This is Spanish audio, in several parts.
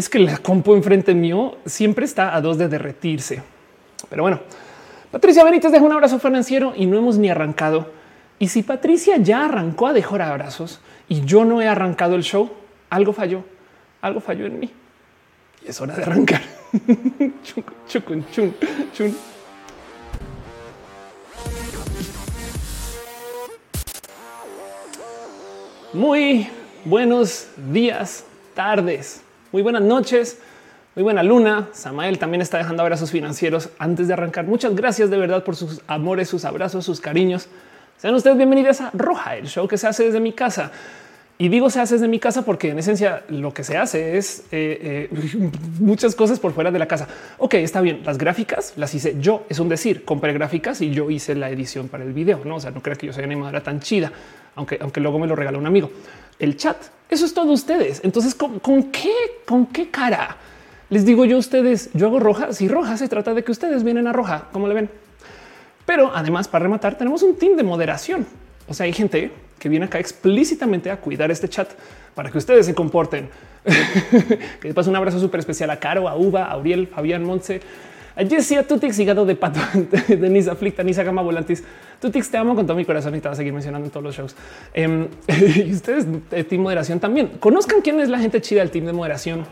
es que la compu enfrente mío siempre está a dos de derretirse. Pero bueno, Patricia Benítez deja un abrazo financiero y no hemos ni arrancado. Y si Patricia ya arrancó a dejar abrazos y yo no he arrancado el show, algo falló, algo falló en mí. Y es hora de arrancar. Muy buenos días, tardes, muy buenas noches, muy buena luna. Samael también está dejando abrazos financieros antes de arrancar. Muchas gracias de verdad por sus amores, sus abrazos, sus cariños. Sean ustedes bienvenidos a Roja, el show que se hace desde mi casa. Y digo se hace desde mi casa porque en esencia lo que se hace es eh, eh, muchas cosas por fuera de la casa. Ok, está bien. Las gráficas las hice yo. Es un decir, compré gráficas y yo hice la edición para el video. No, o sea, no creo que yo sea animadora tan chida, aunque, aunque luego me lo regaló un amigo. El chat, eso es todo ustedes. Entonces, ¿con, qué, con qué cara les digo yo a ustedes? Yo hago roja. Si roja se trata de que ustedes vienen a roja, como le ven. Pero además, para rematar, tenemos un team de moderación. O sea, hay gente que viene acá explícitamente a cuidar este chat para que ustedes se comporten. que pasa un abrazo súper especial a Caro, a Uva, a Fabián Montse, a Jessie, a Tutix, hígado de pato, Denise Aflicta, Nisa Gama Volantis. Tutix, te amo con todo mi corazón y te voy a seguir mencionando en todos los shows. Em, y ustedes, de Team Moderación también. Conozcan quién es la gente chida del Team de Moderación,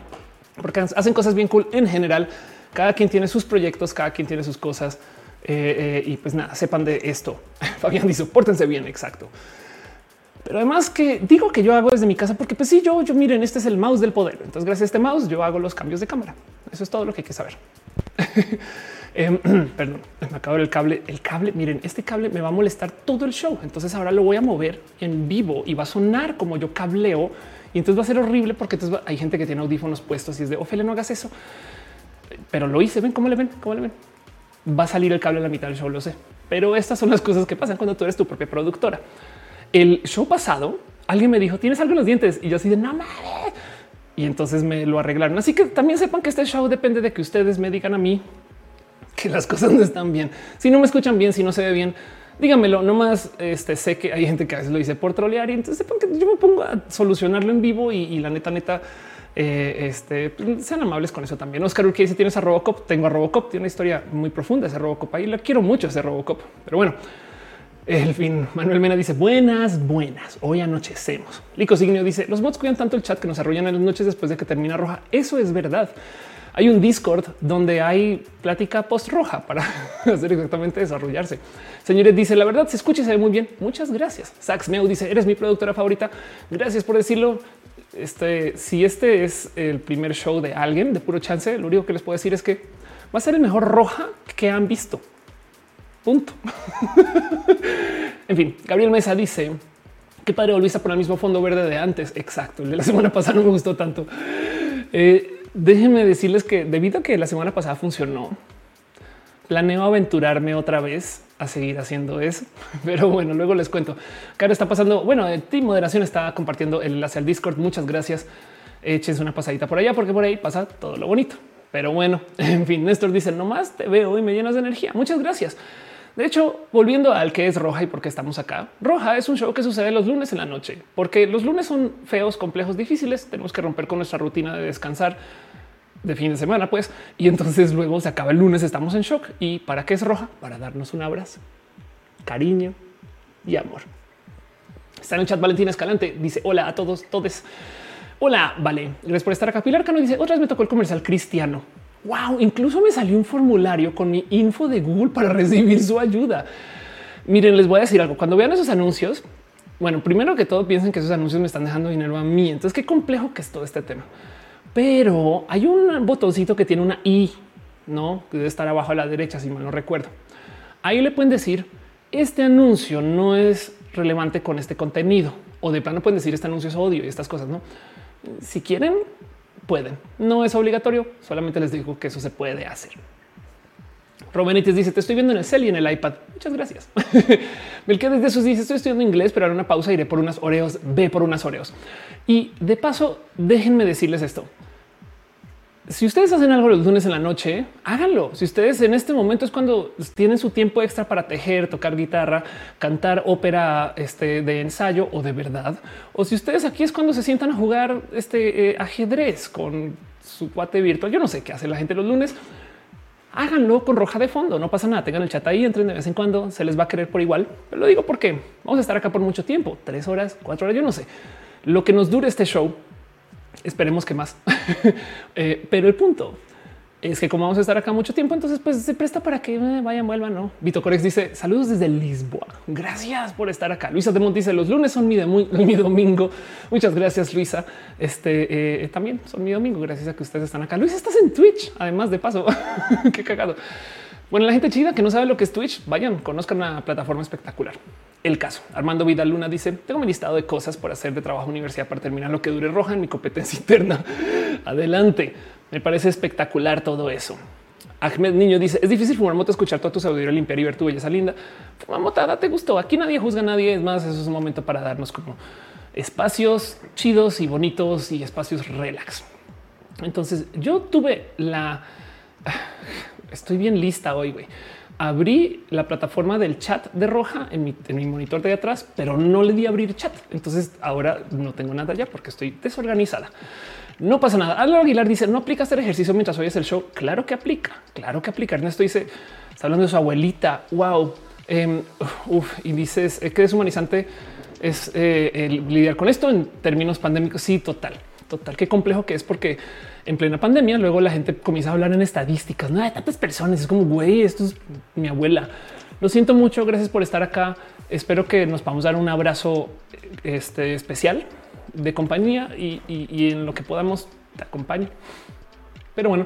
porque hacen cosas bien cool en general. Cada quien tiene sus proyectos, cada quien tiene sus cosas. Eh, eh, y pues nada, sepan de esto. Fabián dice, pórtense bien, exacto. Pero además que digo que yo hago desde mi casa porque pues sí, yo, yo miren, este es el mouse del poder. Entonces gracias a este mouse yo hago los cambios de cámara. Eso es todo lo que hay que saber. Em, perdón, me acabo el cable. El cable, miren, este cable me va a molestar todo el show. Entonces ahora lo voy a mover en vivo y va a sonar como yo cableo. Y entonces va a ser horrible porque entonces hay gente que tiene audífonos puestos y es de Ophelia, no hagas eso. Pero lo hice. Ven cómo le ven, cómo le ven. Va a salir el cable a la mitad del show, lo sé. Pero estas son las cosas que pasan cuando tú eres tu propia productora. El show pasado, alguien me dijo, ¿tienes algo en los dientes? Y yo así de, no mames. Y entonces me lo arreglaron. Así que también sepan que este show depende de que ustedes me digan a mí que las cosas no están bien. Si no me escuchan bien, si no se ve bien, díganmelo. No más este, sé que hay gente que a veces lo dice por trolear y entonces sepan que yo me pongo a solucionarlo en vivo y, la neta, neta, eh, este, sean amables con eso también. Oscar Urquía dice tienes a Robocop. Tengo a Robocop. Tiene una historia muy profunda ese Robocop ahí. La quiero mucho ese Robocop, pero bueno. El fin. Manuel Mena dice buenas, buenas. Hoy anochecemos. Lico Signio dice los bots cuidan tanto el chat que nos arrollan en las noches después de que termina roja. Eso es verdad. Hay un Discord donde hay plática post roja para hacer exactamente desarrollarse. Señores, dice la verdad, se escucha y se ve muy bien. Muchas gracias. Sax Meu dice eres mi productora favorita. Gracias por decirlo. Este, si este es el primer show de alguien de puro chance, lo único que les puedo decir es que va a ser el mejor roja que han visto. Punto. en fin, Gabriel Mesa dice que padre volviste a poner el mismo fondo verde de antes. Exacto. El de la semana pasada no me gustó tanto. Eh, déjenme decirles que debido a que la semana pasada funcionó, planeo aventurarme otra vez a seguir haciendo eso. Pero bueno, luego les cuento. Caro está pasando. Bueno, Team Moderación está compartiendo el enlace al Discord. Muchas gracias. Échense una pasadita por allá porque por ahí pasa todo lo bonito. Pero bueno, en fin, Néstor dice nomás te veo y me llenas de energía. Muchas gracias. De hecho, volviendo al que es Roja y por qué estamos acá, Roja es un show que sucede los lunes en la noche, porque los lunes son feos, complejos, difíciles. Tenemos que romper con nuestra rutina de descansar de fin de semana, pues, y entonces luego se acaba el lunes, estamos en shock. ¿Y para qué es Roja? Para darnos un abrazo, cariño y amor. Está en el chat Valentina Escalante, dice hola a todos, todos. Hola, vale, gracias por estar acá. Pilar Cano dice otra vez me tocó el comercial cristiano. Wow, incluso me salió un formulario con mi info de Google para recibir su ayuda. Miren, les voy a decir algo. Cuando vean esos anuncios, bueno, primero que todo piensen que esos anuncios me están dejando dinero a mí. Entonces, qué complejo que es todo este tema. Pero hay un botoncito que tiene una I, no debe estar abajo a la derecha, si mal no recuerdo. Ahí le pueden decir este anuncio no es relevante con este contenido o de plano pueden decir este anuncio es odio y estas cosas. No, si quieren, pueden. No es obligatorio, solamente les digo que eso se puede hacer. Robenites dice: Te estoy viendo en el cel y en el iPad. Muchas gracias. que desde sus dice: Estoy estudiando inglés, pero haré una pausa. Iré por unas oreos. Ve por unas oreos. Y de paso, déjenme decirles esto si ustedes hacen algo los lunes en la noche, háganlo. Si ustedes en este momento es cuando tienen su tiempo extra para tejer, tocar guitarra, cantar ópera este, de ensayo o de verdad, o si ustedes aquí es cuando se sientan a jugar este eh, ajedrez con su cuate virtual. Yo no sé qué hace la gente los lunes. Háganlo con roja de fondo, no pasa nada. Tengan el chat ahí, entren de vez en cuando, se les va a querer por igual. Pero lo digo porque vamos a estar acá por mucho tiempo, tres horas, cuatro horas, yo no sé. Lo que nos dure este show, esperemos que más. Eh, pero el punto es que como vamos a estar acá mucho tiempo, entonces pues se presta para que vayan, vuelvan. No, Vito Corex dice saludos desde Lisboa. Gracias por estar acá. Luisa de dice los lunes son mi, mi domingo. Muchas gracias, Luisa. Este eh, también son mi domingo. Gracias a que ustedes están acá. Luisa, estás en Twitch. Además de paso, qué cagado. Bueno, la gente chida que no sabe lo que es Twitch, vayan, conozcan una plataforma espectacular. El caso Armando Vidal Luna dice: Tengo mi listado de cosas por hacer de trabajo universidad para terminar lo que dure roja en mi competencia interna. Adelante. Me parece espectacular todo eso. Ahmed Niño dice es difícil fumar mota, escuchar toda tu sabiduría limpiar y ver tu belleza linda. Fumar mota, te gustó. Aquí nadie juzga a nadie. Es más, eso es un momento para darnos como espacios chidos y bonitos y espacios relax. Entonces yo tuve la estoy bien lista hoy. güey. Abrí la plataforma del chat de roja en mi, monitor de atrás, pero no le di a abrir chat. Entonces ahora no tengo nada ya porque estoy desorganizada. No pasa nada. Álvaro Aguilar dice no aplica hacer ejercicio mientras oyes el show. Claro que aplica, claro que aplica. Ernesto dice está hablando de su abuelita. Wow. Em, y dices que deshumanizante es eh, lidiar con esto en términos pandémicos. Sí, total, total. Qué complejo que es porque en plena pandemia luego la gente comienza a hablar en estadísticas. No hay tantas personas. Es como güey, esto es mi abuela. Lo siento mucho. Gracias por estar acá. Espero que nos podamos dar un abrazo este, especial de compañía y, en lo que podamos te acompaño. Pero bueno,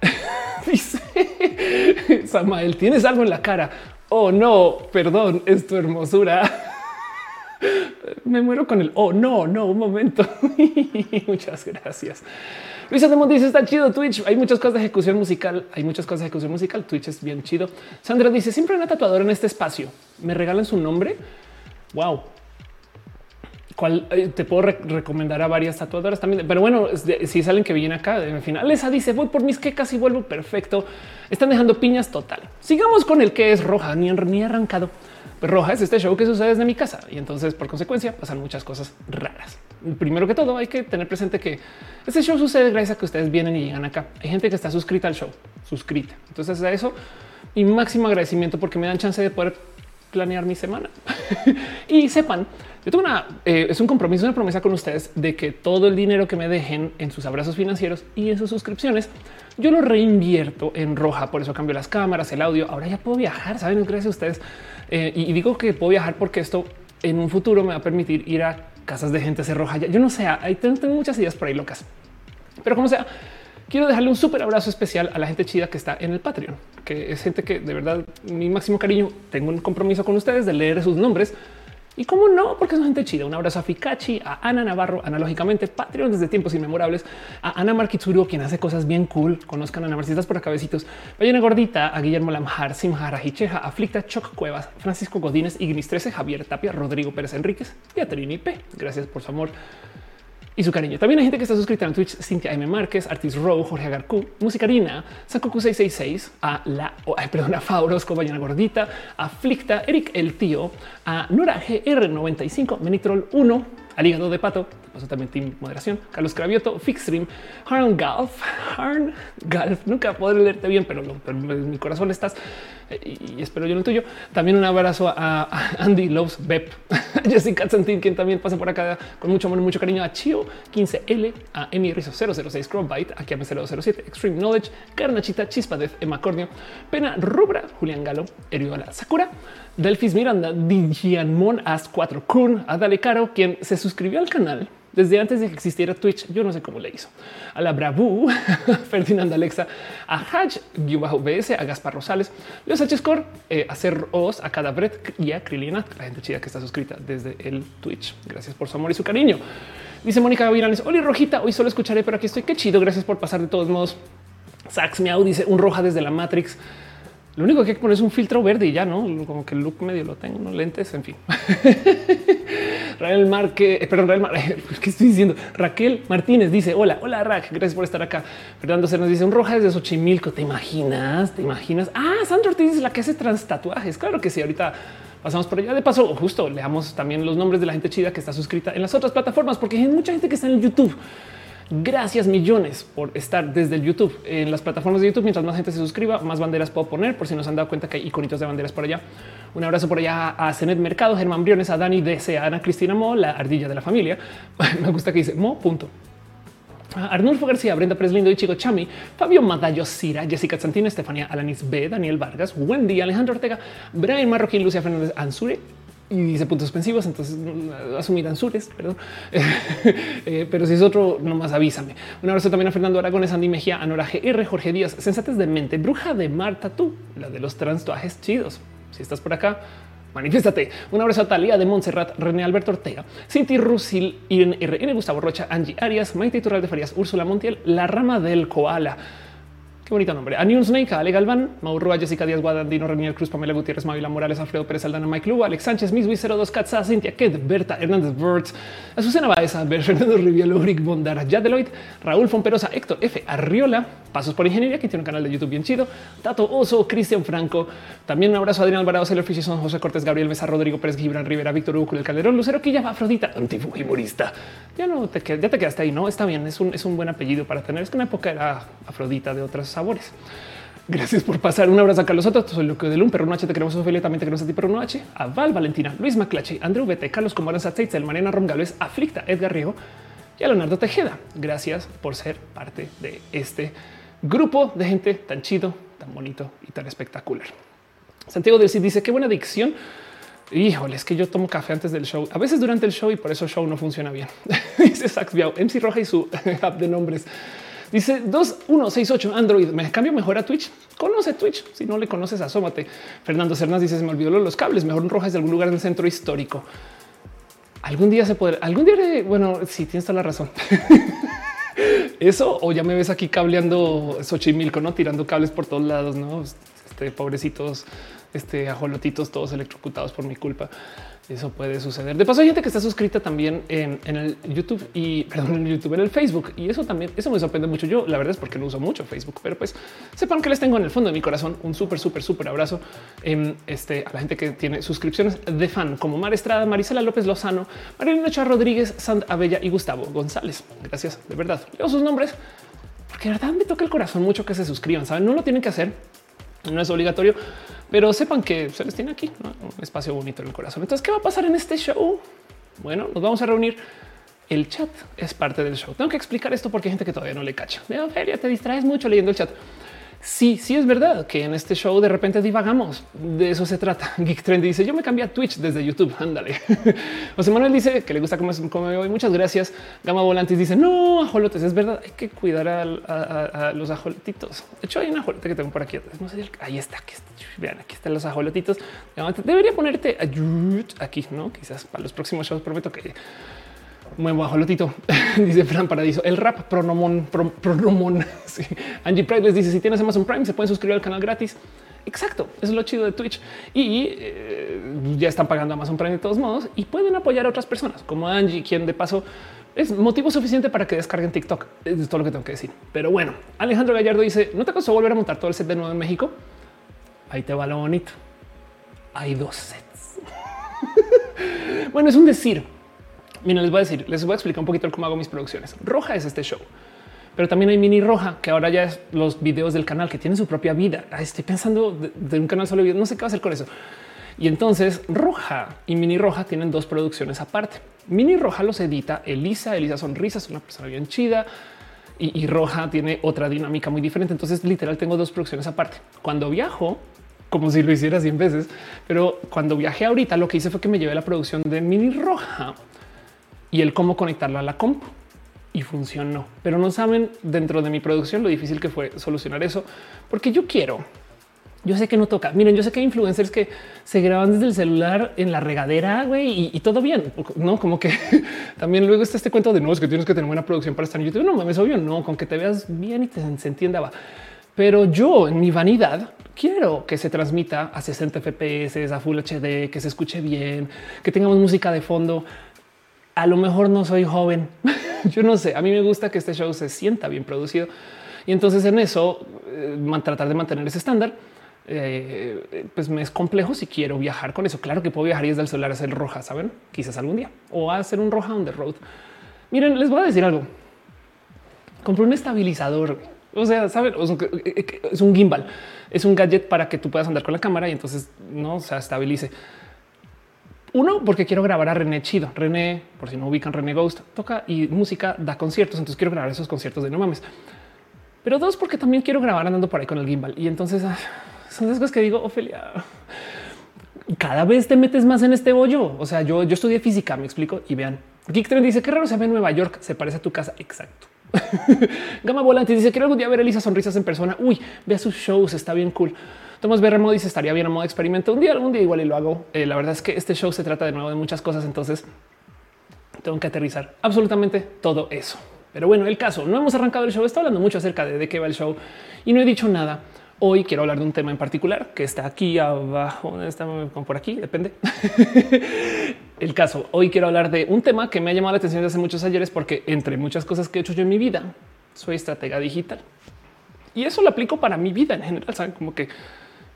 dice Samael, tienes algo en la cara. Oh no, perdón, es tu hermosura. Me muero con el oh no, no, un momento. Muchas gracias. Luisa de dice está chido Twitch. Hay muchas cosas de ejecución musical. Hay muchas cosas de ejecución musical. Twitch es bien chido. Sandra dice siempre una tatuadora en este espacio. Me regalan su nombre. Wow, cual eh, te puedo recomendar a varias tatuadoras también. Pero bueno, si salen que viene acá, en final esa dice voy por mis quecas y vuelvo perfecto. Están dejando piñas total. Sigamos con el que es roja, ni, ni arrancado. Roja es este show que sucede desde mi casa y entonces por consecuencia pasan muchas cosas raras. Primero que todo hay que tener presente que este show sucede gracias a que ustedes vienen y llegan acá. Hay gente que está suscrita al show, suscrita. Entonces a eso mi máximo agradecimiento porque me dan chance de poder planear mi semana y sepan yo tengo una, eh, es un compromiso, una promesa con ustedes de que todo el dinero que me dejen en sus abrazos financieros y en sus suscripciones, yo lo reinvierto en roja. Por eso cambio las cámaras, el audio. Ahora ya puedo viajar, saben, gracias a ustedes. Eh, y, digo que puedo viajar porque esto en un futuro me va a permitir ir a casas de gente hacer roja. Yo no sé, hay, tengo muchas ideas por ahí locas, pero como sea, quiero dejarle un súper abrazo especial a la gente chida que está en el Patreon, que es gente que de verdad mi máximo cariño. Tengo un compromiso con ustedes de leer sus nombres y cómo no, porque es gente chida. Un abrazo a Fikachi, a Ana Navarro, analógicamente Patreon desde tiempos inmemorables, a Ana Marquitsuru, quien hace cosas bien cool. Conozcan a Ana Marcitas por cabecitos. Ballena Gordita, a Guillermo Lamjar, Simhara Hicheja, Aflicta, Choc Cuevas, Francisco Godínez, Ignis 13, Javier Tapia, Rodrigo Pérez Enríquez y a Trini P. Gracias por su amor y su cariño. También hay gente que está suscrita en Twitch, Cintia M. Márquez, Artis Row, Jorge Agarcú, Musicarina, Sakoku 666, a la, ay, perdón, a Faurosco, Gordita, a Flicta, Eric el Tío, a Nora GR95, Menitrol 1, al hígado de pato, paso también Team Moderación, Carlos Cravioto, Fixstream, Harn Galf, Harn Galf, nunca podré leerte bien, pero, en mi corazón estás y, espero yo en el tuyo. También un abrazo a, Andy Loves Bep, Jessica Santín, quien también pasa por acá con mucho amor y mucho cariño, a Chio 15L, a Emi Rizzo 006 Crowbite, a Kiame 007, Extreme Knowledge, Carnachita, Chispa Def, Emma Cornio, Pena Rubra, Julián Galo, Eriola Sakura, Delfis Miranda, Digianmon As 4 Kun, a Dale Caro, quien se suscribió al canal desde antes de que existiera Twitch. Yo no sé cómo le hizo a la Bravu, Ferdinand Alexa, a Hatch-BS, a Gaspar Rosales, Los H Score, eh, a Ser Os, a Cadabret y a Krilina, la gente chida que está suscrita desde el Twitch. Gracias por su amor y su cariño. Dice Mónica Gavirales, Oli Rojita, hoy solo escucharé, pero aquí estoy. Qué chido. Gracias por pasar de todos modos. Sax Miau dice un roja desde la Matrix. Lo único que hay que poner es un filtro verde y ya no, como que el look medio lo tengo, unos lentes, en fin. Raquel Marque, eh, perdón, Raquel, ¿qué estoy diciendo? Raquel Martínez dice: Hola, hola, Rack, gracias por estar acá. Fernando se dice: Un roja desde Xochimilco. ¿Te imaginas? ¿Te imaginas? Ah, Sandra Ortiz es la que hace trans tatuajes. Claro que sí. Ahorita pasamos por allá. De paso, justo leamos también los nombres de la gente chida que está suscrita en las otras plataformas, porque hay mucha gente que está en YouTube. Gracias millones por estar desde el YouTube en las plataformas de YouTube. Mientras más gente se suscriba, más banderas puedo poner por si nos han dado cuenta que hay iconitos de banderas por allá. Un abrazo por allá a Cenet Mercado, Germán Briones, a Dani DC, a Ana Cristina Mo, la ardilla de la familia. Me gusta que dice Mo. Punto. Arnulfo García, Brenda Preslindo y Chico Chami, Fabio Madallo Cira, Jessica Santina, Estefanía Alanis B, Daniel Vargas, Wendy, Alejandro Ortega, Brian Marroquín, Lucia Fernández Ansure, y dice puntos suspensivos, entonces mm, asumir Ansures, perdón. Eh, pero si es otro, nomás avísame. Un abrazo también a Fernando Aragones, Andy Mejía, Anora GR, Jorge Díaz, Sensates de Mente, Bruja de Marta, tú, la de los transtuajes chidos. Si estás por acá, manifiéstate. Un abrazo a Talía de Montserrat, René Alberto Ortega, Cinti Rusil, Irene RN, Gustavo Rocha, Angie Arias, Maite Tural de Farías, Úrsula Montiel, La Rama del Koala. Qué bonito nombre. A Snake, Ale Galván, Mauro Jessica Díaz Guadandino, Renier Cruz, Pamela Gutiérrez, Mavila Morales, Alfredo Pérez Aldana, Mike Lugo, Alex Sánchez, Miss 02 Katza, Cintia Ked, Berta Hernández Burt, Azucena Baeza, Fernando Rivielo, Rick Bondara, Yadeloid, Raúl Fomperosa, Héctor F. Arriola, Pasos por Ingeniería, que tiene un canal de YouTube bien chido, Tato Oso, Cristian Franco, también un abrazo a Adrián Alvarado, Celer Fichison, José Cortés, Gabriel Mesa, Rodrigo Pérez, Gibran Rivera, Víctor Hugo, el Calderón, Lucero Quilla, Afrodita, antifujimorista. Ya no te, ya te quedaste ahí, no está bien. Es un, es un buen apellido para tener. Es que una época era Afrodita de otros sabores. Gracias por pasar. Un abrazo a Carlos Soto. Soy Luque de un perro H. Te queremos Ophelia. También te queremos a ti, perro H. A Val Valentina, Luis Maclache, Andrew Bete, Carlos Comoranza, El Mariana Rom Aflicta, Edgar Riego y a Leonardo Tejeda. Gracias por ser parte de este grupo de gente tan chido, tan bonito y tan espectacular. Santiago del Cid dice qué buena adicción. Híjole, es que yo tomo café antes del show, a veces durante el show y por eso el show no funciona bien. dice Sax Biao, MC Roja y su app de nombres. Dice 2168 Android. Me cambio mejor a Twitch. Conoce Twitch. Si no le conoces, asómate. Fernando Cernas dice: Se me olvidó los cables. Mejor un roja de algún lugar del centro histórico. Algún día se puede. Algún día, bueno, si tienes toda la razón. Eso o ya me ves aquí cableando Xochimilco, no tirando cables por todos lados, no este, pobrecitos, este ajolotitos, todos electrocutados por mi culpa. Eso puede suceder. De paso, hay gente que está suscrita también en, el YouTube y perdón, en YouTube, en el Facebook. Y eso también, eso me sorprende mucho. Yo la verdad es porque no uso mucho Facebook, pero pues sepan que les tengo en el fondo de mi corazón un súper, súper, súper abrazo en este, a la gente que tiene suscripciones de fan como Mar Estrada, Marisela López Lozano, Marilena Chá Rodríguez, Sand Abella y Gustavo González. Gracias de verdad. Leo sus nombres porque de verdad me toca el corazón mucho que se suscriban. Saben, no lo tienen que hacer no es obligatorio, pero sepan que se les tiene aquí un espacio bonito en el corazón. Entonces, ¿qué va a pasar en este show? Bueno, nos vamos a reunir. El chat es parte del show. Tengo que explicar esto porque hay gente que todavía no le cacha. Veo, Feria, te distraes mucho leyendo el chat. Sí, sí es verdad que en este show de repente divagamos. De eso se trata. Geek Trend dice yo me cambié a Twitch desde YouTube. Ándale. José Manuel dice que le gusta cómo, cómo me voy. Muchas gracias. Gama Volantes dice no ajolotes. Es verdad. Hay que cuidar a, los ajolotitos. De hecho, hay un ajolote que tengo por aquí No sé. Ahí está. Aquí está. Vean, aquí están los ajolotitos. Debería ponerte aquí, no? Quizás para los próximos shows. Prometo que muy lotito dice Fran Paradiso. El rap pronomón, pronomón. Angie Pride les dice: si tienes Amazon Prime, se pueden suscribir al canal gratis. Exacto, es lo chido de Twitch y eh, ya están pagando Amazon Prime de todos modos y pueden apoyar a otras personas como Angie, quien de paso es motivo suficiente para que descarguen TikTok. Es todo lo que tengo que decir. Pero bueno, Alejandro Gallardo dice: ¿No te costó volver a montar todo el set de nuevo en México? Ahí te va lo bonito. Hay dos sets. bueno, es un decir Miren, les voy a decir, les voy a explicar un poquito cómo hago mis producciones. Roja es este show, pero también hay mini roja, que ahora ya es los videos del canal que tienen su propia vida. Estoy pensando de, un canal solo video, no sé qué va a hacer con eso. Y entonces roja y mini roja tienen dos producciones aparte. Mini roja los edita Elisa. Elisa Sonrisas, una persona bien chida. Y, y, roja tiene otra dinámica muy diferente. Entonces, literal, tengo dos producciones aparte. Cuando viajo, como si lo hiciera 100 veces, pero cuando viajé ahorita, lo que hice fue que me llevé la producción de mini roja y el cómo conectarlo a la comp y funcionó. Pero no saben dentro de mi producción lo difícil que fue solucionar eso, porque yo quiero. Yo sé que no toca. Miren, yo sé que hay influencers que se graban desde el celular en la regadera güey, y, todo bien. No como que también luego está este cuento de no es que tienes que tener buena producción para estar en YouTube. No mames, obvio, no con que te veas bien y te se entienda. Va. Pero yo en mi vanidad quiero que se transmita a 60 FPS, a Full HD, que se escuche bien, que tengamos música de fondo a lo mejor no soy joven. Yo no sé. A mí me gusta que este show se sienta bien producido y entonces en eso eh, tratar de mantener ese estándar. Eh, pues me es complejo si quiero viajar con eso. Claro que puedo viajar y desde el solar hacer roja, saben? Quizás algún día o hacer un roja on the road. Miren, les voy a decir algo. compré un estabilizador. O sea, saben, es un gimbal, es un gadget para que tú puedas andar con la cámara y entonces no se estabilice. Uno, porque quiero grabar a René Chido. René, por si no ubican, René Ghost toca y música, da conciertos. Entonces quiero grabar esos conciertos de no mames. Pero dos, porque también quiero grabar andando por ahí con el gimbal. Y entonces ah, son las cosas que digo, Ofelia, cada vez te metes más en este bollo. O sea, yo, yo estudié física, me explico y vean. Geek dice que raro se ve en Nueva York. Se parece a tu casa. Exacto. Gama Volante dice quiero algún día ver a Elisa sonrisas en persona. Uy, vea sus shows, está bien cool. Tomás Berremo dice estaría bien a modo experimento. Un día, algún día igual y lo hago. Eh, la verdad es que este show se trata de nuevo de muchas cosas, entonces tengo que aterrizar absolutamente todo eso. Pero bueno, el caso, no hemos arrancado el show, estoy hablando mucho acerca de, de qué va el show y no he dicho nada. Hoy quiero hablar de un tema en particular que está aquí abajo, está por aquí, depende. el caso, hoy quiero hablar de un tema que me ha llamado la atención desde hace muchos ayeres porque entre muchas cosas que he hecho yo en mi vida, soy estratega digital. Y eso lo aplico para mi vida en general, saben como que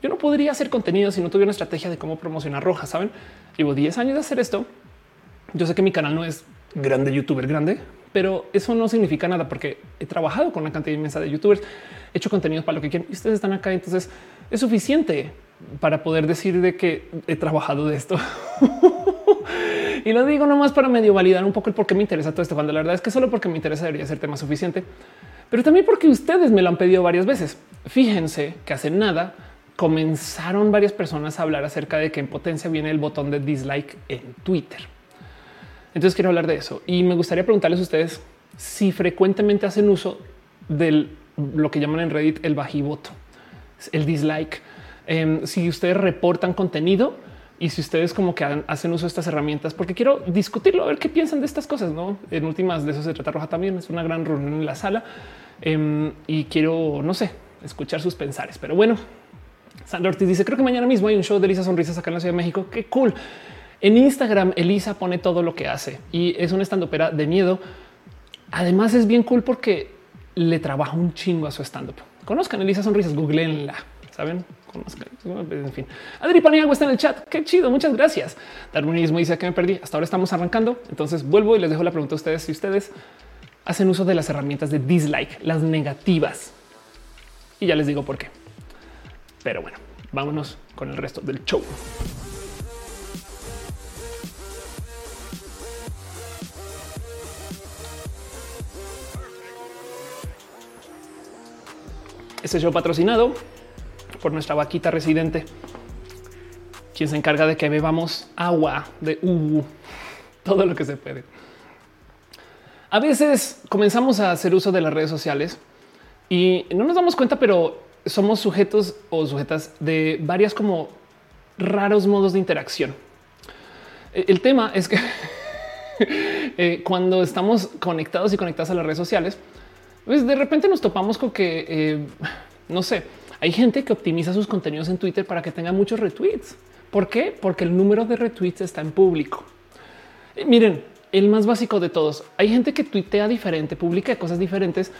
yo no podría hacer contenido si no tuviera una estrategia de cómo promocionar roja. Saben, llevo 10 años de hacer esto. Yo sé que mi canal no es grande, youtuber grande, pero eso no significa nada porque he trabajado con una cantidad inmensa de youtubers, he hecho contenidos para lo que quieren y ustedes están acá. Entonces es suficiente para poder decir de que he trabajado de esto. y lo digo nomás para medio validar un poco el por qué me interesa todo esto, cuando la verdad es que solo porque me interesa debería ser tema suficiente, pero también porque ustedes me lo han pedido varias veces. Fíjense que hace nada comenzaron varias personas a hablar acerca de que en potencia viene el botón de dislike en Twitter. Entonces quiero hablar de eso y me gustaría preguntarles a ustedes si frecuentemente hacen uso de lo que llaman en Reddit el bajivoto, el dislike. Em, si ustedes reportan contenido y si ustedes como que hacen uso de estas herramientas, porque quiero discutirlo, a ver qué piensan de estas cosas. No en últimas de eso se trata roja también. Es una gran reunión en la sala em, y quiero, no sé, escuchar sus pensares. Pero bueno, Sandra Ortiz dice: Creo que mañana mismo hay un show de Elisa Sonrisas acá en la Ciudad de México. Qué cool. En Instagram, Elisa pone todo lo que hace y es un stand upera de miedo. Además, es bien cool porque le trabaja un chingo a su stand up. Conozcan Elisa Sonrisas, googleenla. Saben, conozcan. En fin, Adri Paniagua está en el chat. Qué chido. Muchas gracias. Darwinismo dice que me perdí. Hasta ahora estamos arrancando. Entonces vuelvo y les dejo la pregunta a ustedes si ustedes hacen uso de las herramientas de dislike, las negativas. Y ya les digo por qué. Pero bueno, vámonos con el resto del show. Este show patrocinado por nuestra vaquita residente, quien se encarga de que bebamos agua de uh, todo lo que se puede. A veces comenzamos a hacer uso de las redes sociales y no nos damos cuenta, pero somos sujetos o sujetas de varias como raros modos de interacción. E, el tema es que eh, cuando estamos conectados y conectadas a las redes sociales, pues de repente nos topamos con que, eh, no sé, hay gente que optimiza sus contenidos en Twitter para que tenga muchos retweets. ¿Por qué? Porque el número de retweets está en público. Eh, miren, el más básico de todos. Hay gente que tuitea diferente, publica cosas diferentes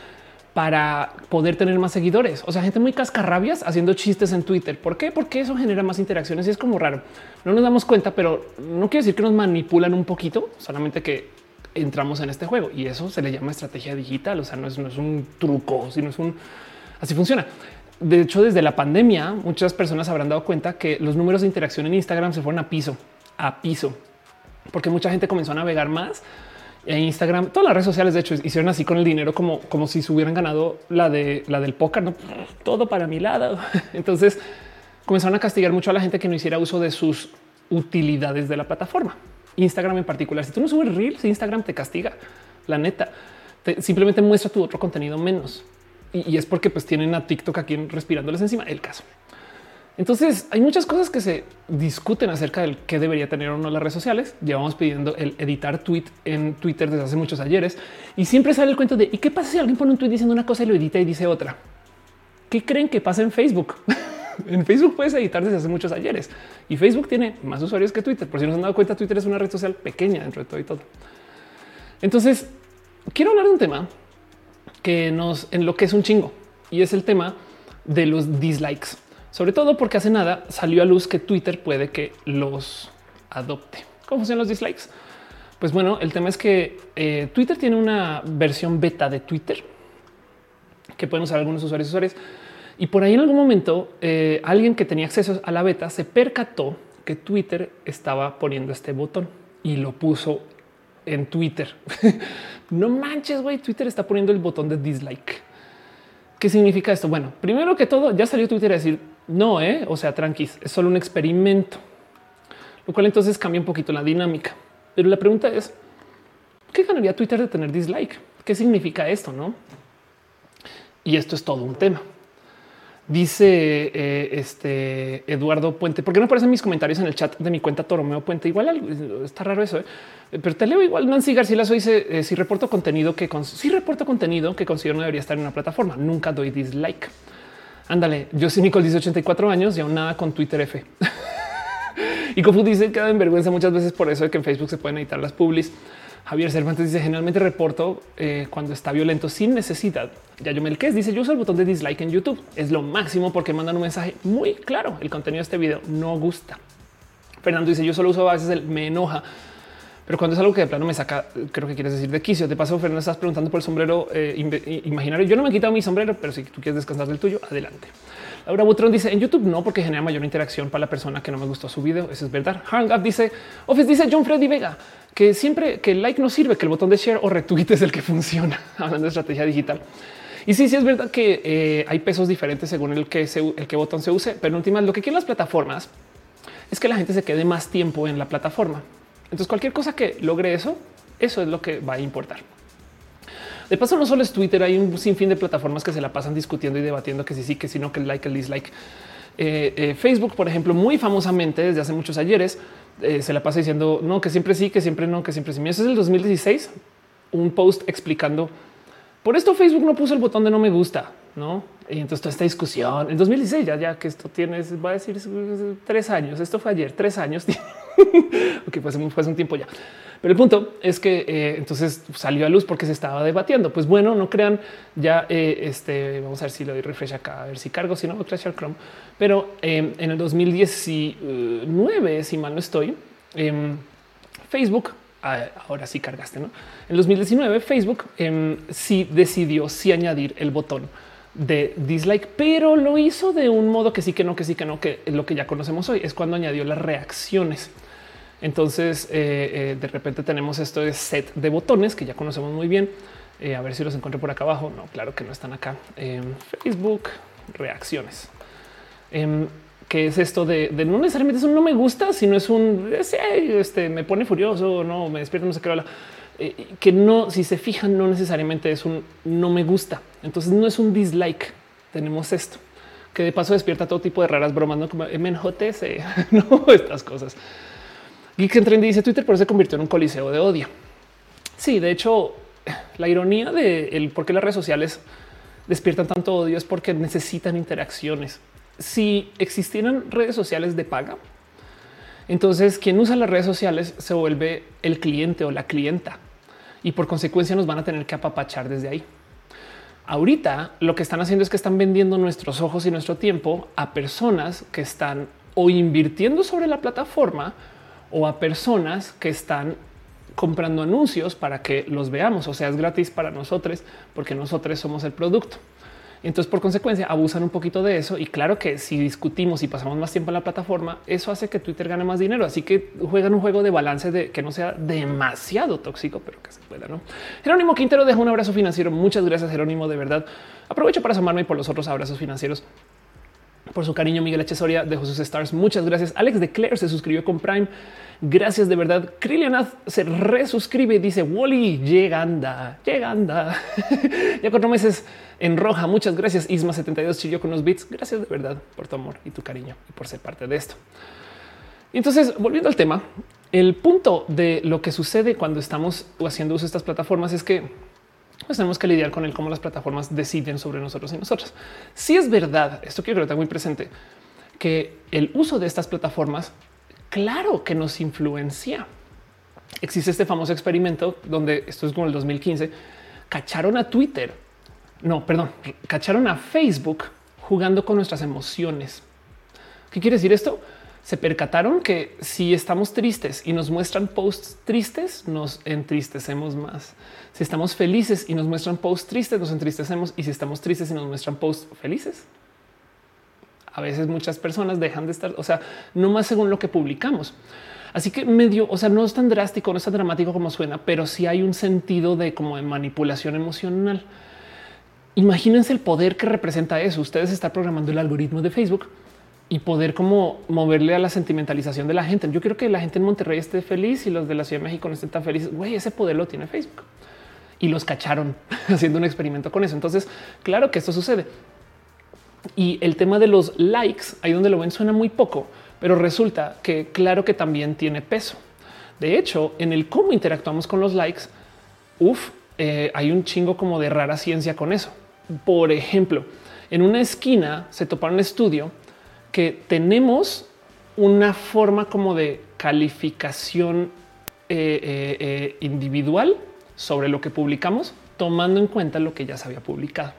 para poder tener más seguidores. O sea, gente muy cascarrabias haciendo chistes en Twitter. ¿Por qué? Porque eso genera más interacciones y es como raro. No nos damos cuenta, pero no quiere decir que nos manipulan un poquito, solamente que entramos en este juego y eso se le llama estrategia digital. O sea, no es, no es un truco, sino es un así funciona. De hecho, desde la pandemia, muchas personas habrán dado cuenta que los números de interacción en Instagram se fueron a piso, a piso, porque mucha gente comenzó a navegar más Instagram, todas las redes sociales, de hecho, hicieron así con el dinero como, como si se hubieran ganado la de la del póker, ¿no? todo para mi lado. Entonces comenzaron a castigar mucho a la gente que no hiciera uso de sus utilidades de la plataforma. Instagram en particular. Si tú no subes reels, Instagram te castiga. La neta, simplemente muestra tu otro contenido menos. Y, es porque pues tienen a TikTok aquí respirándoles encima. El caso. Entonces hay muchas cosas que se discuten acerca del que debería tener o no las redes sociales. Llevamos pidiendo el editar tweet en Twitter desde hace muchos ayeres y siempre sale el cuento de y qué pasa si alguien pone un tweet diciendo una cosa y lo edita y dice otra. ¿Qué creen que pasa en Facebook? en Facebook puedes editar desde hace muchos ayeres y Facebook tiene más usuarios que Twitter. Por si no se han dado cuenta, Twitter es una red social pequeña dentro de todo y todo. Entonces quiero hablar de un tema que nos en lo que es un chingo y es el tema de los dislikes sobre todo porque hace nada salió a luz que Twitter puede que los adopte. ¿Cómo funcionan los dislikes? Pues bueno, el tema es que eh, Twitter tiene una versión beta de Twitter que pueden usar algunos usuarios y usuarios. Y por ahí en algún momento eh, alguien que tenía acceso a la beta se percató que Twitter estaba poniendo este botón y lo puso en Twitter. no manches, güey, Twitter está poniendo el botón de dislike. ¿Qué significa esto? Bueno, primero que todo, ya salió Twitter a decir no, eh? o sea, tranquis, es solo un experimento, lo cual entonces cambia un poquito la dinámica. Pero la pregunta es, ¿qué ganaría Twitter de tener dislike? ¿Qué significa esto? No? Y esto es todo un tema. Dice eh, este Eduardo Puente, ¿por qué no aparecen mis comentarios en el chat de mi cuenta Toromeo Puente? Igual está raro eso, ¿eh? pero te leo igual. Nancy García dice: eh, Si reporto contenido que si reporto contenido que considero no debería estar en una plataforma, nunca doy dislike. Ándale, yo soy Nicole, dice 84 años y aún nada con Twitter F. y Kofu dice que da en vergüenza muchas veces por eso de que en Facebook se pueden editar las publis. Javier Cervantes dice generalmente reporto eh, cuando está violento sin necesidad. Ya yo me que dice yo uso el botón de dislike en YouTube. Es lo máximo porque mandan un mensaje muy claro. El contenido de este video no gusta. Fernando dice yo solo uso a veces el me enoja. Pero cuando es algo que de plano me saca, creo que quieres decir de quicio. De paso, Fernando, estás preguntando por el sombrero eh, imaginario. Yo no me he quitado mi sombrero, pero si tú quieres descansar del tuyo, adelante. Laura Butrón dice en YouTube no, porque genera mayor interacción para la persona que no me gustó su video. Eso es verdad. Hangout dice Office dice John Freddy Vega que siempre que el like no sirve, que el botón de share o retweet es el que funciona. Hablando de estrategia digital. Y sí, sí es verdad que eh, hay pesos diferentes según el que el que botón se use, pero en últimas lo que quieren las plataformas es que la gente se quede más tiempo en la plataforma. Entonces cualquier cosa que logre eso, eso es lo que va a importar. De paso, no solo es Twitter, hay un sinfín de plataformas que se la pasan discutiendo y debatiendo que sí, sí, que sí, no, que el like, el dislike. Eh, eh, Facebook, por ejemplo, muy famosamente desde hace muchos ayeres eh, se la pasa diciendo no, que siempre sí, que siempre no, que siempre sí. Eso es el 2016, un post explicando por esto Facebook no puso el botón de no me gusta, no? Y entonces toda esta discusión en 2016 ya, que esto tiene, va a decir tres años. Esto fue ayer, tres años. ok, pues fue un tiempo ya. Pero el punto es que eh, entonces salió a luz porque se estaba debatiendo. Pues bueno, no crean ya eh, este. Vamos a ver si lo doy refresh acá, a ver si cargo, si no, crashar Chrome. Pero em, en el 2019, si mal no estoy, em, Facebook ah, ahora sí cargaste, ¿no? En 2019 Facebook em, sí decidió sí añadir el botón de dislike, pero lo hizo de un modo que sí, que no, que sí, que no, que lo que ya conocemos hoy. Es cuando añadió las reacciones. Entonces, eh, eh, de repente tenemos esto de set de botones que ya conocemos muy bien. Eh, a ver si los encuentro por acá abajo. No, claro que no están acá. en Facebook, reacciones. Em, que es esto de, no necesariamente es un no me gusta, sino es un este me pone furioso, no me despierta, no sé qué. Que no, si se fijan, no necesariamente es un no me gusta. Entonces no es un dislike. Tenemos esto que de paso despierta todo tipo de raras bromas, no como MNJS, no estas cosas. Geek en dice Twitter, pero se convirtió en un coliseo de odio. Sí, de hecho, la ironía de el por qué las redes sociales despiertan tanto odio es porque necesitan interacciones. Si existieran redes sociales de paga, entonces quien usa las redes sociales se vuelve el cliente o la clienta y por consecuencia nos van a tener que apapachar desde ahí. Ahorita lo que están haciendo es que están vendiendo nuestros ojos y nuestro tiempo a personas que están o invirtiendo sobre la plataforma o a personas que están comprando anuncios para que los veamos. O sea, es gratis para nosotros porque nosotros somos el producto. Entonces, por consecuencia, abusan un poquito de eso. Y claro que si discutimos y pasamos más tiempo en la plataforma, eso hace que Twitter gane más dinero. Así que juegan un juego de balance de que no sea demasiado tóxico, pero que se pueda. No Jerónimo Quintero deja un abrazo financiero. Muchas gracias, Jerónimo. De verdad, aprovecho para asomarme por los otros abrazos financieros por su cariño. Miguel H. Soria de sus Stars. Muchas gracias. Alex de Claire se suscribió con Prime. Gracias de verdad. Krilianath se resuscribe y dice Wally lleganda, lleganda. ya cuatro meses en roja. Muchas gracias. Isma 72 chilló con los bits. Gracias de verdad por tu amor y tu cariño y por ser parte de esto. entonces, volviendo al tema, el punto de lo que sucede cuando estamos haciendo uso de estas plataformas es que pues tenemos que lidiar con el cómo las plataformas deciden sobre nosotros y nosotros. Si es verdad, esto quiero que lo tenga muy presente, que el uso de estas plataformas, claro que nos influencia. Existe este famoso experimento donde esto es como el 2015, cacharon a Twitter, no, perdón, cacharon a Facebook jugando con nuestras emociones. ¿Qué quiere decir esto? Se percataron que si estamos tristes y nos muestran posts tristes, nos entristecemos más. Si estamos felices y nos muestran posts tristes, nos entristecemos. Y si estamos tristes y nos muestran posts felices, a veces muchas personas dejan de estar, o sea, no más según lo que publicamos. Así que medio, o sea, no es tan drástico, no es tan dramático como suena, pero sí hay un sentido de como de manipulación emocional. Imagínense el poder que representa eso. Ustedes están programando el algoritmo de Facebook y poder como moverle a la sentimentalización de la gente. Yo quiero que la gente en Monterrey esté feliz y los de la Ciudad de México no estén tan felices. Güey, ese poder lo tiene Facebook y los cacharon haciendo un experimento con eso. Entonces, claro que esto sucede. Y el tema de los likes, ahí donde lo ven, suena muy poco, pero resulta que claro que también tiene peso. De hecho, en el cómo interactuamos con los likes, uff, eh, hay un chingo como de rara ciencia con eso. Por ejemplo, en una esquina se toparon un estudio que tenemos una forma como de calificación eh, eh, eh, individual sobre lo que publicamos, tomando en cuenta lo que ya se había publicado.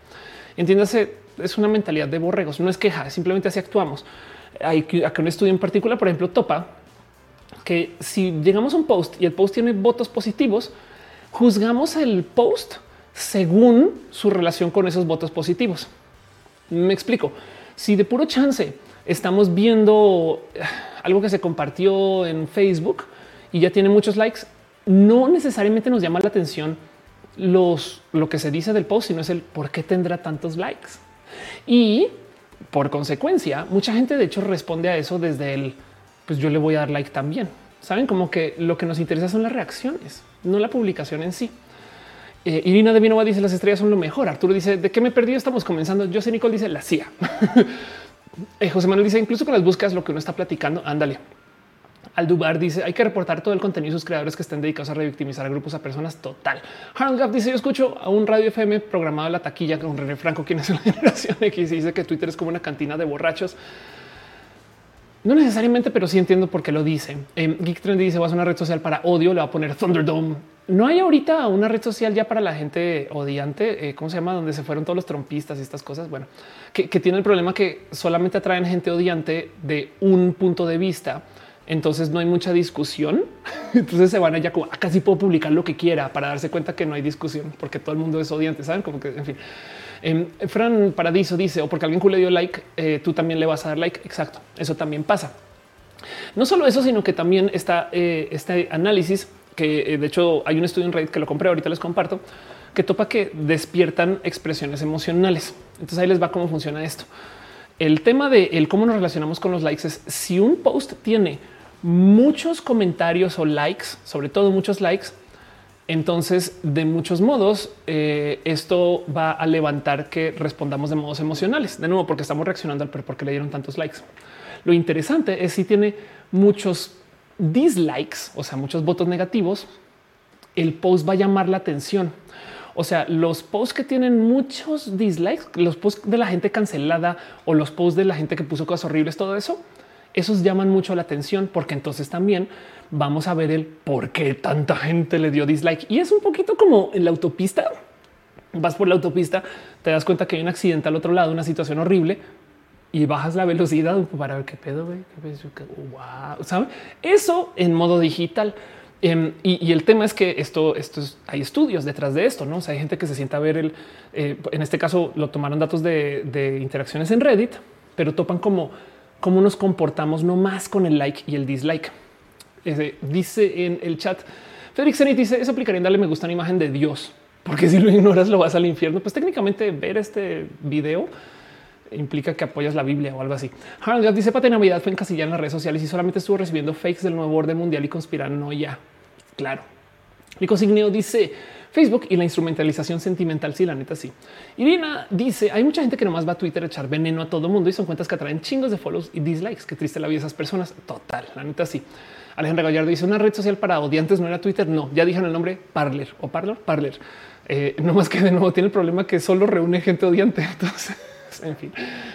Entiéndase, es una mentalidad de borregos, no es queja, simplemente así actuamos. Hay acá un estudio en particular, por ejemplo, topa que si llegamos a un post y el post tiene votos positivos, juzgamos el post según su relación con esos votos positivos. Me explico. Si de puro chance estamos viendo algo que se compartió en Facebook y ya tiene muchos likes, no necesariamente nos llama la atención los, lo que se dice del post, sino es el por qué tendrá tantos likes. Y por consecuencia, mucha gente de hecho responde a eso desde el pues yo le voy a dar like también. Saben como que lo que nos interesa son las reacciones, no la publicación en sí. Eh, Irina de Vinova dice las estrellas son lo mejor. Arturo dice de qué me perdí. Estamos comenzando. Yo sé Nicole dice la CIA. Eh, José Manuel dice incluso con las búsquedas, lo que uno está platicando, ándale. Aldubar dice hay que reportar todo el contenido de sus creadores que estén dedicados a revictimizar a grupos a personas total. Harold dice yo escucho a un radio FM programado en la taquilla con René Franco, quien es una generación X y dice que Twitter es como una cantina de borrachos. No necesariamente, pero sí entiendo por qué lo dice. Eh, Geek Trendy dice vas a una red social para odio, le va a poner Thunderdome. No hay ahorita una red social ya para la gente odiante. Eh, ¿Cómo se llama? Donde se fueron todos los trompistas y estas cosas. Bueno, que, tiene el problema que solamente atraen gente odiante de un punto de vista. Entonces no hay mucha discusión. Entonces se van allá como ah, casi puedo publicar lo que quiera para darse cuenta que no hay discusión porque todo el mundo es odiante. Saben como que en fin. Eh, Fran Paradiso dice o porque alguien le dio like, eh, tú también le vas a dar like. Exacto. Eso también pasa. No solo eso, sino que también está eh, este análisis que de hecho hay un estudio en Reddit que lo compré. Ahorita les comparto que topa que despiertan expresiones emocionales. Entonces ahí les va cómo funciona esto. El tema de el cómo nos relacionamos con los likes es si un post tiene muchos comentarios o likes, sobre todo muchos likes, entonces de muchos modos eh, esto va a levantar que respondamos de modos emocionales. De nuevo, porque estamos reaccionando al pero porque le dieron tantos likes. Lo interesante es si tiene muchos dislikes, o sea, muchos votos negativos, el post va a llamar la atención o sea, los posts que tienen muchos dislikes, los posts de la gente cancelada o los posts de la gente que puso cosas horribles, todo eso, esos llaman mucho la atención porque entonces también vamos a ver el por qué tanta gente le dio dislike. Y es un poquito como en la autopista. Vas por la autopista, te das cuenta que hay un accidente al otro lado, una situación horrible y bajas la velocidad para ver qué pedo. ¿sabe? Eso en modo digital. Em, y, el tema es que esto, esto hay estudios detrás de esto, no hay gente que se sienta a ver el, eh, en este caso lo tomaron datos de, interacciones en Reddit, pero topan como cómo nos comportamos no más con el like y el dislike. Dice en el chat, Félix Zenit dice eso aplicaría en darle me gusta una imagen de Dios, porque si lo ignoras lo vas al infierno. Pues técnicamente ver este video implica que apoyas la Biblia o algo así. Harold dice Pate Navidad fue encasillada en las redes sociales y solamente estuvo recibiendo fakes del nuevo orden mundial y no ya. Claro. Nico Signeo dice Facebook y la instrumentalización sentimental. Sí, la neta sí. Irina dice hay mucha gente que nomás va a Twitter a echar veneno a todo mundo y son cuentas que atraen chingos de follows y dislikes. Qué triste la vida de esas personas. Total, la neta sí. Alejandra Gallardo dice una red social para odiantes no era Twitter. No, ya dijeron el nombre Parler o Parler, Parler. Eh, no más que de nuevo tiene el problema que solo reúne gente odiante. Entonces, en fin,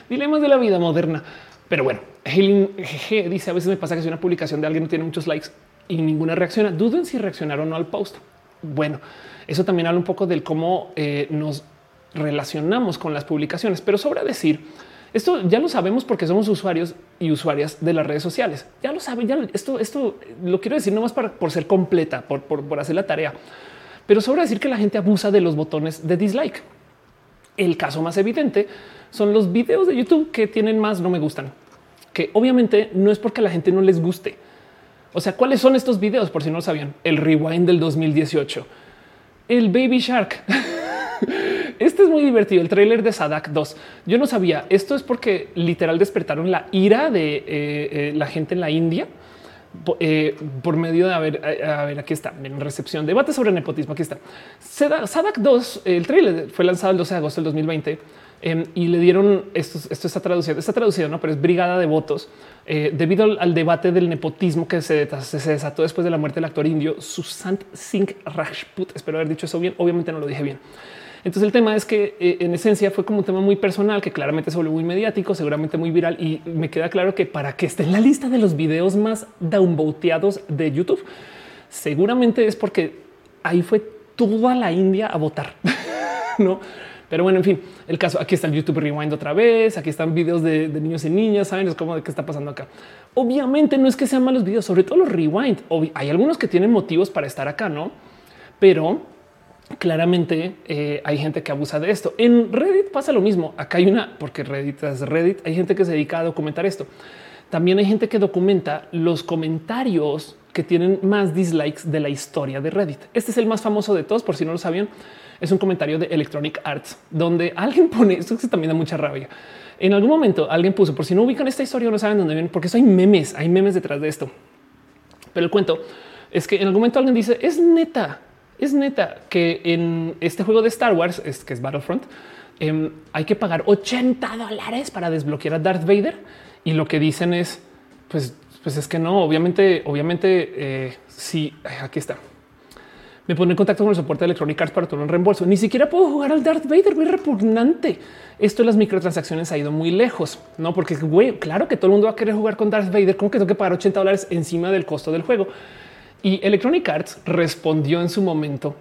dilemas de la vida moderna. Pero bueno, Helen G dice a veces me pasa que si una publicación de alguien no tiene muchos likes, y ninguna reacciona. Duden si reaccionaron o no al post. Bueno, eso también habla un poco del cómo eh, nos relacionamos con las publicaciones, pero sobra decir Esto ya lo sabemos porque somos usuarios y usuarias de las redes sociales. Ya lo saben. Ya esto, esto lo quiero decir nomás para por ser completa, por, por, hacer la tarea, pero sobre decir que la gente abusa de los botones de dislike. El caso más evidente son los videos de YouTube que tienen más no me gustan, que obviamente no es porque la gente no les guste. O sea, ¿cuáles son estos videos? Por si no lo sabían, el rewind del 2018, el baby shark. Este es muy divertido. El tráiler de Sadak 2. Yo no sabía. Esto es porque literal despertaron la ira de eh, eh, la gente en la India eh, por medio de haber, a ver, aquí está en recepción, debate sobre nepotismo. Aquí está Sadak 2. El tráiler fue lanzado el 12 de agosto del 2020 em, y le dieron esto. Esto está traducido, está traducido, no, pero es brigada de votos debido al, debate del nepotismo que se, se, desató después de la muerte del actor indio Susant Singh Rajput. Espero haber dicho eso bien. Obviamente no lo dije bien. Entonces el tema es que eh, en esencia fue como un tema muy personal que claramente se volvió muy mediático, seguramente muy viral y me queda claro que para que esté en la lista de los videos más downvoteados de YouTube, seguramente es porque ahí fue toda la India a votar, no? Pero bueno, en fin, el caso aquí está el YouTube Rewind otra vez. Aquí están videos de, niños y niñas. Saben es como de qué está pasando acá. Obviamente no es que sean malos videos, sobre todo los rewind. hay algunos que tienen motivos para estar acá, no? Pero claramente eh, hay gente que abusa de esto. En Reddit pasa lo mismo. Acá hay una, porque Reddit es Reddit, hay gente que se dedica a documentar esto. También hay gente que documenta los comentarios que tienen más dislikes de la historia de Reddit. Este es el más famoso de todos, por si no lo sabían. Es un comentario de Electronic Arts, donde alguien pone, esto también da mucha rabia. En algún momento alguien puso, por si no ubican esta historia, no saben dónde viene, porque eso hay memes, hay memes detrás de esto. Pero el cuento es que en algún momento alguien dice, es neta, es neta que en este juego de Star Wars, es que es Battlefront, em, hay que pagar 80 dólares para desbloquear a Darth Vader. Y lo que dicen es, pues, pues es que no, obviamente, obviamente, eh, sí, aquí está. Me pone en contacto con el soporte de Electronic Arts para todo un reembolso. Ni siquiera puedo jugar al Darth Vader, muy repugnante. Esto de las microtransacciones ha ido muy lejos, no? Porque güey, claro que todo el mundo va a querer jugar con Darth Vader. ¿Cómo que tengo que pagar 80 dólares encima del costo del juego? Y Electronic Arts respondió en su momento.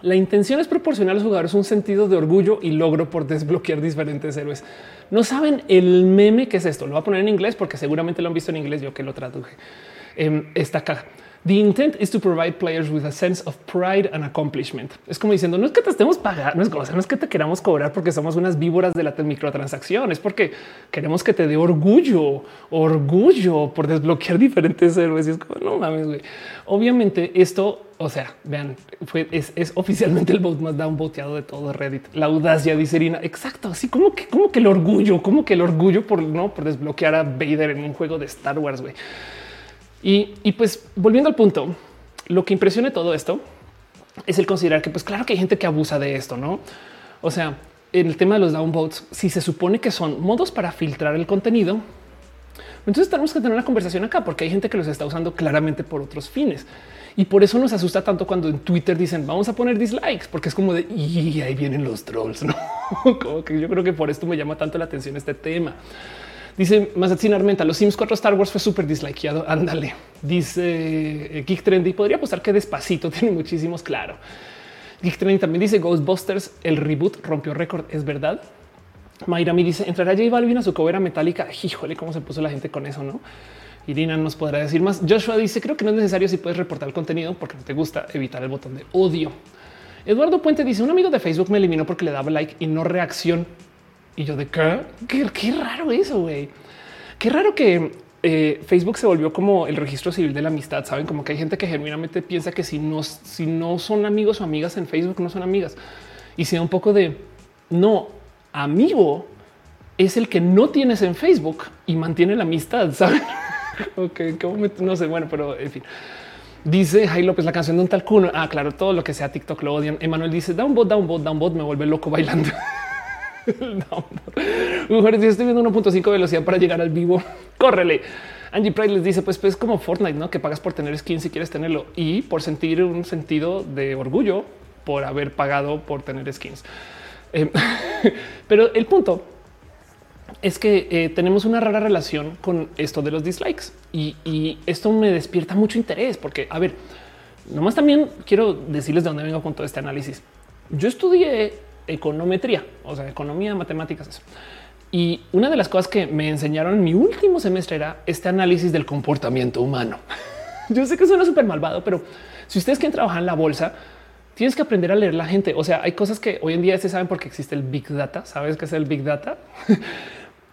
La intención es proporcionar a los jugadores un sentido de orgullo y logro por desbloquear diferentes héroes. No saben el meme que es esto. Lo voy a poner en inglés porque seguramente lo han visto en inglés. Yo que lo traduje. Em, esta caja. The intent is to provide players with a sense of pride and accomplishment. Es como diciendo, no es que te estemos pagando, no es, no es que te queramos cobrar porque somos unas víboras de la microtransacción, es porque queremos que te dé orgullo, orgullo por desbloquear diferentes héroes. Y es como, no mames, güey. Obviamente esto, o sea, vean, fue, es, oficialmente el vote más downvoteado de todo Reddit. La audacia, dice Irina. Exacto, así como que, como que el orgullo, como que el orgullo por, no, por desbloquear a Vader en un juego de Star Wars, güey. Y, pues volviendo al punto, lo que impresiona todo esto es el considerar que pues claro que hay gente que abusa de esto, ¿no? O sea, en el tema de los downvotes, si se supone que son modos para filtrar el contenido, entonces tenemos que tener una conversación acá porque hay gente que los está usando claramente por otros fines. Y por eso nos asusta tanto cuando en Twitter dicen vamos a poner dislikes, porque es como de y ahí vienen los trolls. No como que yo creo que por esto me llama tanto la atención este tema. Dice Mazatzin Armenta, los Sims 4 Star Wars fue súper dislikeado. Ándale. Dice eh, Geek Trendy. Podría apostar que despacito tiene muchísimos. Claro. Geek Trendy también dice Ghostbusters, el reboot rompió récord. Es verdad. Mayra me dice entrará J Balvin a su cobera metálica. Híjole, cómo se puso la gente con eso, no? Irina nos podrá decir más. Joshua dice creo que no es necesario si puedes reportar el contenido porque no te gusta evitar el botón de odio. Eduardo Puente dice un amigo de Facebook me eliminó porque le daba like y no reacción. Y yo de qué, qué, raro eso, güey. Qué raro que eh, Facebook se volvió como el registro civil de la amistad. Saben como que hay gente que genuinamente piensa que si no, si no son amigos o amigas en Facebook, no son amigas. Y si da un poco de no amigo es el que no tienes en Facebook y mantiene la amistad. Saben? ok, no sé. Bueno, pero en fin. Dice Jai López, la canción de un tal cuno. Ah, claro, todo lo que sea TikTok lo odian. Emanuel dice, da un bot, da un bot, da un bot, me vuelve loco bailando. Mujeres, estoy viendo 1.5 velocidad para llegar al vivo. Córrele. Angie Pride les dice, pues, pues como Fortnite, ¿no? Que pagas por tener skin si quieres tenerlo y por sentir un sentido de orgullo por haber pagado por tener skins. Eh, pero el punto es que eh, tenemos una rara relación con esto de los dislikes y, y, esto me despierta mucho interés porque, a ver, nomás también quiero decirles de dónde vengo con todo este análisis. Yo estudié econometría, o sea, economía, matemáticas. Eso. Y una de las cosas que me enseñaron en mi último semestre era este análisis del comportamiento humano. Yo sé que suena súper malvado, pero si ustedes quieren trabajar en la bolsa, tienes que aprender a leer la gente. O sea, hay cosas que hoy en día se saben porque existe el Big Data. ¿Sabes qué es el Big Data?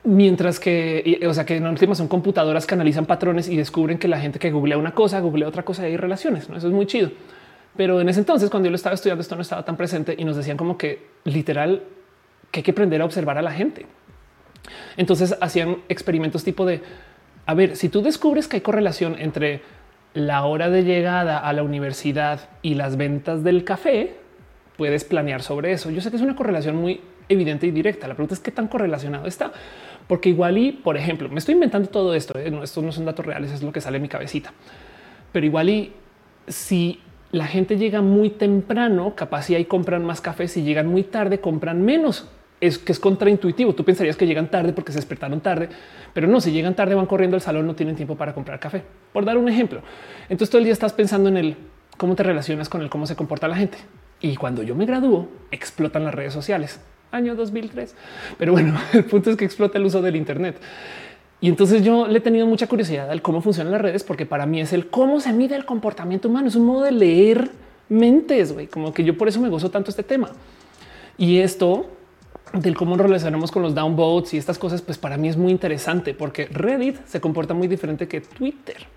Mientras que, o sea, que en última son computadoras que analizan patrones y descubren que la gente que googlea una cosa, googlea otra cosa y hay relaciones. ¿no? Eso es muy chido. Pero en ese entonces, cuando yo lo estaba estudiando, esto no estaba tan presente y nos decían como que literal que hay que aprender a observar a la gente. Entonces hacían experimentos tipo de, a ver, si tú descubres que hay correlación entre la hora de llegada a la universidad y las ventas del café, puedes planear sobre eso. Yo sé que es una correlación muy evidente y directa. La pregunta es qué tan correlacionado está, porque igual y, por ejemplo, me estoy inventando todo esto. ¿eh? No, estos no son datos reales, es lo que sale en mi cabecita. Pero igual y si la gente llega muy temprano, capaz y compran más café. Si llegan muy tarde, compran menos. Es que es contraintuitivo. Tú pensarías que llegan tarde porque se despertaron tarde, pero no, si llegan tarde van corriendo al salón, no tienen tiempo para comprar café. Por dar un ejemplo. Entonces todo el día estás pensando en el cómo te relacionas con el cómo se comporta la gente. Y cuando yo me gradúo, explotan las redes sociales. Año 2003. Pero bueno, el punto es que explota el uso del Internet. Y entonces yo le he tenido mucha curiosidad al cómo funcionan las redes, porque para mí es el cómo se mide el comportamiento humano. Es un modo de leer mentes, güey. Como que yo por eso me gozo tanto este tema. Y esto del cómo relacionamos con los downvotes y estas cosas, pues para mí es muy interesante porque Reddit se comporta muy diferente que Twitter.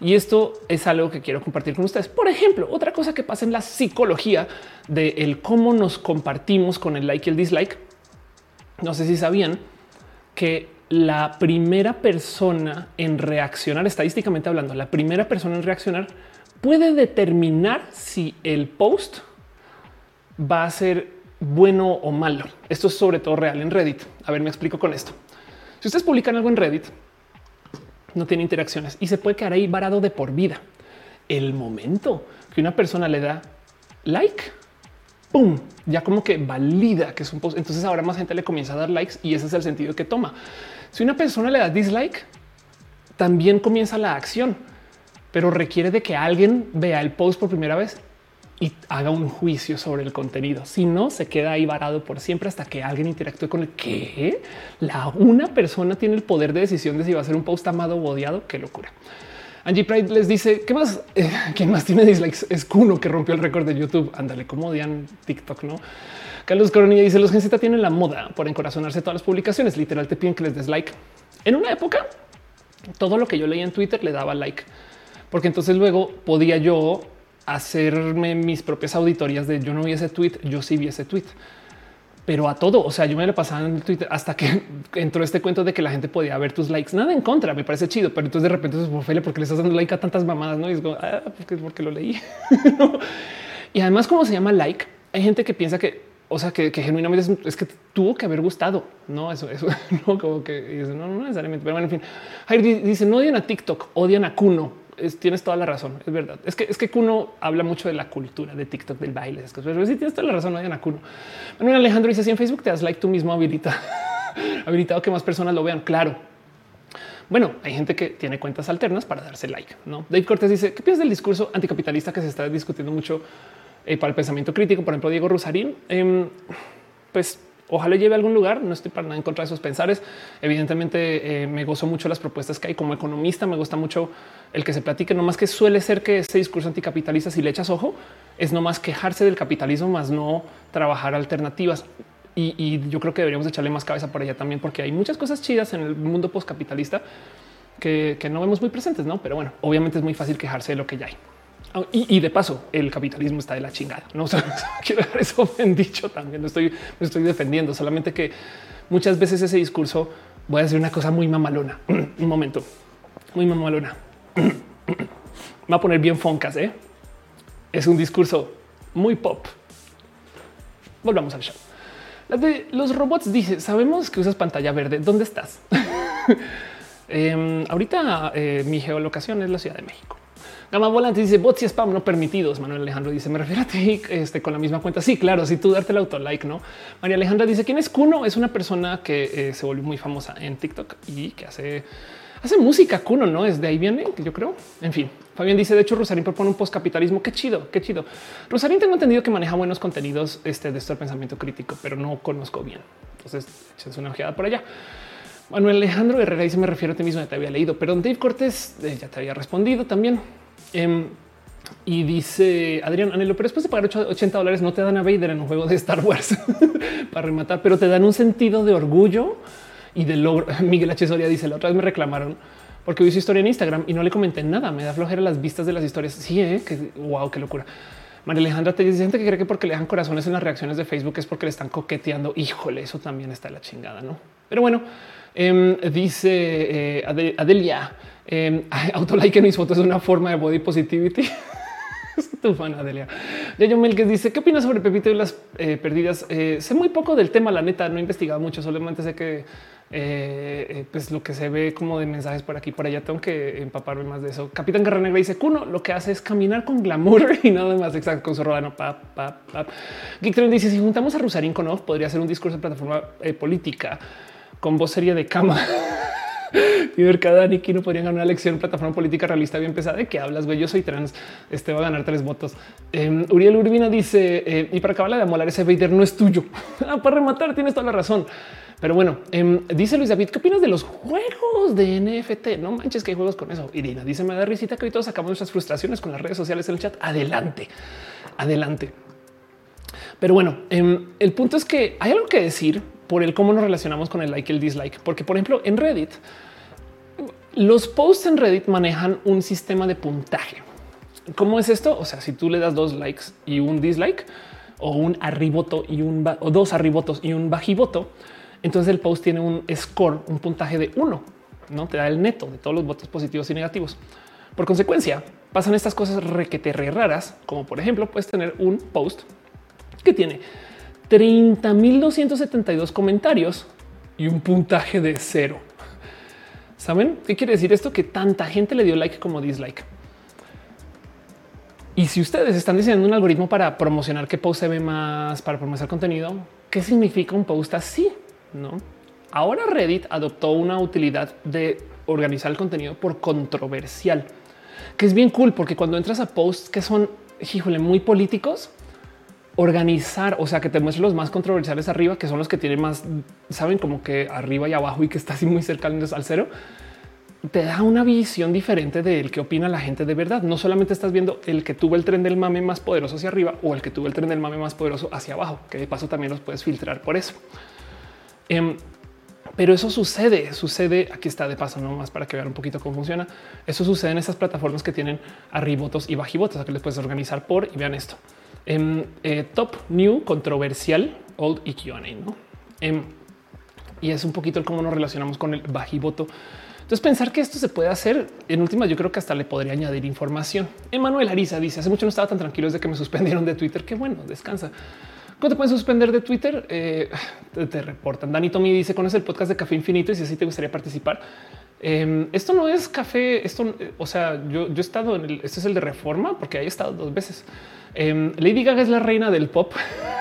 Y esto es algo que quiero compartir con ustedes. Por ejemplo, otra cosa que pasa en la psicología de el cómo nos compartimos con el like y el dislike. No sé si sabían que la primera persona en reaccionar, estadísticamente hablando, la primera persona en reaccionar puede determinar si el post va a ser bueno o malo. Esto es sobre todo real en Reddit. A ver, me explico con esto. Si ustedes publican algo en Reddit, no tiene interacciones y se puede quedar ahí varado de por vida. El momento que una persona le da like, ¡pum! Ya como que valida que es un post. Entonces ahora más gente le comienza a dar likes y ese es el sentido que toma. Si una persona le da dislike, también comienza la acción, pero requiere de que alguien vea el post por primera vez y haga un juicio sobre el contenido. Si no, se queda ahí varado por siempre hasta que alguien interactúe con el que la una persona tiene el poder de decisión de si va a ser un post amado o odiado. Qué locura. Angie Pride les dice qué más, eh, más tiene dislikes es Kuno que rompió el récord de YouTube. Ándale, como odian TikTok, no? Carlos Coronilla dice los Gensita tienen la moda por encorazonarse todas las publicaciones. Literal te piden que les des like. En una época, todo lo que yo leía en Twitter le daba like, porque entonces luego podía yo hacerme mis propias auditorías de yo no vi ese tweet, yo sí vi ese tweet. Pero a todo, o sea, yo me lo pasaba en Twitter hasta que entró este cuento de que la gente podía ver tus likes. Nada en contra, me parece chido, pero entonces de repente es por porque le estás dando like a tantas mamadas, no? Y es ah, porque, porque lo leí. Y además, como se llma like, hay gente que piensa que o sea, que, genuinamente es, que tuvo que haber gustado. No, eso, eso no como que no, necesariamente. Pero bueno, en fin, Jair dice no odian a TikTok, odian a Kuno. tienes toda la razón. Es verdad. Es que es que Kuno habla mucho de la cultura de TikTok, del baile. Es pero sí tienes toda la razón. Odian a Kuno. Manuel Alejandro dice si en Facebook te das like tú mismo habilita habilitado que más personas lo vean. Claro. Bueno, hay gente que tiene cuentas alternas para darse like. No, Dave Cortés dice qué piensas del discurso anticapitalista que se está discutiendo mucho eh, para el pensamiento crítico, por ejemplo, Diego Rusarín, em, pues ojalá lleve a algún lugar. No estoy para nada en contra de esos pensares. Evidentemente eh, me gozo mucho las propuestas que hay como economista. Me gusta mucho el que se platique, no más que suele ser que este discurso anticapitalista, si le echas ojo, es no más quejarse del capitalismo, más no trabajar alternativas. Y, yo creo que deberíamos echarle más cabeza por allá también, porque hay muchas cosas chidas en el mundo postcapitalista que, que no vemos muy presentes, no? Pero bueno, obviamente es muy fácil quejarse de lo que ya hay. Ah, y, de paso, el capitalismo está de la chingada. No quiero dejar eso bien dicho también. No estoy, me estoy defendiendo, solamente que muchas veces ese discurso voy a decir una cosa muy mamalona. Un momento, muy mamalona. Va a poner bien foncas. ¿eh? Es un discurso muy pop. Volvamos al show. La de los robots dice: Sabemos que usas pantalla verde. ¿Dónde estás? Em, ahorita eh, mi geolocación es la Ciudad de México. Gama Volante dice bots y spam no permitidos. Manuel Alejandro dice me refiero a ti este, con la misma cuenta. Sí, claro, si tú darte el auto like, no? María Alejandra dice quién es Kuno. Es una persona que eh, se volvió muy famosa en TikTok y que hace hace música Kuno, no es de ahí viene, yo creo. En fin, Fabián dice de hecho Rosarín propone un postcapitalismo. Qué chido, qué chido. Rosarín tengo entendido que maneja buenos contenidos este, de esto del pensamiento crítico, pero no conozco bien. Entonces, échense una ojeada por allá. Manuel Alejandro Herrera dice: Me refiero a ti mismo, ya te había leído, pero Dave Cortés eh, ya te había respondido también. Em, y dice Adrián Anelo, pero después de pagar 80 dólares no te dan a Vader en un juego de Star Wars para rematar, pero te dan un sentido de orgullo y de logro. Miguel H. Soria dice, la otra vez me reclamaron porque hice historia en Instagram y no le comenté nada. Me da flojera las vistas de las historias. Sí, ¿eh? que wow, qué locura. María Alejandra te dice gente que cree que porque le dejan corazones en las reacciones de Facebook es porque le están coqueteando. Híjole, eso también está la chingada, no? Pero bueno, em, dice eh, Adelia, eh, autolike en mis fotos es una forma de body positivity. es tu fan, Adelia. Yayo Melques dice: ¿Qué opinas sobre Pepito y las eh, perdidas? Eh, sé muy poco del tema, la neta, no he investigado mucho, solamente sé que eh, pues lo que se ve como de mensajes por aquí por allá. Tengo que empaparme más de eso. Capitán Guerra Negra dice: Cuno lo que hace es caminar con glamour y nada más. Exacto, con su rodano. Pa, pa, pa. dice: Si juntamos a Rusarín con Off, podría ser un discurso de plataforma política con voz seria de cama. y ver cada Niki no podrían ganar una elección plataforma política realista bien pesada. ¿De qué hablas? Güey, yo soy trans. Este va a ganar tres votos. Em, Uriel Urbina dice eh, y para acabar de amolar ese Vader no es tuyo. Ah, para rematar, tienes toda la razón. Pero bueno, em, dice Luis David, ¿qué opinas de los juegos de NFT? No manches que hay juegos con eso. Irina dice, me da risita que hoy todos sacamos nuestras frustraciones con las redes sociales en el chat. Adelante, adelante. Pero bueno, em, el punto es que hay algo que decir por el cómo nos relacionamos con el like y el dislike. Porque, por ejemplo, en Reddit, los posts en Reddit manejan un sistema de puntaje. ¿Cómo es esto? O sea, si tú le das dos likes y un dislike o un arriboto y un o dos arribotos y un bajivoto, entonces el post tiene un score, un puntaje de uno, no te da el neto de todos los votos positivos y negativos. Por consecuencia, pasan estas cosas requete re raras, como por ejemplo, puedes tener un post que tiene 30.272 comentarios y un puntaje de cero. ¿Saben qué quiere decir esto? Que tanta gente le dio like como dislike. Y si ustedes están diseñando un algoritmo para promocionar qué post se ve más, para promocionar contenido, ¿qué significa un post así? No. Ahora Reddit adoptó una utilidad de organizar el contenido por controversial, que es bien cool porque cuando entras a posts que son, híjole, muy políticos, organizar, o sea, que te muestre los más controversiales arriba, que son los que tienen más, saben, como que arriba y abajo y que está así muy cercano al cero, te da una visión diferente del que opina la gente de verdad. No solamente estás viendo el que tuvo el tren del mame más poderoso hacia arriba o el que tuvo el tren del mame más poderoso hacia abajo, que de paso también los puedes filtrar por eso. Em, pero eso sucede, sucede. Aquí está de paso, no más para que vean un poquito cómo funciona. Eso sucede en esas plataformas que tienen arribotos y bajivotos, a que les puedes organizar por y vean esto en eh, top new controversial old y QA, ¿no? Em, y es un poquito el cómo nos relacionamos con el bajivoto. Entonces pensar que esto se puede hacer en última, yo creo que hasta le podría añadir información. Emanuel Ariza dice hace mucho no estaba tan tranquilo desde que me suspendieron de Twitter. Qué bueno, descansa. ¿Cómo te pueden suspender de Twitter? Eh, te, reportan. Dani Tommy dice conoce el podcast de Café Infinito y si así te gustaría participar. Em, esto no es café. Esto, o sea, yo, he estado en el. Este es el de reforma porque he estado dos veces. Em, Lady Gaga es la reina del pop.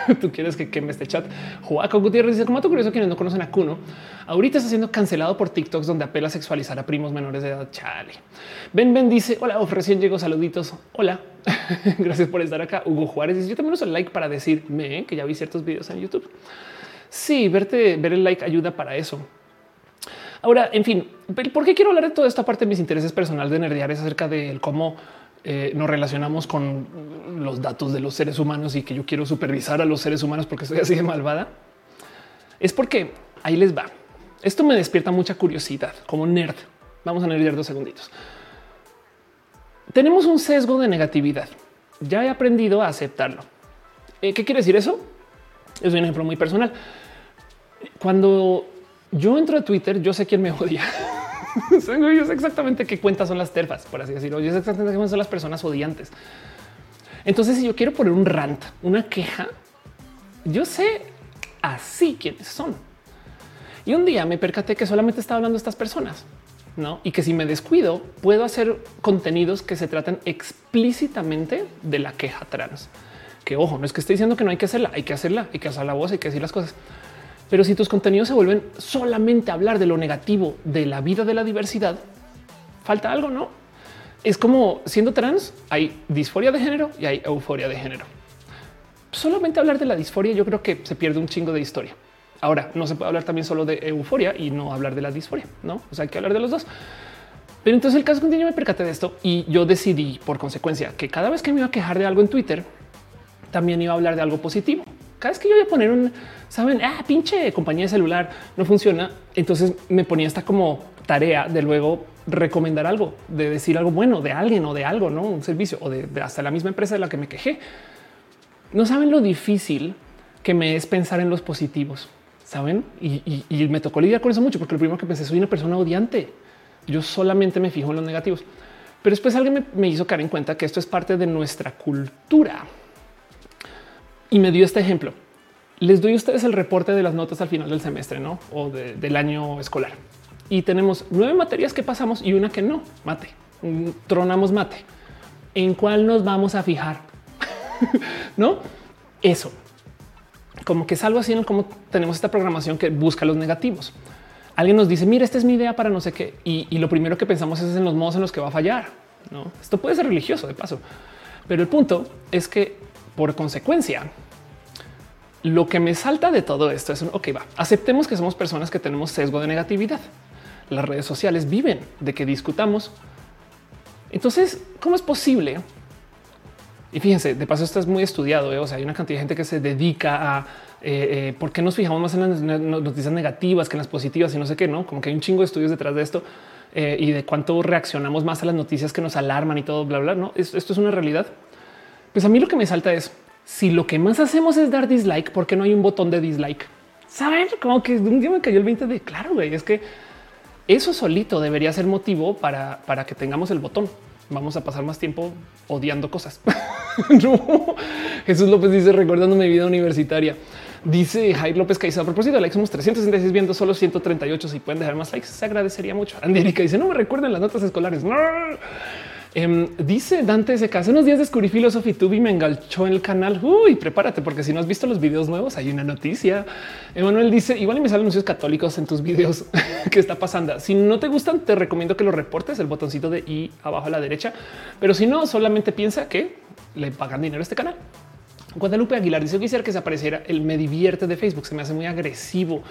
Tú quieres que queme este chat. Joaquín Gutiérrez dice como tú curioso quienes no conocen a Kuno. Ahorita está siendo cancelado por TikToks donde apela a sexualizar a primos menores de edad. Chale. Ben Ben dice hola, recién llego. Saluditos. Hola. Gracias por estar acá. Hugo Juárez dice yo también uso el like para decirme que ya vi ciertos videos en YouTube. Sí, verte, ver el like ayuda para eso. Ahora, en fin, ¿por qué quiero hablar de toda esta parte de mis intereses personales de nerdear es acerca de cómo eh, nos relacionamos con los datos de los seres humanos y que yo quiero supervisar a los seres humanos porque soy así de malvada, es porque ahí les va. Esto me despierta mucha curiosidad como nerd. Vamos a nerdear dos segunditos. Tenemos un sesgo de negatividad. Ya he aprendido a aceptarlo. Eh, ¿Qué quiere decir eso? Es un ejemplo muy personal. Cuando yo entro a Twitter, yo sé quién me odia. yo sé exactamente qué cuentas son las terfas, por así decirlo. Yo sé exactamente quiénes son las personas odiantes. Entonces, si yo quiero poner un rant, una queja, yo sé así quiénes son. Y un día me percaté que solamente estaba hablando estas personas, no? Y que si me descuido, puedo hacer contenidos que se tratan explícitamente de la queja trans. Que ojo, no es que esté diciendo que no hay que hacerla, hay que hacerla, hay que hacer la voz, hay que decir las cosas. Pero si tus contenidos se vuelven solamente hablar de lo negativo de la vida de la diversidad, falta algo, ¿no? Es como siendo trans, hay disforia de género y hay euforia de género. Solamente hablar de la disforia yo creo que se pierde un chingo de historia. Ahora, no se puede hablar también solo de euforia y no hablar de la disforia, ¿no? O sea, hay que hablar de los dos. Pero entonces el caso es me percaté de esto y yo decidí por consecuencia que cada vez que me iba a quejar de algo en Twitter, también iba a hablar de algo positivo. Cada vez que yo iba a poner un, saben, ah, pinche compañía de celular no funciona. Entonces me ponía esta como tarea de luego recomendar algo, de decir algo bueno de alguien o de algo, no un servicio o de, hasta la misma empresa de la que me quejé. No saben lo difícil que me es pensar en los positivos, saben? Y, me tocó lidiar con eso mucho, porque lo primero que pensé soy una persona odiante yo solamente me fijo en los negativos. Pero después alguien me, hizo caer en cuenta que esto es parte de nuestra cultura. Y me dio este ejemplo. Les doy a ustedes el reporte de las notas al final del semestre, ¿no? O del año escolar. Y tenemos nueve materias que pasamos y una que no, mate. Tronamos mate. ¿En cuál nos vamos a fijar? ¿No? Eso. Como que es algo así en cómo tenemos esta programación que busca los negativos alguien nos dice, mira, esta es mi idea para no sé qué. Y, lo primero que pensamos es en los modos en los que va a fallar. ¿no? Esto puede ser religioso de paso. Pero el punto es que por consecuencia, lo que me salta de todo esto es, un, ok, va, aceptemos que somos personas que tenemos sesgo de negatividad. Las redes sociales viven de que discutamos. Entonces, ¿cómo es posible? Y fíjense, de paso, esto es muy estudiado. ¿eh? O sea, hay una cantidad de gente que se dedica a eh, eh, por qué nos fijamos más en las noticias negativas que en las positivas y no sé qué, no como que hay un chingo de estudios detrás de esto y de cuánto reaccionamos más a las noticias que nos alarman y todo, bla, bla. No, esto, es una realidad. Pues a mí lo que me salta es si lo que más hacemos es dar dislike, ¿por qué no hay un botón de dislike? Saben como que un día me cayó el 20 de claro, güey, es que eso solito debería ser motivo para, para que tengamos el botón. Vamos a pasar más tiempo odiando cosas. Jesús López dice recordando mi vida universitaria. Dice Jair López Caiza, a propósito de likes, somos 366 viendo solo 138. Si pueden dejar más likes, se agradecería mucho. Andy Erika dice, no me recuerden las notas escolares. No. Em, dice Dante se hace unos días descubrí Philosophy Tube y me enganchó en el canal. Uy, prepárate, porque si no has visto los videos nuevos, hay una noticia. Emanuel dice igual y me salen anuncios católicos en tus videos. ¿Qué está pasando? Si no te gustan, te recomiendo que lo reportes el botoncito de i abajo a la derecha. Pero si no, solamente piensa que le pagan dinero a este canal. Guadalupe Aguilar dice quisiera que se apareciera el me divierte de Facebook. Se me hace muy agresivo.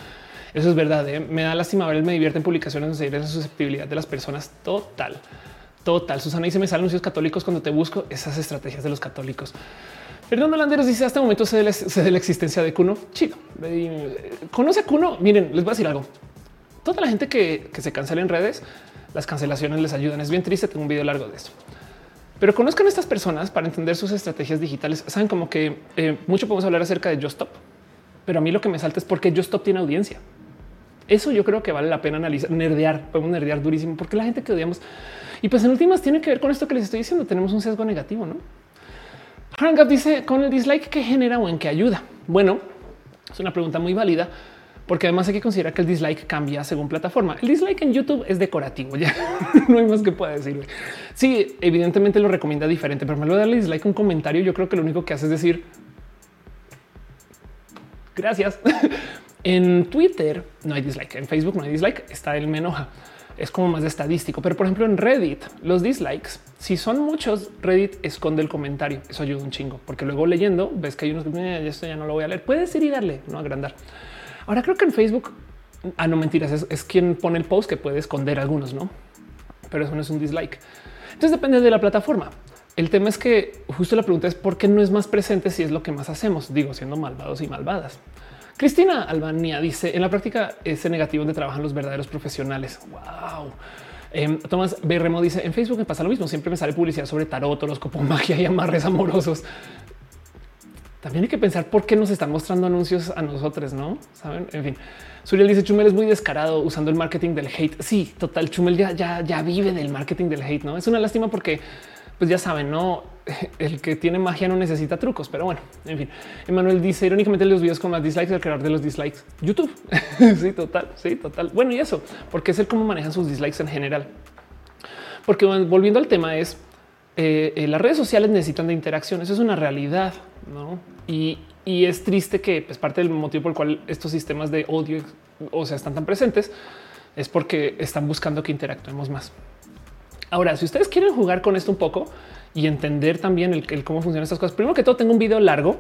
Eso es verdad. ¿eh? Me da lástima ver el me divierte en publicaciones donde esa susceptibilidad de las personas total. Total. Susana dice me salen anuncios católicos cuando te busco esas estrategias de los católicos. Fernando Landeros dice hasta el momento se de, la, existencia de Cuno. Chido. Conoce a Cuno. Miren, les voy a decir algo. Toda la gente que, que se cancela en redes, las cancelaciones les ayudan. Es bien triste. Tengo un video largo de esto pero conozcan a estas personas para entender sus estrategias digitales. Saben como que eh, mucho podemos hablar acerca de Just Stop, pero a mí lo que me salta es porque Just Stop tiene audiencia. Eso yo creo que vale la pena analizar, nerdear, podemos nerdear durísimo porque la gente que odiamos y pues en últimas tiene que ver con esto que les estoy diciendo. Tenemos un sesgo negativo, no? Hank dice con el dislike que genera o en qué ayuda. Bueno, es una pregunta muy válida porque además hay que considerar que el dislike cambia según plataforma. El dislike en YouTube es decorativo, ya no hay más que pueda decir. Sí, evidentemente lo recomienda diferente, pero me lo darle dislike un comentario. Yo creo que lo único que hace es decir gracias. en Twitter no hay dislike, en Facebook no hay dislike, está el me enoja. Es como más estadístico, pero por ejemplo en Reddit, los dislikes, si son muchos, Reddit esconde el comentario. Eso ayuda un chingo, porque luego leyendo ves que hay unos que esto ya no lo voy a leer. Puedes ir y darle, no agrandar. Ahora creo que en Facebook, a ah, no mentiras, es, quien pone el post que puede esconder algunos, no? Pero eso no es un dislike. Entonces depende de la plataforma. El tema es que justo la pregunta es por qué no es más presente si es lo que más hacemos, digo, siendo malvados y malvadas. Cristina Albania dice en la práctica ese negativo donde trabajan los verdaderos profesionales. Wow. Eh, Tomás Berremo dice en Facebook me pasa lo mismo. Siempre me sale publicidad sobre tarot, horóscopo, magia y amarres amorosos. También hay que pensar por qué nos están mostrando anuncios a nosotros, no saben. En fin, Suriel dice Chumel es muy descarado usando el marketing del hate. Sí, total. Chumel ya, ya, ya vive del marketing del hate. No es una lástima porque, pues ya saben, no el que tiene magia no necesita trucos, pero bueno, en fin. Emanuel dice irónicamente los videos con más dislikes, el creador de los dislikes, YouTube. sí, total. Sí, total. Bueno, y eso, porque es el cómo manejan sus dislikes en general. Porque volviendo al tema es eh, eh, las redes sociales necesitan de interacción. Eso es una realidad. ¿no? Y, es triste que pues, parte del motivo por el cual estos sistemas de odio o sea, están tan presentes es porque están buscando que interactuemos más. Ahora, si ustedes quieren jugar con esto un poco y entender también el, cómo funcionan estas cosas, primero que todo tengo un video largo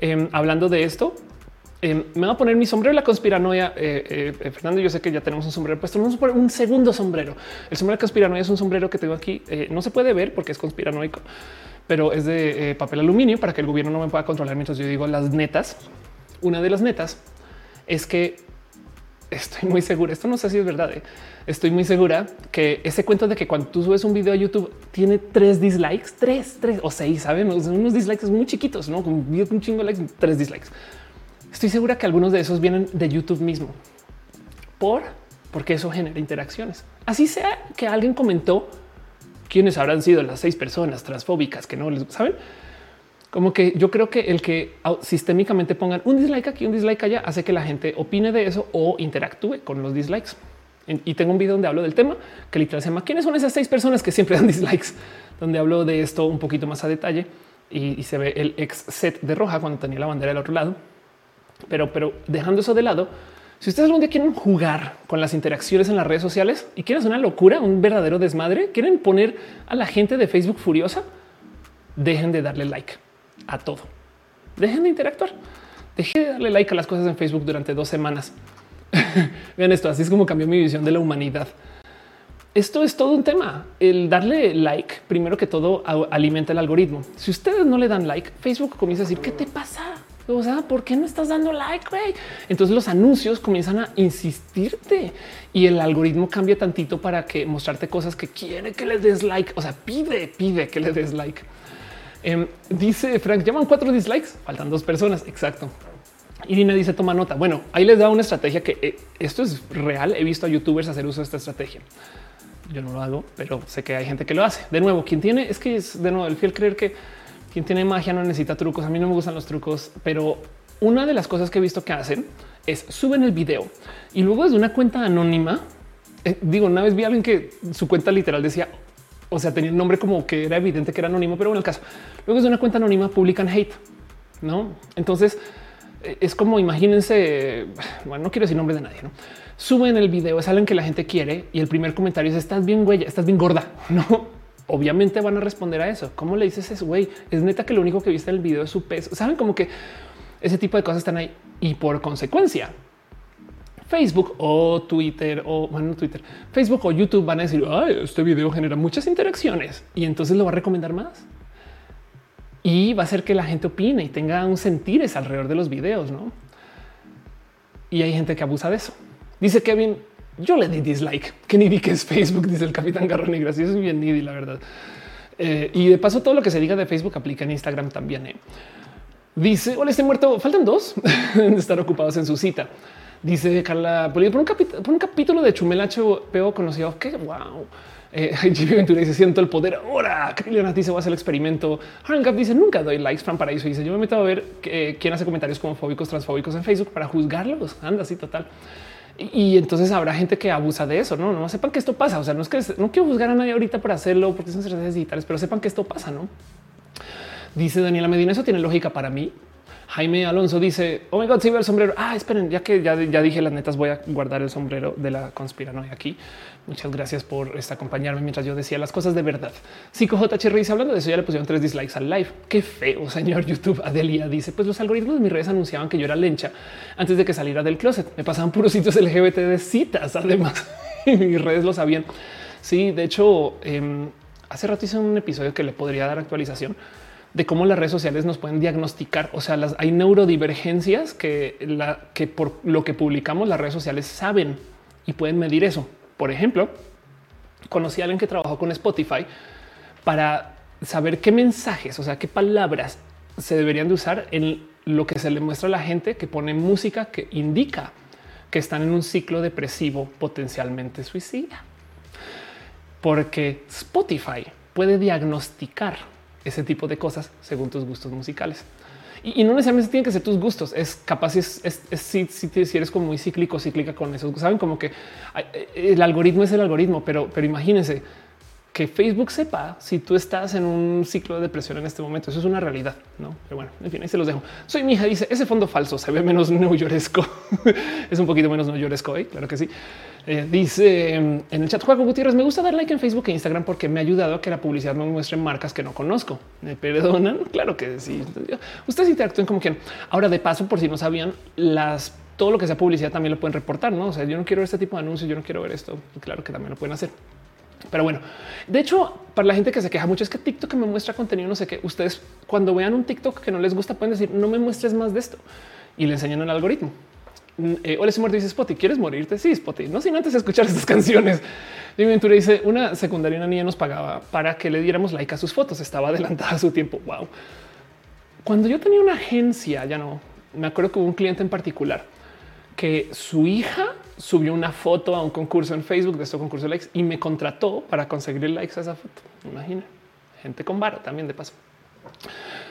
em, hablando de esto Em, me voy a poner mi sombrero de la conspiranoia. Eh, eh, Fernando, yo sé que ya tenemos un sombrero puesto. Vamos a poner un segundo sombrero. El sombrero de conspiranoia es un sombrero que tengo aquí. Eh, no se puede ver porque es conspiranoico, pero es de papel aluminio para que el gobierno no me pueda controlar mientras yo digo las netas. Una de las netas es que estoy muy segura. Esto no sé si es verdad. Estoy muy segura que ese cuento de que cuando tú subes un video a YouTube tiene tres dislikes, tres, tres o seis, saben, unos dislikes muy chiquitos, no con un chingo de likes, tres dislikes Estoy segura que algunos de esos vienen de YouTube mismo por porque eso genera interacciones. Así sea que alguien comentó quiénes habrán sido las seis personas transfóbicas que no les saben. Como que yo creo que el que sistémicamente pongan un dislike aquí, un dislike allá, hace que la gente opine de eso o interactúe con los dislikes. Y tengo un video donde hablo del tema que literal se llama ¿Quiénes son esas seis personas que siempre dan dislikes? Donde hablo de esto un poquito más a detalle y, y se ve el ex set de roja cuando tenía la bandera del otro lado pero, pero dejando eso de lado, si ustedes algún día quieren jugar con las interacciones en las redes sociales y quieren hacer una locura, un verdadero desmadre, quieren poner a la gente de Facebook furiosa, dejen de darle like a todo. Dejen de interactuar. Dejen de darle like a las cosas en Facebook durante dos semanas. Vean esto, así es como cambió mi visión de la humanidad. Esto es todo un tema. El darle like, primero que todo, alimenta el algoritmo. Si ustedes no le dan like, Facebook comienza a decir, ¿qué te pasa? O sea, ¿por qué no estás dando like? Entonces los anuncios comienzan a insistirte y el algoritmo cambia tantito para que mostrarte cosas que quiere que le des like. O sea, pide, pide que le des like. Em, dice Frank, llaman cuatro dislikes, faltan dos personas. Exacto. Irina dice toma nota. Bueno, ahí les da una estrategia que eh, esto es real. He visto a youtubers hacer uso de esta estrategia. Yo no lo hago, pero sé que hay gente que lo hace. De nuevo, quien tiene es que es de nuevo el fiel creer que quien tiene magia no necesita trucos. A mí no me gustan los trucos, pero una de las cosas que he visto que hacen es suben el video y luego desde una cuenta anónima. Eh, digo, una vez vi a alguien que su cuenta literal decía, o sea, tenía un nombre como que era evidente que era anónimo, pero en el caso, luego desde una cuenta anónima publican hate, no? Entonces eh, es como imagínense, bueno, no quiero decir nombre de nadie, no suben el video, es algo que la gente quiere y el primer comentario es estás bien güey, estás bien gorda, no? obviamente van a responder a eso. ¿Cómo le dices eso? Güey, es neta que lo único que viste en el video es su peso. Saben como que ese tipo de cosas están ahí y por consecuencia Facebook o Twitter o bueno, Twitter, Facebook o YouTube van a decir Ay, este video genera muchas interacciones y entonces lo va a recomendar más y va a hacer que la gente opine y tenga un sentires alrededor de los videos, no? Y hay gente que abusa de eso. Dice Kevin, yo le di dislike, que ni vi que es Facebook, dice el capitán Garra Negra. Sí, es bien needy, la verdad. Eh, y de paso, todo lo que se diga de Facebook aplica en Instagram también. Eh. Dice: Hola, estoy muerto. Faltan dos de estar ocupados en su cita. Dice Carla por un, por un capítulo de Chumel HBO conocido. Que wow. Eh, Ventura dice siento el poder ahora. Leonat dice voy a hacer el experimento. Harangap dice nunca doy likes. Fran Paraíso dice yo me meto a ver quién hace comentarios como fóbicos, transfóbicos en Facebook para juzgarlos. Anda así total. Y entonces habrá gente que abusa de eso. No, no sepan que esto pasa. O sea, no es que no quiero juzgar a nadie ahorita por hacerlo porque son redes digitales, pero sepan que esto pasa. No dice Daniela Medina. Eso tiene lógica para mí. Jaime Alonso dice: Oh my God, si veo el sombrero. Ah, esperen, ya que ya, ya dije las netas, voy a guardar el sombrero de la conspiranoia aquí. Muchas gracias por este, acompañarme mientras yo decía las cosas de verdad. Psico JHR dice hablando de eso, ya le pusieron tres dislikes al live. Qué feo, señor YouTube. Adelia dice: Pues los algoritmos de mis redes anunciaban que yo era lencha antes de que saliera del closet. Me pasaban puros sitios LGBT de citas. Además, mis redes lo sabían. Sí, de hecho, em, hace rato hice un episodio que le podría dar actualización de cómo las redes sociales nos pueden diagnosticar. O sea, las, hay neurodivergencias que, que por lo que publicamos las redes sociales saben y pueden medir eso. Por ejemplo, conocí a alguien que trabajó con Spotify para saber qué mensajes, o sea, qué palabras se deberían de usar en lo que se le muestra a la gente que pone música que indica que están en un ciclo depresivo potencialmente suicida. Porque Spotify puede diagnosticar ese tipo de cosas según tus gustos musicales. Y, no necesariamente tienen que ser tus gustos. Es capaz es, si, eres como muy cíclico, cíclica con eso. Saben como que el algoritmo es el algoritmo, pero, pero imagínense que Facebook sepa si tú estás en un ciclo de depresión en este momento. Eso es una realidad, no? Pero bueno, en fin, ahí se los dejo. Soy mi hija. Dice ese fondo falso se ve menos neoyoresco. es un poquito menos neoyoresco. ¿eh? Claro que sí. Eh, dice en el chat Juego Gutiérrez, me gusta dar like en Facebook e Instagram porque me ha ayudado a que la publicidad me muestre marcas que no conozco. ¿Me perdonan? Claro que sí. Ustedes interactúen como quieran. Ahora, de paso, por si no sabían, las todo lo que sea publicidad también lo pueden reportar. No, o sea, yo no quiero ver este tipo de anuncios, yo no quiero ver esto. Claro que también lo pueden hacer. Pero bueno, de hecho, para la gente que se queja mucho es que TikTok me muestra contenido, no sé qué. Ustedes cuando vean un TikTok que no les gusta pueden decir no me muestres más de esto y le enseñan el algoritmo. Mm, eh, se muerto dice Spotty, ¿quieres morirte? Sí, Spotty. No sin antes escuchar estas canciones. Mi Ventura dice una secundaria, una niña nos pagaba para que le diéramos like a sus fotos. Estaba adelantada a su tiempo. Wow. Cuando yo tenía una agencia, ya no me acuerdo que hubo un cliente en particular que su hija subió una foto a un concurso en Facebook de este concurso de likes y me contrató para conseguir likes a esa foto. Imagina gente con varo también de paso.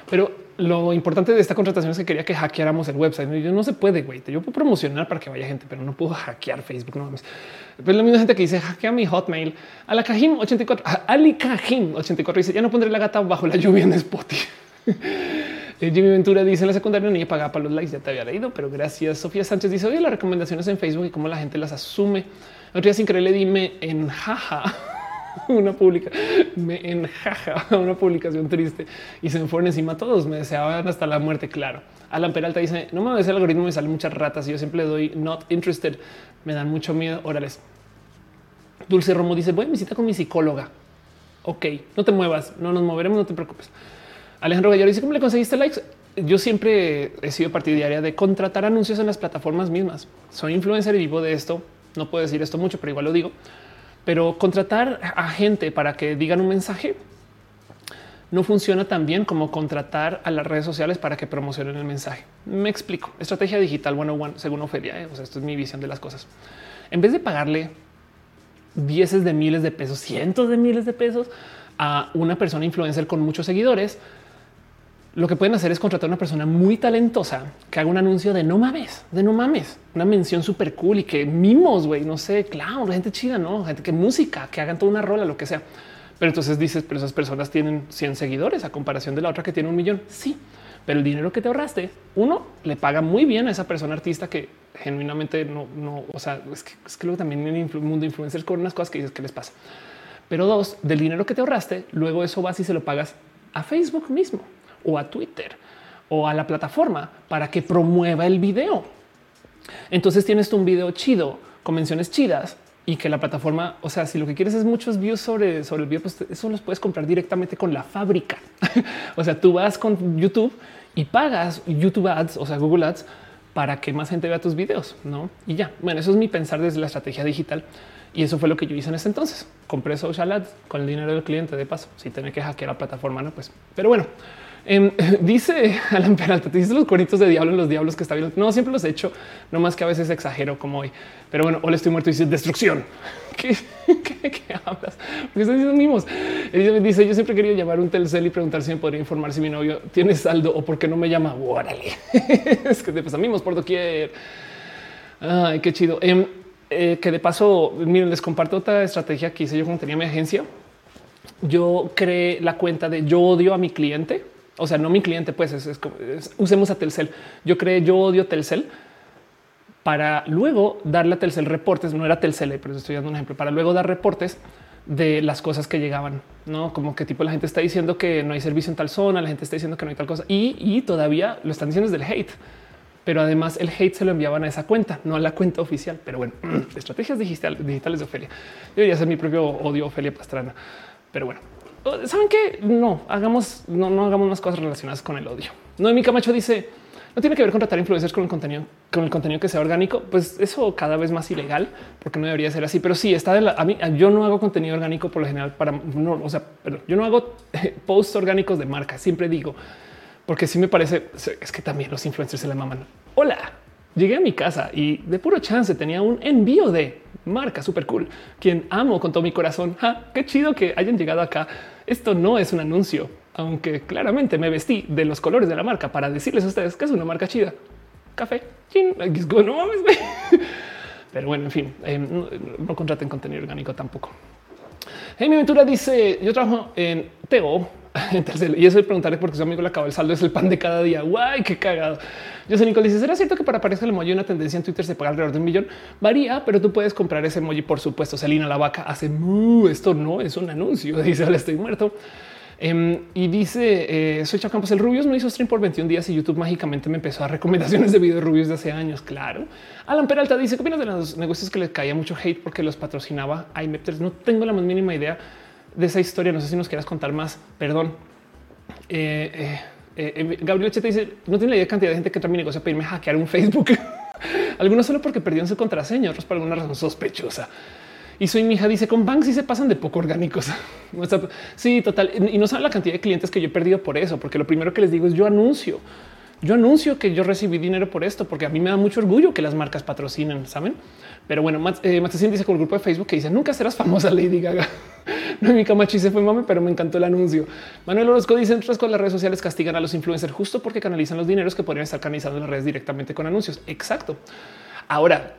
Pero lo importante de esta contratación es que quería que hackeáramos el website. Yo no se puede, güey. Yo puedo promocionar para que vaya gente, pero no puedo hackear Facebook. No mames. Pero la misma gente que dice hackea mi hotmail a la Cajim 84, Ali Cajim 84 dice ya no pondré la gata bajo la lluvia en Spotify. Eh, Jimmy Ventura dice en la secundaria ni pagaba para los likes, ya te había leído, pero gracias. Sofía Sánchez dice oye las recomendaciones en Facebook y cómo la gente las asume. Otro día sin querer dime en jaja una pública, me en jaja una publicación triste y se me fueron encima todos. Me deseaban hasta la muerte. Claro. Alan Peralta dice no me ves el algoritmo, me salen muchas ratas y yo siempre le doy not interested. Me dan mucho miedo. Órales. Dulce Romo dice voy a visita con mi psicóloga. Ok, no te muevas, no nos moveremos, no te preocupes. Alejandro Gallero dice cómo le conseguiste likes. Yo siempre he sido partidaria de contratar anuncios en las plataformas mismas. Soy influencer y vivo de esto. No puedo decir esto mucho, pero igual lo digo. Pero contratar a gente para que digan un mensaje no funciona tan bien como contratar a las redes sociales para que promocionen el mensaje. Me explico. Estrategia digital 101, según Ofelia. ¿eh? O sea, esto es mi visión de las cosas. En vez de pagarle dieces de miles de pesos, cientos de miles de pesos a una persona influencer con muchos seguidores, lo que pueden hacer es contratar a una persona muy talentosa que haga un anuncio de no mames, de no mames, una mención súper cool y que mimos, güey, no sé, claro, gente chida, no gente que música, que hagan toda una rola, lo que sea. Pero entonces dices, pero esas personas tienen 100 seguidores a comparación de la otra que tiene un millón. Sí, pero el dinero que te ahorraste, uno le paga muy bien a esa persona artista que genuinamente no, no, o sea, es que, es que luego también en el mundo influencers con unas cosas que dices que les pasa. Pero dos, del dinero que te ahorraste, luego eso vas y se lo pagas a Facebook mismo o a Twitter o a la plataforma para que promueva el video. Entonces tienes un video chido con menciones chidas y que la plataforma, o sea, si lo que quieres es muchos views sobre, sobre el video, pues eso los puedes comprar directamente con la fábrica. o sea, tú vas con YouTube y pagas YouTube Ads, o sea, Google Ads para que más gente vea tus videos, no? Y ya. Bueno, eso es mi pensar desde la estrategia digital. Y eso fue lo que yo hice en ese entonces. Compré social ads con el dinero del cliente de paso, si tener que hackear la plataforma, no, pues, pero bueno, Em, dice Alan Peralta, te dices los cuernitos de diablo en los diablos que está viendo. No, siempre los he hecho, no más que a veces exagero como hoy. Pero bueno, hoy estoy muerto y dice destrucción. ¿Qué, hablas? Porque están diciendo mimos. Dice, yo siempre quería llamar un Telcel y preguntar si me podría informar si mi novio tiene saldo o por qué no me llama. Órale. es que te pasa mimos por doquier. Ay, qué chido. Em, eh, que de paso, miren, les comparto otra estrategia que hice yo cuando tenía mi agencia. Yo creé la cuenta de yo odio a mi cliente o sea, no mi cliente, pues es, usemos a Telcel. Yo creé yo odio Telcel para luego darle a Telcel reportes. No era Telcel, pero estoy dando un ejemplo para luego dar reportes de las cosas que llegaban, no como que tipo la gente está diciendo que no hay servicio en tal zona, la gente está diciendo que no hay tal cosa y, todavía lo están diciendo desde el hate, pero además el hate se lo enviaban a esa cuenta, no a la cuenta oficial. Pero bueno, estrategias digitales de Ofelia. Debería ser mi propio odio Ofelia Pastrana, pero bueno, saben que no hagamos, no, no hagamos más cosas relacionadas con el odio. No, mi Camacho dice no tiene que ver con tratar influencers con el contenido, con el contenido que sea orgánico. Pues eso cada vez más ilegal porque no debería ser así. Pero sí está de la, a mí. Yo no hago contenido orgánico por lo general para no, o sea, perdón, yo no hago posts orgánicos de marca. Siempre digo porque sí me parece es que también los influencers se le maman. Hola, llegué a mi casa y de puro chance tenía un envío de marca súper cool, quien amo con todo mi corazón. qué chido que hayan llegado acá. Esto no es un anuncio, aunque claramente me vestí de los colores de la marca para decirles a ustedes que es una marca chida. Café, no mames, Pero bueno, en fin, eh, no, contraten contenido orgánico tampoco. Hey, mi aventura dice: Yo trabajo en Teo y eso de preguntarle porque su amigo le acaba el saldo es el pan de cada día. Guay, qué cagado. Yo sé, Nicole dice: ¿Será cierto que para aparecer el emoji una tendencia en Twitter se paga alrededor de un millón? Varía, pero tú puedes comprar ese emoji, por supuesto. Selina la vaca hace esto no es un anuncio. Dice: Hola, estoy muerto. Em, y dice: eh, Soy Chao Campos. El Rubius no hizo stream por 21 días y YouTube mágicamente me empezó a recomendaciones de videos Rubius de hace años. Claro. Alan Peralta dice: ¿Qué opinas de los negocios que le caía mucho hate porque los patrocinaba iMepters? No tengo la más mínima idea de esa historia. No sé si nos quieras contar más. Perdón. Eh, eh, eh, Gabriel Chete dice: No tiene la idea de cantidad de gente que entra a mi negocio a pedirme hackear un Facebook. Algunos solo porque perdieron su contraseña, otros por alguna razón sospechosa. Y soy mi hija dice con banks y se pasan de poco orgánicos. sí, total. Y no saben la cantidad de clientes que yo he perdido por eso, porque lo primero que les digo es yo anuncio. Yo anuncio que yo recibí dinero por esto, porque a mí me da mucho orgullo que las marcas patrocinen, saben? Pero bueno, eh, dice con el grupo de Facebook que dice nunca serás famosa Lady Gaga. no, mi camachi se fue mame, pero me encantó el anuncio. Manuel Orozco dice otras con las redes sociales castigan a los influencers justo porque canalizan los dineros que podrían estar canalizando en las redes directamente con anuncios. Exacto. Ahora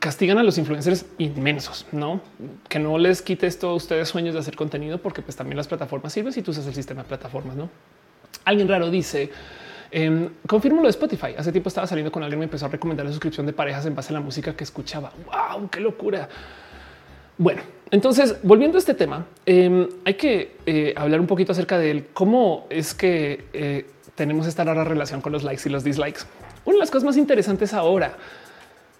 castigan a los influencers inmensos, no que no les quite esto a ustedes sueños de hacer contenido, porque pues también las plataformas sirven si tú usas el sistema de plataformas. No alguien raro dice eh, confirmo lo de Spotify. Hace tiempo estaba saliendo con alguien, me empezó a recomendar la suscripción de parejas en base a la música que escuchaba. Wow, qué locura. Bueno, entonces volviendo a este tema, em, hay que eh, hablar un poquito acerca de cómo es que eh, tenemos esta rara relación con los likes y los dislikes. Una de las cosas más interesantes ahora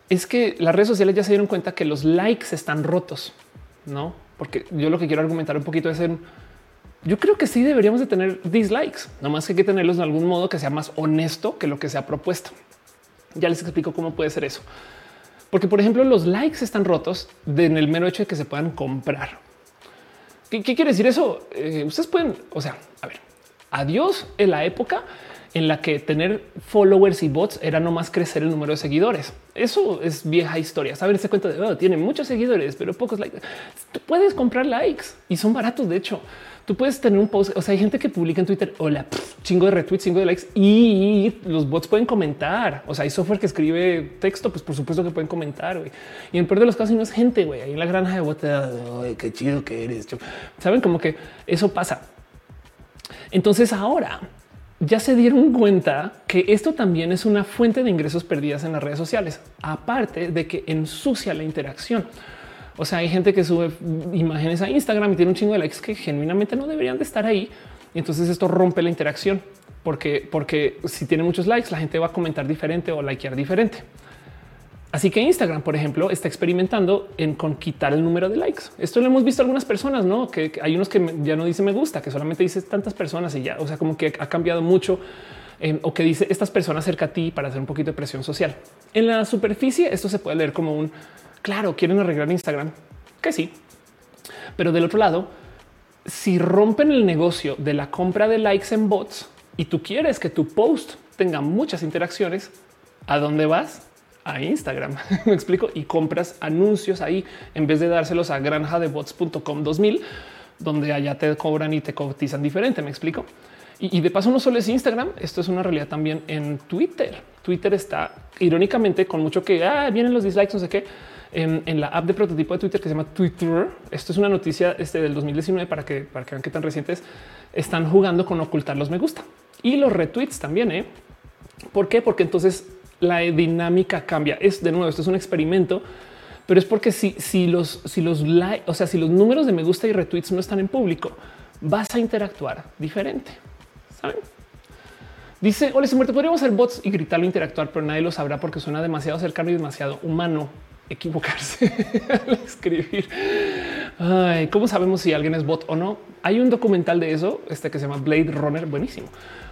es que las redes sociales ya se dieron cuenta que los likes están rotos, no? Porque yo lo que quiero argumentar un poquito es en yo creo que sí deberíamos de tener dislikes, no más que hay que tenerlos de algún modo que sea más honesto que lo que se ha propuesto. Ya les explico cómo puede ser eso. Porque, por ejemplo, los likes están rotos en el mero hecho de que se puedan comprar. ¿Qué, quiere decir eso? Eh, ustedes pueden, o sea, a ver, adiós en la época en la que tener followers y bots era no más crecer el número de seguidores. Eso es vieja historia. Saben ese cuento de oh, tiene muchos seguidores, pero pocos likes. Tú puedes comprar likes y son baratos. De hecho, tú puedes tener un post. O sea, hay gente que publica en Twitter, hola, chingo de retweets, chingo de likes y los bots pueden comentar. O sea, hay software que escribe texto, pues por supuesto que pueden comentar. Y en peor de los casos, no es gente, güey. Ahí en la granja de bots, qué chido que eres. Saben como que eso pasa. Entonces ahora ya se dieron cuenta que esto también es una fuente de ingresos perdidas en las redes sociales, aparte de que ensucia la interacción. O sea, hay gente que sube imágenes a Instagram y tiene un chingo de likes que genuinamente no deberían de estar ahí. Y entonces esto rompe la interacción porque, porque si tiene muchos likes, la gente va a comentar diferente o likear diferente. Así que Instagram, por ejemplo, está experimentando en con quitar el número de likes. Esto lo hemos visto algunas personas, no que, hay unos que ya no dice me gusta, que solamente dice tantas personas y ya, o sea, como que ha cambiado mucho eh, o que dice estas personas cerca a ti para hacer un poquito de presión social. En la superficie, esto se puede leer como un Claro, quieren arreglar Instagram, que sí. Pero del otro lado, si rompen el negocio de la compra de likes en bots y tú quieres que tu post tenga muchas interacciones, ¿a dónde vas? A Instagram. Me explico y compras anuncios ahí en vez de dárselos a granja de bots.com 2000, donde allá te cobran y te cotizan diferente. Me explico. Y, de paso, no solo es Instagram, esto es una realidad también en Twitter. Twitter está irónicamente con mucho que ah, vienen los dislikes, no sé qué en, la app de prototipo de Twitter que se llama Twitter. Esto es una noticia este del 2019 para que, para que vean qué tan recientes están jugando con ocultar los me gusta y los retweets también. ¿eh? ¿Por qué? Porque entonces la dinámica cambia. Es de nuevo, esto es un experimento, pero es porque si, si los, si los o sea, si los números de me gusta y retweets no están en público, vas a interactuar diferente. ¿Saben? Dice, hola, muerto. Podríamos hacer bots y gritarlo, interactuar, pero nadie lo sabrá porque suena demasiado cercano y demasiado humano equivocarse al escribir. ¿Cómo sabemos si alguien es bot o no? Hay un documental de eso, este que se llama Blade Runner, buenísimo.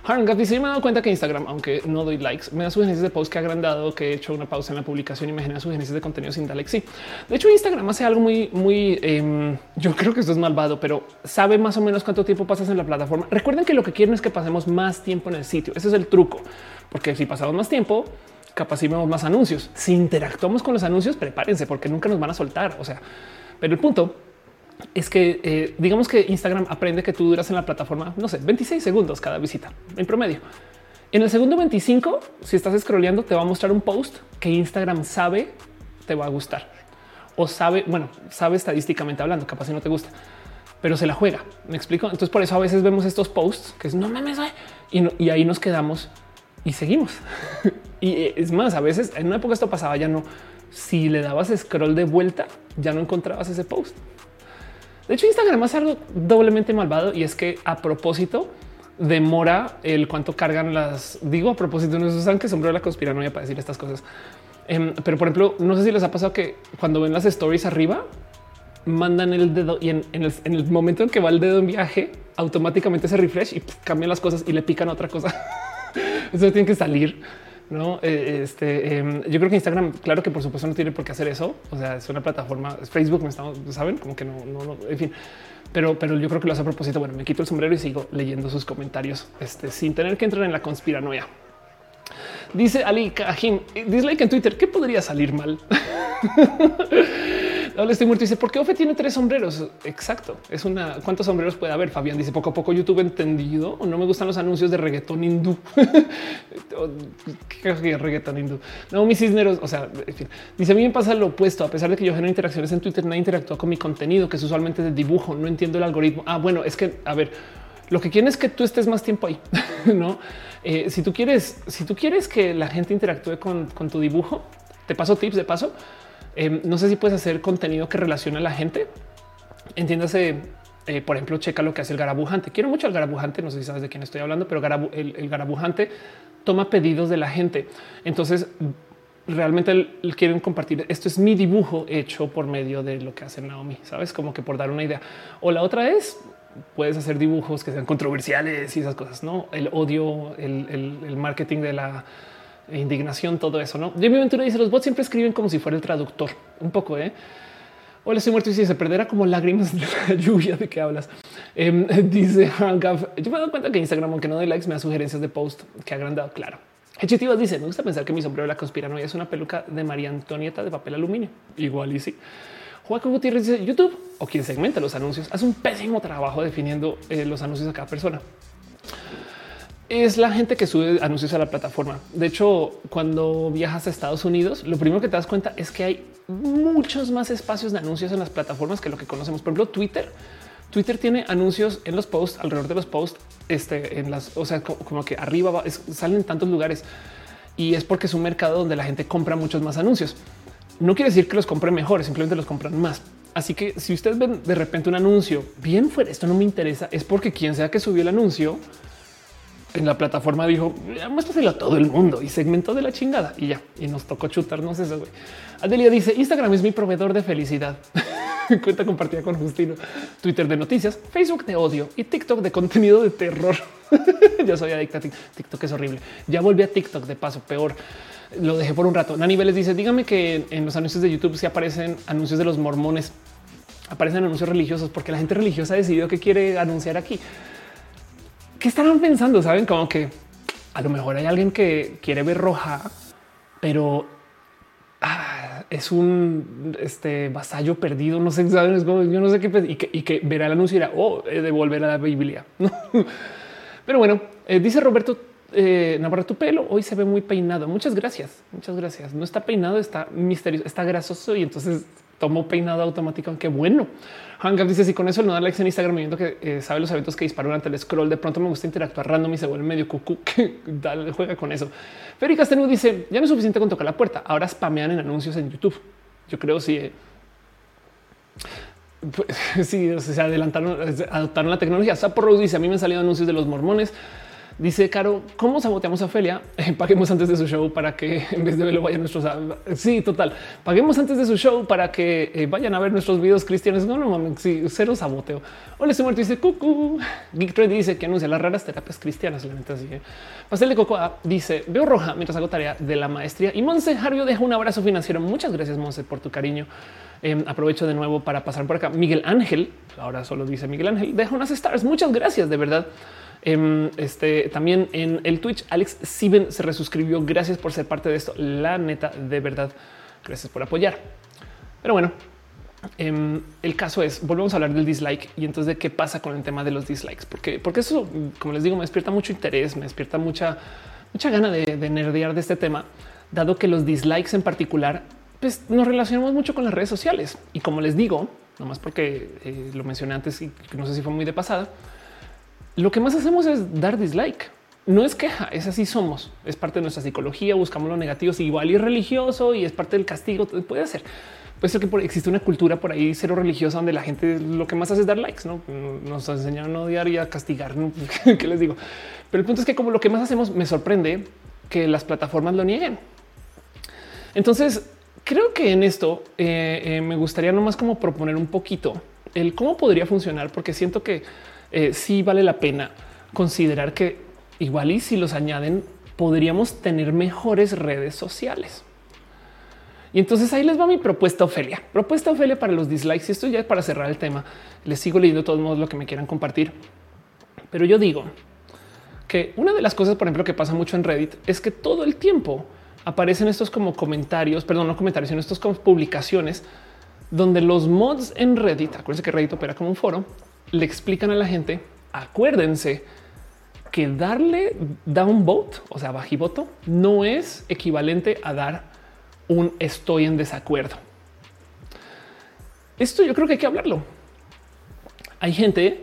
Harn dice, me he dado cuenta que Instagram, aunque no doy likes, me da sugerencias de post que ha agrandado, que he hecho una pausa en la publicación y me genera sugerencias de contenido sin dar like. Sí, de hecho Instagram hace algo muy, muy, em, yo creo que esto es malvado, pero sabe más o menos cuánto tiempo pasas en la plataforma. Recuerden que lo que quieren es que pasemos más tiempo en el sitio. Ese es el truco, porque si pasamos más tiempo, capaz más anuncios. Si interactuamos con los anuncios, prepárense porque nunca nos van a soltar. O sea, pero el punto es que eh, digamos que Instagram aprende que tú duras en la plataforma, no sé, 26 segundos cada visita en promedio. En el segundo 25, si estás scrolleando, te va a mostrar un post que Instagram sabe te va a gustar o sabe, bueno, sabe estadísticamente hablando, capaz si no te gusta pero se la juega. Me explico. Entonces, por eso a veces vemos estos posts que es no mames, y, y ahí nos quedamos y seguimos. y eh, es más, a veces en una época esto pasaba, ya no. Si le dabas scroll de vuelta, ya no encontrabas ese post. De hecho, Instagram hace algo doblemente malvado y es que a propósito demora el cuánto cargan las. Digo a propósito, no usan que sombrero la conspiranoia para decir estas cosas. Em, pero por ejemplo, no sé si les ha pasado que cuando ven las stories arriba, mandan el dedo y en, el, momento en que va el dedo en viaje, automáticamente se refresh y cambian las cosas y le pican otra cosa. Eso tiene que salir. No, eh, este em, yo creo que Instagram, claro que por supuesto no tiene por qué hacer eso. O sea, es una plataforma, Facebook, me estamos, saben, como que no, no, en fin, pero, pero yo creo que lo hace a propósito. Bueno, me quito el sombrero y sigo leyendo sus comentarios este, sin tener que entrar en la conspiranoia. Dice Ali Kahim, dislike en Twitter, ¿qué podría salir mal? Estoy muerto. Dice, ¿por qué Ofe tiene tres sombreros? Exacto. Es una. ¿Cuántos sombreros puede haber? Fabián dice, poco a poco YouTube entendido. No me gustan los anuncios de reggaetón hindú. ¿Qué reggaetón hindú? No, mis cisneros. O sea. Dice, a mí me pasa lo opuesto. A pesar de que yo genero interacciones en Twitter, nadie interactúa con mi contenido, que es usualmente de dibujo. No entiendo el algoritmo. Ah, bueno, es que, a ver, lo que quieren es que tú estés más tiempo ahí, ¿no? Eh, si tú quieres, si tú quieres que la gente interactúe con, con tu dibujo, te paso tips de paso Em, no sé si puedes hacer contenido que relacione a la gente. Entiéndase, eh, por ejemplo, checa lo que hace el garabujante. Quiero mucho al garabujante. No sé si sabes de quién estoy hablando, pero el, garabujante toma pedidos de la gente. Entonces, realmente quieren compartir. Esto es mi dibujo hecho por medio de lo que hace Naomi. Sabes, como que por dar una idea. O la otra es puedes hacer dibujos que sean controversiales y esas cosas, no el odio, el marketing de la indignación, todo eso. No, Jimmy Ventura dice: Los bots siempre escriben como si fuera el traductor. Un poco, eh. Hola, estoy muerto y si se perderá como lágrimas de la lluvia de qué hablas. Em, dice Hangaf. Yo me he dado cuenta que Instagram, aunque no de likes, me da sugerencias de post que agrandado. Claro. Hechitivas dice: Me gusta pensar que mi sombrero de la conspiranoia es una peluca de María Antonieta de papel aluminio. Igual y sí. Joaquín Gutiérrez dice YouTube o quien segmenta los anuncios hace un pésimo trabajo definiendo eh, los anuncios a cada persona es la gente que sube anuncios a la plataforma. De hecho, cuando viajas a Estados Unidos, lo primero que te das cuenta es que hay muchos más espacios de anuncios en las plataformas que lo que conocemos. Por ejemplo, Twitter. Twitter tiene anuncios en los posts, alrededor de los posts, este, en las, o sea, como, que arriba salen en tantos lugares y es porque es un mercado donde la gente compra muchos más anuncios. No quiere decir que los compren mejores, simplemente los compran más. Así que si ustedes ven de repente un anuncio bien fuera, esto no me interesa, es porque quien sea que subió el anuncio en la plataforma dijo muéstraselo a todo el mundo y segmentó de la chingada y ya. Y nos tocó chutarnos eso. Güey. Adelia dice Instagram es mi proveedor de felicidad. Cuenta compartida con Justino. Twitter de noticias, Facebook de odio y TikTok de contenido de terror. Yo soy adicta a TikTok. es horrible. Ya volví a TikTok de paso, peor. Lo dejé por un rato. Nani Vélez dice dígame que en los anuncios de YouTube se aparecen anuncios de los mormones. Aparecen anuncios religiosos porque la gente religiosa ha decidido que quiere anunciar aquí. ¿Qué estarán pensando? Saben como que a lo mejor hay alguien que quiere ver roja, pero ah, es un este, vasallo perdido. No sé, ¿saben? yo no sé qué y que, verá el anuncio y dirá, oh, he de volver a la Biblia. pero bueno, eh, dice Roberto eh, tu pelo hoy se ve muy peinado. Muchas gracias. Muchas gracias. No está peinado, está misterioso, está grasoso y entonces tomó peinado automático. Qué bueno. Hangap dice si con eso no da likes en Instagram viendo que eh, sabe los eventos que disparan ante el scroll. De pronto me gusta interactuar random y se vuelve medio cucú que dale, juega con eso. Feri Castenu dice ya no es suficiente con tocar la puerta. Ahora spamean en anuncios en YouTube. Yo creo si eh, pues, sí, se adelantaron, adoptaron la tecnología. Sapo dice a mí me han salido anuncios de los mormones. Dice Caro, ¿cómo saboteamos a Felia? paguemos antes de su show para que en vez de verlo vayan nuestros. Sí, total. Paguemos antes de su show para que eh, vayan a ver nuestros videos cristianos. No, no mames, sí, cero saboteo. Hola, estoy muerto. Dice cucu. Geek Trade dice que anuncia las raras terapias cristianas. Solamente así. ¿eh? Pastel de Cocoa dice veo roja mientras hago tarea de la maestría. Y Monse Jario deja un abrazo financiero. Muchas gracias, Monse, por tu cariño. Em, aprovecho de nuevo para pasar por acá. Miguel Ángel, ahora solo dice Miguel Ángel, deja unas stars. Muchas gracias, de verdad. Em, este también en el Twitch, Alex Siben se resuscribió. Gracias por ser parte de esto. La neta, de verdad, gracias por apoyar. Pero bueno, em, el caso es volvemos a hablar del dislike y entonces de qué pasa con el tema de los dislikes, porque, porque eso, como les digo, me despierta mucho interés, me despierta mucha, mucha gana de, de nerdear de este tema, dado que los dislikes en particular, pues nos relacionamos mucho con las redes sociales y como les digo, nomás porque eh, lo mencioné antes y no sé si fue muy de pasada. Lo que más hacemos es dar dislike. No es queja, es así somos. Es parte de nuestra psicología. Buscamos lo negativo, igual y religioso y es parte del castigo. Puede ser. Puede ser que existe una cultura por ahí cero religiosa donde la gente lo que más hace es dar likes. No nos enseñaron a odiar y a castigar. ¿Qué les digo? Pero el punto es que como lo que más hacemos me sorprende que las plataformas lo nieguen. Entonces, creo que en esto eh, eh, me gustaría nomás como proponer un poquito el cómo podría funcionar, porque siento que eh, sí vale la pena considerar que igual y si los añaden, podríamos tener mejores redes sociales. Y entonces ahí les va mi propuesta Ofelia. Propuesta Ofelia para los dislikes. Y esto ya es para cerrar el tema. Les sigo leyendo de todos modos lo que me quieran compartir. Pero yo digo que una de las cosas, por ejemplo, que pasa mucho en Reddit es que todo el tiempo aparecen estos como comentarios, perdón, no comentarios, sino estos como publicaciones donde los mods en Reddit, acuérdense que Reddit opera como un foro, le explican a la gente, acuérdense que darle downvote, o sea, bajivoto, no es equivalente a dar un estoy en desacuerdo. Esto yo creo que hay que hablarlo. Hay gente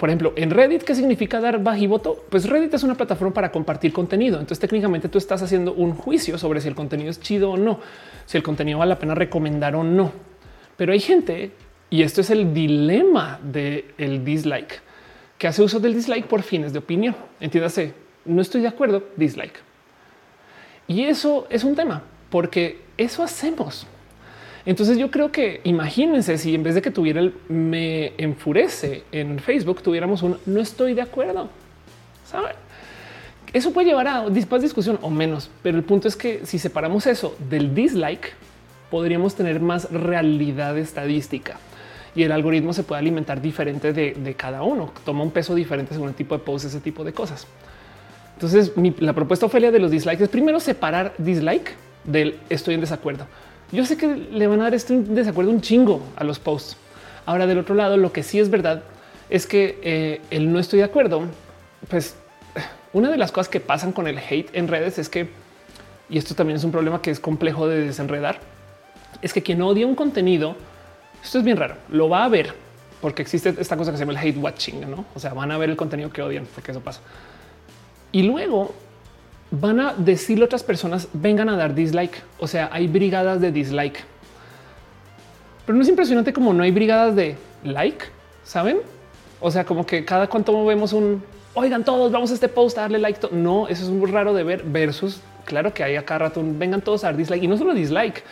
por ejemplo, en Reddit, ¿qué significa dar voto? Pues Reddit es una plataforma para compartir contenido. Entonces técnicamente tú estás haciendo un juicio sobre si el contenido es chido o no, si el contenido vale la pena recomendar o no. Pero hay gente, y esto es el dilema del dislike, que hace uso del dislike por fines de opinión. Entiéndase, no estoy de acuerdo, dislike. Y eso es un tema, porque eso hacemos. Entonces yo creo que imagínense si en vez de que tuviera el me enfurece en Facebook, tuviéramos un no estoy de acuerdo. ¿Saben? Eso puede llevar a más discusión o menos, pero el punto es que si separamos eso del dislike, podríamos tener más realidad estadística y el algoritmo se puede alimentar diferente de, cada uno. Toma un peso diferente según el tipo de post, ese tipo de cosas. Entonces, la propuesta Ofelia de los dislikes es primero separar dislike del estoy en desacuerdo. Yo sé que le van a dar este desacuerdo un chingo a los posts. Ahora, del otro lado, lo que sí es verdad es que eh, el no estoy de acuerdo, pues una de las cosas que pasan con el hate en redes es que, y esto también es un problema que es complejo de desenredar, es que quien odia un contenido, esto es bien raro, lo va a ver porque existe esta cosa que se llama el hate watching, ¿no? O sea, van a ver el contenido que odian, porque eso pasa. Y luego van a decirle a otras personas vengan a dar dislike. O sea, hay brigadas de dislike. Pero no es impresionante como no hay brigadas de like, saben? O sea, como que cada cuanto vemos un oigan todos, vamos a este post a darle like. No, eso es muy raro de ver versus claro que hay acá rato vengan todos a dar dislike y no solo dislike,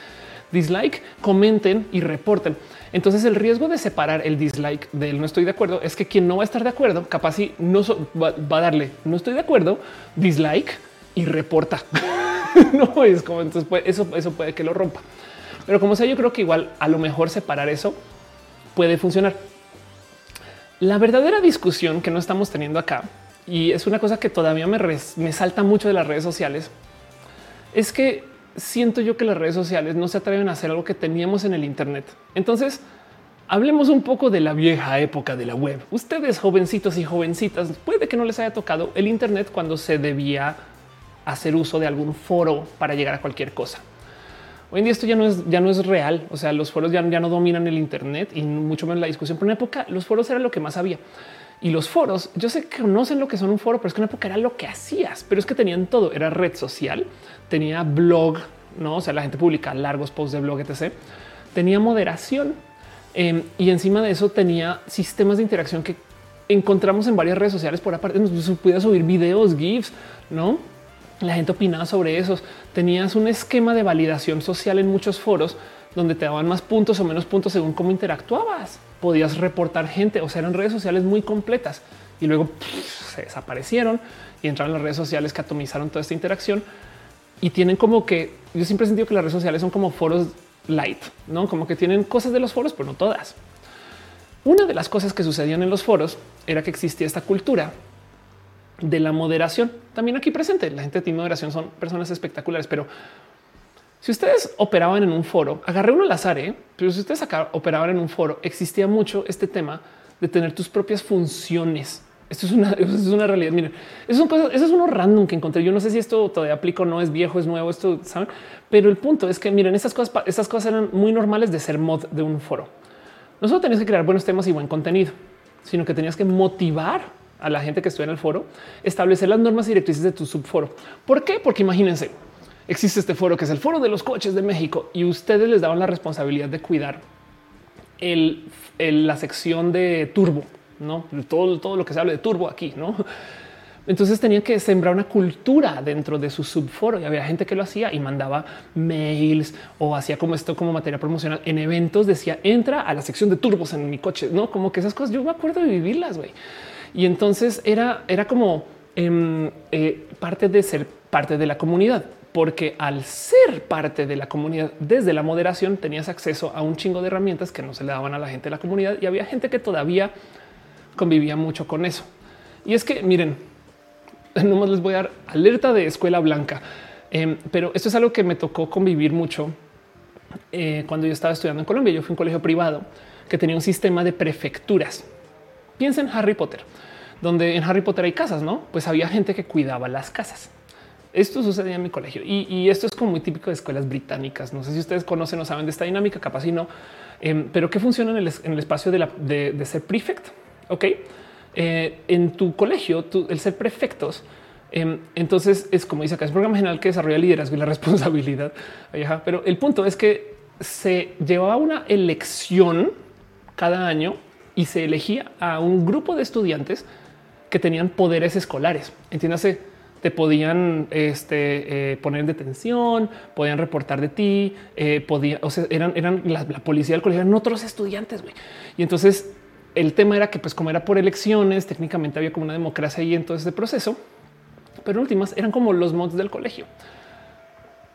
dislike, comenten y reporten. Entonces el riesgo de separar el dislike del no estoy de acuerdo es que quien no va a estar de acuerdo, capaz si no va, va, a darle no estoy de acuerdo, dislike y reporta. no es como entonces eso, eso puede que lo rompa. Pero como sea, yo creo que igual a lo mejor separar eso puede funcionar. La verdadera discusión que no estamos teniendo acá, y es una cosa que todavía me, me salta mucho de las redes sociales, es que siento yo que las redes sociales no se atreven a hacer algo que teníamos en el Internet. Entonces, hablemos un poco de la vieja época de la web. Ustedes, jovencitos y jovencitas, puede que no les haya tocado el Internet cuando se debía hacer uso de algún foro para llegar a cualquier cosa. Hoy en día esto ya no es, ya no es real. O sea, los foros ya, ya no dominan el Internet y mucho menos la discusión. Por una época los foros eran lo que más había. Y los foros, yo sé que conocen lo que son un foro, pero es que en época era lo que hacías, pero es que tenían todo. Era red social, tenía blog, no? O sea, la gente publica largos posts de blog, etc. Tenía moderación em, y encima de eso tenía sistemas de interacción que encontramos en varias redes sociales por aparte. Nos podía subir videos, GIFs, no? la gente opinaba sobre esos. Tenías un esquema de validación social en muchos foros donde te daban más puntos o menos puntos según cómo interactuabas. Podías reportar gente, o sea, eran redes sociales muy completas y luego se desaparecieron y entraron las redes sociales que atomizaron toda esta interacción y tienen como que yo siempre he sentido que las redes sociales son como foros light, no como que tienen cosas de los foros, pero no todas. Una de las cosas que sucedían en los foros era que existía esta cultura de la moderación. También aquí presente, la gente de moderación son personas espectaculares, pero si ustedes operaban en un foro, agarré uno al azar, ¿eh? pero si ustedes operaban en un foro, existía mucho este tema de tener tus propias funciones. Esto es una, es una realidad. Miren, eso es, eso es uno random que encontré. Yo no sé si esto todavía aplico no, es viejo, es nuevo, esto saben, pero el punto es que miren, estas cosas, estas cosas eran muy normales de ser mod de un foro. no solo tenías que crear buenos temas y buen contenido, sino que tenías que motivar a la gente que estuviera en el foro, establecer las normas y directrices de tu subforo. ¿Por qué? Porque imagínense, existe este foro que es el foro de los coches de México y ustedes les daban la responsabilidad de cuidar la sección de turbo, no todo, todo lo que se habla de turbo aquí, no? Entonces tenían que sembrar una cultura dentro de su subforo y había gente que lo hacía y mandaba mails o hacía como esto como materia promocional en eventos. Decía entra a la sección de turbos en mi coche, no como que esas cosas yo me acuerdo de vivirlas. güey. Y entonces era, era como em, eh, parte de ser parte de la comunidad, porque al ser parte de la comunidad desde la moderación tenías acceso a un chingo de herramientas que no se le daban a la gente de la comunidad y había gente que todavía convivía mucho con eso. Y es que miren, nomás les voy a dar alerta de escuela blanca. Em, pero esto es algo que me tocó convivir mucho eh, cuando yo estaba estudiando en Colombia. Yo fui a un colegio privado que tenía un sistema de prefecturas. Piensa en Harry Potter, donde en Harry Potter hay casas, no? Pues había gente que cuidaba las casas. Esto sucedía en mi colegio y, esto es como muy típico de escuelas británicas. No sé si ustedes conocen o saben de esta dinámica, capaz si no, em, pero qué funciona en el, espacio de, ser prefect. Ok, eh, en tu colegio, el ser prefectos, em, entonces es como dice acá, es programa general que desarrolla liderazgo y la responsabilidad. pero el punto es que se llevaba una elección cada año y se elegía a un grupo de estudiantes que tenían poderes escolares. Entiéndase, te podían este, eh, poner en detención, podían reportar de ti, eh, o sea, eran, eran la, policía del colegio, eran otros estudiantes. Y entonces el tema era que, pues, como era por elecciones, técnicamente había como una democracia ahí en todo ese proceso, pero en últimas eran como los mods del colegio.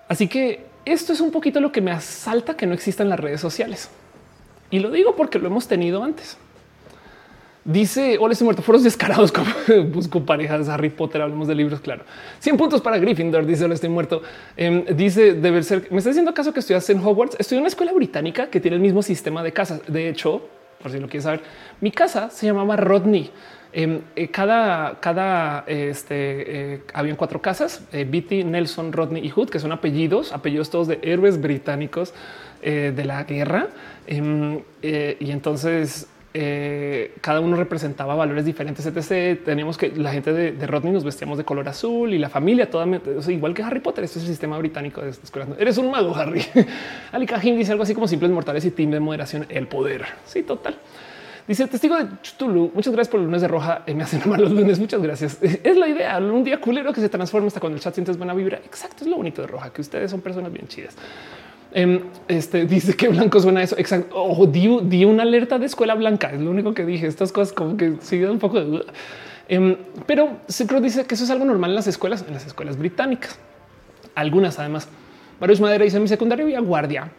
Así que esto es un poquito lo que me asalta que no existan las redes sociales. Y lo digo porque lo hemos tenido antes. Dice hola, estoy muerto. Foros descarados como busco parejas Harry Potter. Hablemos de libros. Claro, 100 puntos para Gryffindor. Dice hola, estoy muerto. Em, dice debe ser. Me está diciendo acaso que estudias en Hogwarts. Estoy en una escuela británica que tiene el mismo sistema de casas. De hecho, por si lo quieres saber. Mi casa se llamaba Rodney. Em, eh, cada, cada este, eh, habían cuatro casas, eh, Beatty, Nelson, Rodney y Hood, que son apellidos, apellidos todos de héroes británicos de la guerra. Em, y entonces cada uno representaba valores diferentes, etc. Teníamos que la gente de, Rodney nos vestíamos de color azul y la familia toda, igual que Harry Potter. Este es el sistema británico de escuelas. Eres un mago, Harry. Ali Cajim dice algo así como simples mortales y team de moderación, el poder. Sí, total. Dice testigo de Chutulu. Muchas gracias por el lunes de roja. Eh, me hacen mal los lunes. Muchas gracias. Es la idea. Un día culero que se transforma hasta cuando el chat sientes buena vibra. Exacto. Es lo bonito de roja, que ustedes son personas bien chidas. Em, este dice que blanco suena eso. Exacto. O di, una alerta de escuela blanca. Es lo único que dije. Estas cosas como que siguen un poco de duda. Em, pero creo dice que eso es algo normal en las escuelas, en las escuelas británicas. Algunas además. Varios Madera dice mi secundaria había guardia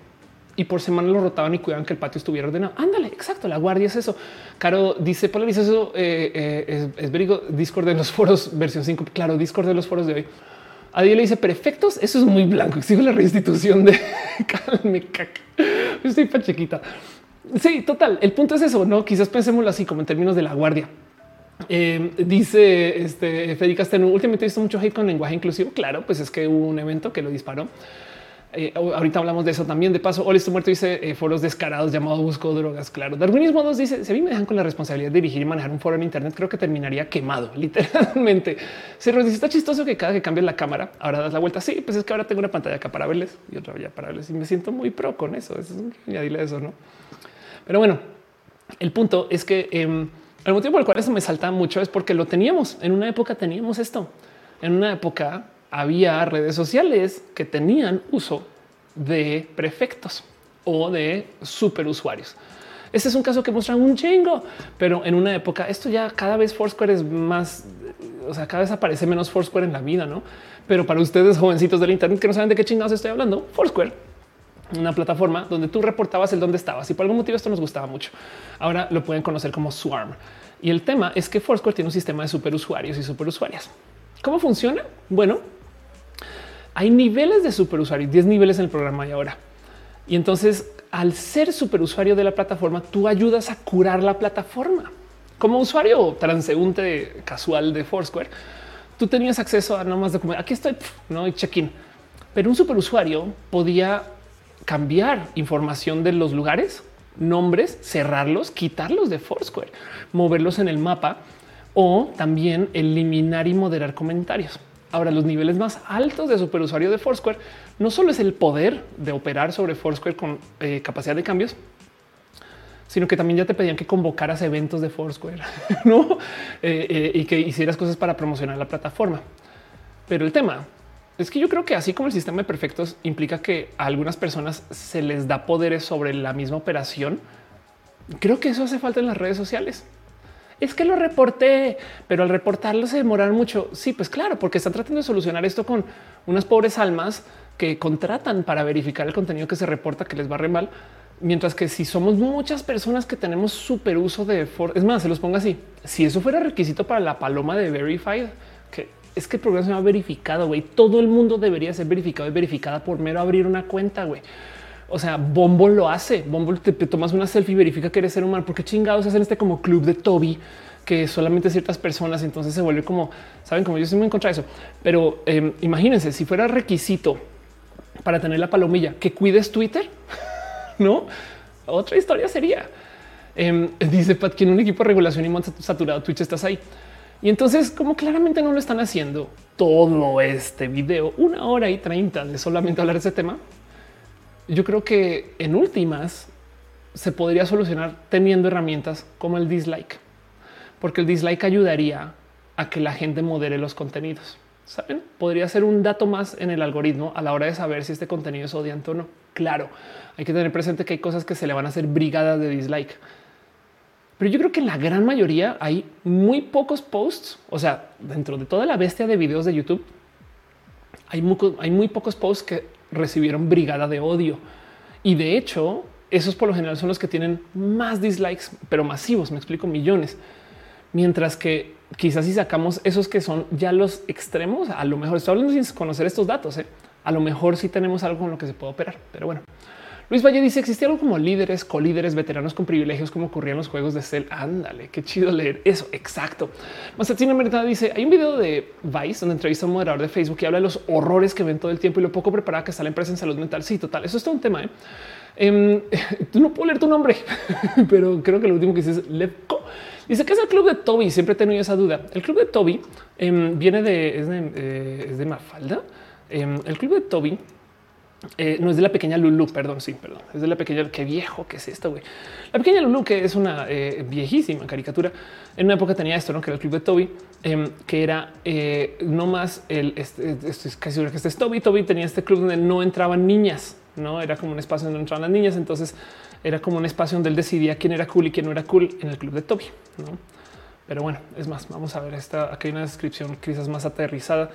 y por semana lo rotaban y cuidaban que el patio estuviera ordenado. Ándale, exacto. La guardia es eso. Caro dice dice eso. Eh, eh, es, verigo Discord de los foros versión 5. Claro, Discord de los foros de hoy. A le dice perfectos. Eso es muy blanco. Sigo la reinstitución de calme caca. Estoy pachequita. Sí, total. El punto es eso. No, quizás pensémoslo así como en términos de la guardia. Eh, dice este Federica Casteno. Últimamente he visto mucho hate con lenguaje inclusivo. Claro, pues es que hubo un evento que lo disparó. Eh, ahorita hablamos de eso también. De paso, Hola, estoy muerto. Dice eh, foros descarados llamados Busco Drogas. Claro, Darwinismo 2 dice: Si a mí me dejan con la responsabilidad de dirigir y manejar un foro en Internet, creo que terminaría quemado, literalmente. Se dice: Está chistoso que cada que cambies la cámara, ahora das la vuelta. Sí, pues es que ahora tengo una pantalla acá para verles y otra ya para verles y me siento muy pro con eso. Es añadirle eso, no? Pero bueno, el punto es que eh, el motivo por el cual eso me salta mucho es porque lo teníamos en una época, teníamos esto en una época había redes sociales que tenían uso de prefectos o de superusuarios. Este es un caso que muestra un chingo, pero en una época esto ya cada vez Foursquare es más, o sea, cada vez aparece menos Foursquare en la vida, no? Pero para ustedes, jovencitos del Internet que no saben de qué chingados estoy hablando, Foursquare, una plataforma donde tú reportabas el dónde estabas y por algún motivo esto nos gustaba mucho. Ahora lo pueden conocer como Swarm. Y el tema es que Foursquare tiene un sistema de superusuarios y superusuarias. ¿Cómo funciona? Bueno, hay niveles de superusuario, 10 niveles en el programa y ahora. Y entonces, al ser superusuario de la plataforma, tú ayudas a curar la plataforma. Como usuario transeúnte casual de Foursquare, tú tenías acceso a no más documentos. Aquí estoy, no hay check-in. Pero un superusuario podía cambiar información de los lugares nombres, cerrarlos, quitarlos de Foursquare, moverlos en el mapa o también eliminar y moderar comentarios. Ahora, los niveles más altos de superusuario de Foursquare no solo es el poder de operar sobre Foursquare con eh, capacidad de cambios, sino que también ya te pedían que convocaras eventos de Foursquare ¿no? Eh, eh, y que hicieras cosas para promocionar la plataforma. Pero el tema es que yo creo que así como el sistema de perfectos implica que a algunas personas se les da poderes sobre la misma operación, creo que eso hace falta en las redes sociales es que lo reporté, pero al reportarlo se demoraron mucho. Sí, pues claro, porque están tratando de solucionar esto con unas pobres almas que contratan para verificar el contenido que se reporta que les va re mal. Mientras que si somos muchas personas que tenemos súper uso de es más, se los ponga así. Si eso fuera requisito para la paloma de verified, que es que el programa se llama verificado, güey. Todo el mundo debería ser verificado y verificada por mero abrir una cuenta, güey. O sea, Bombo lo hace. Bombo te, tomas una selfie y verifica que eres ser humano. Porque chingados hacen este como club de Toby que solamente ciertas personas entonces se vuelve como saben, como yo estoy muy en contra de eso. Pero em, imagínense si fuera requisito para tener la palomilla que cuides Twitter, no otra historia sería. Em, dice Pat que en un equipo de regulación y saturado Twitch estás ahí. Y entonces, como claramente no lo están haciendo todo este video, una hora y treinta de solamente hablar de ese tema, yo creo que en últimas se podría solucionar teniendo herramientas como el dislike, porque el dislike ayudaría a que la gente modere los contenidos. Saben, podría ser un dato más en el algoritmo a la hora de saber si este contenido es odiante o no. Claro, hay que tener presente que hay cosas que se le van a hacer brigadas de dislike. Pero yo creo que en la gran mayoría hay muy pocos posts. O sea, dentro de toda la bestia de videos de YouTube, hay muy, hay muy pocos posts que recibieron brigada de odio. Y de hecho, esos por lo general son los que tienen más dislikes, pero masivos, me explico, millones. Mientras que quizás si sacamos esos que son ya los extremos, a lo mejor estoy hablando sin conocer estos datos, ¿eh? a lo mejor sí tenemos algo con lo que se puede operar, pero bueno. Luis Valle dice existía algo como líderes, colíderes, veteranos con privilegios, como ocurrían los juegos de Cell. Ándale, qué chido leer eso. Exacto. Masatina Mercado dice hay un video de Vice donde entrevista a un moderador de Facebook y habla de los horrores que ven todo el tiempo y lo poco preparada que está la empresa en salud mental. Sí, total. Eso es todo un tema. ¿eh? Em, no puedo leer tu nombre, pero creo que lo último que dice es Levco. Dice que es el club de Toby. Siempre he tenido esa duda. El club de Toby em, viene de es de, eh, es de Mafalda. Em, el club de Toby eh, no es de la pequeña Lulu, perdón, sí, perdón, es de la pequeña, qué viejo que es esto, güey. La pequeña Lulu, que es una eh, viejísima caricatura, en una época tenía esto, ¿no? que era el club de Toby, em, que era eh, no más el, este, estoy casi seguro que este es Toby, Toby tenía este club donde no entraban niñas, no era como un espacio donde entraban las niñas, entonces era como un espacio donde él decidía quién era cool y quién no era cool en el club de Toby, ¿no? Pero bueno, es más, vamos a ver esta, aquí hay una descripción quizás más aterrizada.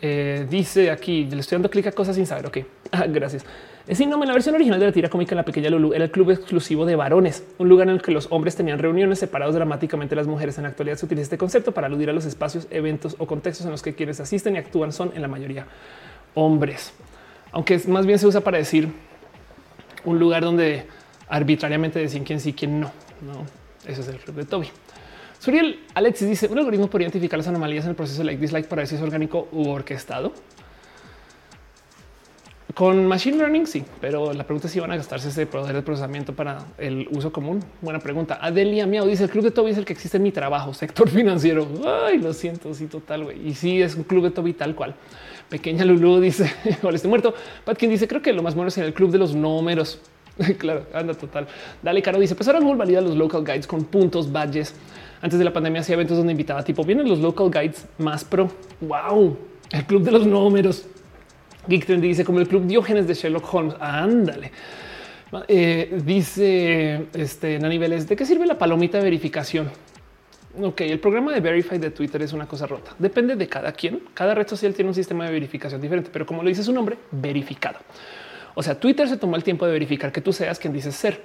Eh, dice aquí, le estoy dando clic a cosas sin saber. Ok, ah, gracias. Es en la versión original de la tira cómica La Pequeña Lulu era el club exclusivo de varones, un lugar en el que los hombres tenían reuniones separados dramáticamente las mujeres. En la actualidad se utiliza este concepto para aludir a los espacios, eventos o contextos en los que quienes asisten y actúan son en la mayoría hombres, aunque más bien se usa para decir un lugar donde arbitrariamente deciden quién sí, quién no. No, eso es el club de Toby. Suriel Alexis dice un algoritmo podría identificar las anomalías en el proceso de like dislike para ver si orgánico u orquestado. Con machine learning, sí, pero la pregunta es si van a gastarse ese poder de procesamiento para el uso común. Buena pregunta. Adelia Miao dice el club de Toby es el que existe en mi trabajo, sector financiero. Ay, lo siento, sí, total. güey. Y sí, es un club de Toby tal cual. Pequeña Lulu dice, hola, estoy muerto. Patkin dice, creo que lo más bueno es en el club de los números. claro, anda total. Dale, Caro dice, pues ahora Google valida los local guides con puntos, badges antes de la pandemia hacía eventos donde invitaba tipo vienen los local guides más pro. Wow, el club de los números. Geek Trendy dice como el club Diógenes de Sherlock Holmes. Ándale. Eh, dice este a niveles de qué sirve la palomita de verificación. Ok, el programa de Verify de Twitter es una cosa rota. Depende de cada quien. Cada red social tiene un sistema de verificación diferente, pero como lo dice su nombre, verificado. O sea, Twitter se tomó el tiempo de verificar que tú seas quien dices ser.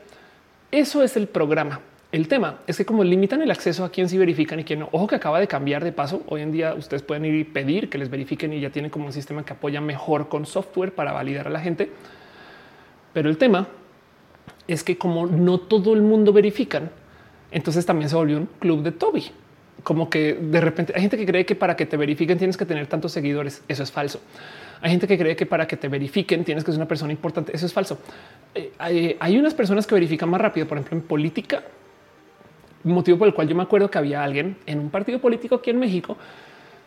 Eso es el programa. El tema es que como limitan el acceso a quien sí verifican y quien no, ojo que acaba de cambiar de paso. Hoy en día ustedes pueden ir y pedir que les verifiquen y ya tienen como un sistema que apoya mejor con software para validar a la gente. Pero el tema es que como no todo el mundo verifican, entonces también se volvió un club de Toby. como que de repente hay gente que cree que para que te verifiquen tienes que tener tantos seguidores. Eso es falso. Hay gente que cree que para que te verifiquen tienes que ser una persona importante. Eso es falso. Eh, hay, unas personas que verifican más rápido, por ejemplo, en política, motivo por el cual yo me acuerdo que había alguien en un partido político aquí en México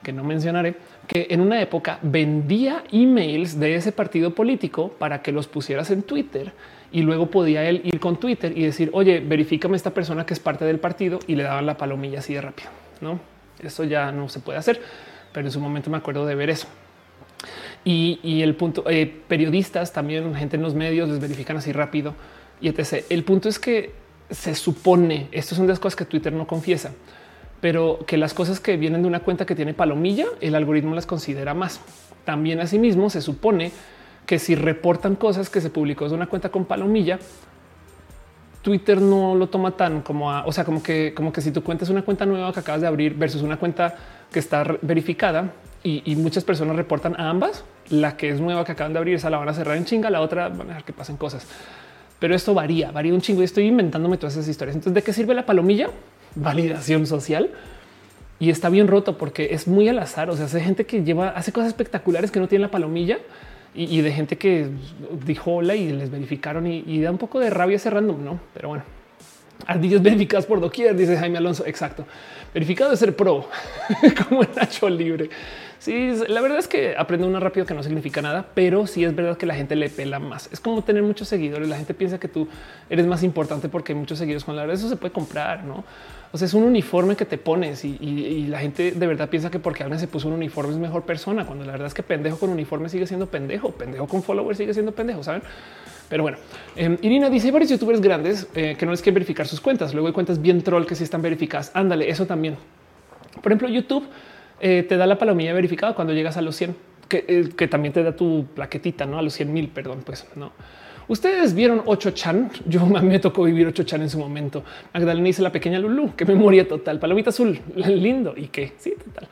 que no mencionaré, que en una época vendía emails de ese partido político para que los pusieras en Twitter y luego podía él ir con Twitter y decir, oye, verifícame esta persona que es parte del partido y le daban la palomilla así de rápido. No, eso ya no se puede hacer, pero en su momento me acuerdo de ver eso. Y, el punto, eh, periodistas también, gente en los medios les verifican así rápido y etc. El punto es que se supone, esto son las cosas que Twitter no confiesa, pero que las cosas que vienen de una cuenta que tiene palomilla, el algoritmo las considera más. También asimismo se supone que si reportan cosas que se publicó de una cuenta con palomilla, Twitter no lo toma tan como a, o sea, como que, como que si tu cuenta es una cuenta nueva que acabas de abrir versus una cuenta que está verificada y, muchas personas reportan a ambas, la que es nueva que acaban de abrir, esa la van a cerrar en chinga, la otra van a dejar que pasen cosas. Pero esto varía, varía un chingo y estoy inventándome todas esas historias. Entonces, ¿de qué sirve la palomilla? Validación social. Y está bien roto porque es muy al azar. O sea, hay gente que lleva, hace cosas espectaculares que no tienen la palomilla y, de gente que dijo hola y les verificaron y, da un poco de rabia ese random, no? Pero bueno, ardillos verificados por doquier, dice Jaime Alonso. Exacto. Verificado de ser pro, como el Nacho libre. Sí, la verdad es que aprende uno rápido que no significa nada, pero sí es verdad que la gente le pela más. Es como tener muchos seguidores. La gente piensa que tú eres más importante porque hay muchos seguidores con la verdad. Eso se puede comprar, no? O sea, es un uniforme que te pones y, la gente de verdad piensa que porque alguien se puso un uniforme es mejor persona, cuando la verdad es que pendejo con uniforme sigue siendo pendejo, pendejo con followers sigue siendo pendejo, saben? Pero bueno, eh, Irina dice hay varios youtubers grandes eh, que no les quieren verificar sus cuentas. Luego hay cuentas bien troll que sí están verificadas. Ándale, eso también. Por ejemplo, YouTube eh, te da la palomilla verificada cuando llegas a los 100, eh, que, también te da tu plaquetita, no a los 100 mil, perdón, pues no. Ustedes vieron 8 chan. Yo me tocó vivir 8 chan en su momento. Magdalena dice la pequeña Lulu, que memoria total. Palomita azul, lindo y que sí, total.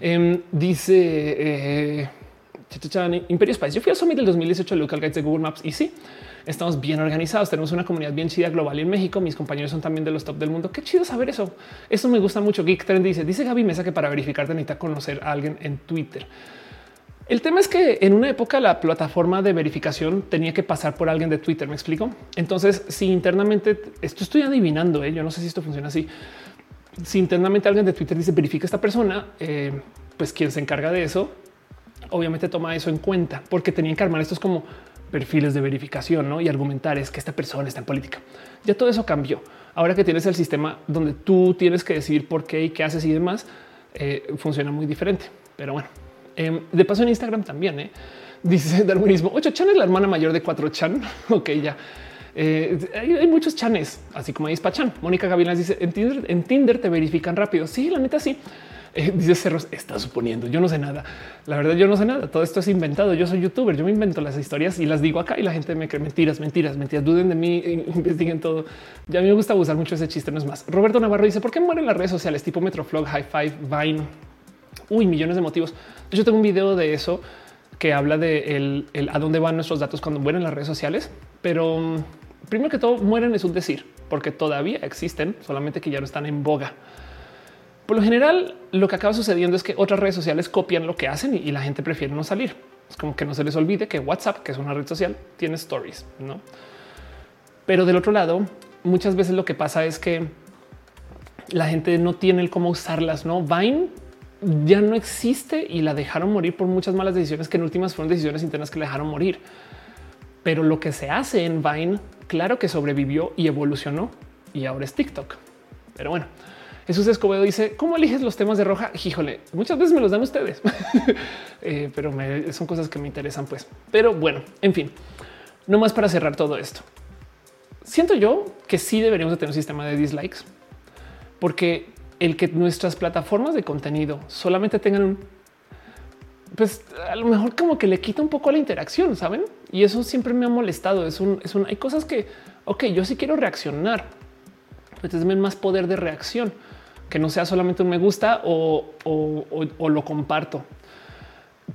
Em, dice eh, Imperio Spice. Yo fui al Summit del 2018 Local Guides de Google Maps y sí, estamos bien organizados. Tenemos una comunidad bien chida global en México. Mis compañeros son también de los top del mundo. Qué chido saber eso. Eso me gusta mucho. Geek Trend dice, dice Gaby Mesa que para verificar necesita conocer a alguien en Twitter. El tema es que en una época la plataforma de verificación tenía que pasar por alguien de Twitter. Me explico. Entonces, si internamente esto estoy adivinando, ¿eh? yo no sé si esto funciona así. Si internamente alguien de Twitter dice verifica esta persona, eh, pues quien se encarga de eso, obviamente toma eso en cuenta porque tenían que armar estos como perfiles de verificación ¿no? y argumentar es que esta persona está en política. Ya todo eso cambió. Ahora que tienes el sistema donde tú tienes que decidir por qué y qué haces y demás, eh, funciona muy diferente. Pero bueno, em, de paso en Instagram también ¿eh? dice darwinismo. 8 chan es la hermana mayor de 4 chan. ok, ya. Eh, hay, muchos chanes, así como ahí es Pachan. Mónica Gavilanes dice en Tinder, en Tinder te verifican rápido. Sí, la neta sí. Eh, dice Cerros, está suponiendo. Yo no sé nada. La verdad, yo no sé nada. Todo esto es inventado. Yo soy youtuber. Yo me invento las historias y las digo acá y la gente me cree mentiras, mentiras, mentiras. Duden de mí, investiguen todo. Ya me gusta usar mucho ese chiste. No es más. Roberto Navarro dice: ¿Por qué mueren las redes sociales tipo Metroflog, High Five, Vine? Uy, millones de motivos. Yo tengo un video de eso que habla de el, a dónde van nuestros datos cuando mueren las redes sociales. Pero mm, primero que todo, mueren es un decir, porque todavía existen, solamente que ya no están en boga. Por lo general, lo que acaba sucediendo es que otras redes sociales copian lo que hacen y, la gente prefiere no salir. Es como que no se les olvide que WhatsApp, que es una red social, tiene stories, no? Pero del otro lado, muchas veces lo que pasa es que la gente no tiene el cómo usarlas. No Vine ya no existe y la dejaron morir por muchas malas decisiones que en últimas fueron decisiones internas que la dejaron morir. Pero lo que se hace en Vine, claro que sobrevivió y evolucionó y ahora es TikTok. Pero bueno, Jesús Escobedo dice cómo eliges los temas de roja. Híjole, muchas veces me los dan ustedes, eh, pero son cosas que me interesan, pues. Pero bueno, en fin, no más para cerrar todo esto. Siento yo que sí deberíamos de tener un sistema de dislikes, porque el que nuestras plataformas de contenido solamente tengan un pues a lo mejor como que le quita un poco la interacción, saben? Y eso siempre me ha molestado. Es un, es un, hay cosas que, ok, yo sí quiero reaccionar, pero más poder de reacción que no sea solamente un me gusta o, lo comparto.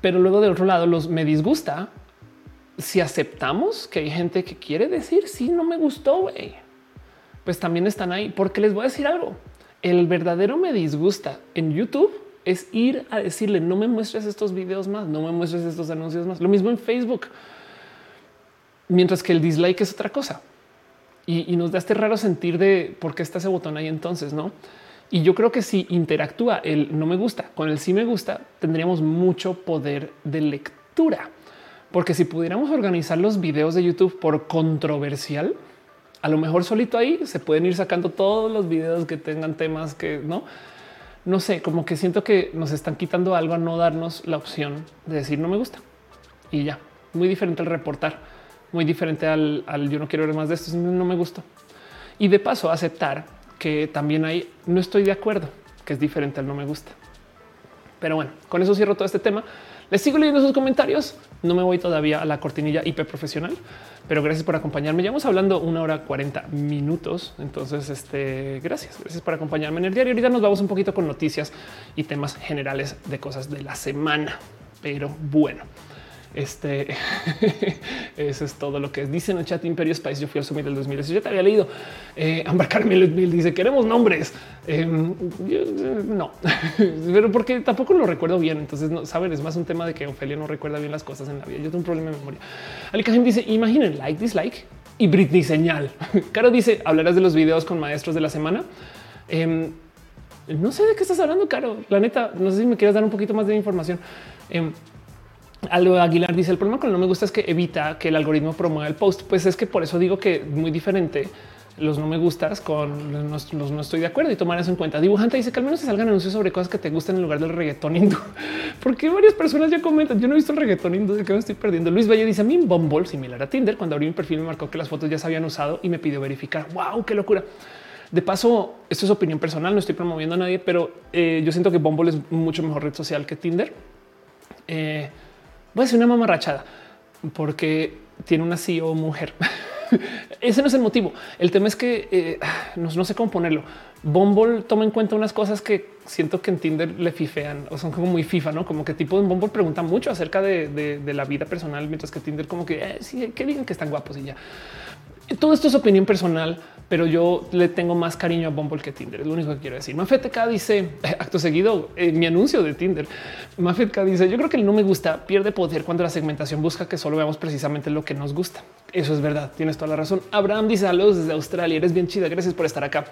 Pero luego de otro lado los me disgusta si aceptamos que hay gente que quiere decir sí, no me gustó, pues también están ahí porque les voy a decir algo. El verdadero me disgusta en YouTube es ir a decirle no me muestres estos videos más, no me muestres estos anuncios más. Lo mismo en Facebook. Mientras que el dislike es otra cosa. Y, nos da este raro sentir de por qué está ese botón ahí entonces, ¿no? Y yo creo que si interactúa el no me gusta con el sí me gusta, tendríamos mucho poder de lectura. Porque si pudiéramos organizar los videos de YouTube por controversial, a lo mejor solito ahí se pueden ir sacando todos los videos que tengan temas que no, no sé, como que siento que nos están quitando algo a no darnos la opción de decir no me gusta y ya. Muy diferente al reportar, muy diferente al, yo no quiero ver más de esto, no me gustó. Y de paso aceptar que también hay no estoy de acuerdo, que es diferente al no me gusta. Pero bueno, con eso cierro todo este tema. Les sigo leyendo sus comentarios. No me voy todavía a la cortinilla IP profesional, pero gracias por acompañarme. Ya vamos hablando una hora 40 minutos. Entonces, este, gracias, gracias por acompañarme en el diario. Ahorita nos vamos un poquito con noticias y temas generales de cosas de la semana. Pero bueno. Este eso es todo lo que es. Dice en el chat Imperio Spice. Yo fui al Summit del 2018. Ya te había leído. Eh, Carmel dice queremos nombres. Em, no, pero porque tampoco lo recuerdo bien. Entonces, no saben, es más un tema de que Ofelia no recuerda bien las cosas en la vida. Yo tengo un problema de memoria. Alikajem dice imaginen like, dislike y Britney señal. Caro dice hablarás de los videos con maestros de la semana. Em, no sé de qué estás hablando, Caro. La neta, no sé si me quieres dar un poquito más de información. Em, algo Aguilar dice el problema con no me gusta es que evita que el algoritmo promueva el post. Pues es que por eso digo que muy diferente los no me gustas con los, no estoy de acuerdo y tomar eso en cuenta. Dibujante dice que al menos se salgan anuncios sobre cosas que te gustan en lugar del reggaetón hindú. Porque varias personas ya comentan. Yo no he visto el reggaetón hindú de que me estoy perdiendo. Luis Valle dice a mí Bumble, similar a Tinder, cuando abrí mi perfil me marcó que las fotos ya se habían usado y me pidió verificar. Wow, qué locura. De paso, esto es opinión personal, no estoy promoviendo a nadie, pero eh, yo siento que Bumble es mucho mejor red social que Tinder. Eh, voy a ser una mamarrachada porque tiene una CEO mujer. Ese no es el motivo. El tema es que eh, no, sé cómo ponerlo. Bumble toma en cuenta unas cosas que siento que en Tinder le fifean o son como muy FIFA, no como que tipo en Bumble pregunta mucho acerca de, la vida personal, mientras que Tinder como que eh, sí, que digan que están guapos y ya. Todo esto es opinión personal, pero yo le tengo más cariño a Bumble que Tinder. Es lo único que quiero decir. Mafetka dice acto seguido en mi anuncio de Tinder. Mafetka dice yo creo que el no me gusta pierde poder cuando la segmentación busca que solo veamos precisamente lo que nos gusta. Eso es verdad. Tienes toda la razón. Abraham dice saludos desde Australia. Eres bien chida. Gracias por estar acá.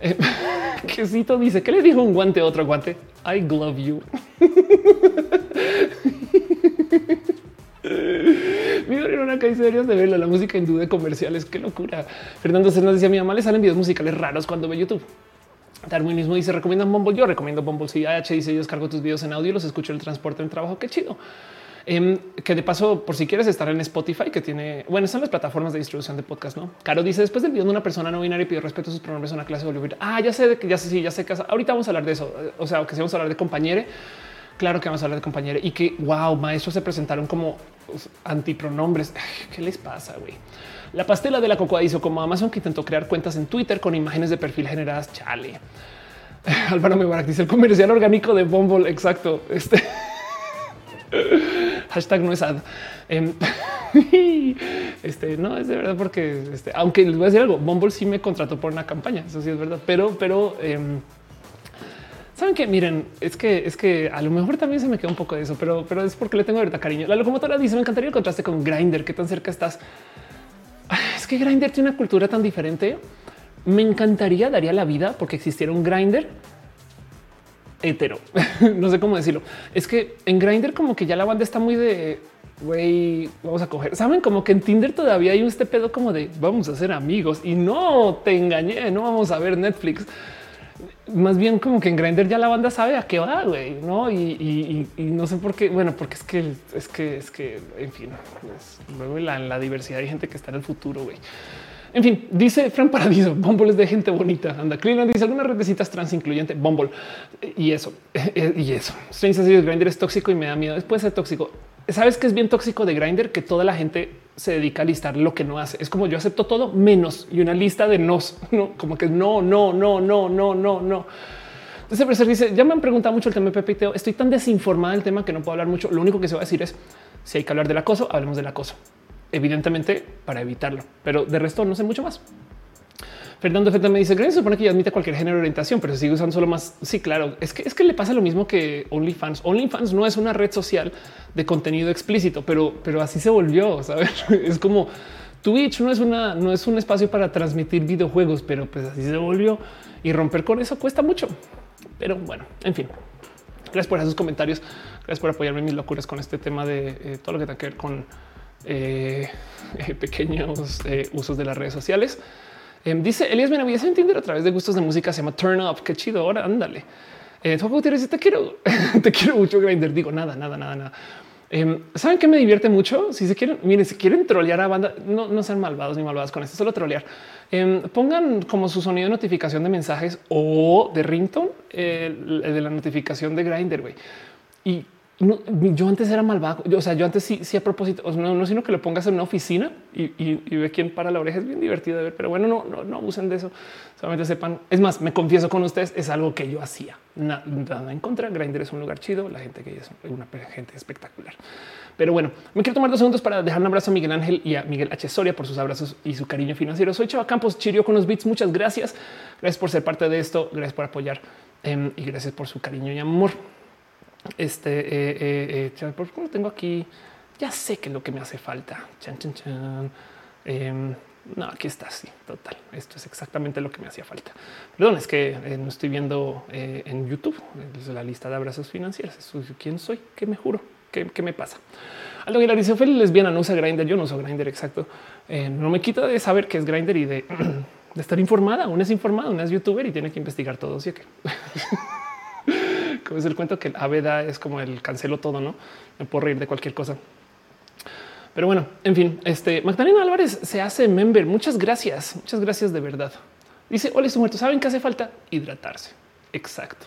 Eh, Quesito dice que le dijo un guante a otro guante. I glove you. Mi una que de verlo. La música hindú de comerciales. Qué locura. Fernando nos decía mi mamá le salen videos musicales raros cuando ve YouTube. Darwin mismo dice recomiendan Bumble. Yo recomiendo Bumble. Si H dice yo descargo tus videos en audio, los escucho en el transporte en trabajo. Qué chido. Em, que de paso, por si quieres estar en Spotify, que tiene, bueno, son las plataformas de distribución de podcast, ¿no? Caro dice, después del video de una persona no binaria pidió respeto a sus pronombres a una clase de Ah, ya sé, ya sé, sí, ya sé ahorita vamos a hablar de eso. O sea, que si vamos a hablar de compañere, claro que vamos a hablar de compañere y que, wow, maestros se presentaron como antipronombres. ¿Qué les pasa, güey? La pastela de la cocoa hizo como Amazon que intentó crear cuentas en Twitter con imágenes de perfil generadas. Chale. Álvaro Mebarak dice el comercial orgánico de Bumble. Exacto. Este hashtag no es ad. Em, este no es de verdad, porque este, aunque les voy a decir algo, Bumble sí me contrató por una campaña. Eso sí es verdad, pero, pero em, saben que miren, es que es que a lo mejor también se me queda un poco de eso, pero, pero es porque le tengo verdad cariño. La locomotora dice: Me encantaría el contraste con Grinder. Qué tan cerca estás? Es que Grinder tiene una cultura tan diferente. Me encantaría, daría la vida porque existiera un Grinder hetero. no sé cómo decirlo. Es que en Grinder como que ya la banda está muy de güey, vamos a coger. Saben como que en Tinder todavía hay un este pedo como de vamos a ser amigos y no te engañé, no vamos a ver Netflix. Más bien como que en Grindr ya la banda sabe a qué va, güey, no? Y, no sé por qué. Bueno, porque es que es que es que, en fin, luego la, la diversidad hay gente que está en el futuro, güey. En fin, dice Fran Paradiso, Bumble es de gente bonita. Anda, Cleveland dice algunas redecitas trans incluyente Bumble y eso y eso. Strange de Grinder es tóxico y me da miedo. Puede ser tóxico. Sabes que es bien tóxico de Grinder que toda la gente se dedica a listar lo que no hace. Es como yo acepto todo menos y una lista de nos, no como que no, no, no, no, no, no, no. Entonces, dice: Ya me han preguntado mucho el tema de Pepe Estoy tan desinformada del tema que no puedo hablar mucho. Lo único que se va a decir es si hay que hablar del acoso, hablemos del acoso evidentemente para evitarlo, pero de resto no sé mucho más. Fernando Feta me dice, que se supone que ya admite cualquier género de orientación, pero sigue usando solo más. Sí, claro, es que es que le pasa lo mismo que OnlyFans. OnlyFans no es una red social de contenido explícito, pero, pero así se volvió. ¿sabes? Es como Twitch no es una, no es un espacio para transmitir videojuegos, pero pues así se volvió y romper con eso cuesta mucho. Pero bueno, en fin, gracias por esos comentarios. Gracias por apoyarme en mis locuras con este tema de eh, todo lo que tiene que ver con eh, pequeños eh, usos de las redes sociales. Em, dice Elías Benavides en Tinder a través de gustos de música se llama Turn Up. Qué chido. Ahora ándale. Eh, te quiero, te quiero mucho, Grinder. Digo nada, nada, nada, nada. Em, ¿Saben qué me divierte mucho? Si se quieren, miren, si quieren trolear a banda, no, no sean malvados ni malvadas con esto, solo trolear. Em, pongan como su sonido de notificación de mensajes o de ringtone, el, de la notificación de Grinder, güey. Y yo antes era malvado. o sea, yo antes sí, sí a propósito, no, no, sino que lo pongas en una oficina y, ve quién para la oreja. Es bien divertido de ver, pero bueno, no, no, no abusen de eso. Solamente sepan. Es más, me confieso con ustedes, es algo que yo hacía. Nada, en contra. Grindr es un lugar chido. La gente que es una gente espectacular. Pero bueno, me quiero tomar dos segundos para dejar un abrazo a Miguel Ángel y a Miguel H. Soria por sus abrazos y su cariño financiero. Soy Chava Campos, Chirio con los beats. Muchas gracias. Gracias por ser parte de esto. Gracias por apoyar em, y gracias por su cariño y amor. Este, eh, eh, eh ¿por qué tengo aquí? Ya sé que es lo que me hace falta. Chan, chan, chan. Em, no, aquí está. Sí, total. Esto es exactamente lo que me hacía falta. Perdón, es que eh, no estoy viendo en YouTube la lista de abrazos financieros. ¿Quién soy? ¿Qué me juro? ¿Qué, qué me pasa? Algo que la dice Ophelia lesbiana no usa Grinder. Yo no uso Grinder. Exacto. no me quita de saber que es Grinder y de, de, estar informada. Una es informada, una es youtuber y tiene que investigar todo. ¿sí? que como es el cuento que el Aveda es como el cancelo todo, no me puedo reír de cualquier cosa. Pero bueno, en fin, este Magdalena Álvarez se hace member. Muchas gracias. Muchas gracias de verdad. Dice: Hola, estoy muerto. Saben qué hace falta hidratarse. Exacto.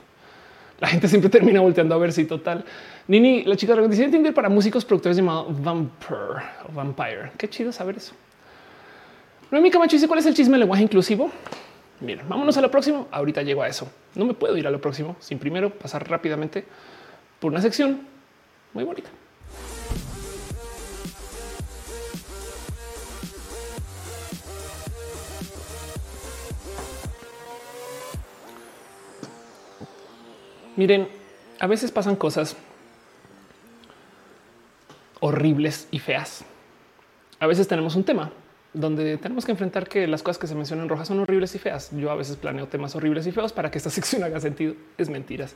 La gente siempre termina volteando a ver si total. Nini, la chica de dice Tinder para músicos productores llamado Vampire o Vampire. Qué chido saber eso. mi Camacho dice cuál es el chisme del lenguaje inclusivo. Miren, vámonos a lo próximo. Ahorita llego a eso. No me puedo ir a lo próximo sin primero pasar rápidamente por una sección muy bonita. Miren, a veces pasan cosas horribles y feas. A veces tenemos un tema donde tenemos que enfrentar que las cosas que se mencionan rojas son horribles y feas. Yo a veces planeo temas horribles y feos para que esta sección haga sentido. Es mentiras.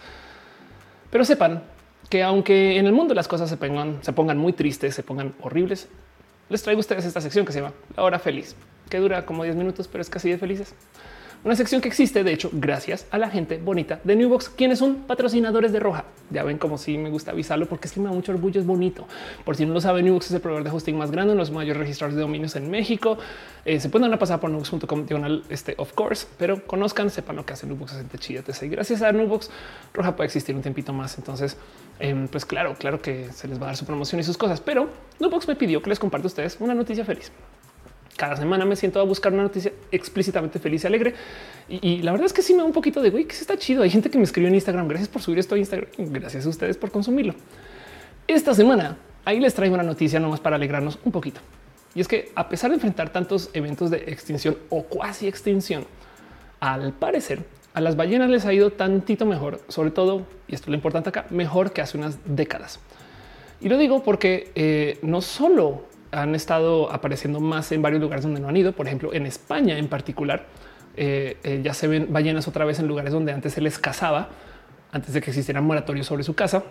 Pero sepan que aunque en el mundo las cosas se pongan, se pongan muy tristes, se pongan horribles, les traigo a ustedes esta sección que se llama La Hora Feliz, que dura como 10 minutos, pero es casi de felices. Una sección que existe, de hecho, gracias a la gente bonita de Newbox, quienes son patrocinadores de Roja. Ya ven como si me gusta avisarlo porque es que me da mucho orgullo, es bonito. Por si no lo saben, Newbox es el proveedor de hosting más grande, los mayores registradores de dominios en México. Eh, se pueden dar una pasada por newbox.com este, of course, pero conozcan, sepan lo que hace Newbox, gente chida. Y gracias a Newbox, Roja puede existir un tiempito más. Entonces, em, pues claro, claro que se les va a dar su promoción y sus cosas, pero Newbox me pidió que les comparta a ustedes una noticia feliz cada semana me siento a buscar una noticia explícitamente feliz y alegre. Y, la verdad es que sí me da un poquito de güey, que está chido. Hay gente que me escribió en Instagram. Gracias por subir esto a Instagram. Gracias a ustedes por consumirlo. Esta semana ahí les traigo una noticia nomás para alegrarnos un poquito. Y es que a pesar de enfrentar tantos eventos de extinción o cuasi extinción, al parecer a las ballenas les ha ido tantito mejor, sobre todo, y esto es lo importante acá, mejor que hace unas décadas. Y lo digo porque eh, no solo han estado apareciendo más en varios lugares donde no han ido. Por ejemplo, en España en particular, eh, eh, ya se ven ballenas otra vez en lugares donde antes se les cazaba, antes de que existieran moratorios sobre su casa.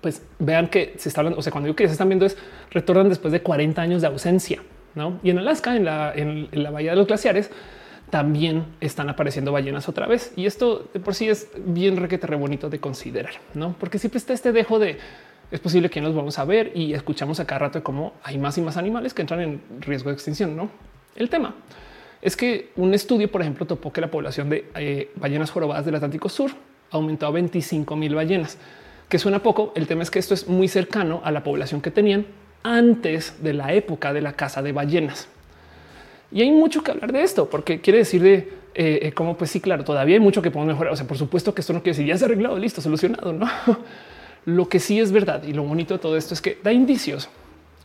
Pues vean que se está hablando, o sea, cuando digo que se están viendo es retornan después de 40 años de ausencia. ¿no? Y en Alaska, en la, en, la bahía de los glaciares, también están apareciendo ballenas otra vez. Y esto de por sí es bien requete re bonito de considerar, no? Porque siempre está este dejo de es posible que nos vamos a ver y escuchamos a cada rato cómo hay más y más animales que entran en riesgo de extinción. No el tema es que un estudio, por ejemplo, topó que la población de eh, ballenas jorobadas del Atlántico Sur aumentó a 25 mil ballenas, que suena poco. El tema es que esto es muy cercano a la población que tenían antes de la época de la caza de ballenas. Y hay mucho que hablar de esto, porque quiere decir de eh, eh, cómo, pues sí, claro, todavía hay mucho que podemos mejorar. O sea, por supuesto que esto no quiere decir ya se ha arreglado, listo, solucionado, no? Lo que sí es verdad y lo bonito de todo esto es que da indicios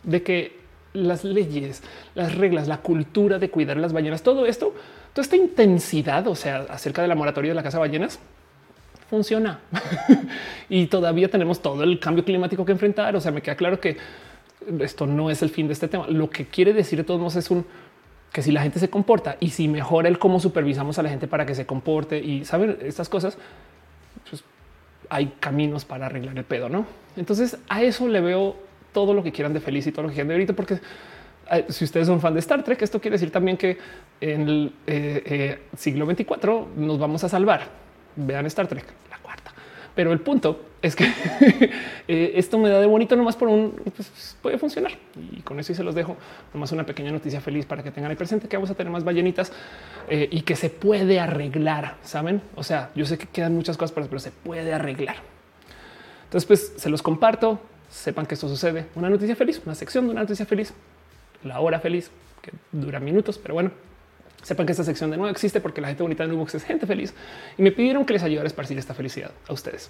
de que las leyes, las reglas, la cultura de cuidar las ballenas, todo esto, toda esta intensidad, o sea, acerca de la moratoria de la casa ballenas, funciona. y todavía tenemos todo el cambio climático que enfrentar. O sea, me queda claro que esto no es el fin de este tema. Lo que quiere decir de todos modos es un que si la gente se comporta y si mejora el cómo supervisamos a la gente para que se comporte y saben estas cosas, hay caminos para arreglar el pedo, ¿no? Entonces a eso le veo todo lo que quieran de feliz y todo lo que quieran de ahorita, porque eh, si ustedes son fan de Star Trek, esto quiere decir también que en el eh, eh, siglo 24 nos vamos a salvar. Vean Star Trek. Pero el punto es que esto me da de bonito nomás por un pues, puede funcionar y con eso y se los dejo nomás una pequeña noticia feliz para que tengan ahí presente que vamos a tener más ballenitas eh, y que se puede arreglar. Saben? O sea, yo sé que quedan muchas cosas, pero se puede arreglar. Entonces, pues se los comparto. Sepan que esto sucede. Una noticia feliz, una sección de una noticia feliz, la hora feliz que dura minutos, pero bueno, Sepan que esta sección de nuevo existe porque la gente bonita de Nubox es gente feliz y me pidieron que les ayudara a esparcir esta felicidad a ustedes.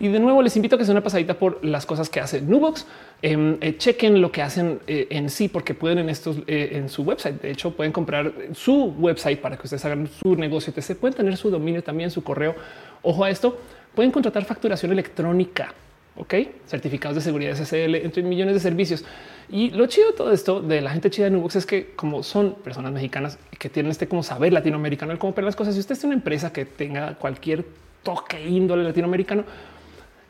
Y de nuevo les invito a que se una pasadita por las cosas que hace Nubox. Em, eh, chequen lo que hacen eh, en sí, porque pueden en estos eh, en su website. De hecho, pueden comprar su website para que ustedes hagan su negocio. Se pueden tener su dominio también, su correo. Ojo a esto. Pueden contratar facturación electrónica ok, certificados de seguridad SSL, entre millones de servicios. Y lo chido de todo esto de la gente chida de Nubox es que como son personas mexicanas que tienen este como saber latinoamericano, el cómo operar las cosas, si usted es una empresa que tenga cualquier toque índole latinoamericano,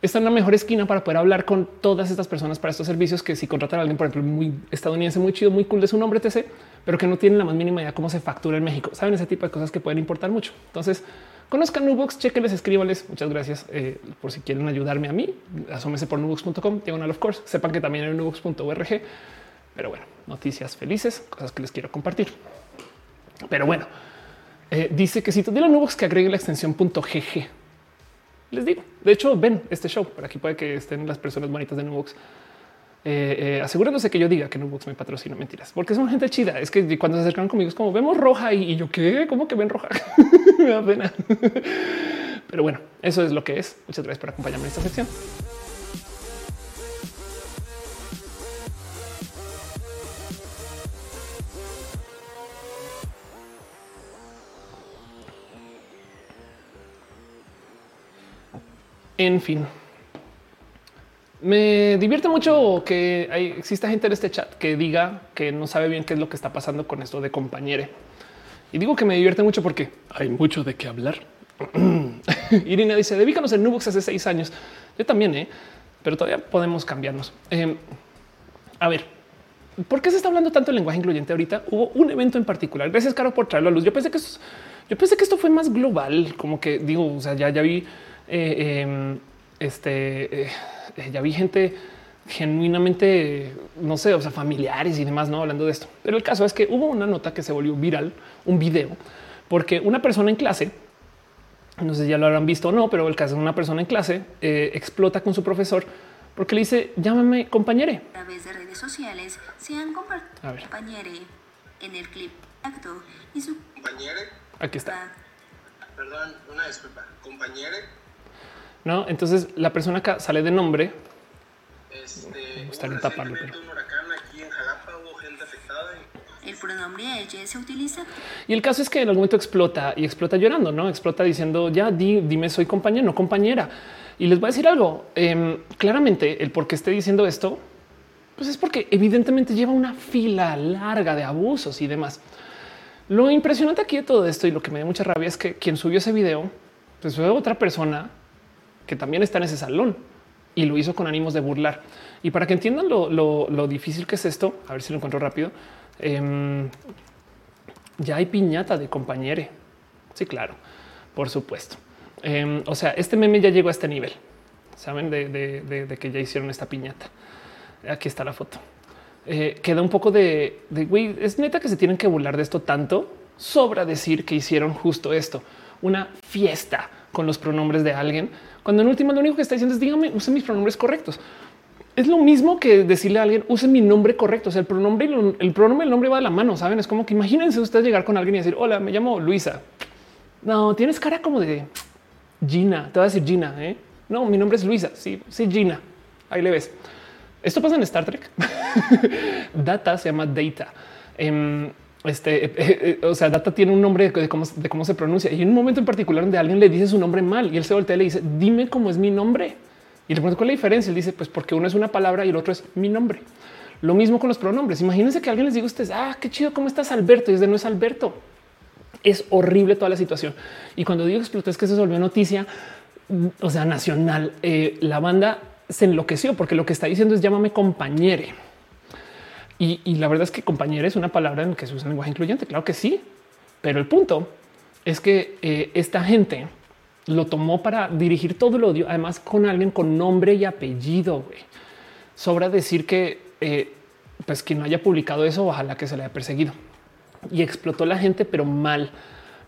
está en la mejor esquina para poder hablar con todas estas personas para estos servicios que si contratan a alguien, por ejemplo, muy estadounidense, muy chido, muy cool de su nombre, etc., pero que no tienen la más mínima idea cómo se factura en México. Saben ese tipo de cosas que pueden importar mucho. Entonces, Conozcan Nubox, chequenles, escríbanles. Muchas gracias eh, por si quieren ayudarme a mí. Asómense por nubox.com, diagonal of course. Sepan que también en nubox.org. Pero bueno, noticias felices, cosas que les quiero compartir. Pero bueno, eh, dice que si tú dile a Nubox que agregue la extensión .gg. Les digo, de hecho, ven este show. Por aquí puede que estén las personas bonitas de Nubox eh, eh, asegurándose que yo diga que Nubox me patrocina mentiras, porque son gente chida. Es que cuando se acercan conmigo es como vemos roja y, yo qué, cómo que ven roja. me da pena. Pero bueno, eso es lo que es. Muchas gracias por acompañarme en esta sección. En fin, me divierte mucho que exista gente en este chat que diga que no sabe bien qué es lo que está pasando con esto de compañere. Y digo que me divierte mucho porque hay mucho de qué hablar. Irina dice, debí conocer Nubox hace seis años. Yo también, ¿eh? pero todavía podemos cambiarnos. Em, a ver, ¿por qué se está hablando tanto el lenguaje incluyente ahorita? Hubo un evento en particular. Gracias, Caro, por traerlo a luz. Yo pensé que esto, yo pensé que esto fue más global, como que digo, o sea, ya, ya vi eh, em, este... Eh, eh, ya vi gente genuinamente, no sé, o sea, familiares y demás, no hablando de esto. Pero el caso es que hubo una nota que se volvió viral, un video, porque una persona en clase, no sé si ya lo habrán visto o no, pero el caso de una persona en clase eh, explota con su profesor porque le dice llámame compañere. A través de redes sociales se han compartido compañere en el clip acto y su compañere. Aquí está. Perdón, una disculpa. Compañere no, entonces la persona acá sale de nombre. Este, me gustaría taparlo. Pero... Un huracán aquí en Jalapa, hubo gente afectada. Y... El pronombre ella se utiliza. Y el caso es que en algún momento explota y explota llorando, no explota diciendo ya dime soy compañero, no compañera. Y les voy a decir algo. Eh, claramente el por qué esté diciendo esto, pues es porque evidentemente lleva una fila larga de abusos y demás. Lo impresionante aquí de todo esto y lo que me da mucha rabia es que quien subió ese video, pues fue otra persona que también está en ese salón y lo hizo con ánimos de burlar. Y para que entiendan lo, difícil que es esto, a ver si lo encuentro rápido. Em, ya hay piñata de compañere. Sí, claro, por supuesto. Em, o sea, este meme ya llegó a este nivel. Saben de, que ya hicieron esta piñata. Aquí está la foto. Eh, queda un poco de, de güey. Es neta que se tienen que burlar de esto tanto. Sobra decir que hicieron justo esto, una fiesta con los pronombres de alguien cuando en última lo único que está diciendo es dígame, use mis pronombres correctos. Es lo mismo que decirle a alguien use mi nombre correcto. O sea, el pronombre, el pronombre, el nombre va de la mano. Saben, es como que imagínense ustedes llegar con alguien y decir hola, me llamo Luisa. No tienes cara como de Gina. Te voy a decir Gina. ¿eh? No, mi nombre es Luisa. Sí, sí, Gina. Ahí le ves. Esto pasa en Star Trek. data se llama data. Em, este, eh, eh, o sea, data tiene un nombre de cómo, de cómo se pronuncia y en un momento en particular donde alguien le dice su nombre mal y él se voltea y le dice, dime cómo es mi nombre. Y le pregunto cuál es la diferencia. Él dice, pues porque uno es una palabra y el otro es mi nombre. Lo mismo con los pronombres. Imagínense que alguien les diga a ustedes, ah, qué chido, ¿cómo estás Alberto? Y es de no es Alberto. Es horrible toda la situación. Y cuando digo explotó es que se volvió noticia, o sea, nacional. Eh, la banda se enloqueció porque lo que está diciendo es llámame compañere. Y, la verdad es que compañero es una palabra en que se usa en lenguaje incluyente. Claro que sí, pero el punto es que eh, esta gente lo tomó para dirigir todo el odio, además con alguien con nombre y apellido. Sobra decir que eh, pues quien no haya publicado eso, ojalá que se le haya perseguido y explotó la gente, pero mal,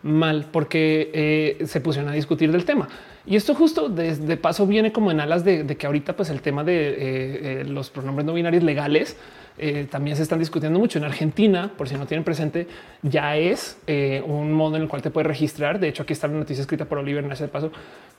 mal, porque eh, se pusieron a discutir del tema. Y esto justo de, paso viene como en alas de, que ahorita pues el tema de los pronombres no binarios legales eh, también se están discutiendo mucho en Argentina, por si no tienen presente, ya es eh, un modo en el cual te puedes registrar. De hecho, aquí está la noticia escrita por Oliver Nash de paso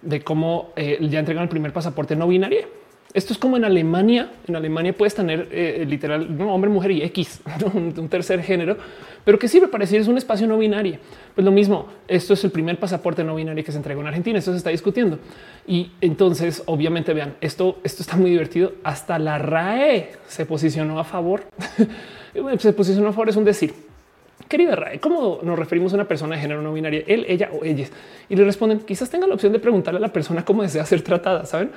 de cómo eh, ya entregan el primer pasaporte no binario. Esto es como en Alemania. En Alemania puedes tener literal hombre, mujer y X, un tercer género, pero que sirve para decir es un espacio no binario. Pues lo mismo, esto es el primer pasaporte no binario que se entregó en Argentina. Esto se está discutiendo. Y entonces, obviamente, vean, esto, esto está muy divertido. Hasta la RAE se posicionó a favor. se posicionó a favor, es un decir. Querida RAE, ¿cómo nos referimos a una persona de género no binaria? Él, ella o ellas. Y le responden, quizás tenga la opción de preguntarle a la persona cómo desea ser tratada, ¿saben?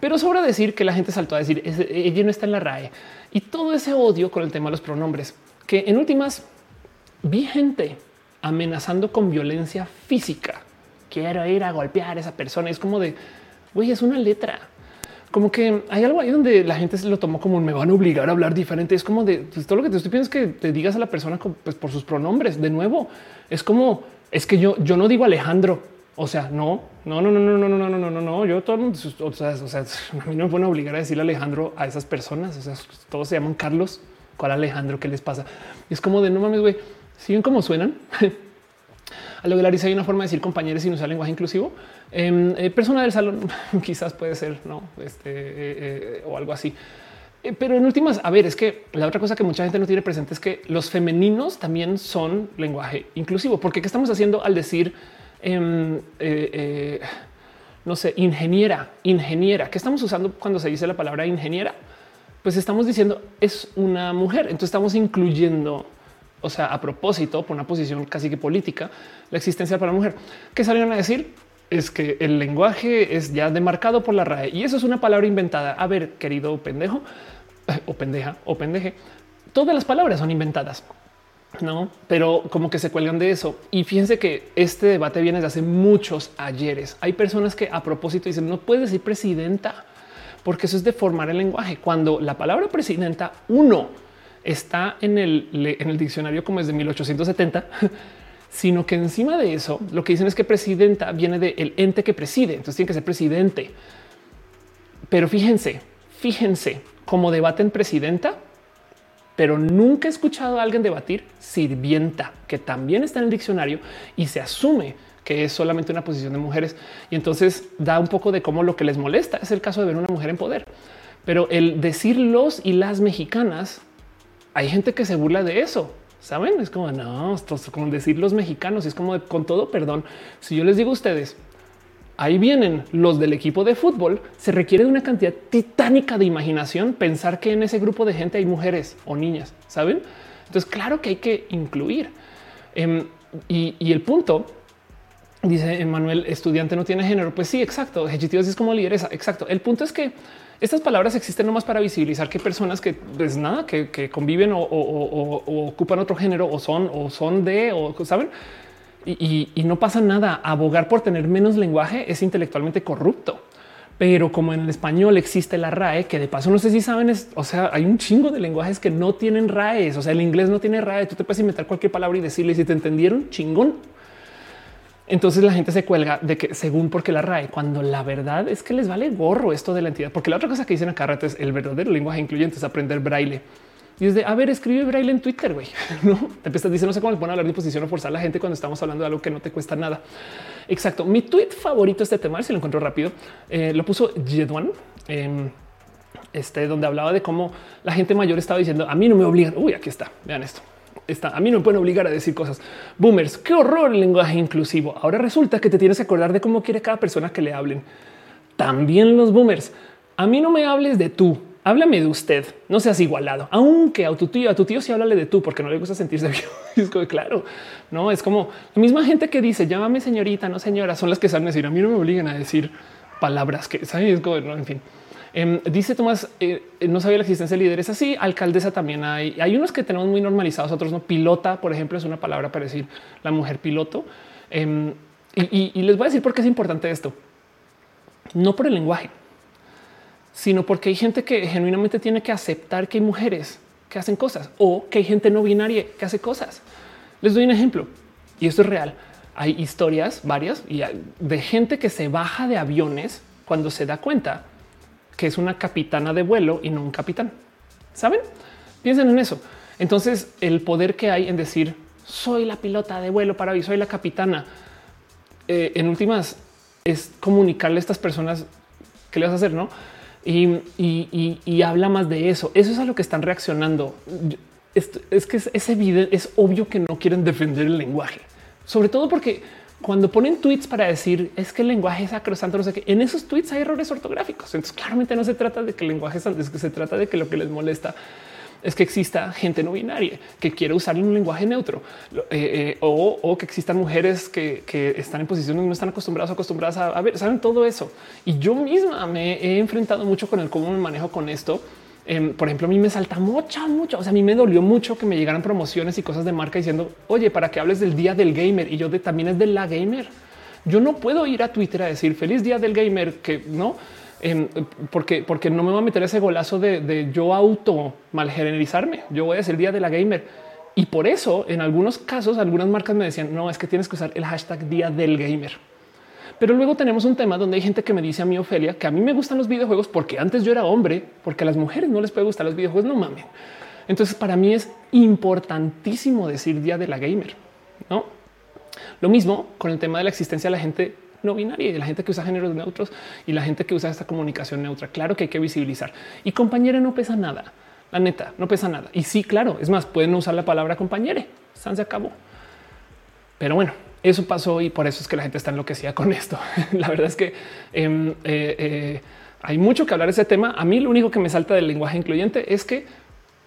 Pero sobra decir que la gente saltó a decir, ella no está en la RAE. Y todo ese odio con el tema de los pronombres, que en últimas vi gente amenazando con violencia física. Quiero ir a golpear a esa persona. Es como de, güey, es una letra. Como que hay algo ahí donde la gente se lo tomó como me van a obligar a hablar diferente. Es como de pues, todo lo que te estoy pidiendo es que te digas a la persona pues, por sus pronombres. De nuevo, es como es que yo, yo no digo Alejandro. O sea, no, no, no, no, no, no, no, no, no, no, no. Yo todo, o sea, a mí no me pueden obligar a decirle Alejandro a esas personas. O sea, todos se llaman Carlos. ¿Cuál Alejandro? ¿Qué les pasa? Es como de no mames, güey siguen como suenan. A lo que Larissa hay una forma de decir compañeros sin usar lenguaje inclusivo. Em, eh, persona del salón quizás puede ser, no este eh, eh, o algo así. pero en últimas, a ver, es que la otra cosa que mucha gente no tiene presente es que los femeninos también son lenguaje inclusivo, porque qué estamos haciendo al decir, em, no sé, ingeniera, ingeniera, ¿qué estamos usando cuando se dice la palabra ingeniera? Pues estamos diciendo es una mujer, entonces estamos incluyendo o sea, a propósito, por una posición casi que política, la existencia para la mujer. ¿Qué salieron a decir? Es que el lenguaje es ya demarcado por la RAE y eso es una palabra inventada. A ver, querido pendejo o pendeja o pendeje, todas las palabras son inventadas. No, pero como que se cuelgan de eso. Y fíjense que este debate viene de hace muchos ayeres. Hay personas que a propósito dicen no puedes decir presidenta porque eso es deformar el lenguaje. Cuando la palabra presidenta, uno está en el, en el diccionario como es de 1870, sino que encima de eso lo que dicen es que presidenta viene del ente que preside, entonces tiene que ser presidente. Pero fíjense, fíjense cómo debaten presidenta, pero nunca he escuchado a alguien debatir sirvienta, que también está en el diccionario y se asume que es solamente una posición de mujeres. Y entonces da un poco de cómo lo que les molesta es el caso de ver una mujer en poder. Pero el decir los y las mexicanas hay gente que se burla de eso. Saben, es como no, esto es como decir los mexicanos. Es como con todo perdón. Si yo les digo a ustedes, ahí vienen los del equipo de fútbol, se requiere de una cantidad titánica de imaginación pensar que en ese grupo de gente hay mujeres o niñas. Saben? Entonces, claro que hay que incluir. Em, y, el punto dice Manuel, estudiante no tiene género. Pues sí, exacto. es como lideresa. Exacto. El punto es que estas palabras existen nomás para visibilizar que personas que pues nada, que, conviven o, ocupan otro género o son o son de o saben. Y, no pasa nada. Abogar por tener menos lenguaje es intelectualmente corrupto. Pero como en el español existe la RAE, que de paso no sé si saben, es, o sea, hay un chingo de lenguajes que no tienen RAEs. O sea, el inglés no tiene RAE. Tú te puedes inventar cualquier palabra y decirle si te entendieron, chingón. Entonces la gente se cuelga de que según porque la RAE, cuando la verdad es que les vale gorro esto de la entidad, porque la otra cosa que dicen acá es el verdadero lenguaje incluyente es aprender braille. Y es de a ver, escribe braille en Twitter, güey. No te empiezas dice no sé cómo les ponen a hablar de posición o forzar a la gente cuando estamos hablando de algo que no te cuesta nada. Exacto. Mi tweet favorito este tema, si lo encuentro rápido, eh, lo puso Jedwan. este, donde hablaba de cómo la gente mayor estaba diciendo a mí no me obligan. Uy, aquí está. Vean esto. Está, a mí no me pueden obligar a decir cosas. Boomers, qué horror el lenguaje inclusivo. Ahora resulta que te tienes que acordar de cómo quiere cada persona que le hablen. También los boomers. A mí no me hables de tú, háblame de usted, no seas igualado, aunque a tu tío, a tu tío sí háblale de tú porque no le gusta sentirse bien. es como, claro, no es como la misma gente que dice llámame señorita, no señora, son las que saben decir a mí no me obligan a decir palabras que saben, en fin. Em, dice Tomás, eh, no sabía la existencia de líderes así. Alcaldesa también hay. Hay unos que tenemos muy normalizados, otros no. Pilota, por ejemplo, es una palabra para decir la mujer piloto. Em, y, les voy a decir por qué es importante esto. No por el lenguaje, sino porque hay gente que genuinamente tiene que aceptar que hay mujeres que hacen cosas o que hay gente no binaria que hace cosas. Les doy un ejemplo y esto es real. Hay historias varias de gente que se baja de aviones cuando se da cuenta que es una capitana de vuelo y no un capitán. ¿Saben? Piensen en eso. Entonces, el poder que hay en decir soy la pilota de vuelo para hoy, soy la capitana, eh, en últimas es comunicarle a estas personas qué le vas a hacer, no? Y, habla más de eso. Eso es a lo que están reaccionando. Es, que es, es evidente, es obvio que no quieren defender el lenguaje, sobre todo porque cuando ponen tweets para decir es que el lenguaje es sacrosanto, no sé qué, en esos tweets hay errores ortográficos. Entonces, claramente no se trata de que el lenguaje es que se trata de que lo que les molesta es que exista gente no binaria que quiere usar un lenguaje neutro eh, eh, o, que existan mujeres que, están en posiciones no están acostumbradas o acostumbradas a, ver, saben todo eso. Y yo misma me he enfrentado mucho con el cómo me manejo con esto Em, por ejemplo, a mí me salta mucho, mucho. O sea, a mí me dolió mucho que me llegaran promociones y cosas de marca diciendo, oye, para que hables del día del gamer y yo de, también es de la gamer. Yo no puedo ir a Twitter a decir feliz día del gamer, que no, porque, porque no me va a meter ese golazo de, yo auto malgenerizarme. Yo voy a decir día de la gamer. Y por eso, en algunos casos, algunas marcas me decían, no, es que tienes que usar el hashtag día del gamer. Pero luego tenemos un tema donde hay gente que me dice a mí, Ofelia, que a mí me gustan los videojuegos porque antes yo era hombre, porque a las mujeres no les puede gustar los videojuegos. No mames. Entonces, para mí es importantísimo decir día de la gamer. No lo mismo con el tema de la existencia de la gente no binaria y la gente que usa géneros neutros y la gente que usa esta comunicación neutra. Claro que hay que visibilizar y compañera no pesa nada. La neta no pesa nada. Y sí, claro, es más, pueden usar la palabra compañere. Se acabó. Pero bueno, eso pasó y por eso es que la gente está enloquecida con esto. la verdad es que em, eh, eh, hay mucho que hablar de ese tema. A mí lo único que me salta del lenguaje incluyente es que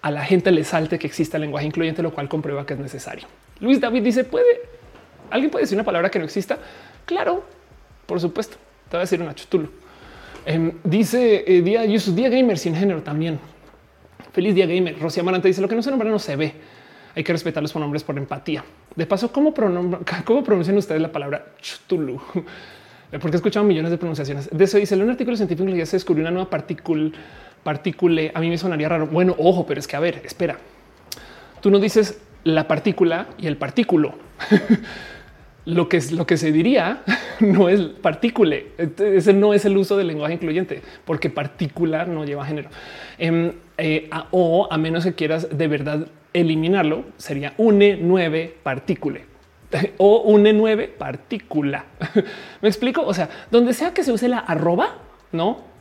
a la gente le salte que exista el lenguaje incluyente, lo cual comprueba que es necesario. Luis David dice, ¿puede? ¿Alguien puede decir una palabra que no exista? Claro, por supuesto. Te voy a decir una chutulu. Em, dice eh, día, día gamer sin género también. Feliz día gamer. Rocío Amarante dice lo que no se nombra no se ve hay que respetar los pronombres por empatía. De paso, ¿cómo, cómo pronuncian ustedes la palabra Chtulu? Porque he escuchado millones de pronunciaciones. De eso dice, en un artículo científico ya se descubrió una nueva partícula. Partícula, a mí me sonaría raro. Bueno, ojo, pero es que a ver, espera. Tú no dices la partícula y el partículo. lo que es lo que se diría no es partícula. Ese no es el uso del lenguaje incluyente, porque particular no lleva género. Em, eh, o a menos que quieras de verdad eliminarlo, sería une 9 partícula o une 9 partícula. Me explico. O sea, donde sea que se use la arroba, no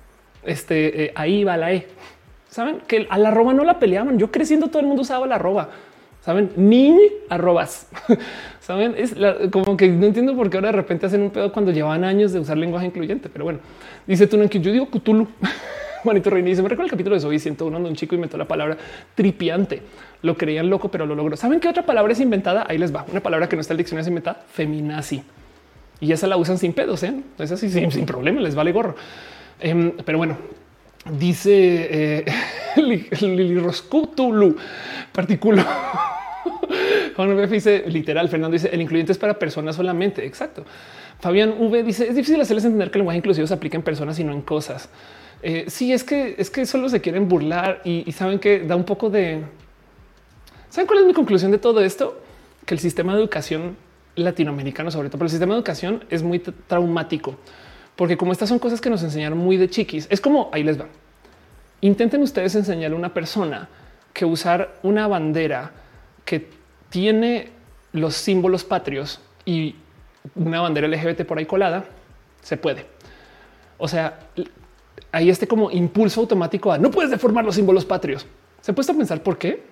este eh, ahí va la E. Saben que a la arroba no la peleaban. Yo creciendo, todo el mundo usaba la arroba. Saben, ni arrobas. Saben, es como que no entiendo por qué ahora de repente hacen un pedo cuando llevan años de usar lenguaje incluyente. Pero bueno, dice tú que yo digo Cthulhu. Juanito Reini dice: Me recuerda el capítulo de Soy 101 donde un chico inventó la palabra tripiante. Lo creían loco, pero lo logró. ¿Saben qué otra palabra es inventada? Ahí les va. Una palabra que no está en el diccionario es inventada, feminazi. Y esa la usan sin pedos, ¿eh? Es así, sin, sin problema, les vale gorro. Em, pero bueno, dice eh, Lili Roscutulu, partículo. Juan dice literal. Fernando dice el incluyente es para personas solamente. Exacto. Fabián V dice es difícil hacerles entender que el lenguaje inclusivo se aplica en personas y no en cosas. Eh, sí, es que es que solo se quieren burlar y, saben que da un poco de. ¿Saben cuál es mi conclusión de todo esto? Que el sistema de educación latinoamericano, sobre todo, pero el sistema de educación es muy traumático, porque como estas son cosas que nos enseñaron muy de chiquis, es como ahí les va. Intenten ustedes enseñarle a una persona que usar una bandera que tiene los símbolos patrios y una bandera LGBT por ahí colada, se puede. O sea, hay este como impulso automático a no puedes deformar los símbolos patrios. Se puede pensar por qué,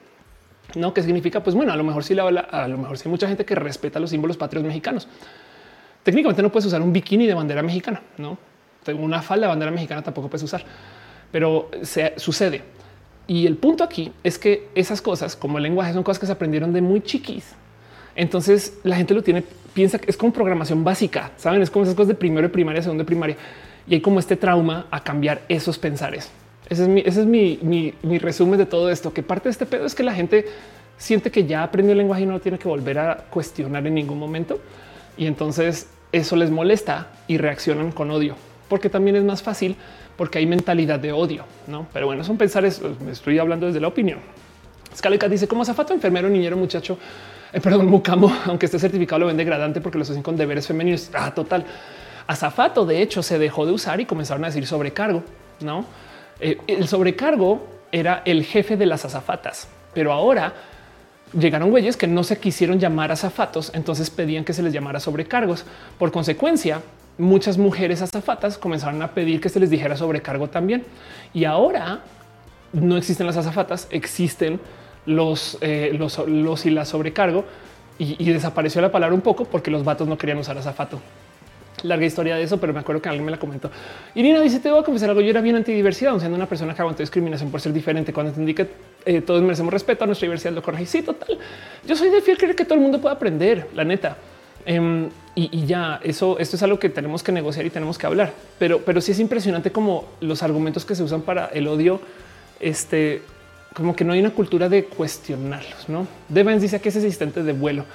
no qué significa. Pues bueno, a lo mejor sí la a lo mejor sí hay mucha gente que respeta los símbolos patrios mexicanos. Técnicamente no puedes usar un bikini de bandera mexicana, no tengo una falda de bandera mexicana tampoco puedes usar, pero se sucede. Y el punto aquí es que esas cosas, como el lenguaje, son cosas que se aprendieron de muy chiquis. Entonces la gente lo tiene, piensa que es como programación básica, saben? Es como esas cosas de primero de primaria, segundo de primaria. Y hay como este trauma a cambiar esos pensares. Ese es mi, resumen de todo esto, que parte de este pedo es que la gente siente que ya aprendió el lenguaje y no lo tiene que volver a cuestionar en ningún momento. Y entonces eso les molesta y reaccionan con odio, porque también es más fácil porque hay mentalidad de odio, no? Pero bueno, son pensares. Estoy hablando desde la opinión. Scaleca dice como zafato, enfermero, niñero, muchacho, eh, perdón, mucamo, aunque esté certificado, lo ven degradante porque lo asocian con deberes femeninos. Ah, total. Azafato, de hecho, se dejó de usar y comenzaron a decir sobrecargo, no? Eh, el sobrecargo era el jefe de las azafatas, pero ahora llegaron güeyes que no se quisieron llamar azafatos, entonces pedían que se les llamara sobrecargos. Por consecuencia, muchas mujeres azafatas comenzaron a pedir que se les dijera sobrecargo también. Y ahora no existen las azafatas, existen los, eh, los, los, y la sobrecargo y, desapareció la palabra un poco porque los vatos no querían usar azafato. Larga historia de eso, pero me acuerdo que alguien me la comentó. Irina dice: Te voy a confesar algo. Yo era bien antidiversidad, siendo una persona que aguantó discriminación por ser diferente. Cuando entendí que eh, todos merecemos respeto a nuestra diversidad, lo corregí. Sí, total. Yo soy de fiel creer que todo el mundo puede aprender, la neta. Em, y, ya eso, esto es algo que tenemos que negociar y tenemos que hablar. Pero, pero sí es impresionante como los argumentos que se usan para el odio, este, como que no hay una cultura de cuestionarlos. No Devens dice que es asistente de vuelo.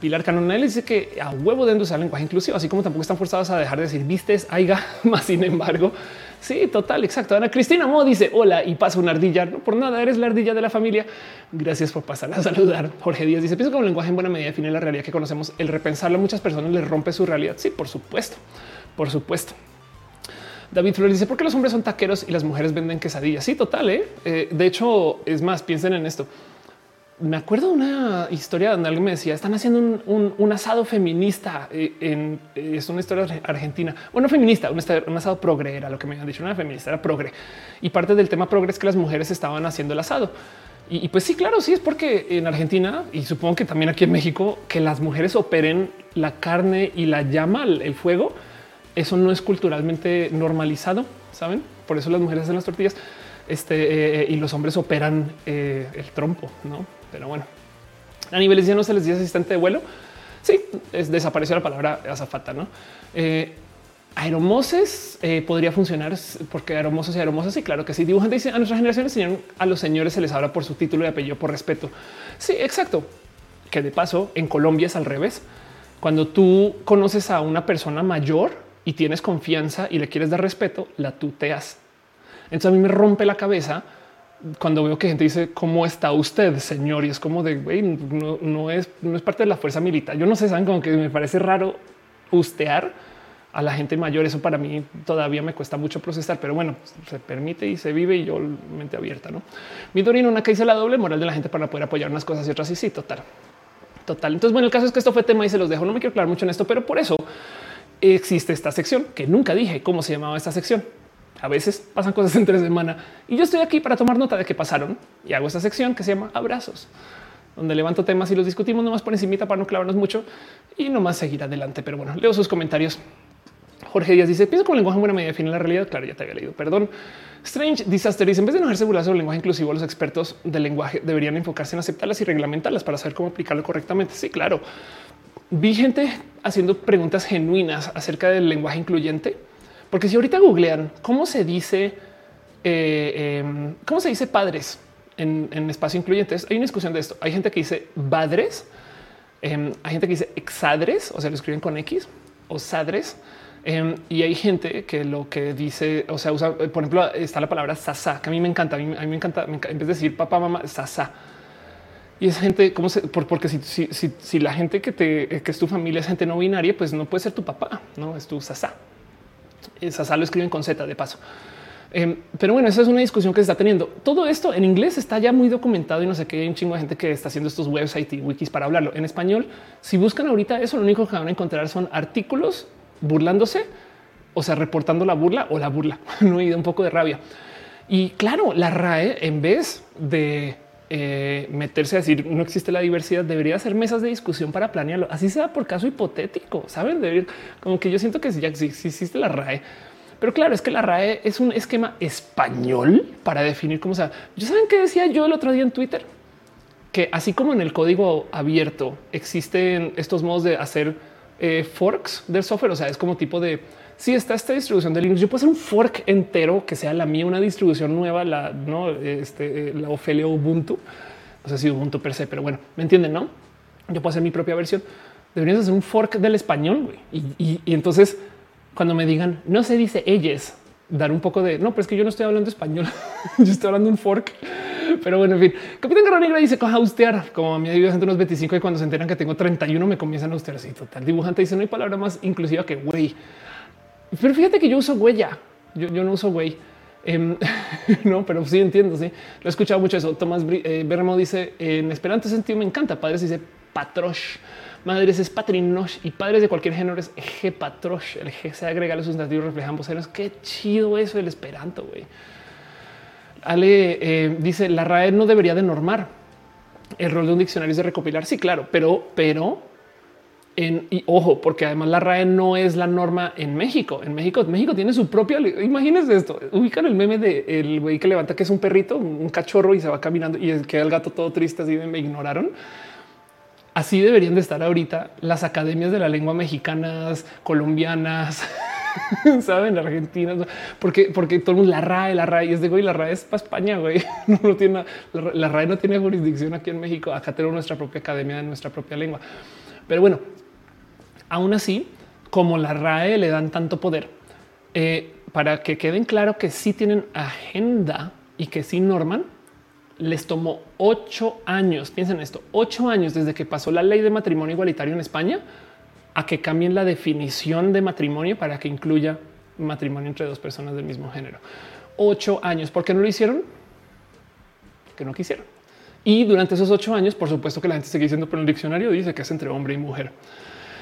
Pilar Canonel dice que a huevo de usar lenguaje inclusivo, así como tampoco están forzados a dejar de decir vistes, aiga, más sin embargo, Sí, total, exacto. Ana Cristina Mo dice hola y pasa una ardilla. No por nada, eres la ardilla de la familia. Gracias por pasar a saludar. Jorge Díaz dice: Pienso que un lenguaje en buena medida define la realidad que conocemos. El repensarlo a muchas personas les rompe su realidad. Sí, por supuesto, por supuesto. David Flores dice: ¿Por qué los hombres son taqueros y las mujeres venden quesadillas? Sí, total. ¿eh? eh de hecho, es más, piensen en esto me acuerdo de una historia donde alguien me decía están haciendo un, asado feminista eh, eh, es una historia argentina. Bueno, feminista, un, asado progre era lo que me habían dicho. Una feminista era progre y parte del tema progre es que las mujeres estaban haciendo el asado. Y, pues sí, claro, sí es porque en Argentina y supongo que también aquí en México que las mujeres operen la carne y la llama el fuego. Eso no es culturalmente normalizado, saben? Por eso las mujeres hacen las tortillas este, eh, y los hombres operan el trompo, no? Pero bueno, a niveles ya no se les dice asistente de vuelo. Sí, es, desapareció la palabra azafata, no? Eh, aeromoses eh, podría funcionar porque aeromosos y aeromosas. Sí, claro que sí. Dibujante dice a nuestra generación enseñaron a los señores se les habla por su título y apellido por respeto. Sí, exacto. Que de paso en Colombia es al revés. Cuando tú conoces a una persona mayor y tienes confianza y le quieres dar respeto, la tuteas. Entonces a mí me rompe la cabeza cuando veo que gente dice cómo está usted, señor, y es como de no, es, parte de la fuerza militar. Yo no sé, saben como que me parece raro ustear a la gente mayor. Eso para mí todavía me cuesta mucho procesar, pero bueno, se permite y se vive y yo mente abierta. No mi Dorino, una que dice la doble moral de la gente para poder apoyar unas cosas y otras. Y sí, total, total. Entonces, bueno, el caso es que esto fue tema y se los dejo. No me quiero aclarar mucho en esto, pero por eso existe esta sección que nunca dije cómo se llamaba esta sección a veces pasan cosas entre semana y yo estoy aquí para tomar nota de qué pasaron y hago esta sección que se llama abrazos, donde levanto temas y los discutimos nomás por encimita para no clavarnos mucho y nomás seguir adelante. Pero bueno, leo sus comentarios. Jorge Díaz dice: Pienso que el lenguaje en buena medida define la realidad. Claro, ya te había leído. Perdón. Strange Disaster dice: En vez de enojarse burlar sobre el lenguaje inclusivo, los expertos del lenguaje deberían enfocarse en aceptarlas y reglamentarlas para saber cómo aplicarlo correctamente. Sí, claro. Vi gente haciendo preguntas genuinas acerca del lenguaje incluyente porque si ahorita googlean cómo se dice, eh, em, cómo se dice padres en, espacio incluyentes, hay una discusión de esto. Hay gente que dice padres, em, hay gente que dice exadres, o sea, lo escriben con X o sadres. Em, y hay gente que lo que dice, o sea, usa, por ejemplo, está la palabra sasa, que a mí me encanta. A mí, me encanta, en vez de decir papá, mamá, sasa. Y es gente, ¿cómo se? porque si, la gente que, te, que es tu familia es gente no binaria, pues no puede ser tu papá, no es tu sasa. Sasa lo escriben con Z de paso. Em, pero bueno, esa es una discusión que se está teniendo. Todo esto en inglés está ya muy documentado y no sé qué. Hay un chingo de gente que está haciendo estos websites y wikis para hablarlo. En español, si buscan ahorita eso, lo único que van a encontrar son artículos burlándose o sea, reportando la burla o la burla, no he ido un poco de rabia. Y claro, la RAE, en vez de eh, meterse a decir no existe la diversidad, debería hacer mesas de discusión para planearlo. Así sea por caso hipotético, saben? Debería, como que yo siento que si ya existe la RAE, pero claro, es que la RAE es un esquema español para definir cómo sea. Yo saben qué decía yo el otro día en Twitter que así como en el código abierto existen estos modos de hacer eh, forks del software, o sea, es como tipo de si está esta distribución de Linux, yo puedo hacer un fork entero que sea la mía, una distribución nueva, la no este, la Ophelia Ubuntu. No sé si Ubuntu per se, pero bueno, me entienden, no? Yo puedo hacer mi propia versión. Deberías hacer un fork del español y, entonces cuando me digan no se dice ellos, dar un poco de no, pero es que yo no estoy hablando español, yo estoy hablando un fork. Pero bueno, en fin, Capitán Garra Negra dice coja ustear como a mí hay gente unos 25 y cuando se enteran que tengo 31 me comienzan a ustear así total. Dibujante dice no hay palabra más inclusiva que güey. Pero fíjate que yo uso huella. Yo, no uso güey. Em, no, pero sí entiendo. Sí, lo he escuchado mucho eso. Tomás eh, Bermo dice en Esperanto sentido me encanta. Padres dice patrosh, madres es patrinosh y padres de cualquier género es g patrosh. El g se agrega a los sustantivos reflejan voceros. Qué chido eso el Esperanto. Güey. Ale eh, dice la RAE no debería de normar. El rol de un diccionario es de recopilar. Sí, claro, pero, pero y ojo, porque además la RAE no es la norma en México. En México, México tiene su propia. Imagínense esto. Ubican el meme de el güey que levanta que es un perrito, un cachorro y se va caminando y queda el gato todo triste. Así me ignoraron. Así deberían de estar ahorita las academias de la lengua mexicanas, colombianas, saben, argentinas, porque, porque todo el mundo la RAE, la RAE y es de güey, la RAE es para España, güey. No, tiene la, la RAE no tiene jurisdicción aquí en México. Acá tenemos nuestra propia academia de nuestra propia lengua. Pero bueno, Aún así, como la RAE le dan tanto poder, eh, para que queden claro que sí tienen agenda y que sí norman, les tomó ocho años. Piensen esto, ocho años desde que pasó la ley de matrimonio igualitario en España a que cambien la definición de matrimonio para que incluya matrimonio entre dos personas del mismo género. Ocho años. ¿Por qué no lo hicieron? Que no quisieron. Y durante esos ocho años, por supuesto que la gente sigue diciendo, pero el diccionario dice que es entre hombre y mujer.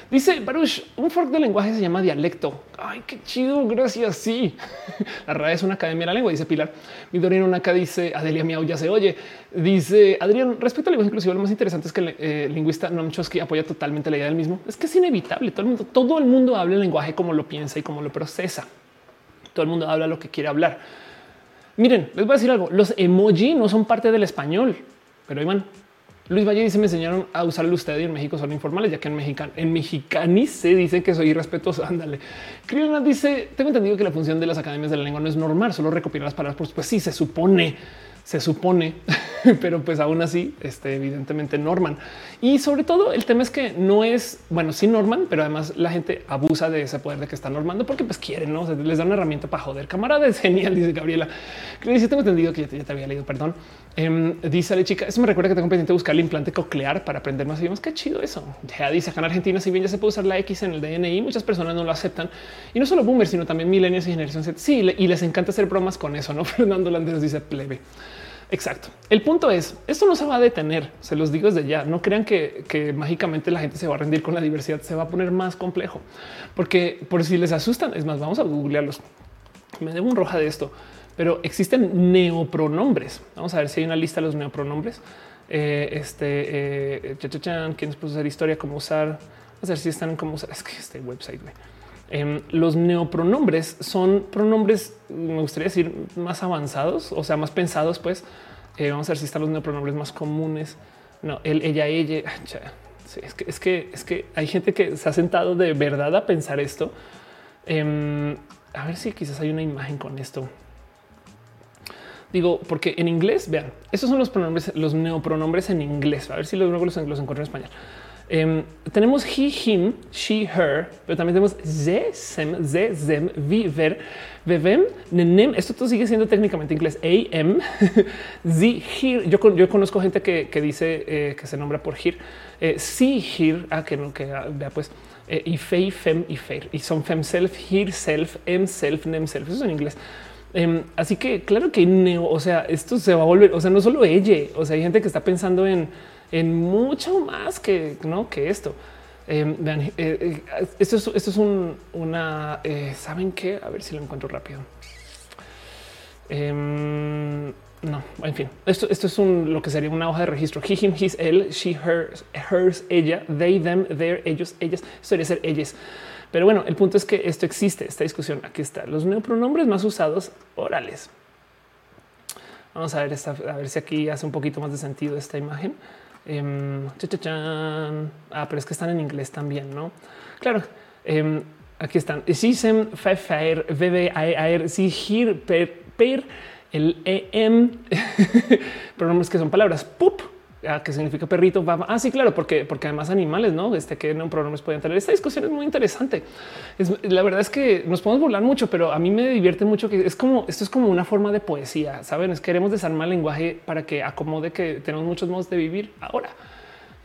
Dice Baruch, un fork de lenguaje se llama dialecto. Ay, qué chido. Gracias. Sí, la RAE es una academia de la lengua, dice Pilar. Mi Dorino acá dice Adelia Miau ya se oye. Dice Adrián, respecto al lenguaje inclusivo, lo más interesante es que el eh, lingüista Noam Chomsky apoya totalmente la idea del mismo. Es que es inevitable. Todo el mundo, todo el mundo habla el lenguaje como lo piensa y como lo procesa. Todo el mundo habla lo que quiere hablar. Miren, les voy a decir algo. Los emoji no son parte del español, pero Iván, Luis Valle dice: Me enseñaron a usarlo usted y en México son informales, ya que en mexicano, en mexicani se dice que soy irrespetuoso. Ándale. Criolina dice: Tengo entendido que la función de las academias de la lengua no es normal, solo recopilar las palabras. Pues, pues sí, se supone se supone, pero pues aún así, este, evidentemente norman. Y sobre todo el tema es que no es, bueno, sí norman, pero además la gente abusa de ese poder de que está normando porque pues quieren, ¿no? les da una herramienta para joder. Camarada es genial, dice Gabriela. Creo que tengo entendido que ya te, había leído, perdón. Eh, dice la chica, eso me recuerda que tengo pendiente buscar el implante coclear para aprender más idiomas. Qué chido eso. Ya dice acá en Argentina, si bien ya se puede usar la X en el DNI, muchas personas no lo aceptan. Y no solo boomers, sino también millennials y generación Z. Sí, y les encanta hacer bromas con eso, ¿no? Fernando Landeros dice plebe. Exacto. El punto es, esto no se va a detener, se los digo desde ya. No crean que, mágicamente la gente se va a rendir con la diversidad, se va a poner más complejo. Porque por si les asustan, es más, vamos a googlearlos. Me debo un roja de esto, pero existen neopronombres. Vamos a ver si hay una lista de los neopronombres. Eh, este, eh, ¿quién puso hacer historia? ¿Cómo usar? Vamos a ver si están como usar. Es que este website, Em, los neopronombres son pronombres, me gustaría decir, más avanzados, o sea, más pensados, pues. Eh, vamos a ver si están los neopronombres más comunes. No, él, ella, ella. es, que, es, que, es que hay gente que se ha sentado de verdad a pensar esto. Em, a ver si quizás hay una imagen con esto. Digo, porque en inglés, vean, estos son los pronombres, los neopronombres en inglés. A ver si los, los, los encuentro en español. Em, tenemos he, him, she, her, pero también tenemos ze, sem, ze, zem, vi, ver, nenem. Esto todo sigue siendo técnicamente inglés. am, zi, hir. Yo, conozco gente que, dice eh, que se nombra por hir, eh, si, hir, ah, que no, que ah, vea pues. Eh, y fei, fem y feir. Y son fem self, hir self, em self, nem self. Eso es en inglés. Em, así que claro que o sea, esto se va a volver, o sea, no solo ella, o sea, hay gente que está pensando en en mucho más que, ¿no? que esto. Em, vean, eh, eh, esto es, esto es un, una, eh, ¿saben qué? A ver si lo encuentro rápido. Em, no, en fin, esto, esto es lo que sería una hoja de registro. He, him, his, él, she, hers, hers, ella, they, them, their, ellos, ellas. Esto debería ser ellas. Pero bueno, el punto es que esto existe, esta discusión. Aquí está. Los neopronombres más usados orales. Vamos a ver, esta, a ver si aquí hace un poquito más de sentido esta imagen. Eh, ah, pero es que están en inglés también, ¿no? Claro, eh, aquí están. Sisem, fefair, VVAR, sigir, per, per, el EM, pronombres que son palabras, pup, Ah, que significa perrito. Va, ah, sí, claro, porque, porque además animales, no este que no pronombres pueden tener. Esta discusión es muy interesante. Es, la verdad es que nos podemos burlar mucho, pero a mí me divierte mucho que es como esto es como una forma de poesía. Saben, es queremos desarmar el lenguaje para que acomode que tenemos muchos modos de vivir ahora.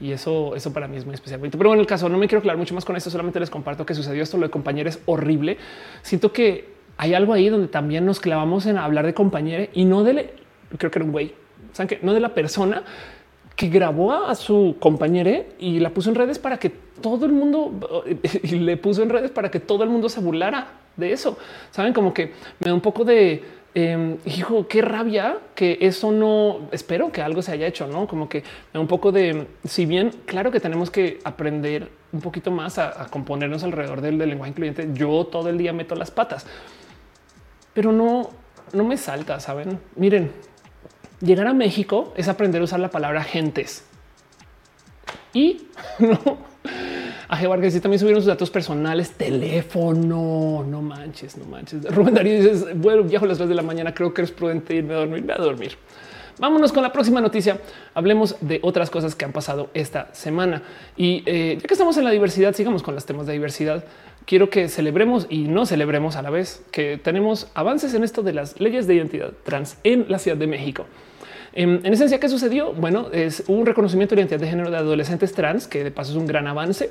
Y eso, eso para mí es muy especial. Pero en el caso no me quiero aclarar mucho más con esto. Solamente les comparto que sucedió esto. Lo de compañero es horrible. Siento que hay algo ahí donde también nos clavamos en hablar de compañero y no de creo que era un güey, saben que no de la persona que grabó a su compañera y la puso en redes para que todo el mundo y le puso en redes para que todo el mundo se burlara de eso. Saben como que me da un poco de eh, hijo, qué rabia que eso no espero que algo se haya hecho, no como que un poco de si bien claro que tenemos que aprender un poquito más a, componernos alrededor del, del lenguaje incluyente. Yo todo el día meto las patas, pero no, no me salta. Saben, miren, Llegar a México es aprender a usar la palabra gentes. Y no, a Vargas también subieron sus datos personales, teléfono, no manches, no manches. Rubén Darío dice, bueno, viajo a las 3 de la mañana, creo que es prudente irme a dormir, a dormir. Vámonos con la próxima noticia. Hablemos de otras cosas que han pasado esta semana. Y eh, ya que estamos en la diversidad, sigamos con los temas de diversidad. Quiero que celebremos y no celebremos a la vez que tenemos avances en esto de las leyes de identidad trans en la Ciudad de México. En, esencia, ¿qué sucedió? Bueno, es un reconocimiento de identidad de género de adolescentes trans, que de paso es un gran avance.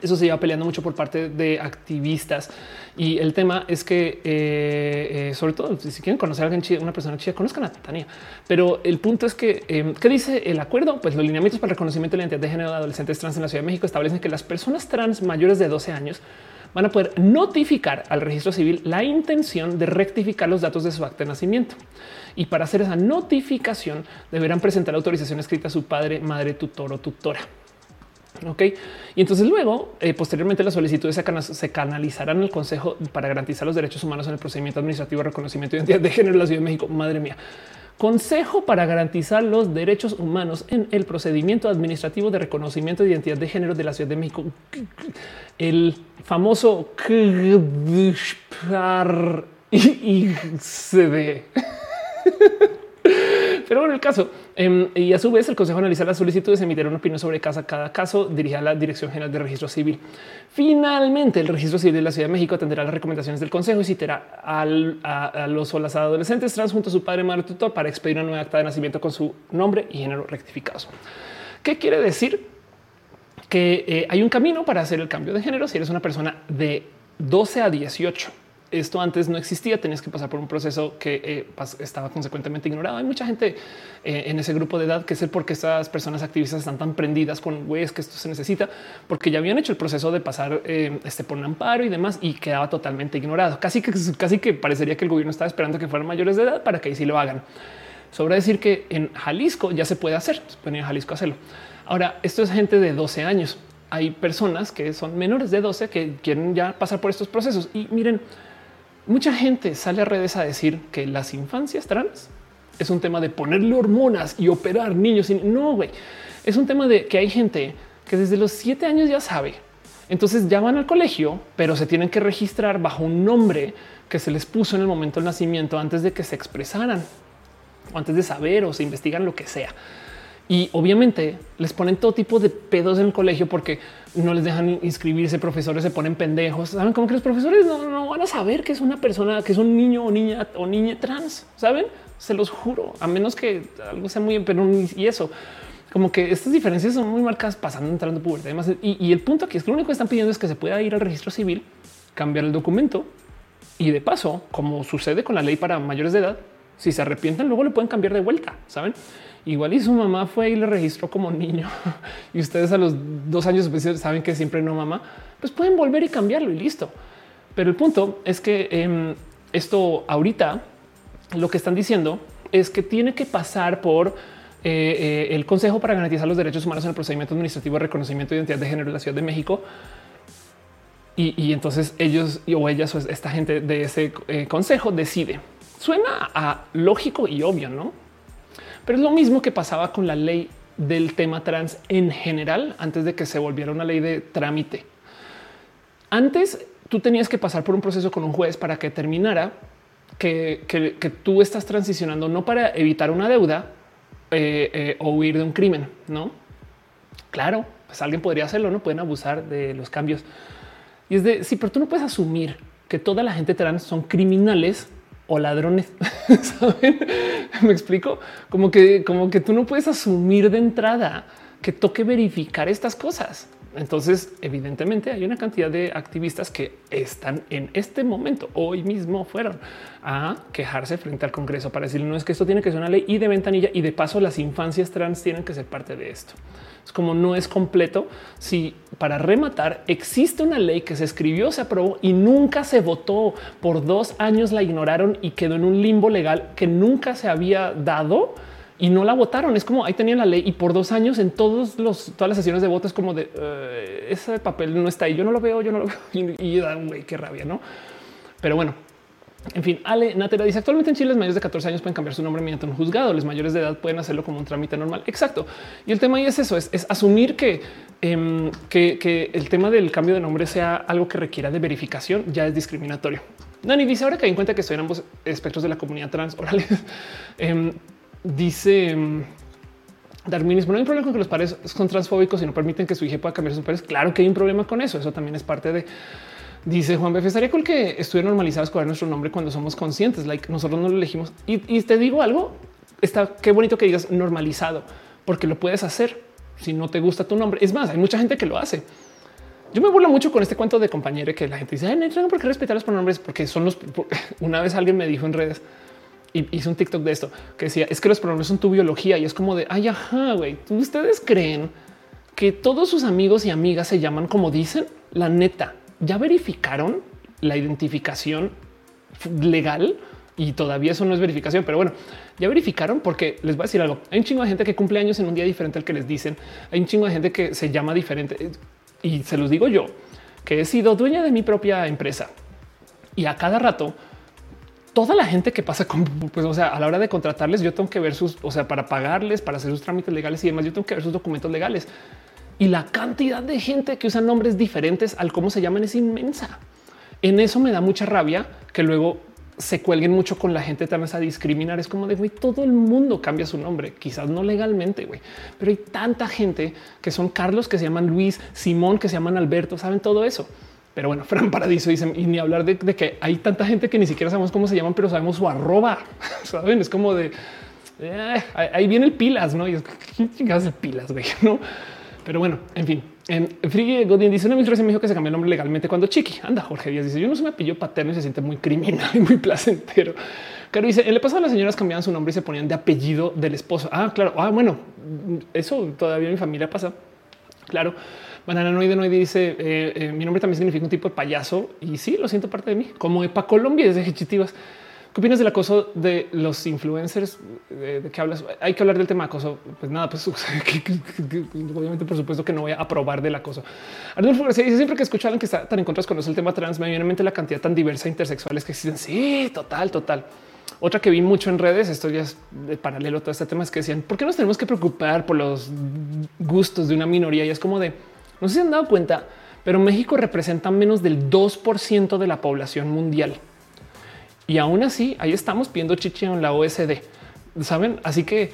Eso se lleva peleando mucho por parte de activistas y el tema es que, eh, eh, sobre todo, si quieren conocer a alguien chida, una persona chida, conozcan a Tania. Pero el punto es que, em, ¿qué dice el acuerdo? Pues los lineamientos para el reconocimiento de la identidad de género de adolescentes trans en la Ciudad de México establecen que las personas trans mayores de 12 años van a poder notificar al registro civil la intención de rectificar los datos de su acta de nacimiento y para hacer esa notificación deberán presentar autorización escrita a su padre, madre, tutor o tutora. Ok, y entonces luego, eh, posteriormente, las solicitudes se, canalizarán al Consejo para garantizar los derechos humanos en el procedimiento administrativo de reconocimiento de identidad de género en la Ciudad de México. Madre mía. Consejo para garantizar los derechos humanos en el procedimiento administrativo de reconocimiento de identidad de género de la Ciudad de México. El famoso y. Pero bueno, el caso em, y a su vez el Consejo analizará las solicitudes, emitirá una opinión sobre casa, cada caso, dirigirá a la Dirección General de Registro Civil. Finalmente, el Registro Civil de la Ciudad de México atenderá las recomendaciones del Consejo y citará a, los o las adolescentes trans junto a su padre, madre, tutor para expedir una nueva acta de nacimiento con su nombre y género rectificados. ¿Qué quiere decir? Que eh, hay un camino para hacer el cambio de género si eres una persona de 12 a 18 esto antes no existía, tenías que pasar por un proceso que eh, estaba consecuentemente ignorado. Hay mucha gente eh, en ese grupo de edad que sé por qué estas personas activistas están tan prendidas con güeyes que esto se necesita, porque ya habían hecho el proceso de pasar eh, este por un amparo y demás y quedaba totalmente ignorado. Casi que casi que parecería que el gobierno estaba esperando que fueran mayores de edad para que ahí sí lo hagan. Sobra decir que en Jalisco ya se puede hacer, se puede ir a Jalisco a hacerlo. Ahora, esto es gente de 12 años. Hay personas que son menores de 12 que quieren ya pasar por estos procesos y miren, Mucha gente sale a redes a decir que las infancias trans es un tema de ponerle hormonas y operar niños. No, güey. Es un tema de que hay gente que desde los siete años ya sabe. Entonces ya van al colegio, pero se tienen que registrar bajo un nombre que se les puso en el momento del nacimiento antes de que se expresaran antes de saber o se investigan lo que sea. Y obviamente les ponen todo tipo de pedos en el colegio porque no les dejan inscribirse. Profesores se ponen pendejos. Saben como que los profesores no, van a saber que es una persona, que es un niño o niña o niña trans. Saben? Se los juro, a menos que algo sea muy, pero y eso como que estas diferencias son muy marcadas pasando entrando pubertad. Además, y, y el punto aquí es que lo único que están pidiendo es que se pueda ir al registro civil, cambiar el documento y de paso, como sucede con la ley para mayores de edad, Si se arrepienten, luego le pueden cambiar de vuelta, saben? Igual y su mamá fue y le registró como niño y ustedes a los dos años saben que siempre no mamá, pues pueden volver y cambiarlo y listo. Pero el punto es que em, esto ahorita lo que están diciendo es que tiene que pasar por eh, eh, el Consejo para garantizar los derechos humanos en el procedimiento administrativo de reconocimiento de identidad de género de la Ciudad de México. Y, entonces ellos o ellas o esta gente de ese eh, consejo decide. Suena a lógico y obvio, no? Pero es lo mismo que pasaba con la ley del tema trans en general antes de que se volviera una ley de trámite. Antes tú tenías que pasar por un proceso con un juez para que terminara que, tú estás transicionando no para evitar una deuda eh, eh, o huir de un crimen, no? Claro, pues alguien podría hacerlo, no pueden abusar de los cambios. Y es de sí, pero tú no puedes asumir que toda la gente trans son criminales o ladrones. ¿Saben? Me explico como que, como que tú no puedes asumir de entrada que toque verificar estas cosas. Entonces, evidentemente, hay una cantidad de activistas que están en este momento, hoy mismo fueron a quejarse frente al Congreso para decir no es que esto tiene que ser una ley y de ventanilla y de paso las infancias trans tienen que ser parte de esto. Es como no es completo si para rematar existe una ley que se escribió, se aprobó y nunca se votó. Por dos años la ignoraron y quedó en un limbo legal que nunca se había dado y no la votaron. Es como ahí tenían la ley y por dos años en todos los, todas las sesiones de voto es como de eh, ese papel no está ahí. Yo no lo veo, yo no lo veo y, da güey, qué rabia, no? Pero bueno, en fin, Ale Natera dice actualmente en Chile los mayores de 14 años pueden cambiar su nombre mediante un juzgado. Los mayores de edad pueden hacerlo como un trámite normal. Exacto. Y el tema ahí es eso, es, asumir em, que, que, el tema del cambio de nombre sea algo que requiera de verificación ya es discriminatorio. Nani dice ahora que hay en cuenta que estoy en ambos espectros de la comunidad trans orales. Em, Dice mm, Darwinismo, no hay problema con que los padres son transfóbicos y no permiten que su hija pueda cambiar sus padres. Claro que hay un problema con eso. Eso también es parte de. Dice Juan Befe, estaría que estuviera normalizado escoger nuestro nombre cuando somos conscientes. Like nosotros no lo elegimos. Y, te digo algo, está qué bonito que digas normalizado, porque lo puedes hacer si no te gusta tu nombre. Es más, hay mucha gente que lo hace. Yo me burlo mucho con este cuento de compañero que la gente dice, no tengo por qué respetar los pronombres porque son los. Una vez alguien me dijo en redes, y hice un TikTok de esto que decía es que los pronombres son tu biología y es como de ay, ajá, güey. Ustedes creen que todos sus amigos y amigas se llaman como dicen la neta. Ya verificaron la identificación legal y todavía eso no es verificación, pero bueno, ya verificaron porque les voy a decir algo. Hay un chingo de gente que cumple años en un día diferente al que les dicen. Hay un chingo de gente que se llama diferente y se los digo yo que he sido dueña de mi propia empresa y a cada rato toda la gente que pasa con, pues, o sea, a la hora de contratarles, yo tengo que ver sus, o sea, para pagarles, para hacer sus trámites legales y demás, yo tengo que ver sus documentos legales. Y la cantidad de gente que usa nombres diferentes al cómo se llaman es inmensa. En eso me da mucha rabia que luego se cuelguen mucho con la gente tan a discriminar. Es como de güey, todo el mundo cambia su nombre, quizás no legalmente, güey, pero hay tanta gente que son Carlos, que se llaman Luis, Simón, que se llaman Alberto, saben todo eso. Pero bueno, Fran Paradiso dice y ni hablar de, que hay tanta gente que ni siquiera sabemos cómo se llaman, pero sabemos su arroba. Saben, es como de eh, ahí viene el pilas, no? Y es que hace pilas, güey, no? Pero bueno, en fin, en Friggy Godin dice una administración me dijo que se cambió el nombre legalmente cuando chiqui. Anda, Jorge Díaz dice yo no se me apellido paterno y se siente muy criminal y muy placentero. Claro, dice en el pasado las señoras cambiaban su nombre y se ponían de apellido del esposo. Ah, claro. Ah, bueno, eso todavía mi familia pasa. Claro. Banana Noide Noide dice eh, eh, mi nombre también significa un tipo de payaso y sí, lo siento parte de mí, como Epa Colombia desde Hechitivas. ¿Qué opinas del acoso de los influencers? ¿De, qué hablas? Hay que hablar del tema acoso. Pues nada, pues obviamente, por supuesto que no voy a aprobar del acoso. Arnulfo García dice siempre que escucho a alguien que está tan en contra con el tema trans, me viene en mente la cantidad tan diversa de intersexuales que existen. Sí, total, total. Otra que vi mucho en redes, esto ya es de paralelo a todo este tema, es que decían, ¿por qué nos tenemos que preocupar por los gustos de una minoría? Y es como de, no sé si han dado cuenta, pero México representa menos del 2% de la población mundial. Y aún así, ahí estamos viendo chichi en la OSD. Saben? Así que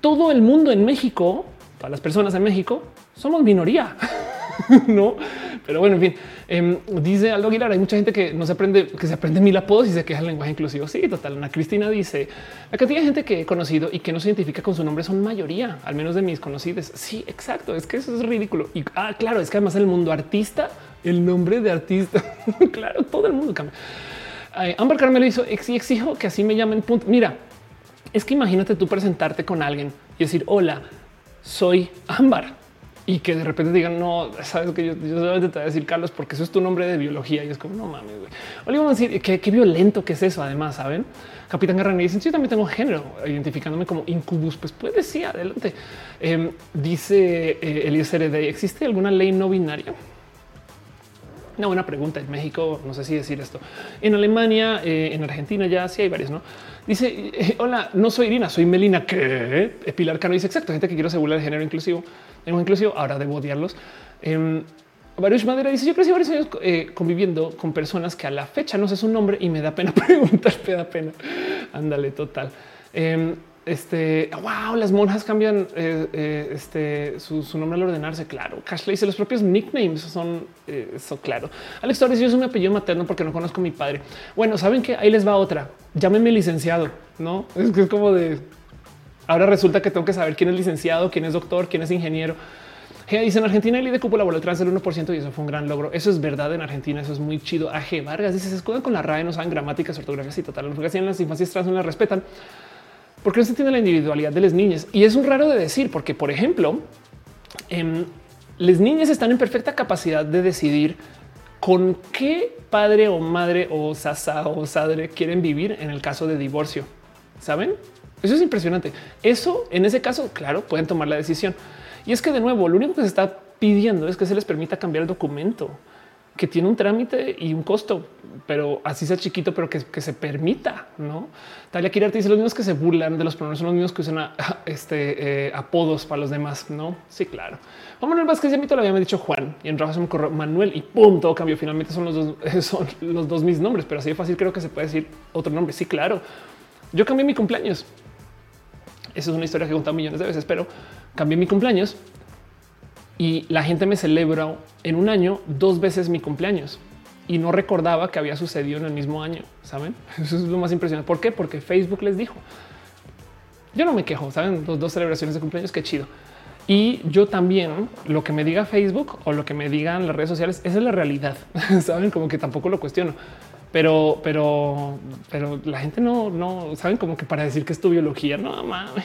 todo el mundo en México, todas las personas en México, somos minoría. no, pero bueno, en fin, em, dice Aldo Aguilar. Hay mucha gente que no se aprende, que se aprende mil apodos y se queja el lenguaje inclusivo. Sí, total. Ana Cristina dice la cantidad de gente que he conocido y que no se identifica con su nombre son mayoría, al menos de mis conocidos. Sí, exacto. Es que eso es ridículo. Y ah, claro, es que además en el mundo artista, el nombre de artista, claro, todo el mundo cambia. Amber Carmelo hizo, exijo que así me llamen. Punto. Mira, Es que imagínate tú presentarte con alguien y decir, hola, soy Ámbar y que de repente digan, no, sabes que yo, solamente te voy a decir Carlos porque eso es tu nombre de biología y es como, no mames, güey. O le vamos a decir qué, violento que es eso. Además, saben, Capitán Guerra dice, yo también tengo género identificándome como incubus. Pues puede sí, adelante. Em, dice eh, Elias ¿existe alguna ley no binaria? Una buena pregunta. En México, no sé si decir esto. En Alemania, eh, en Argentina ya sí hay varios, ¿no? Dice, eh, hola, no soy Irina, soy Melina. ¿Qué? Pilar Cano dice, exacto, gente que quiere asegurar el género inclusivo. Inclusivo, ahora debo odiarlos. Eh, Baruch Madera dice, yo crecí varios años eh, conviviendo con personas que a la fecha no sé su nombre y me da pena preguntar, me da pena. Ándale, total. Em, este wow, las monjas cambian eh, eh, este, su, nombre al ordenarse. Claro, Cash dice los propios nicknames son eso. Claro, Alex Torres, yo soy mi apellido materno porque no conozco a mi padre. Bueno, saben que ahí les va otra. Llámeme licenciado, no es que es como de ahora resulta que tengo que saber quién es licenciado, quién es doctor, quién es ingeniero. dice en Argentina el de cúpula voló atrás del 1% y eso fue un gran logro. Eso es verdad en Argentina. Eso es muy chido. AG Vargas dice se escudan con la RAE, no saben gramáticas, ortografías y total. En las infancias trans no las respetan porque no se entiende la individualidad de las niñas. Y es un raro de decir, porque, por ejemplo, em, las niñas están en perfecta capacidad de decidir con qué padre o madre o sasa o sadre quieren vivir en el caso de divorcio. Saben? Eso es impresionante. Eso, en ese caso, claro, pueden tomar la decisión. Y es que, de nuevo, lo único que se está pidiendo es que se les permita cambiar el documento que tiene un trámite y un costo, pero así sea chiquito, pero que, se permita, ¿no? Talia Kirarte dice los mismos que se burlan de los pronombres son los mismos que usan este, eh, apodos para los demás, ¿no? Sí, claro. Vamos el Vázquez, ya lo había dicho Juan y en rojo se me corrió Manuel y pum, todo cambió. Finalmente son los dos, son los dos mis nombres, pero así de fácil creo que se puede decir otro nombre. Sí, claro. Yo cambié mi cumpleaños. Esa es una historia que he contado millones de veces, pero cambié mi cumpleaños y la gente me celebra en un año dos veces mi cumpleaños y no recordaba que había sucedido en el mismo año. Saben? Eso es lo más impresionante. ¿Por qué? Porque Facebook les dijo. Yo no me quejo, saben, dos, dos celebraciones de cumpleaños, qué chido. Y yo también lo que me diga Facebook o lo que me digan las redes sociales, esa es la realidad. Saben como que tampoco lo cuestiono, pero, pero, pero la gente no, no saben como que para decir que es tu biología, no mames.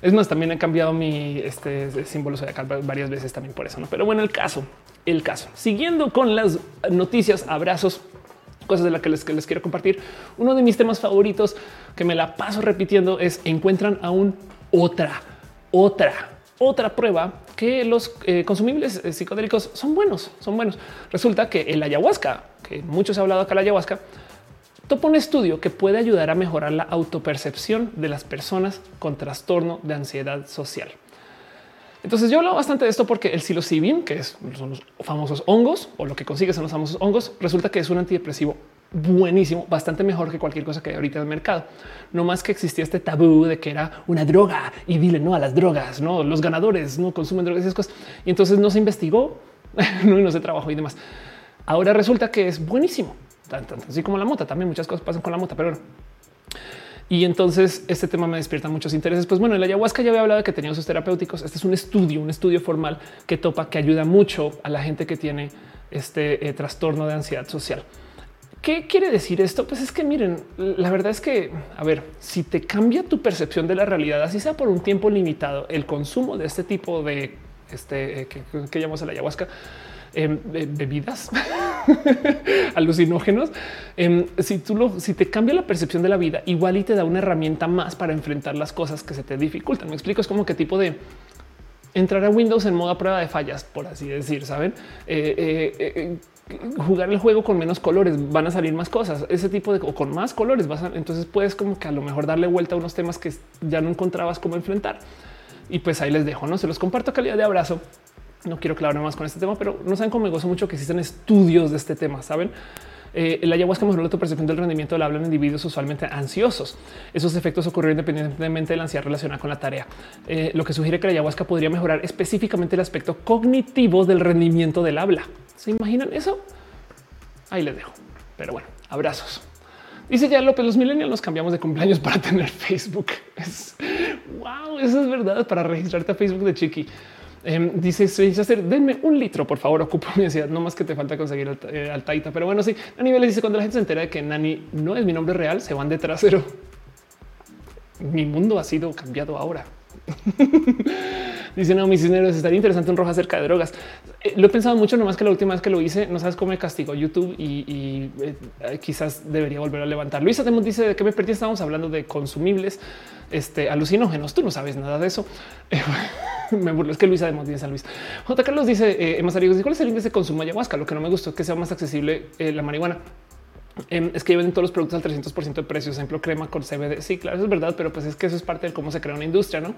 Es más, también he cambiado mi este, símbolo zodiacal varias veces también por eso. ¿no? Pero bueno, el caso, el caso. Siguiendo con las noticias, abrazos, cosas de las que les, que les quiero compartir. Uno de mis temas favoritos que me la paso repitiendo es encuentran aún otra, otra, otra prueba que los eh, consumibles eh, psicodélicos son buenos, son buenos. Resulta que el ayahuasca, que muchos ha hablado acá la ayahuasca, topa un estudio que puede ayudar a mejorar la autopercepción de las personas con trastorno de ansiedad social. Entonces yo hablo bastante de esto porque el psilocibin, que son los famosos hongos o lo que consigues en los famosos hongos, resulta que es un antidepresivo buenísimo, bastante mejor que cualquier cosa que hay ahorita en el mercado. No más que existía este tabú de que era una droga y dile no a las drogas, no los ganadores no consumen drogas y esas cosas. Y entonces no se investigó, no se trabajó y demás. Ahora resulta que es buenísimo así como la mota. También muchas cosas pasan con la mota, pero. Y entonces este tema me despierta muchos intereses. Pues bueno, el ayahuasca ya había hablado de que tenía usos terapéuticos. Este es un estudio, un estudio formal que topa, que ayuda mucho a la gente que tiene este eh, trastorno de ansiedad social. ¿Qué quiere decir esto? Pues es que miren, la verdad es que, a ver, si te cambia tu percepción de la realidad, así sea por un tiempo limitado, el consumo de este tipo de este eh, que, llamamos el ayahuasca, Em, bebidas alucinógenos. Em, si tú lo, si te cambia la percepción de la vida, igual y te da una herramienta más para enfrentar las cosas que se te dificultan. Me explico, es como qué tipo de entrar a Windows en modo a prueba de fallas, por así decir, saben? Jugar el juego con menos colores, van a salir más cosas, ese tipo de o con más colores. Vas entonces puedes como que a lo mejor darle vuelta a unos temas que ya no encontrabas cómo enfrentar. Y pues ahí les dejo, no se los comparto calidad de abrazo no quiero clavarme más con este tema, pero no saben cómo me gozo mucho que existen estudios de este tema. Saben, eh, el ayahuasca mejoró la percepción del rendimiento del habla en individuos usualmente ansiosos. Esos efectos ocurrieron independientemente de la ansiedad relacionada con la tarea, eh, lo que sugiere que la ayahuasca podría mejorar específicamente el aspecto cognitivo del rendimiento del habla. ¿Se imaginan eso? Ahí les dejo. Pero bueno, abrazos. Dice ya López, los millennials nos cambiamos de cumpleaños para tener Facebook. Es, wow, eso es verdad, para registrarte a Facebook de Chiqui. Eh, dice hacer denme un litro, por favor, ocupo mi ansiedad. No más que te falta conseguir al, eh. Pero bueno, sí, a nivel dice cuando la gente se entera de que Nani no es mi nombre real, se van de trasero. mi mundo ha sido cambiado ahora. Dice no, mis dineros estaría interesante un rojo acerca de drogas. Eh, lo he pensado mucho, nomás que la última vez que lo hice, no sabes cómo me castigó YouTube y, eh, quizás debería volver a levantar. Luisa Temos dice de que me perdí. Estábamos hablando de consumibles este, alucinógenos. Tú no sabes nada de eso. me burlo. Es que Luisa Demos dice a Luis. J. Carlos dice: eh, Emma ¿cuál es el índice de consumo de ayahuasca? Lo que no me gustó es que sea más accesible la marihuana. Em, es que venden todos los productos al 300% de precio, ejemplo, crema con CBD. Sí, claro, eso es verdad, pero pues es que eso es parte de cómo se crea una industria, no?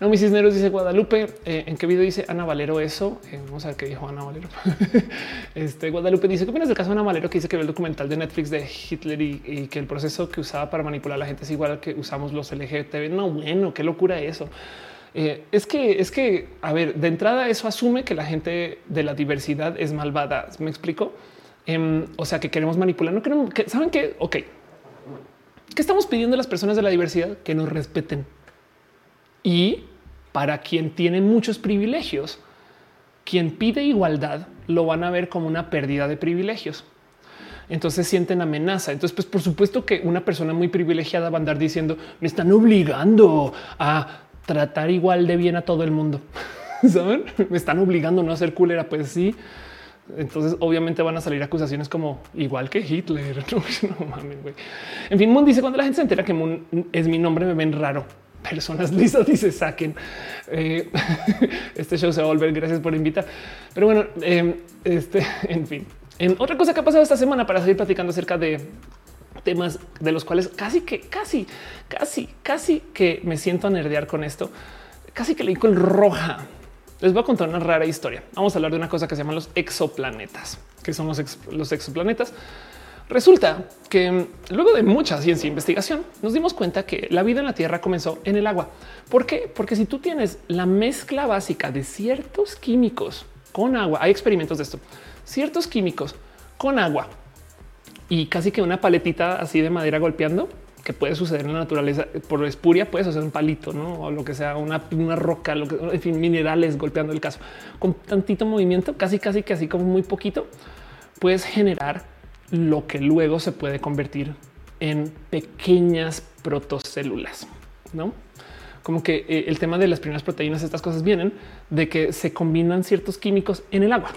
No, mis cisneros dice Guadalupe. Eh, ¿En qué video dice Ana Valero eso? Eh, vamos a ver qué dijo Ana Valero. este Guadalupe dice: ¿Qué opinas del caso de Ana Valero que dice que ve el documental de Netflix de Hitler y, que el proceso que usaba para manipular a la gente es igual al que usamos los LGTB? No, bueno, qué locura eso. Eh, es que es que, a ver, de entrada, eso asume que la gente de la diversidad es malvada. Me explico. Em, o sea, que queremos manipular. No queremos que saben que, ok, ¿qué estamos pidiendo a las personas de la diversidad? Que nos respeten. Y para quien tiene muchos privilegios, quien pide igualdad lo van a ver como una pérdida de privilegios. Entonces sienten amenaza. Entonces, pues por supuesto que una persona muy privilegiada va a andar diciendo me están obligando a tratar igual de bien a todo el mundo. ¿Saben? Me están obligando a no ser culera. Pues sí, entonces, obviamente van a salir acusaciones como igual que Hitler. No, mames, güey. En fin, Moon dice cuando la gente se entera que Moon es mi nombre, me ven raro. Personas listas dice saquen. Eh, este show se va a volver. Gracias por invitar. Pero bueno, em, este, en fin. En otra cosa que ha pasado esta semana para seguir platicando acerca de temas de los cuales casi que, casi, casi, casi que me siento a nerdear con esto. Casi que leí con roja les voy a contar una rara historia. Vamos a hablar de una cosa que se llaman los exoplanetas. que son los, los exoplanetas? Resulta que mm, luego de mucha ciencia e investigación nos dimos cuenta que la vida en la Tierra comenzó en el agua. ¿Por qué? Porque si tú tienes la mezcla básica de ciertos químicos con agua, hay experimentos de esto, ciertos químicos con agua y casi que una paletita así de madera golpeando, que puede suceder en la naturaleza por espuria, puedes hacer un palito, ¿no? o lo que sea, una, roca, lo que, en fin, minerales golpeando el caso con tantito movimiento, casi, casi que así como muy poquito, puedes generar lo que luego se puede convertir en pequeñas protocélulas, no? Como que eh, el tema de las primeras proteínas, estas cosas vienen de que se combinan ciertos químicos en el agua.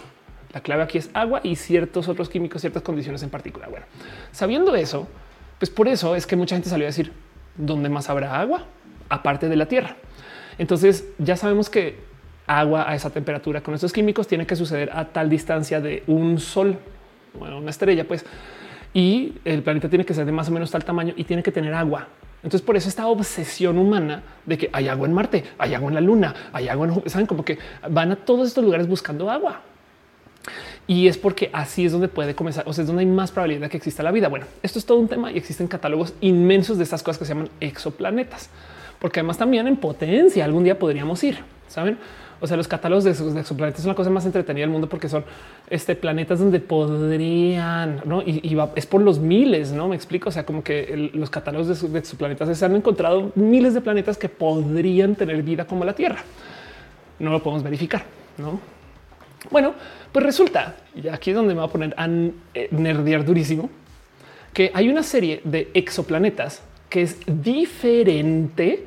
La clave aquí es agua y ciertos otros químicos, ciertas condiciones en particular. Bueno, sabiendo eso, pues por eso es que mucha gente salió a decir dónde más habrá agua aparte de la tierra. Entonces ya sabemos que agua a esa temperatura con estos químicos tiene que suceder a tal distancia de un sol, bueno, una estrella, pues, y el planeta tiene que ser de más o menos tal tamaño y tiene que tener agua. Entonces, por eso esta obsesión humana de que hay agua en Marte, hay agua en la Luna, hay agua en saben como que van a todos estos lugares buscando agua. Y es porque así es donde puede comenzar, o sea, es donde hay más probabilidad de que exista la vida. Bueno, esto es todo un tema y existen catálogos inmensos de estas cosas que se llaman exoplanetas, porque además también en potencia algún día podríamos ir, ¿saben? O sea, los catálogos de, exoplanetas son la cosa más entretenida del mundo porque son este, planetas donde podrían, ¿no? Y, es por los miles, ¿no? Me explico, o sea, como que los catálogos de, exoplanetas se han encontrado miles de planetas que podrían tener vida como la Tierra. No lo podemos verificar, ¿no? Bueno, pues resulta, y aquí es donde me va a poner a eh, nerdear durísimo, que hay una serie de exoplanetas que es diferente,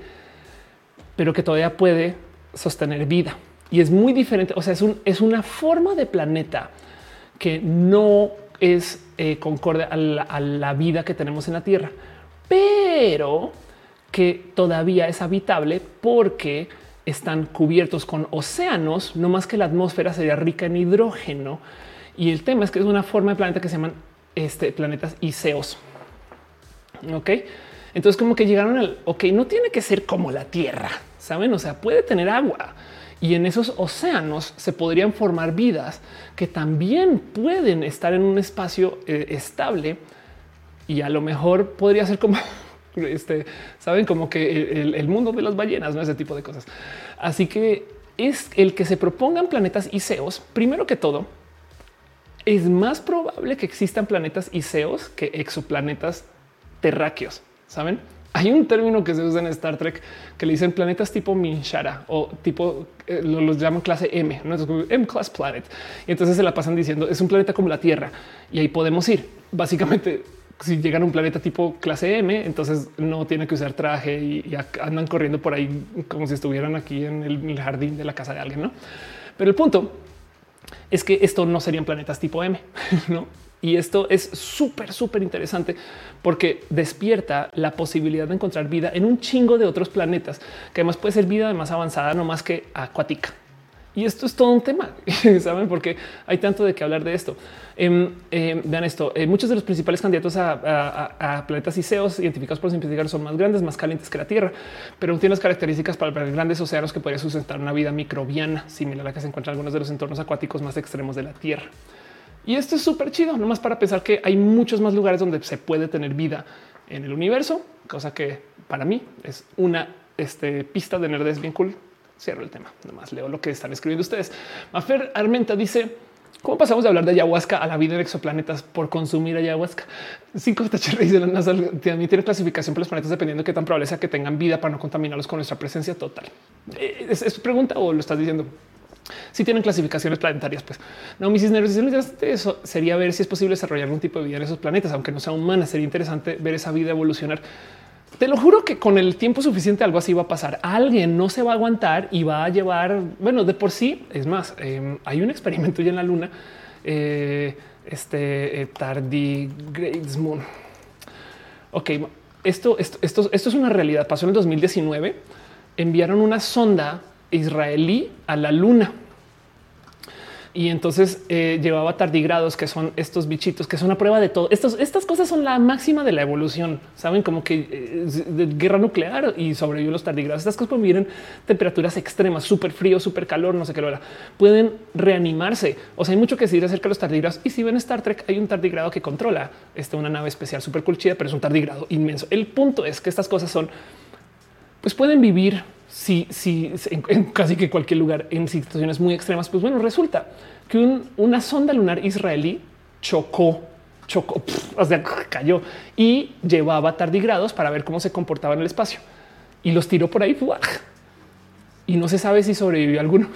pero que todavía puede sostener vida. Y es muy diferente, o sea, es, un, es una forma de planeta que no es eh, concorde a la vida que tenemos en la Tierra, pero que todavía es habitable porque están cubiertos con océanos, no más que la atmósfera sería rica en hidrógeno. Y el tema es que es una forma de planeta que se llaman este, planetas iseos. Ok, entonces como que llegaron al ok, no tiene que ser como la Tierra, saben? O sea, puede tener agua y en esos océanos se podrían formar vidas que también pueden estar en un espacio eh, estable y a lo mejor podría ser como este, saben como que el, mundo de las ballenas, no ese tipo de cosas. Así que es el que se propongan planetas iseos. Primero que todo, es más probable que existan planetas iseos que exoplanetas terráqueos. Saben, hay un término que se usa en Star Trek que le dicen planetas tipo Minshara o tipo eh, los llaman clase M, no es M class planet. Y entonces se la pasan diciendo es un planeta como la Tierra y ahí podemos ir. Básicamente si llegan a un planeta tipo clase M, entonces no tiene que usar traje y, andan corriendo por ahí como si estuvieran aquí en el, jardín de la casa de alguien, ¿no? Pero el punto es que esto no serían planetas tipo M, ¿no? Y esto es súper, súper interesante porque despierta la posibilidad de encontrar vida en un chingo de otros planetas, que además puede ser vida más avanzada, no más que acuática. Y esto es todo un tema, saben, porque hay tanto de qué hablar de esto. Em, em, vean esto: eh, muchos de los principales candidatos a, planetas iseos identificados por los investigadores son más grandes, más calientes que la Tierra, pero tienen las características para, grandes océanos que podría sustentar una vida microbiana similar a la que se encuentra en algunos de los entornos acuáticos más extremos de la Tierra. Y esto es súper chido, nomás para pensar que hay muchos más lugares donde se puede tener vida en el universo, cosa que para mí es una este, pista de nerdez bien cool Cierro el tema. Nomás leo lo que están escribiendo ustedes. Mafer Armenta dice cómo pasamos de hablar de ayahuasca a la vida en exoplanetas por consumir ayahuasca. Cinco reyes de la NASA tiene clasificación por los planetas dependiendo de qué tan probable sea que tengan vida para no contaminarlos con nuestra presencia total. Eh, ¿Es, pregunta o lo estás diciendo? Si tienen clasificaciones planetarias, pues no, mis cisneros eso sería ver si es posible desarrollar algún tipo de vida en esos planetas, aunque no sea humana. Sería interesante ver esa vida evolucionar te lo juro que con el tiempo suficiente algo así va a pasar. Alguien no se va a aguantar y va a llevar, bueno, de por sí, es más, em, hay un experimento ya en la luna, eh, este eh, tardigrades moon. Ok, esto, esto, esto, esto es una realidad. Pasó en el 2019. Enviaron una sonda israelí a la luna y entonces eh, llevaba tardigrados, que son estos bichitos, que son una prueba de todo. Estas cosas son la máxima de la evolución. Saben como que eh, guerra nuclear y sobrevivió los tardigrados. Estas cosas pueden vivir en temperaturas extremas, súper frío, súper calor, no sé qué lo era. Pueden reanimarse. O sea, hay mucho que decir acerca de los tardigrados. Y si ven Star Trek, hay un tardigrado que controla esta una nave especial súper cool pero es un tardigrado inmenso. El punto es que estas cosas son, pues pueden vivir si, si en, casi que cualquier lugar en situaciones muy extremas, pues bueno, resulta que una sonda lunar israelí chocó, chocó, o sea, cayó y llevaba tardigrados para ver cómo se comportaba en el espacio. Y los tiró por ahí y no se sabe si sobrevivió alguno.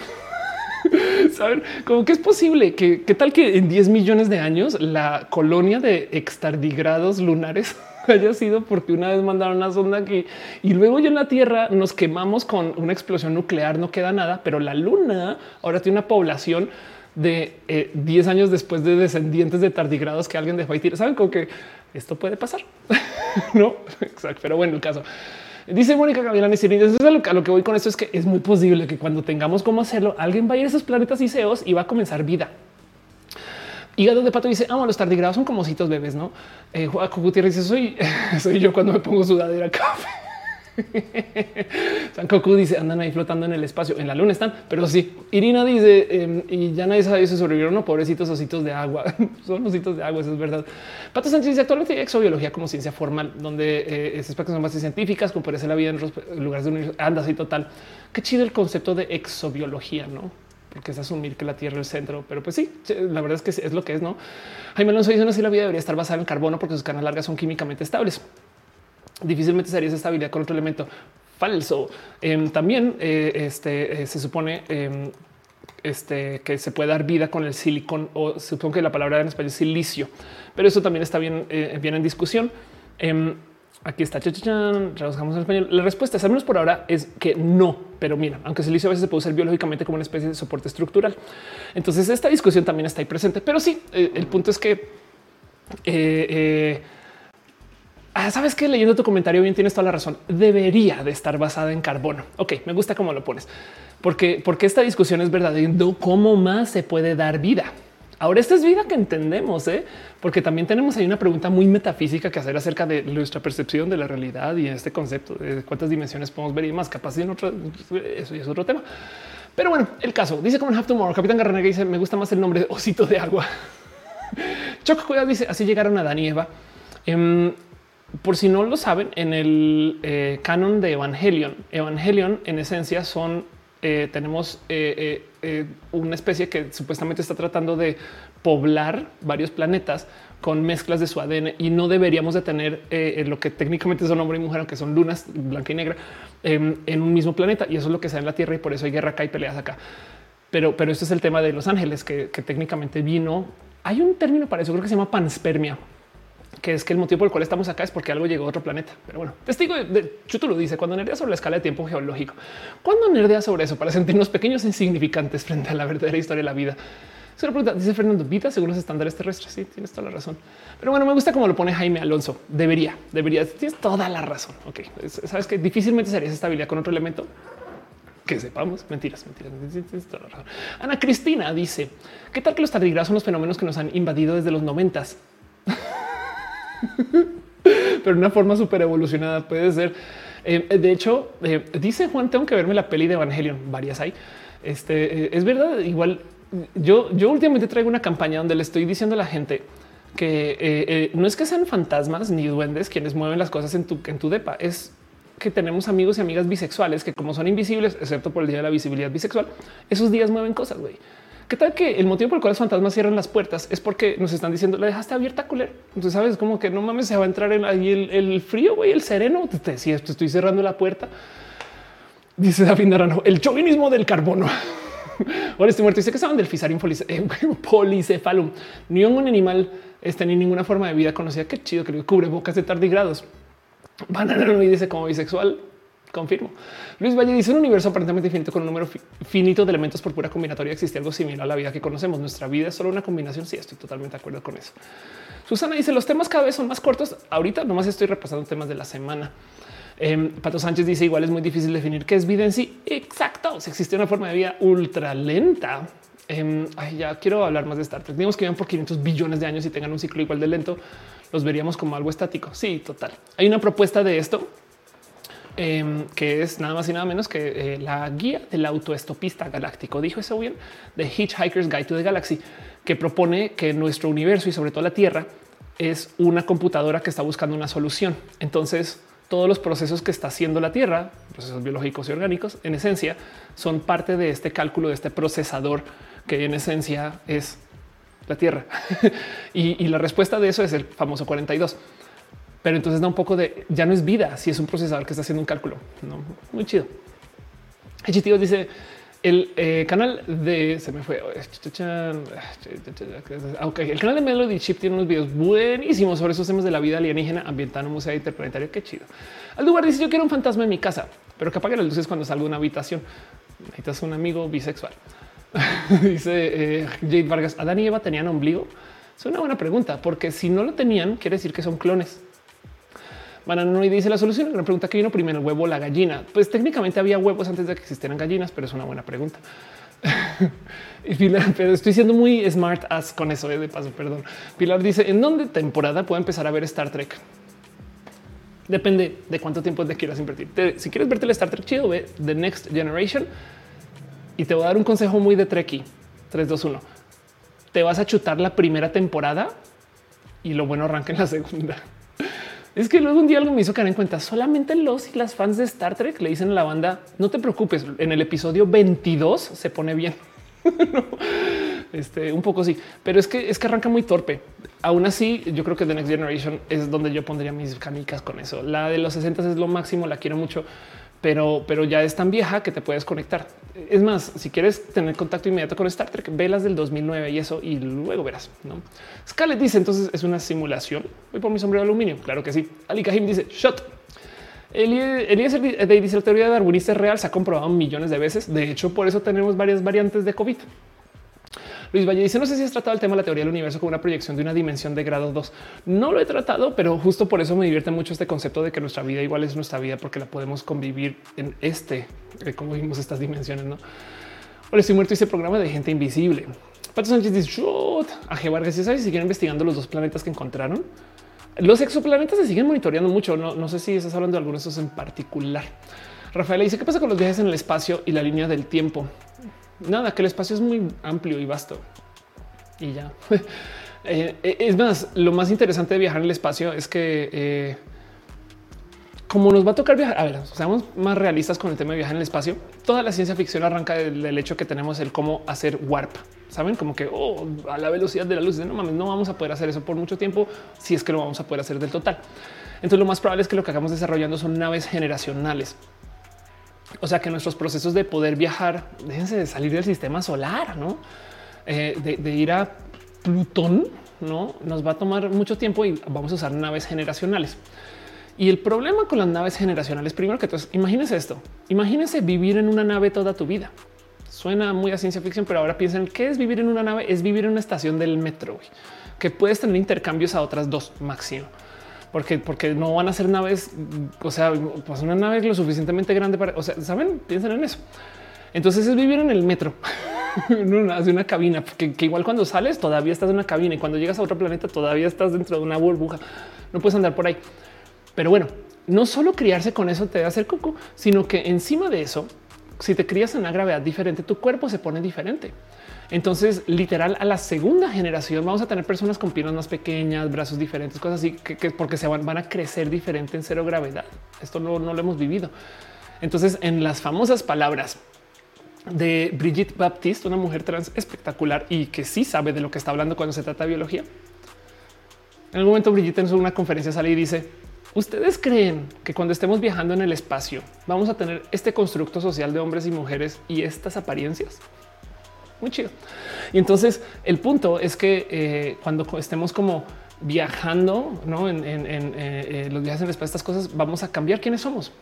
Saben como que es posible que, qué tal que en 10 millones de años la colonia de extardigrados lunares haya sido porque una vez mandaron una sonda aquí y luego ya en la Tierra nos quemamos con una explosión nuclear, no queda nada, pero la Luna ahora tiene una población de 10 eh, años después de descendientes de tardigrados que alguien dejó ahí. Saben como que esto puede pasar, no? Exacto. Pero bueno, el caso dice Mónica Gavilán y entonces a lo, que voy con esto es que es muy posible que cuando tengamos cómo hacerlo, alguien va a ir a esos planetas y seos y va a comenzar vida. Hígado de pato dice: Amo los tardigrados, son como citos bebés, no? Eh, Gutiérrez dice: Soy, soy yo cuando me pongo sudadera café. San Cocu dice andan ahí flotando en el espacio. En la luna están, pero sí. Irina dice em, y ya nadie sabe si sobrevivieron no pobrecitos ositos de agua. Son ositos de agua. Eso es verdad. Pato Sánchez dice actualmente hay exobiología como ciencia formal, donde eh, prácticas son más científicas, como ser la vida en los lugares de universo. Anda así total. Qué chido el concepto de exobiología, no? Porque es asumir que la Tierra es el centro, pero pues sí, la verdad es que es lo que es, no? Jaime Alonso dice: No, si la vida debería estar basada en carbono porque sus cadenas largas son químicamente estables difícilmente sería esa estabilidad con otro elemento falso. Em, también eh, este, eh, se supone em, este, que se puede dar vida con el silicón o supongo que la palabra en español es silicio, pero eso también está bien, eh, bien en discusión. Aquí está, trabajamos en español. La respuesta, al menos por ahora, es que no. Pero mira, aunque el silicio a veces se puede usar biológicamente como una especie de soporte estructural. Entonces esta discusión también está ahí presente. Pero sí, el punto es que Ah, sabes que leyendo tu comentario bien tienes toda la razón. Debería de estar basada en carbono. Ok, me gusta cómo lo pones, porque porque esta discusión es verdadera. ¿Cómo más se puede dar vida? Ahora, esta es vida que entendemos, ¿eh? porque también tenemos ahí una pregunta muy metafísica que hacer acerca de nuestra percepción de la realidad y este concepto de cuántas dimensiones podemos ver y más capaz en otro. Eso es otro tema. Pero bueno, el caso dice como Have Tomorrow. Capitán Garrenega dice: Me gusta más el nombre de osito de agua. Choc dice: Así llegaron a Dan y Eva. Em, por si no lo saben, en el eh, canon de Evangelion, Evangelion en esencia son eh, tenemos eh, una especie que supuestamente está tratando de poblar varios planetas con mezclas de su ADN y no deberíamos de tener lo que técnicamente son hombre y mujer, aunque son lunas blanca y negra em, en un mismo planeta. Y eso es lo que se en la Tierra y por eso hay guerra acá y peleas acá. Pero, pero este es el tema de los ángeles que, que técnicamente vino. Hay un término para eso, creo que se llama panspermia que es que el motivo por el cual estamos acá es porque algo llegó a otro planeta. Pero bueno, testigo de Chutu lo dice cuando nerdea sobre la escala de tiempo geológico. Cuando nerdea sobre eso para sentirnos pequeños e insignificantes frente a la verdadera historia de la vida. Es una pregunta, dice Fernando, vida según los estándares terrestres. Sí, tienes toda la razón. Pero bueno, me gusta como lo pone Jaime Alonso. Debería, debería. Tienes toda la razón. Ok, sabes que difícilmente sería esa estabilidad con otro elemento que sepamos. Mentiras, mentiras. Ana Cristina dice: ¿Qué tal que los tardigrados son los fenómenos que nos han invadido desde los noventas? Pero una forma súper evolucionada puede ser. Eh, de hecho, eh, dice Juan, tengo que verme la peli de Evangelion. Varias hay. Este eh, es verdad. Igual yo, yo últimamente traigo una campaña donde le estoy diciendo a la gente que no es que sean fantasmas ni duendes quienes mueven las cosas en tu, en tu depa. Es que tenemos amigos y amigas bisexuales que como son invisibles, excepto por el día de la visibilidad bisexual, esos días mueven cosas. ¿Qué tal que el motivo por el cual los fantasmas cierran las puertas es porque nos están diciendo la dejaste abierta, culero? Entonces sabes como que no mames, se va a entrar en ahí el, frío, güey, el sereno. Te te estoy cerrando la puerta. Dice David Naranjo, el chauvinismo del carbono. Ahora estoy muerto. Dice que saben del Fisarium eh, polycephalum. Ni un animal este, ni ninguna forma de vida conocida. Qué chido que cubre bocas de tardigrados. Banana no dice como bisexual. Confirmo. Luis Valle dice un universo aparentemente infinito con un número finito de elementos por pura combinatoria. Existe algo similar a la vida que conocemos. Nuestra vida es solo una combinación. Sí, estoy totalmente de acuerdo con eso. Susana dice los temas cada vez son más cortos. Ahorita nomás estoy repasando temas de la semana. Em, Pato Sánchez dice igual es muy difícil definir qué es vida en sí. Exacto. Si existe una forma de vida ultra lenta, em, ya quiero hablar más de Star Trek. Digamos que vivan por 500 billones de años y tengan un ciclo igual de lento, los veríamos como algo estático. Sí, total. Hay una propuesta de esto Em, que es nada más y nada menos que eh, la guía del autoestopista galáctico. Dijo eso bien de Hitchhiker's Guide to the Galaxy, que propone que nuestro universo y sobre todo la Tierra es una computadora que está buscando una solución. Entonces, todos los procesos que está haciendo la Tierra, procesos biológicos y orgánicos, en esencia, son parte de este cálculo, de este procesador que en esencia es la Tierra. y, y la respuesta de eso es el famoso 42 pero entonces da un poco de ya no es vida si es un procesador que está haciendo un cálculo. ¿no? Muy chido. Tío dice el eh, canal de se me fue. Aunque el canal de Melody Chip tiene unos videos buenísimos sobre esos temas de la vida alienígena, ambiental, museo interplanetario. Qué chido. Al lugar dice: Yo quiero un fantasma en mi casa, pero que apague las luces cuando salga de una habitación. Necesitas un amigo bisexual. dice eh, Jade Vargas: Adán y Eva tenían ombligo. Es una buena pregunta, porque si no lo tenían, quiere decir que son clones. Banano y dice la solución. Una pregunta que vino primero, el huevo o la gallina. Pues técnicamente había huevos antes de que existieran gallinas, pero es una buena pregunta. Pilar, pero estoy siendo muy smart as con eso eh, de paso. Perdón. Pilar dice en dónde temporada puedo empezar a ver Star Trek. Depende de cuánto tiempo te quieras invertir. si quieres verte el Star Trek chido, ve The Next Generation y te voy a dar un consejo muy de Trekkie 3, 2, 1. Te vas a chutar la primera temporada y lo bueno arranca en la segunda. Es que luego un día algo me hizo caer en cuenta. Solamente los y las fans de Star Trek le dicen a la banda: No te preocupes. En el episodio 22 se pone bien. Este un poco sí, pero es que es que arranca muy torpe. Aún así, yo creo que The Next Generation es donde yo pondría mis canicas con eso. La de los 60 es lo máximo, la quiero mucho, pero, pero ya es tan vieja que te puedes conectar. Es más, si quieres tener contacto inmediato con Star Trek, velas del 2009 y eso, y luego verás. ¿no? Scarlett dice entonces es una simulación. Voy por mi sombrero de aluminio. Claro que sí. Ali Kahim dice shot. Eliezer dice la teoría darwinista es real, se ha comprobado millones de veces. De hecho, por eso tenemos varias variantes de COVID. Luis Valle dice: No sé si has tratado el tema de la teoría del universo como una proyección de una dimensión de grado 2. No lo he tratado, pero justo por eso me divierte mucho este concepto de que nuestra vida igual es nuestra vida porque la podemos convivir en este, eh, como vimos estas dimensiones. No, Hola, estoy muerto. Ese programa de gente invisible. Pato Sánchez dice. A G. Vargas, ¿sabes si siguen investigando los dos planetas que encontraron? Los exoplanetas se siguen monitoreando mucho. No, no sé si estás hablando de algunos de esos en particular. Rafael dice: ¿Qué pasa con los viajes en el espacio y la línea del tiempo? Nada, que el espacio es muy amplio y vasto y ya. Eh, eh, es más, lo más interesante de viajar en el espacio es que eh, como nos va a tocar viajar, a ver, seamos más realistas con el tema de viajar en el espacio. Toda la ciencia ficción arranca del, hecho que tenemos el cómo hacer warp. Saben como que oh, a la velocidad de la luz, no mames, no vamos a poder hacer eso por mucho tiempo si es que lo vamos a poder hacer del total. Entonces, lo más probable es que lo que hagamos desarrollando son naves generacionales o sea que nuestros procesos de poder viajar, déjense de salir del sistema solar, no eh, de, ir a Plutón, no nos va a tomar mucho tiempo y vamos a usar naves generacionales. Y el problema con las naves generacionales, primero que todo, imagínense esto. Imagínense vivir en una nave toda tu vida. Suena muy a ciencia ficción, pero ahora piensen qué es vivir en una nave. Es vivir en una estación del metro que puedes tener intercambios a otras dos máximo porque, porque no van a ser naves, o sea, pues una nave lo suficientemente grande para, o sea, saben, piensen en eso. Entonces es vivir en el metro, hace una cabina, que, igual cuando sales todavía estás en una cabina y cuando llegas a otro planeta todavía estás dentro de una burbuja, no puedes andar por ahí. Pero bueno, no solo criarse con eso te a hacer coco, sino que encima de eso, si te crías en una gravedad diferente, tu cuerpo se pone diferente. Entonces, literal, a la segunda generación vamos a tener personas con piernas más pequeñas, brazos diferentes, cosas así, que, porque se van, a crecer diferente en cero gravedad. Esto no, lo hemos vivido. Entonces, en las famosas palabras de Brigitte Baptiste, una mujer trans espectacular y que sí sabe de lo que está hablando cuando se trata de biología. En algún momento Brigitte en una conferencia sale y dice, ¿ustedes creen que cuando estemos viajando en el espacio vamos a tener este constructo social de hombres y mujeres y estas apariencias? Muy chido. Y entonces el punto es que eh, cuando estemos como viajando ¿no? en, eh, eh, los viajes en espacio, estas cosas, vamos a cambiar quiénes somos.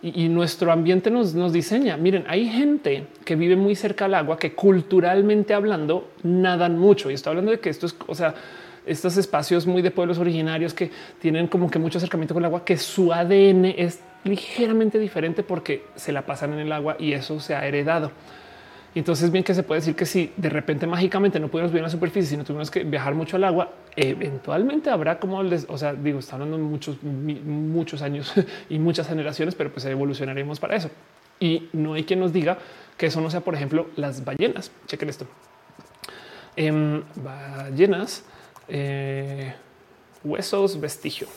Y, nuestro ambiente nos, nos diseña. Miren, hay gente que vive muy cerca al agua que culturalmente hablando nadan mucho. Y estoy hablando de que esto es, o sea, estos espacios muy de pueblos originarios que tienen como que mucho acercamiento con el agua, que su ADN es ligeramente diferente porque se la pasan en el agua y eso se ha heredado. Y entonces bien que se puede decir que si de repente mágicamente no pudiéramos vivir en la superficie, sino tuvimos que viajar mucho al agua, eventualmente habrá como, les, o sea, digo, está hablando muchos, muchos años y muchas generaciones, pero pues evolucionaremos para eso. Y no hay quien nos diga que eso no sea, por ejemplo, las ballenas. Chequen esto. Em, ballenas, eh, huesos, vestigio.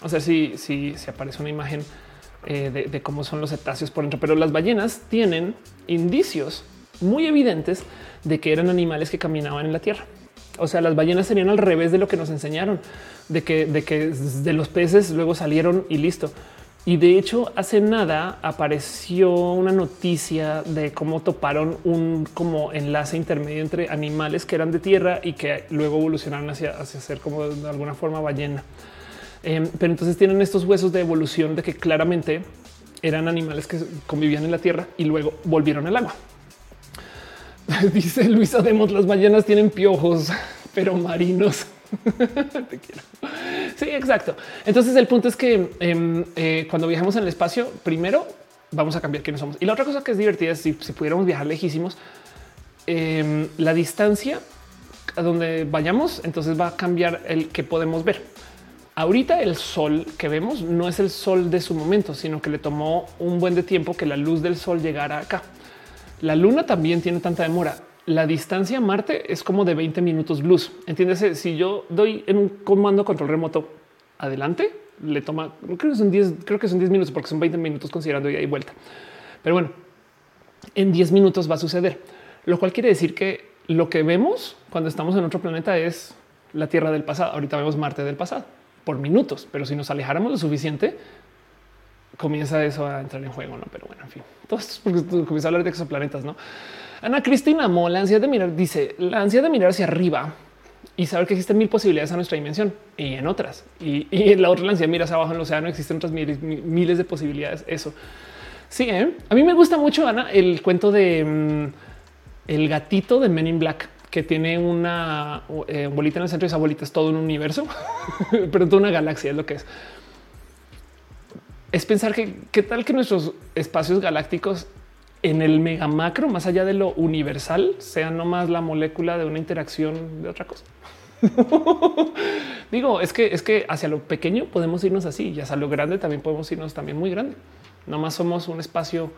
Vamos a si, si, si aparece una imagen eh, de, cómo son los cetáceos por dentro, pero las ballenas tienen indicios muy evidentes de que eran animales que caminaban en la tierra. O sea, las ballenas serían al revés de lo que nos enseñaron, de que de, que de los peces luego salieron y listo. Y de hecho, hace nada apareció una noticia de cómo toparon un como enlace intermedio entre animales que eran de tierra y que luego evolucionaron hacia, hacia ser como de alguna forma ballena. Em, pero entonces tienen estos huesos de evolución de que claramente eran animales que convivían en la tierra y luego volvieron al agua. Dice Luisa Demos, las ballenas tienen piojos, pero marinos. Te quiero. Sí, exacto. Entonces el punto es que em, eh, cuando viajamos en el espacio, primero vamos a cambiar quiénes somos. Y la otra cosa que es divertida es si, si pudiéramos viajar lejísimos, em, la distancia a donde vayamos, entonces va a cambiar el que podemos ver. Ahorita el sol que vemos no es el sol de su momento, sino que le tomó un buen de tiempo que la luz del sol llegara acá. La luna también tiene tanta demora. La distancia a Marte es como de 20 minutos luz. Entiéndese, si yo doy en un comando control remoto adelante, le toma, creo que son 10, creo que son 10 minutos porque son 20 minutos considerando ida y vuelta. Pero bueno, en 10 minutos va a suceder, lo cual quiere decir que lo que vemos cuando estamos en otro planeta es la Tierra del pasado. Ahorita vemos Marte del pasado por minutos, pero si nos alejáramos lo suficiente, comienza eso a entrar en juego, ¿no? Pero bueno, en fin, todo esto es porque comienza a hablar de exoplanetas, ¿no? Ana Cristina Mo, la ansiedad de mirar, dice, la ansiedad de mirar hacia arriba y saber que existen mil posibilidades a nuestra dimensión y en otras. Y, en la otra la ansiedad miras abajo en el océano, existen otras miles, miles de posibilidades. Eso. Sí, ¿eh? a mí me gusta mucho, Ana, el cuento de mm, el gatito de Men in Black que tiene una eh, bolita en el centro y esa bolita es todo un universo, pero toda una galaxia es lo que es. Es pensar que qué tal que nuestros espacios galácticos en el mega macro, más allá de lo universal, sean nomás la molécula de una interacción de otra cosa. Digo, es que es que hacia lo pequeño podemos irnos así y hacia lo grande también podemos irnos también muy grande. Nomás somos un espacio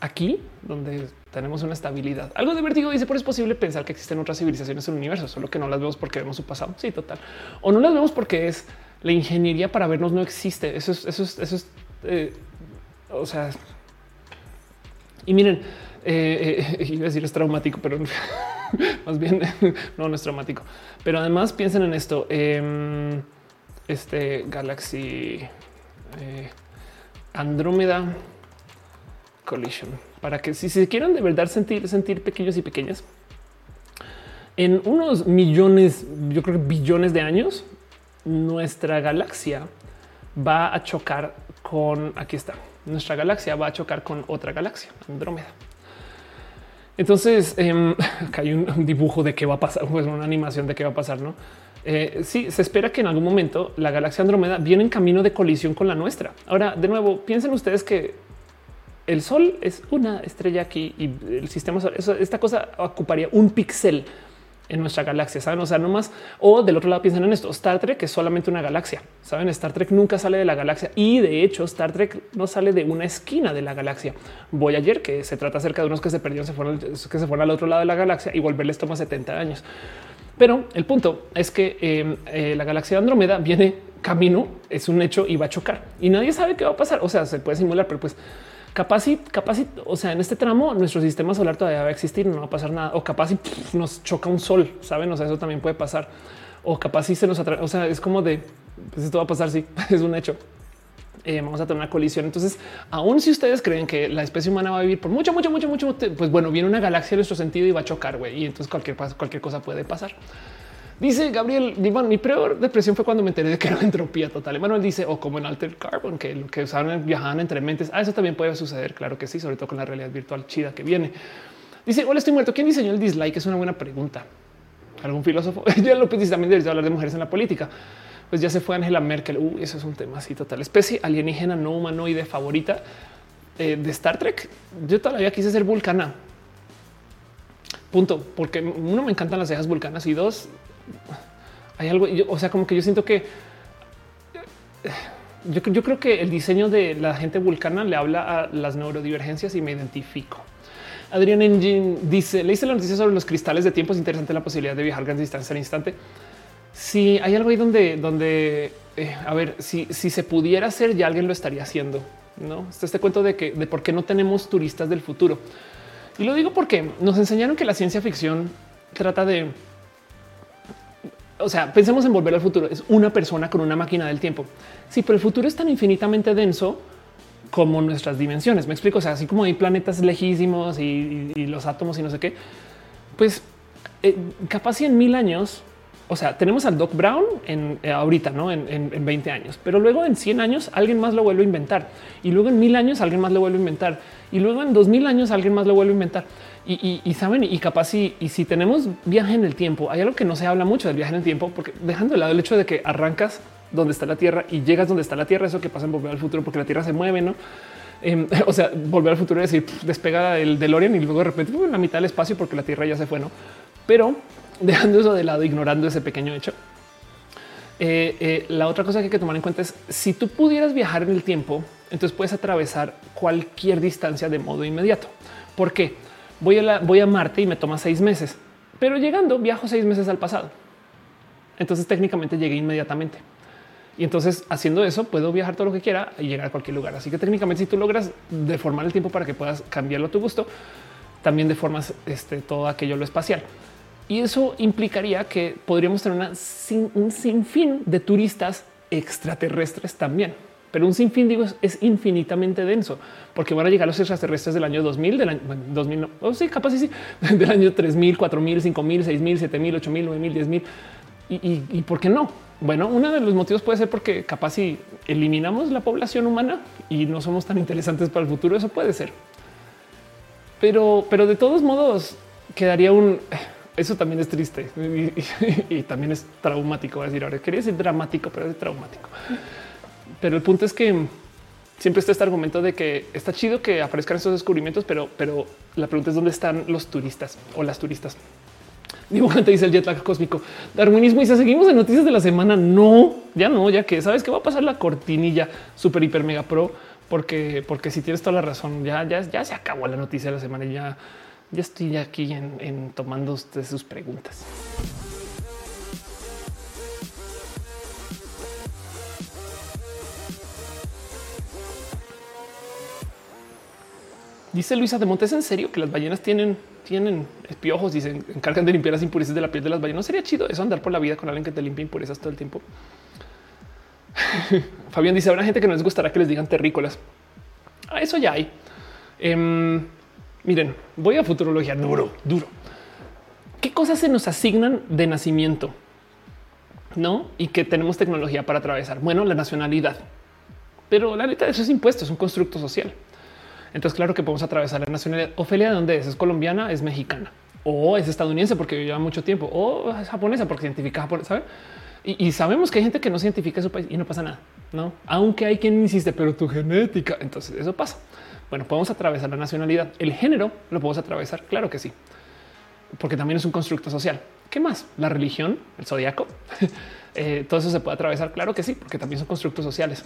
aquí donde tenemos una estabilidad. Algo de vértigo dice, pero es posible pensar que existen otras civilizaciones en el universo, solo que no las vemos porque vemos su pasado. Sí, total. O no las vemos porque es la ingeniería para vernos no existe. Eso es, eso es, eso es, eh, o sea, y miren, eh, eh, iba a decir es traumático, pero más bien no, no es traumático. Pero además piensen en esto. Em, este Galaxy Andrómeda Collision para que si se quieren de verdad sentir, sentir pequeños y pequeñas, En unos millones, yo creo que billones de años, nuestra galaxia va a chocar con, aquí está, nuestra galaxia va a chocar con otra galaxia, Andrómeda. Entonces, eh, acá hay un, dibujo de qué va a pasar, pues una animación de qué va a pasar, ¿no? Eh, sí, se espera que en algún momento la galaxia Andrómeda viene en camino de colisión con la nuestra. Ahora, de nuevo, piensen ustedes que el Sol es una estrella aquí y el sistema solar, esta cosa ocuparía un píxel en nuestra galaxia, saben? O sea, no más. O del otro lado piensan en esto. Star Trek es solamente una galaxia. Saben, Star Trek nunca sale de la galaxia y de hecho Star Trek no sale de una esquina de la galaxia. Voy ayer que se trata acerca de unos que se perdieron, se fueron, que se fueron al otro lado de la galaxia y volverles toma 70 años. Pero el punto es que em, eh, la galaxia Andrómeda viene camino, es un hecho y va a chocar y nadie sabe qué va a pasar. O sea, se puede simular, pero pues capaz y capaz, o sea, en este tramo nuestro sistema solar todavía va a existir, no va a pasar nada. O capaz y nos choca un sol, saben? O sea, eso también puede pasar. O capaz si se nos atrae. O sea, es como de pues esto va a pasar. Sí, es un hecho. Eh, vamos a tener una colisión. Entonces, aún si ustedes creen que la especie humana va a vivir por mucho, mucho, mucho, mucho, pues bueno, viene una galaxia en nuestro sentido y va a chocar, güey. Y entonces cualquier, cualquier cosa puede pasar. Dice Gabriel, mi peor depresión fue cuando me enteré de que era entropía total. Él dice, o como en Alter Carbon, que lo que usaban viajaban entre mentes. Ah, eso también puede suceder. Claro que sí, sobre todo con la realidad virtual chida que viene. Dice, hola, estoy muerto. ¿Quién diseñó el dislike? Es una buena pregunta. ¿Algún filósofo? ya lo dice también debería hablar de mujeres en la política. Pues ya se fue Angela Merkel. Uh, eso es un tema así total. Especie alienígena no humanoide favorita eh, de Star Trek. Yo todavía quise ser vulcana. Punto. Porque uno me encantan las cejas vulcanas y dos, hay algo, o sea, como que yo siento que yo, creo que el diseño de la gente vulcana le habla a las neurodivergencias y me identifico. Adrián Engine dice: Le hice la noticia sobre los cristales de tiempo. Es interesante la posibilidad de viajar grandes distancias al instante. Si hay algo ahí donde, donde eh, a ver, si, si se pudiera hacer, ya alguien lo estaría haciendo. No este, este cuento de que de por qué no tenemos turistas del futuro. Y lo digo porque nos enseñaron que la ciencia ficción trata de o sea, pensemos en volver al futuro. Es una persona con una máquina del tiempo. Sí, pero el futuro es tan infinitamente denso como nuestras dimensiones. Me explico. O sea, así como hay planetas lejísimos y, los átomos y no sé qué, pues eh, capaz en mil años. O sea, tenemos al Doc Brown en eh, ahorita, no en, en, 20 años, pero luego en 100 años alguien más lo vuelve a inventar y luego en mil años alguien más lo vuelve a inventar y luego en 2000 años alguien más lo vuelve a inventar. Y, saben, y capaz si tenemos viaje en el tiempo, hay algo que no se habla mucho del viaje en el tiempo, porque dejando de lado el hecho de que arrancas donde está la Tierra y llegas donde está la Tierra, eso que pasa en volver al futuro, porque la Tierra se mueve, no? Em, o sea, volver al futuro es decir, despega el DeLorean y luego de repente en la mitad del espacio porque la Tierra ya se fue, no? Pero dejando eso de lado, ignorando ese pequeño hecho, eh, eh, la otra cosa que hay que tomar en cuenta es si tú pudieras viajar en el tiempo, entonces puedes atravesar cualquier distancia de modo inmediato. ¿Por qué? Voy a, voy a Marte y me toma seis meses, pero llegando viajo seis meses al pasado. Entonces técnicamente llegué inmediatamente. Y entonces haciendo eso puedo viajar todo lo que quiera y llegar a cualquier lugar. Así que técnicamente si tú logras deformar el tiempo para que puedas cambiarlo a tu gusto, también deformas este, todo aquello lo espacial. Y eso implicaría que podríamos tener un sinfín de turistas extraterrestres también pero un sinfín digo es, infinitamente denso porque van a llegar los extraterrestres del año 2000, del año 2000, no, oh, sí, capaz sí, del año 3000, 4000, 5000, 6000, 7000, 8000, 9000, 10000. Y, y, y por qué no? Bueno, uno de los motivos puede ser porque capaz si eliminamos la población humana y no somos tan interesantes para el futuro, eso puede ser. Pero, pero de todos modos quedaría un eso también es triste y, también es traumático. A decir ahora quería decir dramático, pero es traumático. Pero el punto es que siempre está este argumento de que está chido que aparezcan estos descubrimientos, pero, pero la pregunta es dónde están los turistas o las turistas. Dibujante dice el jet lag cósmico. Darwinismo si seguimos en noticias de la semana. No, ya no, ya que sabes que va a pasar la cortinilla super hiper mega pro, porque, porque si tienes toda la razón, ya, ya, ya se acabó la noticia de la semana y ya, ya estoy aquí en, tomando sus preguntas. Dice Luisa de Montes, en serio que las ballenas tienen, tienen piojos y se encargan de limpiar las impurezas de la piel de las ballenas. ¿No sería chido eso andar por la vida con alguien que te limpie impurezas todo el tiempo? Fabián dice: Habrá gente que no les gustará que les digan terrícolas. Ah, eso ya hay. Em, miren, voy a futurología duro, duro. qué cosas se nos asignan de nacimiento, no? Y que tenemos tecnología para atravesar. Bueno, la nacionalidad, pero la neta, eso es impuesto, es un constructo social. Entonces, claro que podemos atravesar la nacionalidad. Ofelia, ¿de dónde es? ¿Es colombiana? ¿Es mexicana? ¿O es estadounidense porque lleva mucho tiempo? ¿O es japonesa porque identifica japonesa? ¿sabe? Y, sabemos que hay gente que no se identifica su país y no pasa nada, ¿no? Aunque hay quien insiste, pero tu genética, entonces eso pasa. Bueno, podemos atravesar la nacionalidad. El género lo podemos atravesar, claro que sí, porque también es un constructo social. ¿Qué más? La religión, el zodiaco, eh, todo eso se puede atravesar, claro que sí, porque también son constructos sociales.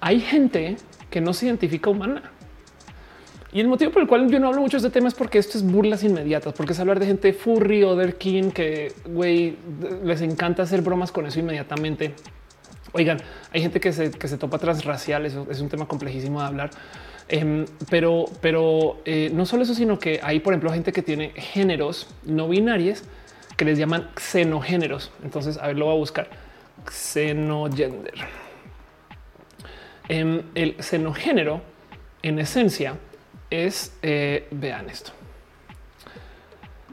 Hay gente que no se identifica humana. Y el motivo por el cual yo no hablo mucho de este tema es porque esto es burlas inmediatas, porque es hablar de gente furry o king que güey les encanta hacer bromas con eso inmediatamente. Oigan, hay gente que se, que se topa transracial, eso es un tema complejísimo de hablar. Em, pero, pero eh, no solo eso, sino que hay, por ejemplo, gente que tiene géneros no binarios que les llaman xenogéneros. Entonces, a ver, lo voy a buscar. Xenogender. Em, el xenogénero, en esencia, es, eh, vean esto,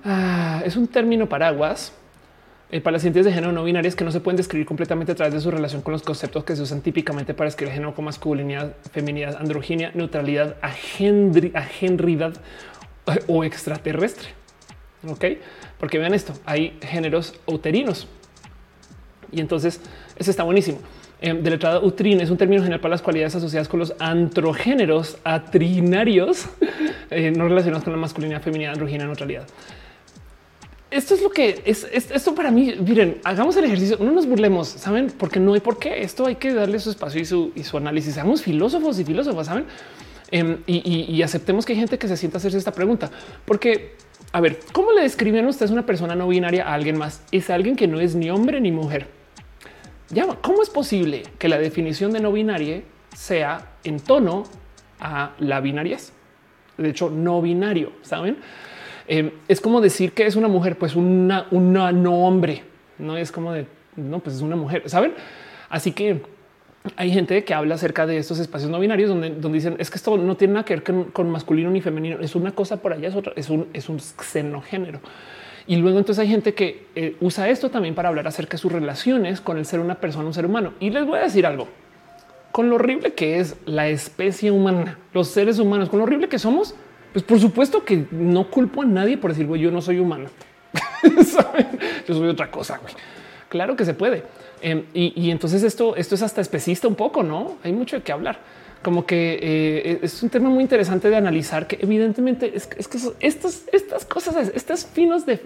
ah, es un término paraguas eh, para las identidades de género no binarias que no se pueden describir completamente a través de su relación con los conceptos que se usan típicamente para escribir género como masculinidad, feminidad, androginia, neutralidad, agenridad o extraterrestre. Ok, porque vean esto, hay géneros uterinos y entonces eso está buenísimo. Eh, de letrada utrin es un término general para las cualidades asociadas con los androgéneros atrinarios eh, no relacionados con la masculinidad, feminidad, androginia, neutralidad. Esto es lo que es, esto para mí. Miren, hagamos el ejercicio, no nos burlemos, saben, porque no hay por qué. Esto hay que darle su espacio y su, y su análisis. Seamos filósofos y filósofas, saben, em, y, aceptemos que hay gente que se sienta a hacerse esta pregunta, porque a ver, ¿cómo le describen ustedes una persona no binaria a alguien más? Es alguien que no es ni hombre ni mujer. Ya, ¿cómo es posible que la definición de no binaria sea en tono a la binarias? De hecho, no binario, ¿saben? Eh, es como decir que es una mujer, pues una, una no hombre, no es como de, no, pues es una mujer, ¿saben? Así que hay gente que habla acerca de estos espacios no binarios donde, donde dicen es que esto no tiene nada que ver con, masculino ni femenino, es una cosa por allá, es otra, es un, es un xenogénero. Y luego entonces hay gente que eh, usa esto también para hablar acerca de sus relaciones con el ser una persona, un ser humano. Y les voy a decir algo, con lo horrible que es la especie humana, los seres humanos, con lo horrible que somos, pues por supuesto que no culpo a nadie por decir, güey, yo no soy humano. yo soy otra cosa. Claro que se puede. Em, y, entonces esto, esto es hasta especista un poco, ¿no? Hay mucho de qué hablar como que eh, es un tema muy interesante de analizar que evidentemente es, que estas, cosas, estos finos de,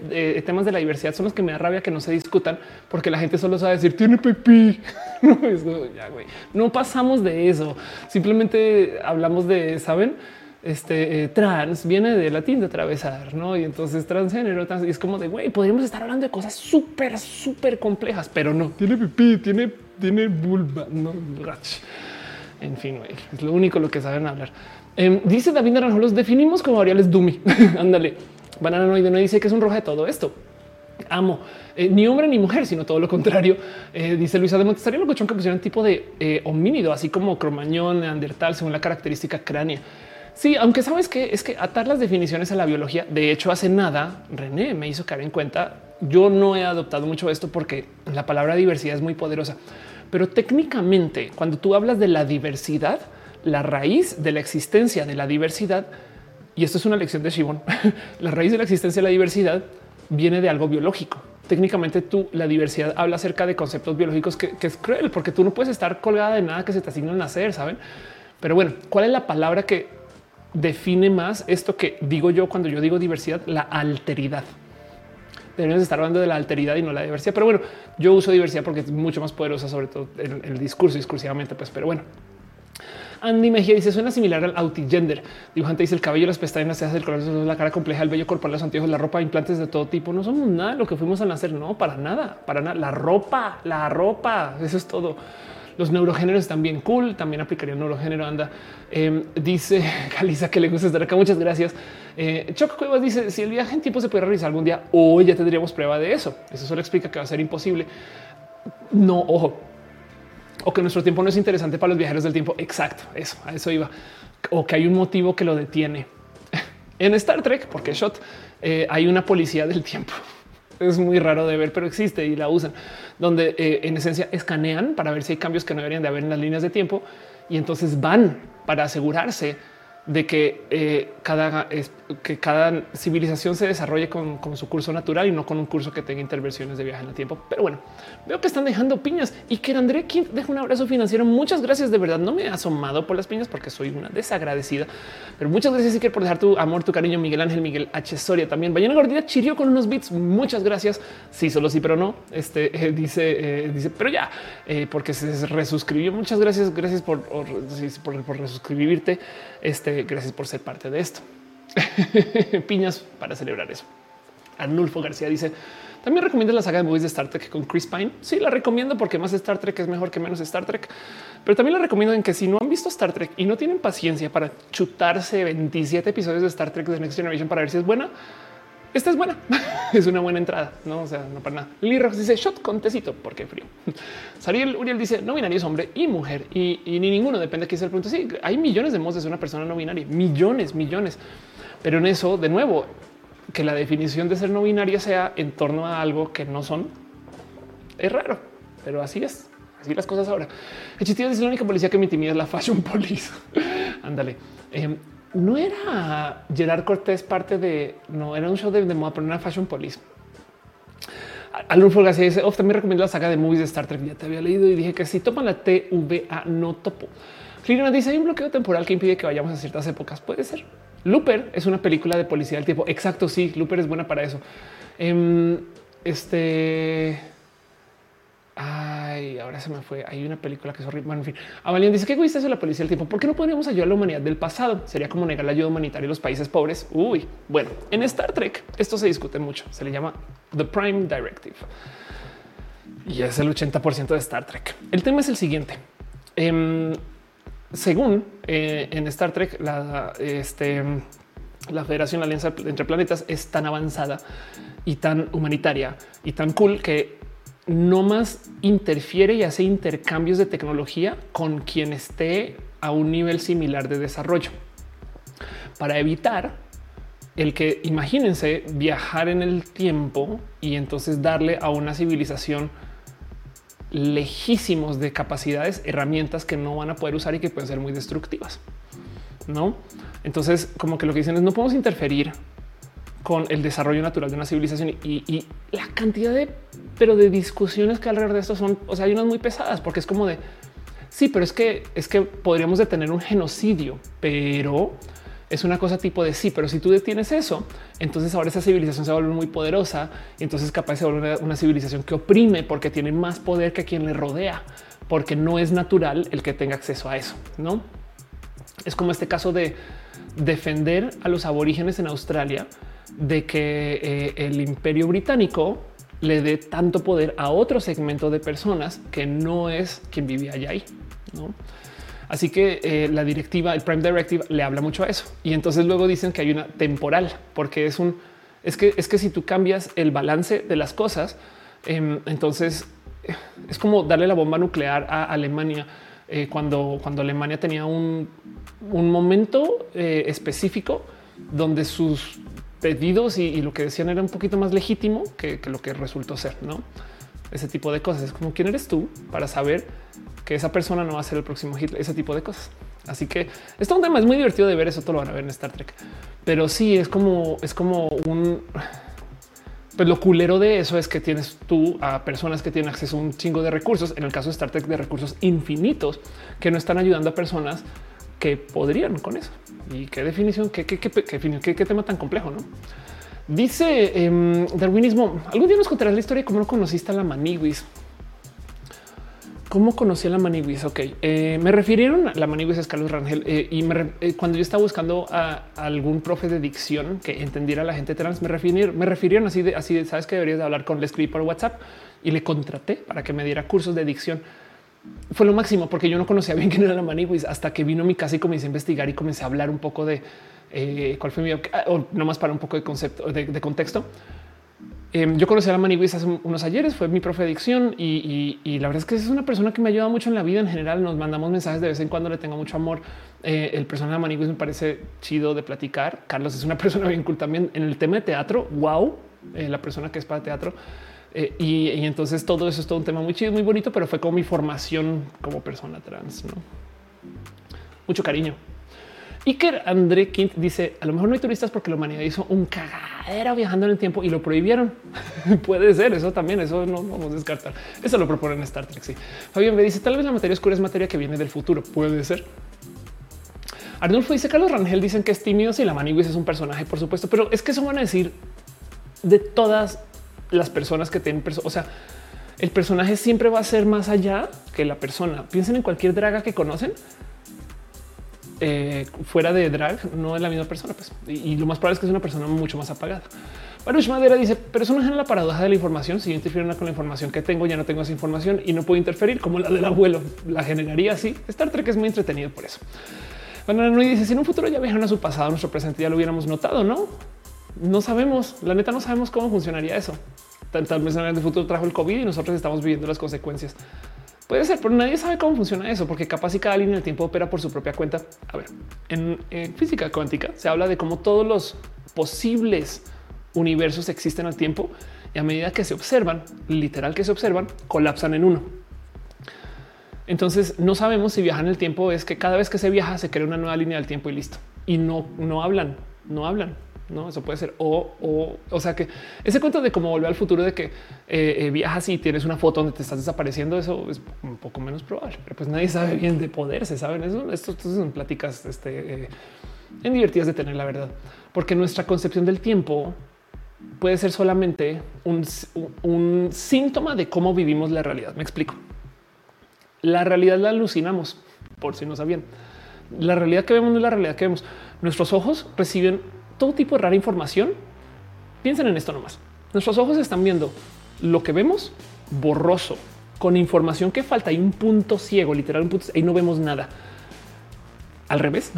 temas de la diversidad son los que me da rabia que no se discutan porque la gente solo sabe decir tiene pipí. No, no pasamos de eso. Simplemente hablamos de, saben, este eh, trans viene de latín de atravesar, no? Y entonces transgénero trans, y es como de güey, podríamos estar hablando de cosas súper, súper complejas, pero no tiene pipí, tiene, tiene vulva. No, en fin, es lo único lo que saben hablar. Em, dice David Naranjo, los definimos como variables Dumi. Ándale. Banana no dice que es un roja de todo esto. Amo eh, ni hombre ni mujer, sino todo lo contrario. Eh, dice Luisa de Montestaría locochón que pusieron tipo de eh, homínido, así como cromañón, neandertal, según la característica cránea. Sí, aunque sabes que es que atar las definiciones a la biología, de hecho, hace nada, René me hizo caer en cuenta. Yo no he adoptado mucho esto porque la palabra diversidad es muy poderosa. Pero técnicamente, cuando tú hablas de la diversidad, la raíz de la existencia de la diversidad, y esto es una lección de Shibon, la raíz de la existencia de la diversidad viene de algo biológico. Técnicamente tú, la diversidad habla acerca de conceptos biológicos que, es cruel, porque tú no puedes estar colgada de nada que se te asigne al nacer, ¿saben? Pero bueno, ¿cuál es la palabra que define más esto que digo yo cuando yo digo diversidad? La alteridad deberíamos estar hablando de la alteridad y no la diversidad. Pero bueno, yo uso diversidad porque es mucho más poderosa, sobre todo en el discurso discursivamente. Pues, pero bueno, Andy Mejía dice suena similar al autigender. Dibujante dice el cabello, las pestañas, las cejas, el color, la cara compleja, el vello corporal, los anteojos, la ropa, implantes de todo tipo. No somos nada lo que fuimos a nacer. No, para nada, para nada. La ropa, la ropa, eso es todo. Los neurogéneros están bien cool. También aplicaría el neurogénero. Anda, em, dice Calisa que le gusta estar acá. Muchas gracias. Eh, Cuevas dice si el viaje en tiempo se puede realizar algún día, hoy ya tendríamos prueba de eso. Eso solo explica que va a ser imposible. No, ojo, o que nuestro tiempo no es interesante para los viajeros del tiempo. Exacto, eso, a eso iba. O que hay un motivo que lo detiene. En Star Trek, porque Shot, eh, hay una policía del tiempo. Es muy raro de ver, pero existe y la usan, donde eh, en esencia escanean para ver si hay cambios que no deberían de haber en las líneas de tiempo y entonces van para asegurarse de que, eh, cada, que cada civilización se desarrolle con, su curso natural y no con un curso que tenga intervenciones de viaje en el tiempo. Pero bueno, veo que están dejando piñas y que André quien deja un abrazo financiero. Muchas gracias de verdad. No me he asomado por las piñas porque soy una desagradecida, pero muchas gracias que por dejar tu amor, tu cariño. Miguel Ángel, Miguel H. Soria también. Vayan Gordita Chirio con unos bits. Muchas gracias. Sí, solo sí, pero no. Este eh, dice, eh, dice, pero ya, porque se resuscribió. Muchas gracias. Gracias por, por, por resuscribirte. Este, gracias por ser parte de esto. Piñas para celebrar eso. Arnulfo García dice: También recomiendo la saga de movies de Star Trek con Chris Pine. Sí, la recomiendo porque más Star Trek es mejor que menos Star Trek, pero también la recomiendo en que si no han visto Star Trek y no tienen paciencia para chutarse 27 episodios de Star Trek de Next Generation para ver si es buena, esta es buena, es una buena entrada, no? O sea, no para nada. Lily dice shot con tecito porque frío. Sariel Uriel dice no binario es hombre y mujer y, ni ninguno depende de quién sea el punto. Sí, hay millones de modos de una persona no binaria, millones, millones. Pero en eso, de nuevo, que la definición de ser no binaria sea en torno a algo que no son es raro, pero así es. Así las cosas ahora. El es la única policía que me intimida es la fashion police. Ándale. Em, no era Gerard Cortés parte de no era un show de, moda, pero una fashion police. Alonso García dice: también recomiendo la saga de movies de Star Trek. Ya te había leído y dije que si toman la TVA, no topo. Clina dice: hay un bloqueo temporal que impide que vayamos a ciertas épocas. Puede ser. Looper es una película de policía del tiempo. Exacto. Sí, Looper es buena para eso. Em, este Ahora se me fue. Hay una película que es horrible. Bueno, en fin, Avalian dice que egoísta es la policía del tiempo. ¿Por qué no podríamos ayudar a la humanidad del pasado? Sería como negar la ayuda humanitaria a los países pobres. Uy, bueno, en Star Trek esto se discute mucho. Se le llama The Prime Directive y es el 80% de Star Trek. El tema es el siguiente. Em, según eh, en Star Trek, la, este, la Federación la Alianza entre Planetas es tan avanzada y tan humanitaria y tan cool que no más interfiere y hace intercambios de tecnología con quien esté a un nivel similar de desarrollo para evitar el que imagínense viajar en el tiempo y entonces darle a una civilización lejísimos de capacidades, herramientas que no van a poder usar y que pueden ser muy destructivas. No, entonces como que lo que dicen es no podemos interferir con el desarrollo natural de una civilización y, la cantidad de, pero de discusiones que alrededor de esto son, o sea, hay unas muy pesadas porque es como de, sí, pero es que es que podríamos detener un genocidio, pero es una cosa tipo de sí, pero si tú detienes eso, entonces ahora esa civilización se vuelve muy poderosa y entonces capaz se vuelve una civilización que oprime porque tiene más poder que quien le rodea, porque no es natural el que tenga acceso a eso, no? Es como este caso de defender a los aborígenes en Australia de que eh, el imperio británico le dé tanto poder a otro segmento de personas que no es quien vivía allá ahí. Así que eh, la directiva, el Prime Directive, le habla mucho a eso. Y entonces luego dicen que hay una temporal, porque es un es que es que si tú cambias el balance de las cosas, em, entonces es como darle la bomba nuclear a Alemania eh, cuando, cuando Alemania tenía un, un momento específico donde sus pedidos y, lo que decían era un poquito más legítimo que, lo que resultó ser, ¿no? Ese tipo de cosas. Es como quién eres tú para saber que esa persona no va a ser el próximo hit, ese tipo de cosas. Así que esto es un tema, es muy divertido de ver, eso todo lo van a ver en Star Trek. Pero sí, es como, es como un... Pues lo culero de eso es que tienes tú a personas que tienen acceso a un chingo de recursos, en el caso de Star Trek de recursos infinitos, que no están ayudando a personas que podrían con eso. Y qué definición, qué, qué, qué, tema tan complejo, ¿no? Dice eh, darwinismo. Algún día nos contarás la historia de cómo conociste a la Maniwis. ¿Cómo conocí a la Maniwis? Ok, eh, me refirieron a la Maniwis es Carlos Rangel eh, y eh, cuando yo estaba buscando a, algún profe de dicción que entendiera a la gente trans, me refirieron, me refirieron así de así de sabes que deberías de hablar con Leslie por WhatsApp y le contraté para que me diera cursos de dicción fue lo máximo porque yo no conocía bien quién era la Maniwis hasta que vino mi casa y comencé a investigar y comencé a hablar un poco de eh, cuál fue mi o nomás para un poco de concepto de, contexto. Em, yo conocí a la Maniguis hace unos ayeres, fue mi profe de dicción y, la verdad es que es una persona que me ayuda mucho en la vida en general. Nos mandamos mensajes de vez en cuando, le tengo mucho amor. Eh, el personaje de Maniguis me parece chido de platicar. Carlos es una persona bien cool también en el tema de teatro. Wow, eh, la persona que es para teatro. Eh, y, y, entonces todo eso es todo un tema muy chido, muy bonito, pero fue como mi formación como persona trans. ¿no? Mucho cariño. Iker André Quint dice a lo mejor no hay turistas porque la humanidad hizo un cagadero viajando en el tiempo y lo prohibieron. Puede ser eso también. Eso no vamos a descartar. Eso lo proponen Star Trek. Sí. Fabián me dice tal vez la materia oscura es materia que viene del futuro. Puede ser. Arnulfo dice Carlos Rangel dicen que es tímido. Si la Maniguis es un personaje, por supuesto, pero es que eso van a decir de todas las personas que tienen, o sea, el personaje siempre va a ser más allá que la persona. Piensen en cualquier draga que conocen eh, fuera de drag no es la misma persona. Pues. Y, lo más probable es que es una persona mucho más apagada. Baruch Madera dice, pero eso no es la paradoja de la información. Si yo interfiero con la información que tengo, ya no tengo esa información y no puedo interferir como la del abuelo. La generaría así. Star Trek es muy entretenido por eso. Bueno, no dice, si en un futuro ya viajaron a su pasado, nuestro presente ya lo hubiéramos notado, ¿no? No sabemos, la neta no sabemos cómo funcionaría eso. Tal vez en el futuro trajo el COVID y nosotros estamos viviendo las consecuencias. Puede ser, pero nadie sabe cómo funciona eso, porque capaz y cada línea del tiempo opera por su propia cuenta. A ver, en, física cuántica se habla de cómo todos los posibles universos existen al tiempo y a medida que se observan, literal que se observan, colapsan en uno. Entonces no sabemos si viajan el tiempo es que cada vez que se viaja se crea una nueva línea del tiempo y listo. Y no, no hablan, no hablan. No, eso puede ser o, o, o sea que ese cuento de cómo volver al futuro de que eh, eh, viajas y tienes una foto donde te estás desapareciendo, eso es un poco menos probable, pero pues nadie sabe bien de poder, se saben eso. Esto, son pláticas este, eh, en divertidas de tener la verdad, porque nuestra concepción del tiempo puede ser solamente un, un síntoma de cómo vivimos la realidad. Me explico. La realidad la alucinamos, por si no sabían. La realidad que vemos no es la realidad que vemos. Nuestros ojos reciben todo tipo de rara información. Piensen en esto nomás. Nuestros ojos están viendo lo que vemos borroso, con información que falta. Hay un punto ciego, literal, un punto, y no vemos nada. Al revés.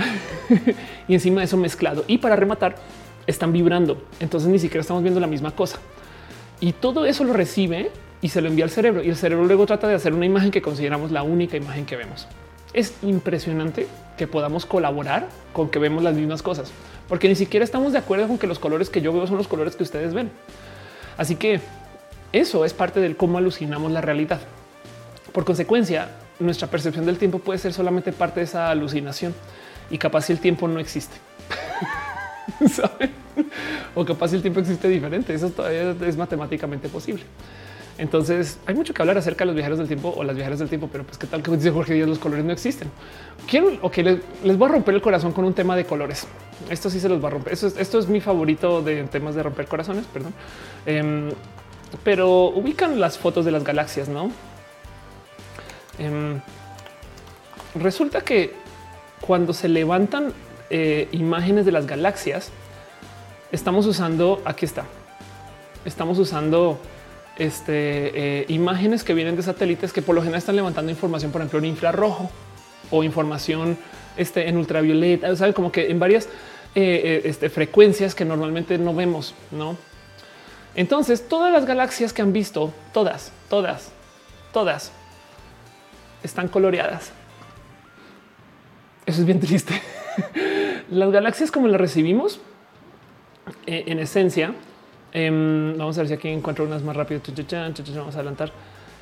y encima de eso mezclado. Y para rematar, están vibrando. Entonces ni siquiera estamos viendo la misma cosa. Y todo eso lo recibe y se lo envía al cerebro. Y el cerebro luego trata de hacer una imagen que consideramos la única imagen que vemos. Es impresionante que podamos colaborar con que vemos las mismas cosas porque ni siquiera estamos de acuerdo con que los colores que yo veo son los colores que ustedes ven. Así que eso es parte del cómo alucinamos la realidad. Por consecuencia, nuestra percepción del tiempo puede ser solamente parte de esa alucinación y capaz si el tiempo no existe. O capaz el tiempo existe diferente. Eso todavía es matemáticamente posible. Entonces hay mucho que hablar acerca de los viajeros del tiempo o las viajeras del tiempo, pero pues qué tal que dice Jorge Díaz, los colores no existen. Quiero que les, voy a romper el corazón con un tema de colores. Esto sí se los va a romper. Esto es, esto es mi favorito de temas de romper corazones, perdón. Em, pero ubican las fotos de las galaxias, no? Em, resulta que cuando se levantan eh, imágenes de las galaxias, estamos usando aquí está. Estamos usando este, eh, imágenes que vienen de satélites que por lo general están levantando información, por ejemplo, en infrarrojo o información este, en ultravioleta, sabe como que en varias eh, eh, este, frecuencias que normalmente no vemos, no? Entonces, todas las galaxias que han visto, todas, todas, todas están coloreadas. Eso es bien triste. las galaxias como las recibimos, en esencia, Em, vamos a ver si aquí encuentro unas más rápido. Vamos a adelantar.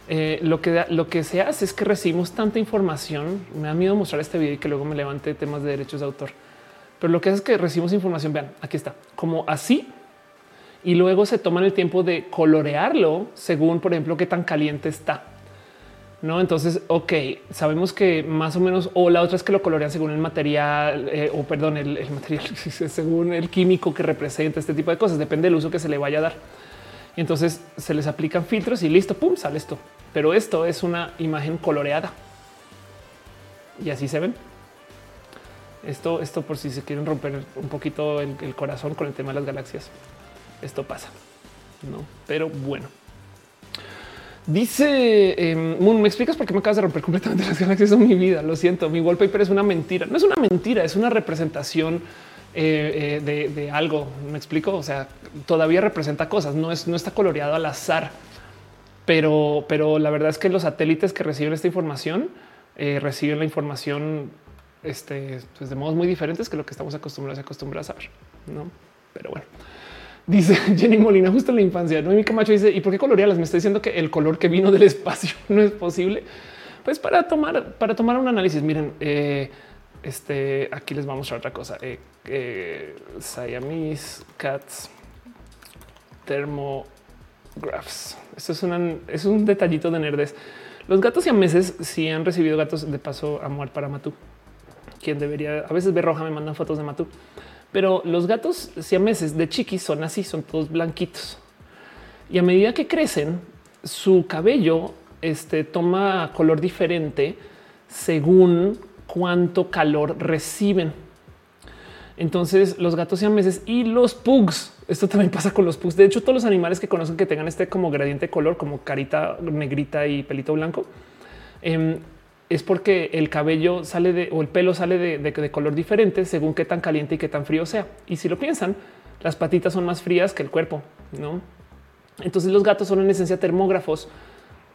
Eh, lo, que lo que se hace es que recibimos tanta información. Me da miedo mostrar este video y que luego me levante temas de derechos de autor. Pero lo que hace es que recibimos información. Vean, aquí está, como así. Y luego se toman el tiempo de colorearlo según, por ejemplo, qué tan caliente está. No, entonces, ok, sabemos que más o menos, o la otra es que lo colorean según el material, eh, o perdón, el, material, según el químico que representa este tipo de cosas, depende del uso que se le vaya a dar. Y entonces se les aplican filtros y listo, pum, sale esto. Pero esto es una imagen coloreada. Y así se ven. Esto, esto por si se quieren romper un poquito el, el corazón con el tema de las galaxias. Esto pasa. No, pero bueno. Dice em, Moon, ¿me explicas por qué me acabas de romper completamente las galaxias en mi vida? Lo siento, mi wallpaper es una mentira. No es una mentira, es una representación eh, eh, de, algo. Me explico. O sea, todavía representa cosas. No es, no está coloreado al azar, pero, pero la verdad es que los satélites que reciben esta información reciben la información este, pues de modos muy diferentes que lo que estamos acostumbrados acostumbrados a ver. No, pero bueno. Dice Jenny Molina, justo en la infancia. No, mi Camacho dice, ¿y por qué colorearlas? Me está diciendo que el color que vino del espacio no es posible. Pues para tomar, para tomar un análisis, miren, eh, este aquí les vamos a mostrar otra cosa. Eh, eh, Cats Thermographs. Esto es, es un detallito de nerdes. Los gatos siameses sí han recibido gatos de paso a muerte para Matú. Quien debería a veces ver roja me mandan fotos de Matú, pero los gatos siameses de chiquis son así, son todos blanquitos y a medida que crecen, su cabello este, toma color diferente según cuánto calor reciben. Entonces los gatos siameses y los pugs, esto también pasa con los pugs. De hecho, todos los animales que conocen que tengan este como gradiente de color, como carita negrita y pelito blanco, em, es porque el cabello sale de o el pelo sale de, de, color diferente según qué tan caliente y qué tan frío sea. Y si lo piensan, las patitas son más frías que el cuerpo, no? Entonces los gatos son en esencia termógrafos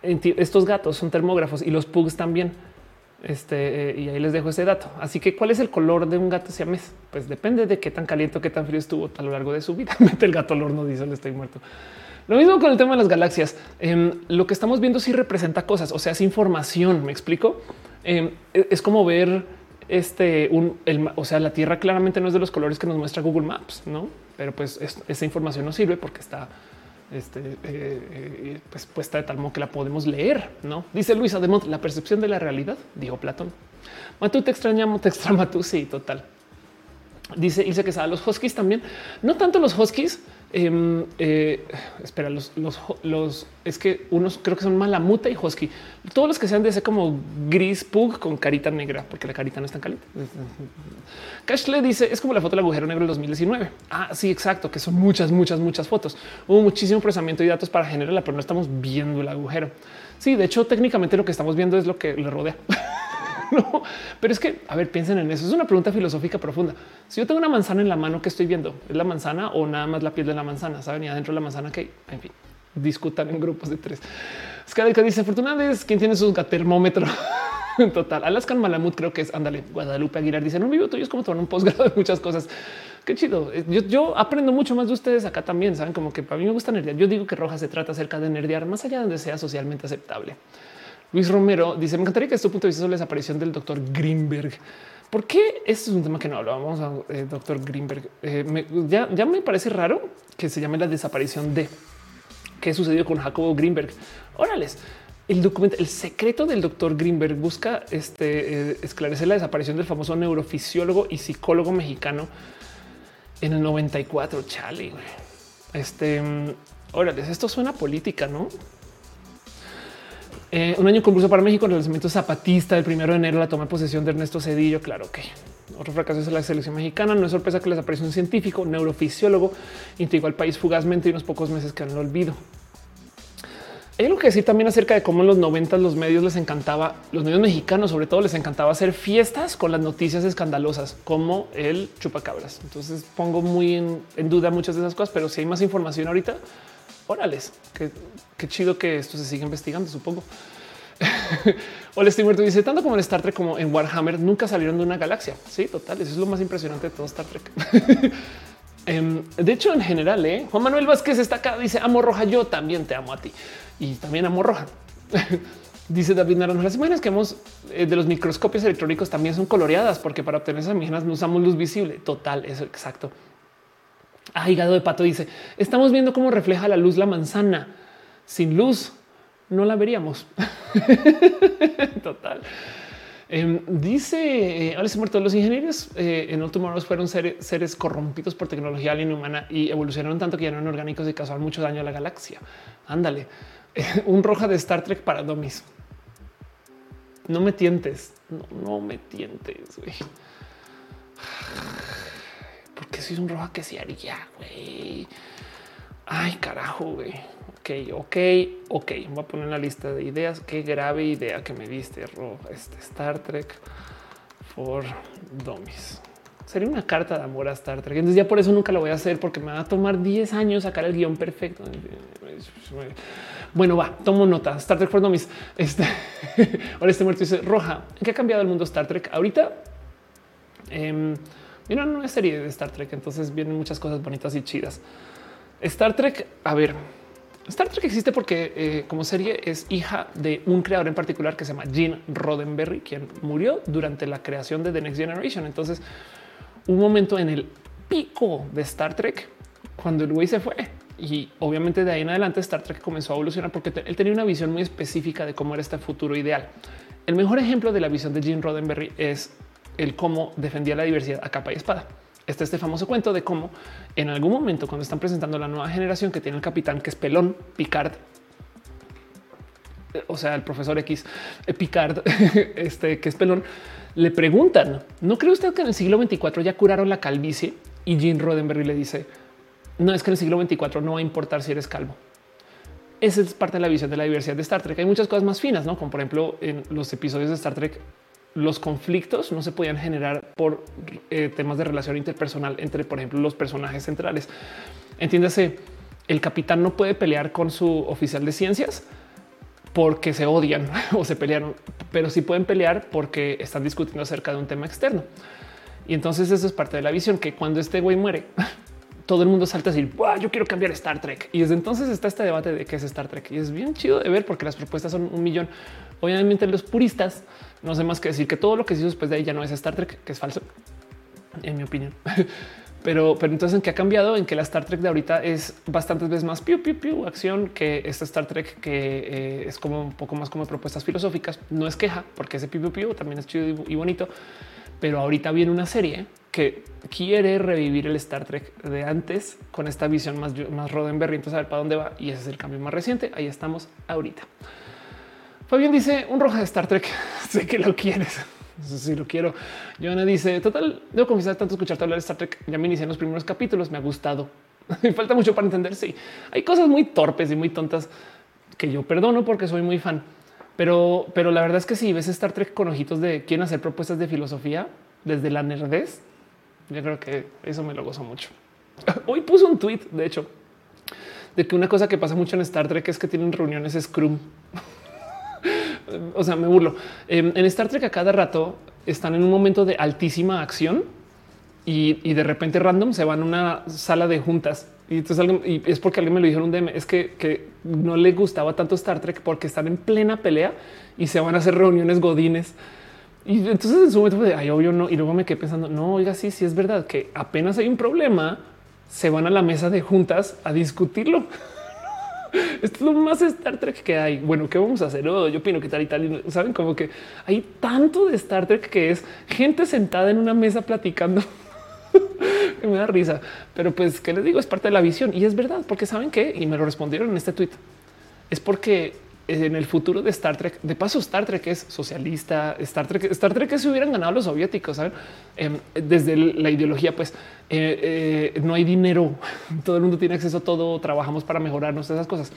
estos gatos son termógrafos y los pugs también. Este, eh, y ahí les dejo ese dato. Así que, ¿cuál es el color de un gato siamés? Pues depende de qué tan caliente o qué tan frío estuvo a lo largo de su vida. Mete el gato al horno, dice, le estoy muerto. Lo mismo con el tema de las galaxias. Em, lo que estamos viendo sí representa cosas, o sea, es información. Me explico. Em, e, es como ver este, un, o sea, la Tierra claramente no es de los colores que nos muestra Google Maps, no? Pero pues esa información no sirve porque está este, eh, eh, pues puesta de tal modo que la podemos leer. No dice Luisa de la percepción de la realidad, dijo Platón. Matú te extrañamos, te extraña tú. Sí, total. Dice Ilse que sabe los huskies también, no tanto los huskies, Em, eh, espera, los, los, es que unos creo que son Malamuta y Husky. Todos los que sean de ese como gris pug con carita negra, porque la carita no es tan caliente. Cash le dice es como la foto del agujero negro del 2019. Ah, sí, exacto, que son muchas, muchas, muchas fotos. Hubo muchísimo procesamiento y datos para generarla, pero no estamos viendo el agujero. Sí, de hecho, técnicamente lo que estamos viendo es lo que le rodea. no, pero es que, a ver, piensen en eso. Es una pregunta filosófica profunda. Si yo tengo una manzana en la mano, ¿qué estoy viendo? ¿Es la manzana o nada más la piel de la manzana? Saben, y adentro de la manzana que, en fin, discutan en grupos de tres. que dice, Fortuna es quien tiene su termómetro. Total. Alaskan Malamut creo que es, ándale, Guadalupe Aguilar dice, no, vivo tuyo es como tomar un posgrado de muchas cosas. Qué chido. Yo, aprendo mucho más de ustedes acá también. Saben como que para mí me gusta nerdear. Yo digo que Roja se trata acerca de nerdear más allá de donde sea socialmente aceptable. Luis Romero dice: Me encantaría que este punto de vista sobre la desaparición del doctor Greenberg. ¿Por qué? Este es un tema que no hablábamos, eh, doctor Greenberg. Eh, ya, ya me parece raro que se llame la desaparición de qué sucedió con Jacobo Greenberg. Órales. El documento, el secreto del doctor Greenberg busca este, eh, esclarecer la desaparición del famoso neurofisiólogo y psicólogo mexicano en el 94. Chale, Este, mm, órales, esto suena política, no? Eh, un año concurso para México el lanzamiento zapatista del primero de enero, la toma de posesión de Ernesto Cedillo. Claro que otro fracaso es la selección mexicana. No es sorpresa que les apareció un científico, neurofisiólogo, integró al país fugazmente y unos pocos meses que lo olvido. Hay algo que decir también acerca de cómo en los 90 los medios les encantaba, los medios mexicanos sobre todo les encantaba hacer fiestas con las noticias escandalosas como el chupacabras. Entonces pongo muy en duda muchas de esas cosas, pero si hay más información ahorita, órales, que qué chido que esto se sigue investigando, supongo. Estoy muerto. Dice tanto como en Star Trek como en Warhammer nunca salieron de una galaxia. Sí, total. Eso es lo más impresionante de todo Star Trek. Em, de hecho, en general, ¿eh? Juan Manuel Vázquez está acá. Dice amo roja. Yo también te amo a ti y también amo roja. Dice David Naranjo, las imágenes que hemos eh, de los microscopios electrónicos también son coloreadas porque para obtener esas imágenes no usamos luz visible. Total, eso exacto. Ah, hígado de pato dice: Estamos viendo cómo refleja la luz la manzana. Sin luz no la veríamos. Total. Eh, dice eh, Alex Muerto, los ingenieros eh, en Tomorrows fueron seres, corrompidos por tecnología inhumana y evolucionaron tanto que ya no eran orgánicos y causaron mucho daño a la galaxia. Ándale, un roja de Star Trek para domis. No me tientes, no, no me tientes. Güey. Porque soy un roja que se haría, güey. Ay, carajo, güey. Ok, ok, ok. Voy a poner una lista de ideas. Qué grave idea que me diste, roja. Este Star Trek for Dummies. sería una carta de amor a Star Trek. Entonces ya por eso nunca lo voy a hacer porque me va a tomar 10 años sacar el guion perfecto. Bueno, va, tomo nota. Star Trek for Dummies. Este, ahora este muerto dice Roja. ¿En qué ha cambiado el mundo Star Trek? Ahorita eh, mira, no es serie de Star Trek, entonces vienen muchas cosas bonitas y chidas. Star Trek, a ver, Star Trek existe porque eh, como serie es hija de un creador en particular que se llama Gene Roddenberry, quien murió durante la creación de The Next Generation. Entonces, un momento en el pico de Star Trek cuando el güey se fue. Y obviamente de ahí en adelante Star Trek comenzó a evolucionar porque él tenía una visión muy específica de cómo era este futuro ideal. El mejor ejemplo de la visión de Gene Roddenberry es el cómo defendía la diversidad a capa y espada. Este este famoso cuento de cómo en algún momento cuando están presentando la nueva generación que tiene el capitán que es pelón Picard, eh, o sea, el profesor X eh, Picard, este que es pelón, le preguntan, ¿no cree usted que en el siglo 24 ya curaron la calvicie? Y Gene Roddenberry le dice, no es que en el siglo 24 no va a importar si eres calvo. Esa es parte de la visión de la diversidad de Star Trek. Hay muchas cosas más finas, ¿no? Como por ejemplo en los episodios de Star Trek los conflictos no se podían generar por eh, temas de relación interpersonal entre, por ejemplo, los personajes centrales. Entiéndase, el capitán no puede pelear con su oficial de ciencias porque se odian o se pelearon, pero sí pueden pelear porque están discutiendo acerca de un tema externo. Y entonces eso es parte de la visión que cuando este güey muere, todo el mundo salta a decir yo quiero cambiar Star Trek. Y desde entonces está este debate de qué es Star Trek y es bien chido de ver porque las propuestas son un millón. Obviamente los puristas no sé más que decir que todo lo que se hizo después de ahí ya no es Star Trek, que es falso, en mi opinión. Pero, entonces en qué ha cambiado, en que la Star Trek de ahorita es bastantes veces más piu, piu, piu, acción que esta Star Trek que eh, es como un poco más como propuestas filosóficas. No es queja porque ese piu, piu, piu también es chido y bonito, pero ahorita viene una serie que quiere revivir el Star Trek de antes con esta visión más, más Roddenberry. Entonces a ver para dónde va y ese es el cambio más reciente. Ahí estamos ahorita. Fabián dice un roja de Star Trek. sé que lo quieres. Si lo quiero. Joana dice total. Debo confesar tanto escucharte hablar de Star Trek. Ya me inicié en los primeros capítulos. Me ha gustado. Me falta mucho para entender. Sí, hay cosas muy torpes y muy tontas que yo perdono porque soy muy fan. Pero, pero la verdad es que si ves Star Trek con ojitos de quieren hacer propuestas de filosofía desde la nerdez, yo creo que eso me lo gozo mucho. Hoy puso un tweet, de hecho, de que una cosa que pasa mucho en Star Trek es que tienen reuniones Scrum o sea, me burlo. Em, en Star Trek a cada rato están en un momento de altísima acción y, de repente random se van a una sala de juntas. Y entonces es porque alguien me lo dijo en un DM, es que, no le gustaba tanto Star Trek porque están en plena pelea y se van a hacer reuniones godines. Y entonces en su momento de ay, obvio no. Y luego me quedé pensando, no, oiga, sí, sí es verdad que apenas hay un problema, se van a la mesa de juntas a discutirlo. Esto es lo más Star Trek que hay. Bueno, ¿qué vamos a hacer? Yo opino que tal y tal. Saben como que hay tanto de Star Trek que es gente sentada en una mesa platicando. me da risa, pero pues qué les digo, es parte de la visión y es verdad, porque saben que y me lo respondieron en este tweet. Es porque en el futuro de Star Trek. De paso, Star Trek es socialista. Star Trek, Star Trek que se hubieran ganado los soviéticos. ¿saben? Em, desde la ideología, pues eh, eh, no hay dinero. Todo el mundo tiene acceso a todo. Trabajamos para mejorarnos esas cosas.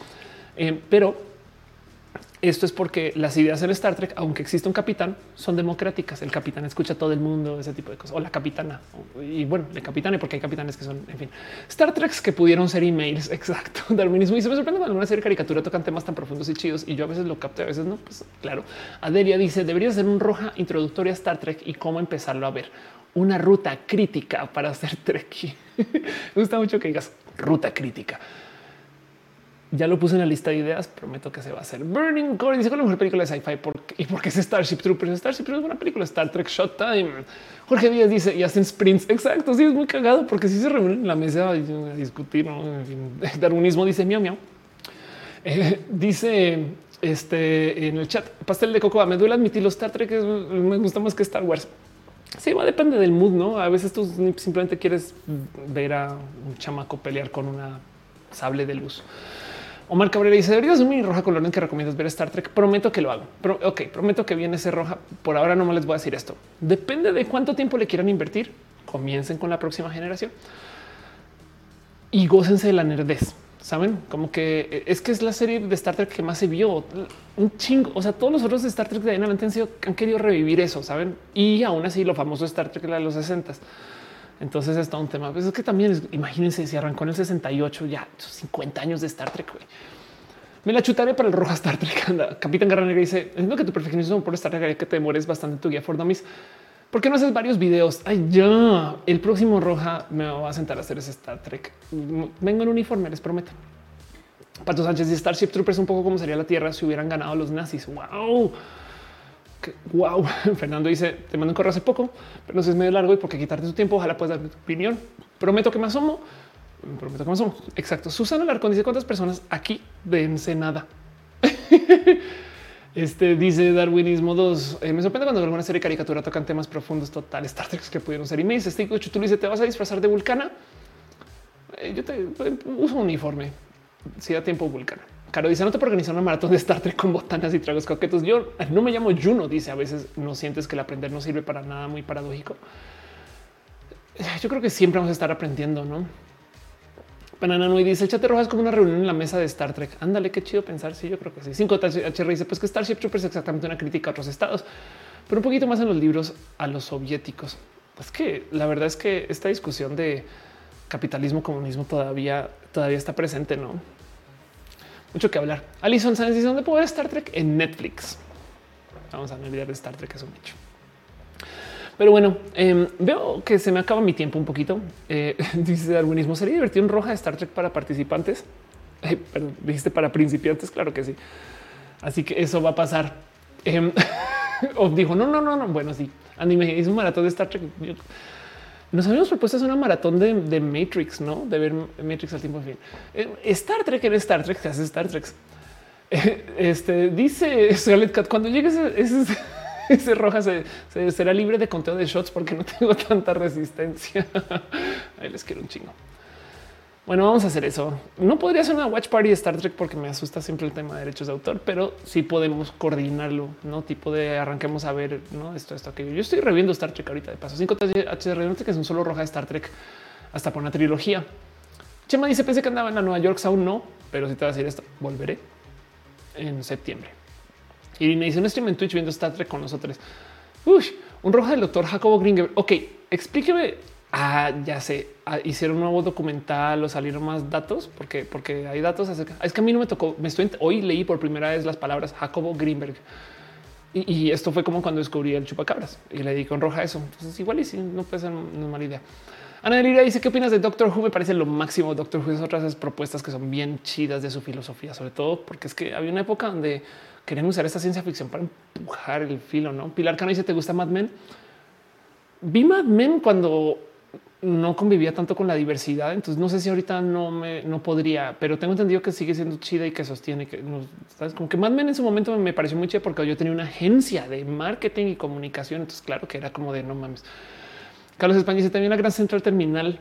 Em, pero esto es porque las ideas en Star Trek, aunque existe un capitán, son democráticas. El capitán escucha a todo el mundo, ese tipo de cosas, o la capitana. Y bueno, el capitán, porque hay capitanes que son, en fin, Star Treks que pudieron ser emails. Exacto. Darwinismo. Y se me sorprende cuando una serie caricatura tocan temas tan profundos y chidos. Y yo a veces lo capto, a veces no. Pues claro. Adelia dice: debería ser un roja introductoria a Star Trek y cómo empezarlo a ver. Una ruta crítica para hacer Trek. me gusta mucho que digas ruta crítica ya lo puse en la lista de ideas. Prometo que se va a hacer. Burning Core dice que la mejor película de sci-fi y porque es Starship Troopers. Starship Troopers es una película Star Trek Showtime. Jorge Díaz dice y hacen sprints. Exacto. Sí, es muy cagado porque si se reúnen en la mesa a discutir. ¿no? Darwinismo dice miau, miau. Eh, dice este en el chat pastel de coco. Me duele admitir los Star Trek me gusta más que Star Wars. Sí, va, depende del mood, no? A veces tú simplemente quieres ver a un chamaco pelear con una sable de luz. Omar Cabrera dice debería ser mi roja color en que recomiendas ver Star Trek. Prometo que lo hago. Pero, ok, prometo que viene ese roja. Por ahora no me les voy a decir esto. Depende de cuánto tiempo le quieran invertir. Comiencen con la próxima generación y gócense de la nerdez. Saben como que eh, es que es la serie de Star Trek que más se vio un chingo. O sea, todos los otros de Star Trek de adelante han, han querido revivir eso, saben? Y aún así, lo famoso Star Trek de los 60 entonces está un tema. Pues es que también imagínense si arrancó en el 68, ya 50 años de Star Trek. Me la chutaré para el roja Star Trek. Capitán Garra Negra dice: Entiendo que tu perfeccionismo por Star Trek que te demores bastante tu guía for dummies. ¿Por qué no haces varios videos? Ay, ya el próximo roja me va a sentar a hacer ese Star Trek. Vengo en uniforme, les prometo. Pato Sánchez y Starship Troopers, un poco como sería la Tierra si hubieran ganado los nazis. Wow. Wow. Fernando dice: Te mando un correo hace poco, pero no sé, es medio largo y porque quitarte tu tiempo. Ojalá puedas dar tu opinión. Prometo que me asomo. Prometo que me asomo. Exacto. Susana Larcón dice: ¿Cuántas personas aquí de nada? Este dice Darwinismo 2. Eh, me sorprende cuando alguna serie caricatura tocan temas profundos totales, Star Trek que pudieron ser. Y me dice, este tú dice, ¿te vas a disfrazar de vulcana? Eh, yo te uso un uniforme. Si da tiempo vulcana. Caro dice, no te organizar una maratón de Star Trek con botanas y tragos coquetos. Yo no me llamo Juno, dice, a veces no sientes que el aprender no sirve para nada, muy paradójico. Yo creo que siempre vamos a estar aprendiendo, ¿no? Banana y dice el chat roja es como una reunión en la mesa de Star Trek. Ándale, qué chido pensar. Sí, yo creo que sí. 5 HR dice pues que Starship Troopers es exactamente una crítica a otros estados, pero un poquito más en los libros a los soviéticos. Es que la verdad es que esta discusión de capitalismo, comunismo todavía, todavía está presente, no? Mucho que hablar. Alison Sánchez dice dónde puedo ver Star Trek en Netflix. Vamos a olvidar de Star Trek, es un hecho. Pero bueno, em, veo que se me acaba mi tiempo un poquito. Eh, dice Darwinismo, ¿sería divertido en roja de Star Trek para participantes? dijiste para principiantes, claro que sí. Así que eso va a pasar. O dijo, no, no, no, no. Bueno, sí. Anime hizo un maratón de Star Trek. Nos habíamos propuesto hacer una maratón de, Matrix, no de ver Matrix al tiempo. En fin, em, Star Trek en Star Trek hace Star Trek. Este dice Scarlett Cat cuando llegue ese ese roja se, será libre de conteo de shots porque no tengo tanta resistencia. Ahí les quiero un chingo. Bueno, vamos a hacer eso. No podría ser una watch party de Star Trek porque me asusta siempre el tema de derechos de autor, pero sí podemos coordinarlo, no tipo de arranquemos a ver no esto, esto, aquello. Yo estoy reviendo Star Trek ahorita de paso 5 HR, que es un solo roja de Star Trek hasta por una trilogía. Chema dice pensé que andaba en la Nueva York, aún no, pero si te va a decir esto, volveré en septiembre. Me dice un stream en Twitch viendo Star Trek con nosotros. Uy, un roja del doctor Jacobo Gringer. Ok, explíqueme. Ah, ya sé. Ah, hicieron un nuevo documental o salieron más datos porque, porque hay datos acerca. Es que a mí no me tocó. Me estoy hoy leí por primera vez las palabras Jacobo Greenberg. Y, esto fue como cuando descubrí el chupacabras y le di con roja eso. Entonces, igual y si no puede ser una mala idea. Ana Delira dice qué opinas de Doctor Who? Me parece lo máximo. Doctor Who es otras propuestas que son bien chidas de su filosofía, sobre todo porque es que había una época donde querían usar esta ciencia ficción para empujar el filo. No Pilar Cano dice: ¿Te gusta Mad Men? Vi Mad Men cuando no convivía tanto con la diversidad. Entonces no sé si ahorita no me no podría, pero tengo entendido que sigue siendo chida y que sostiene que ¿sabes? como que Mad Men en su momento me pareció muy chida porque yo tenía una agencia de marketing y comunicación. Entonces, claro que era como de no mames. Carlos España dice también la gran central terminal.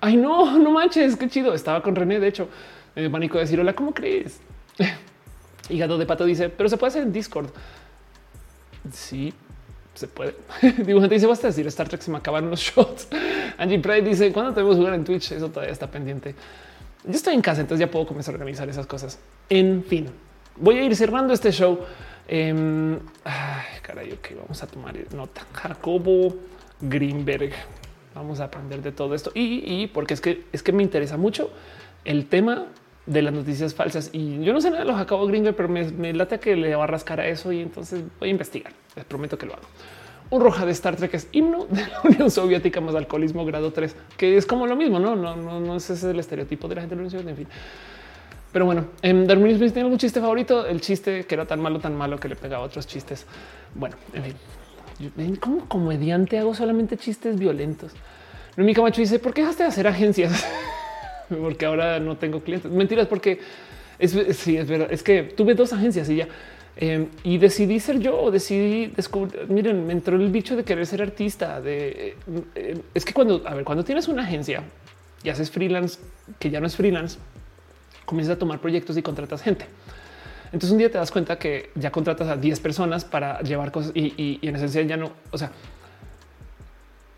Ay, no, no manches, qué chido. Estaba con René. De hecho, me pánico de decir hola, ¿cómo crees? Hígado de pato dice, pero se puede hacer en Discord. Sí, se puede. Dibujante dice, basta decir Star Trek se me acabaron los shots. Angie Pride dice, ¿cuándo tenemos jugar en Twitch? Eso todavía está pendiente. Yo estoy en casa, entonces ya puedo comenzar a organizar esas cosas. En fin, voy a ir cerrando este show. Eh, ay, caray, ok, vamos a tomar nota. Jacobo Greenberg. Vamos a aprender de todo esto y, y porque es que es que me interesa mucho el tema de las noticias falsas. Y yo no sé nada de los Jacobo Gringer, pero me, late que le va a rascar a eso y entonces voy a investigar. Les prometo que lo hago. Un roja de Star Trek es himno de la Unión Soviética más alcoholismo grado 3, que es como lo mismo, no, no, no, no es ese el estereotipo de la gente de la Unión Soviética. En fin, pero bueno, en Darwin tiene algún chiste favorito. El chiste que era tan malo, tan malo que le pegaba otros chistes. Bueno, en fin, como comediante hago solamente chistes violentos. mi Camacho dice: ¿Por qué dejaste de hacer agencias? porque ahora no tengo clientes. Mentiras, porque es, sí, es verdad. Es que tuve dos agencias y ya. Em, y decidí ser yo o decidí descubrir. Miren, me entró el bicho de querer ser artista. De eh, es que cuando, a ver, cuando tienes una agencia y haces freelance, que ya no es freelance, comienzas a tomar proyectos y contratas gente. Entonces un día te das cuenta que ya contratas a 10 personas para llevar cosas y en esencia ya no, o sea,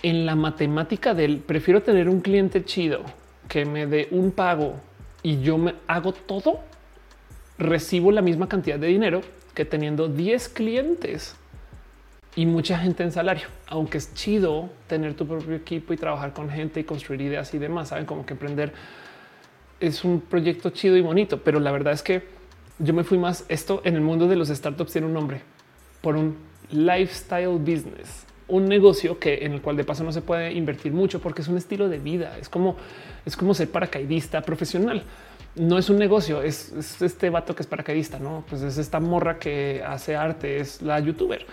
en la matemática del prefiero tener un cliente chido que me dé un pago y yo me hago todo, recibo la misma cantidad de dinero que teniendo 10 clientes y mucha gente en salario, aunque es chido tener tu propio equipo y trabajar con gente y construir ideas y demás. Saben como que emprender es un proyecto chido y bonito, pero la verdad es que yo me fui más esto en el mundo de los startups tiene un nombre por un lifestyle business, un negocio que en el cual de paso no se puede invertir mucho porque es un estilo de vida. Es como es como ser paracaidista profesional. No es un negocio, es, es este vato que es paracaidista, no? Pues es esta morra que hace arte, es la youtuber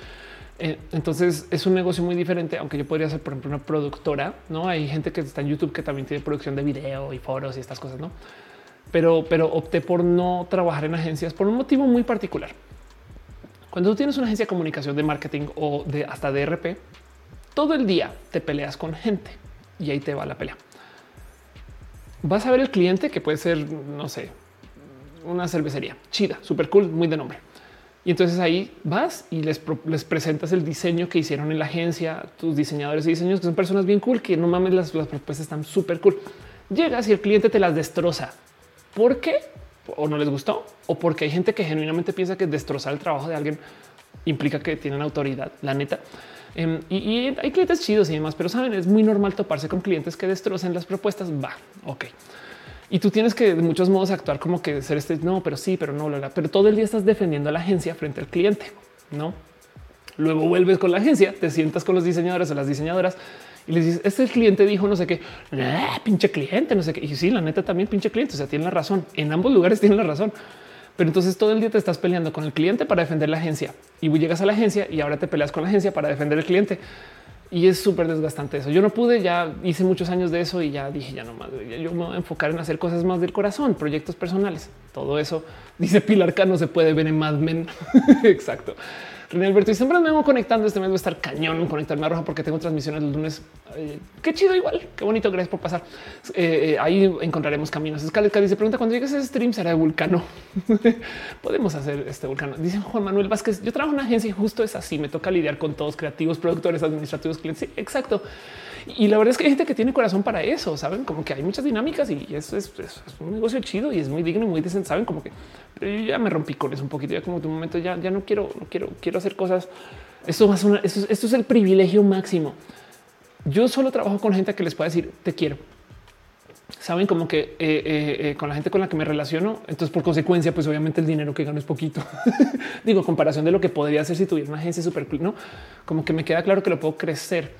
eh, entonces es un negocio muy diferente, aunque yo podría ser, por ejemplo, una productora. No hay gente que está en YouTube que también tiene producción de video y foros y estas cosas, no? Pero, pero opté por no trabajar en agencias por un motivo muy particular. Cuando tú tienes una agencia de comunicación de marketing o de hasta DRP, todo el día te peleas con gente y ahí te va la pelea. Vas a ver el cliente que puede ser, no sé, una cervecería chida, súper cool, muy de nombre y entonces ahí vas y les, presentas el diseño que hicieron en la agencia, tus diseñadores y diseños que son personas bien cool, que no mames, las, propuestas están súper cool. Llegas y el cliente te las destroza. ¿Por qué? O no les gustó o porque hay gente que genuinamente piensa que destrozar el trabajo de alguien implica que tienen autoridad, la neta. Em, y, hay clientes chidos y demás, pero saben, es muy normal toparse con clientes que destrocen las propuestas. Va, ok. Y tú tienes que de muchos modos actuar como que ser este, no, pero sí, pero no, pero todo el día estás defendiendo a la agencia frente al cliente, ¿no? Luego vuelves con la agencia, te sientas con los diseñadores o las diseñadoras y les dices, este cliente dijo no sé qué, pinche cliente, no sé qué. Y sí, la neta también pinche cliente, o sea, tiene la razón. En ambos lugares tienen la razón. Pero entonces todo el día te estás peleando con el cliente para defender la agencia y llegas a la agencia y ahora te peleas con la agencia para defender el cliente y es súper desgastante eso. Yo no pude, ya hice muchos años de eso y ya dije, ya no más, yo me voy a enfocar en hacer cosas más del corazón, proyectos personales. Todo eso, dice Pilar no se puede ver en Mad Men. Exacto. René Alberto y siempre me vengo conectando. Este mes voy a estar cañón conectarme a Roja porque tengo transmisiones los lunes. Eh, qué chido, igual. Qué bonito. Gracias por pasar. Eh, eh, ahí encontraremos caminos. Escaleta dice: Pregunta cuando llegues a ese stream será de vulcano. Podemos hacer este vulcano. Dice Juan Manuel Vázquez. Yo trabajo en una agencia y justo es así. Me toca lidiar con todos creativos, productores, administrativos, clientes. exacto. Y la verdad es que hay gente que tiene corazón para eso. Saben como que hay muchas dinámicas y es, un negocio chido y es muy digno y muy decente. Saben como que yo ya me rompí con eso un poquito. Ya como de un momento ya, ya no quiero, no quiero, quiero hacer cosas. Esto, esto, esto es el privilegio máximo. Yo solo trabajo con gente que les pueda decir te quiero. Saben como que eh, eh, eh, con la gente con la que me relaciono. Entonces, por consecuencia, pues obviamente el dinero que gano es poquito. Digo, comparación de lo que podría hacer si tuviera una agencia súper no como que me queda claro que lo puedo crecer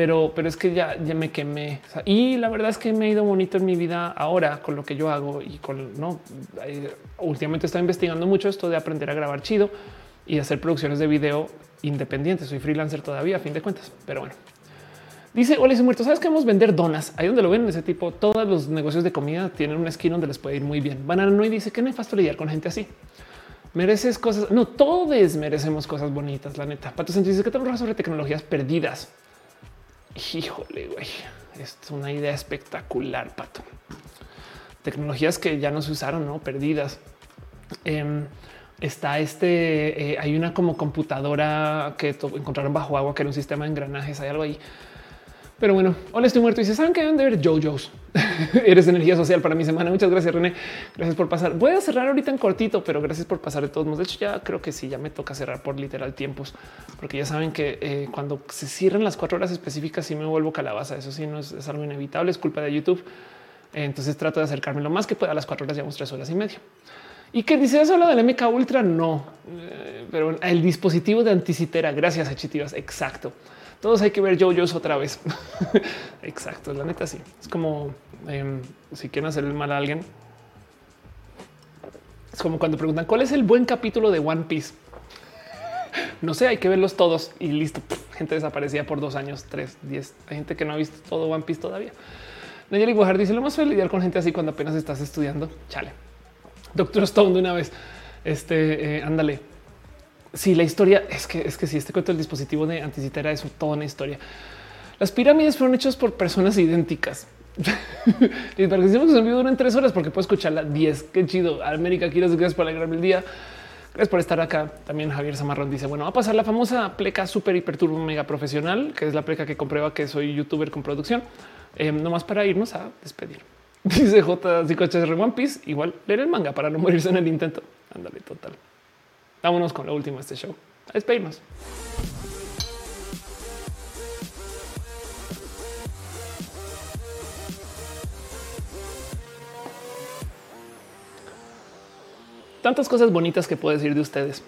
pero, pero es que ya, ya me quemé. y la verdad es que me he ido bonito en mi vida ahora con lo que yo hago y con no. Últimamente estoy investigando mucho esto de aprender a grabar chido y hacer producciones de video independientes. Soy freelancer todavía, a fin de cuentas, pero bueno. Dice Hola, ese muerto. Sabes que vamos a vender donas ahí donde lo ven ese tipo. Todos los negocios de comida tienen una esquina donde les puede ir muy bien. Banana no y dice que nefasto lidiar con gente así. Mereces cosas. No todos merecemos cosas bonitas. La neta. Pato dice que te sobre tecnologías perdidas. Híjole, güey, es una idea espectacular, pato. Tecnologías que ya no se usaron, no perdidas. Em, está este, eh, hay una como computadora que encontraron bajo agua, que era un sistema de engranajes, hay algo ahí pero bueno, hola, estoy muerto. Y se saben que deben de ver JoJo's. Eres energía social para mi semana. Muchas gracias, René. Gracias por pasar. Voy a cerrar ahorita en cortito, pero gracias por pasar de todos modos. De hecho, ya creo que sí, ya me toca cerrar por literal tiempos, porque ya saben que eh, cuando se cierran las cuatro horas específicas, sí me vuelvo calabaza. Eso sí, no es, algo inevitable, es culpa de YouTube. Entonces trato de acercarme lo más que pueda a las cuatro horas, llevamos tres horas y media. Y que dice eso del MK Ultra, no, eh, pero el dispositivo de anticitera. Gracias, Chitivas. Exacto todos hay que ver JoJo's otra vez. Exacto, la neta sí. Es como em, si quieren hacer el mal a alguien. Es como cuando preguntan cuál es el buen capítulo de One Piece. No sé, hay que verlos todos y listo. Gente desaparecida por dos años, tres, diez. Hay gente que no ha visto todo One Piece todavía. Nayeli Guajar dice lo más fue lidiar con gente así cuando apenas estás estudiando. Chale. Doctor Stone de una vez. Este, eh, ándale. Sí, la historia es que es que si este cuento del dispositivo de anticita era eso, toda una historia. Las pirámides fueron hechas por personas idénticas. y para que decimos que se duran tres horas porque puedo escucharla 10. Qué chido. América, quiero gracias por alegrarme el día. Gracias por estar acá. También Javier Zamarrón dice: Bueno, va a pasar la famosa pleca super hiper turbo mega profesional, que es la pleca que comprueba que soy youtuber con producción. Eh, nomás para irnos a despedir. Dice J. de One Piece. Igual leer el manga para no morirse en el intento. Ándale, total. Vámonos con lo último de este show. A. Tantas cosas bonitas que puedo decir de ustedes.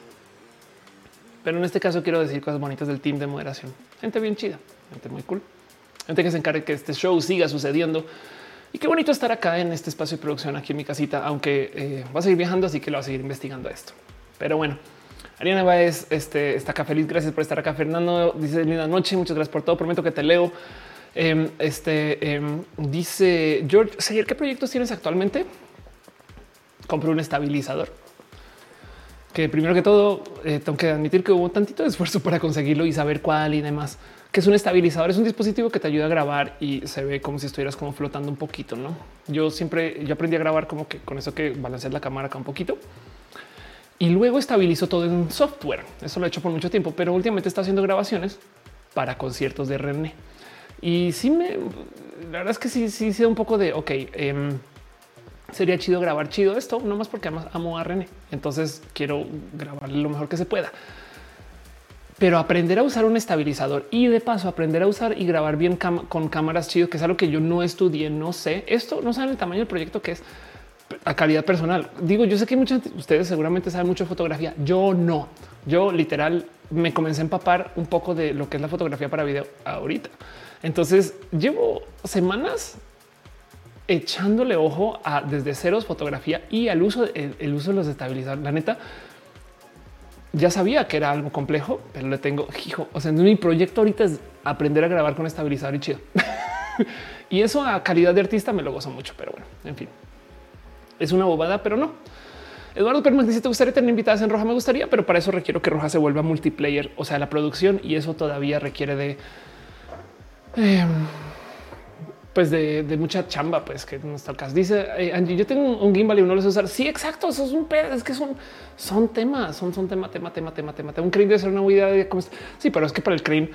Pero en este caso quiero decir cosas bonitas del team de moderación. Gente bien chida, gente muy cool. Gente que se encargue que este show siga sucediendo. Y qué bonito estar acá en este espacio de producción aquí en mi casita, aunque eh, va a seguir viajando, así que lo va a seguir investigando esto. Pero bueno, Ariana Baez este, está acá feliz. Gracias por estar acá. Fernando dice linda noche. Muchas gracias por todo. Prometo que te leo. Em, este em, dice George Sayer, ¿qué proyectos tienes actualmente? Compré un estabilizador que primero que todo eh, tengo que admitir que hubo tantito de esfuerzo para conseguirlo y saber cuál y demás, que es un estabilizador, es un dispositivo que te ayuda a grabar y se ve como si estuvieras como flotando un poquito, ¿no? Yo siempre, yo aprendí a grabar como que con eso que balanceas la cámara acá un poquito y luego estabilizo todo en software. Eso lo he hecho por mucho tiempo, pero últimamente está haciendo grabaciones para conciertos de René. Y sí me, la verdad es que sí, sí, sí, un poco de, ok, eh, sería chido grabar chido esto, no más porque amo a René. Entonces quiero grabarle lo mejor que se pueda. Pero aprender a usar un estabilizador y de paso aprender a usar y grabar bien con cámaras chido, que es algo que yo no estudié, no sé. Esto no saben el tamaño del proyecto que es a calidad personal. Digo, yo sé que muchos de ustedes seguramente saben mucho de fotografía. Yo no. Yo literal me comencé a empapar un poco de lo que es la fotografía para video ahorita. Entonces llevo semanas echándole ojo a desde ceros fotografía y al uso, el, uso de los estabilizadores. La neta, ya sabía que era algo complejo, pero le tengo hijo. O sea, mi proyecto ahorita es aprender a grabar con estabilizador y chido. y eso a calidad de artista me lo gozo mucho, pero bueno, en fin, es una bobada, pero no. Eduardo Permac dice: Te gustaría tener invitadas en Roja? Me gustaría, pero para eso requiero que Roja se vuelva multiplayer, o sea, la producción, y eso todavía requiere de. Em, pues de, mucha chamba, pues que no está el caso. Dice eh, Angie, yo tengo un, gimbal y uno lo sé usar. Sí, exacto. Eso es un pedo. Es que son, son temas, son, son tema, tema, tema, tema, tema. Un crane debe ser una idea de cómo está. Sí, pero es que para el crane,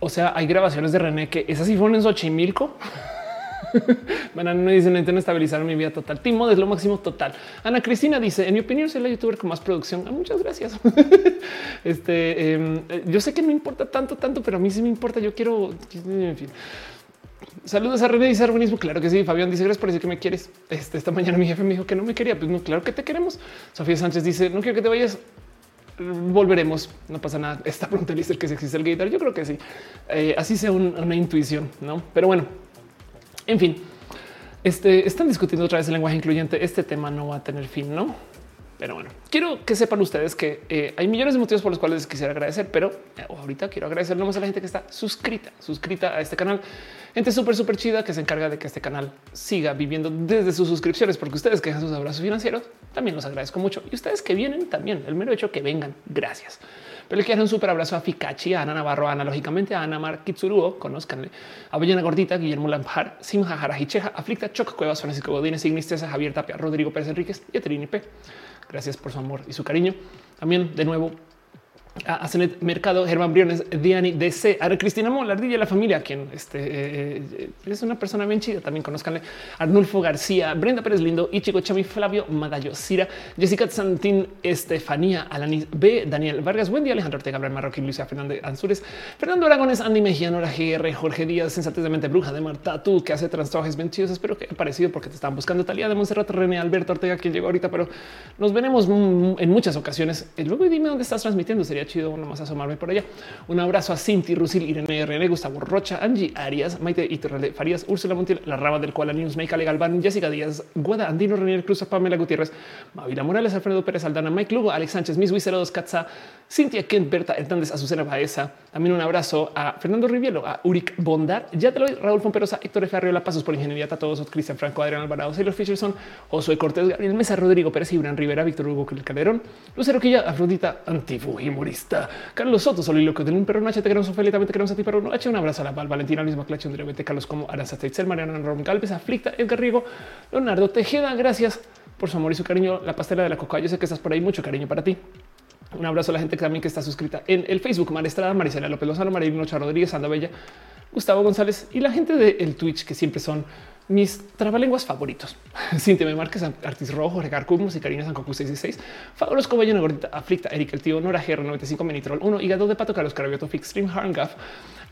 o sea, hay grabaciones de René que esas sí fueron en Xochimilco. Bueno, no dicen intento estabilizar mi vida total. Timo es lo máximo total. Ana Cristina dice: En mi opinión, soy la youtuber con más producción. Ah, muchas gracias. este em, eh, yo sé que no importa tanto, tanto, pero a mí sí me importa. Yo quiero, en fin. Saludos a René dice mismo. Claro que sí. Fabián dice gracias por decir que me quieres. Este, esta mañana mi jefe me dijo que no me quería. Pues no, claro que te queremos. Sofía Sánchez dice no quiero que te vayas. Volveremos. No pasa nada. Esta pregunta dice que si existe el gator. Yo creo que sí. Eh, así sea una intuición, no? Pero bueno, en fin, este están discutiendo otra vez el lenguaje incluyente. Este tema no va a tener fin, no? Pero bueno, quiero que sepan ustedes que eh, hay millones de motivos por los cuales les quisiera agradecer, pero eh, ahorita quiero agradecer nomás a la gente que está suscrita, suscrita a este canal. Gente súper, súper chida que se encarga de que este canal siga viviendo desde sus suscripciones, porque ustedes que dejan sus abrazos financieros también los agradezco mucho. Y ustedes que vienen también, el mero hecho que vengan, gracias. Pero le quiero un súper abrazo a Fikachi, a Ana Navarro, analógicamente a Ana Mar Kitsuruo, conozcanle, a Bellena Gordita, Guillermo Lampar, Simha Jarajicheja, Aflicta, Choc Cuevas, Francisco Godínez, Ignis Javier Tapia, Rodrigo Pérez Enríquez y Eterini P. Gracias por su amor y su cariño. También de nuevo a Mercado, Germán Briones, Diani DC, a Cristina Molardilla, la familia, quien este, eh, eh, es una persona bien chida. También conozcanle Arnulfo García, Brenda Pérez Lindo, Ichigo Chami, Flavio Magallo, Cira, Jessica Santín, Estefanía, Alanis B, Daniel Vargas, día, Alejandro Ortega, Brian Marroquín, Luisa Fernández Ansures, Fernando Aragones, Andy Mejía, Nora GR, Jorge Díaz, Sensatez de Mente Bruja de Marta, tú que hace transtrajes bien chidos. Espero que haya parecido porque te estaban buscando Talía de Monserrat, René Alberto Ortega, quien llegó ahorita, pero nos veremos en muchas ocasiones. Luego dime dónde estás transmitiendo. Sería chido nomás asomar por allá. Un abrazo a Cinti, Rusil, Irene, René, Gustavo Rocha, Angie Arias, Maite Iturralde, Farías, Úrsula Montiel, La Raba del Cual, News, Meika Galván, Jessica Díaz, Guada, Andino, Renier Cruz, Pamela Gutiérrez, Mavila Morales, Alfredo Pérez Aldana, Mike Lugo, Alex Sánchez, Miss Wiserodos, Katza, Cintia Kent, Berta Hernández, Azucena Baeza. También un abrazo a Fernando Rivielo, a Uric Bondar, ya te lo Raúl Fomperosa, Héctor F. Pasos por Ingeniería, todos Cristian Franco, Adrián Alvarado, Sailor Fisherson, Josué Cortés, Gabriel Mesa, Rodrigo Pérez, Ibran Rivera, Víctor Hugo Calderón, Lucero Quilla, Afrodita, Carlos Soto, Soliloquio un perro, Nacho, te queremos, Ophelia, también te queremos a ti, pero no, eche un abrazo a la Val, Valentina, misma Clacho, Andrea Carlos como Aranza Teitzel, Mariana Ron Galvez, Aflicta, Edgar Riego, Leonardo Tejeda, gracias por su amor y su cariño, la pastela de la coca, yo sé que estás por ahí, mucho cariño para ti. Un abrazo a la gente que también que está suscrita en el Facebook, Mar Estrada, Marisela López Lozano, María Nocha Rodríguez, Anda Bella, Gustavo González y la gente del Twitch que siempre son mis trabalenguas favoritos. Cintia Me Márquez, Artis Rojo, Regar Cubos y Karina Sancocu 66, Fabulos Cobello, Una Gordita Aflicta, Eric El Tío, Nora GR 95, Menitrol 1, Hígado de Pato, Carlos Carabioto, Fix Stream, Harngaf,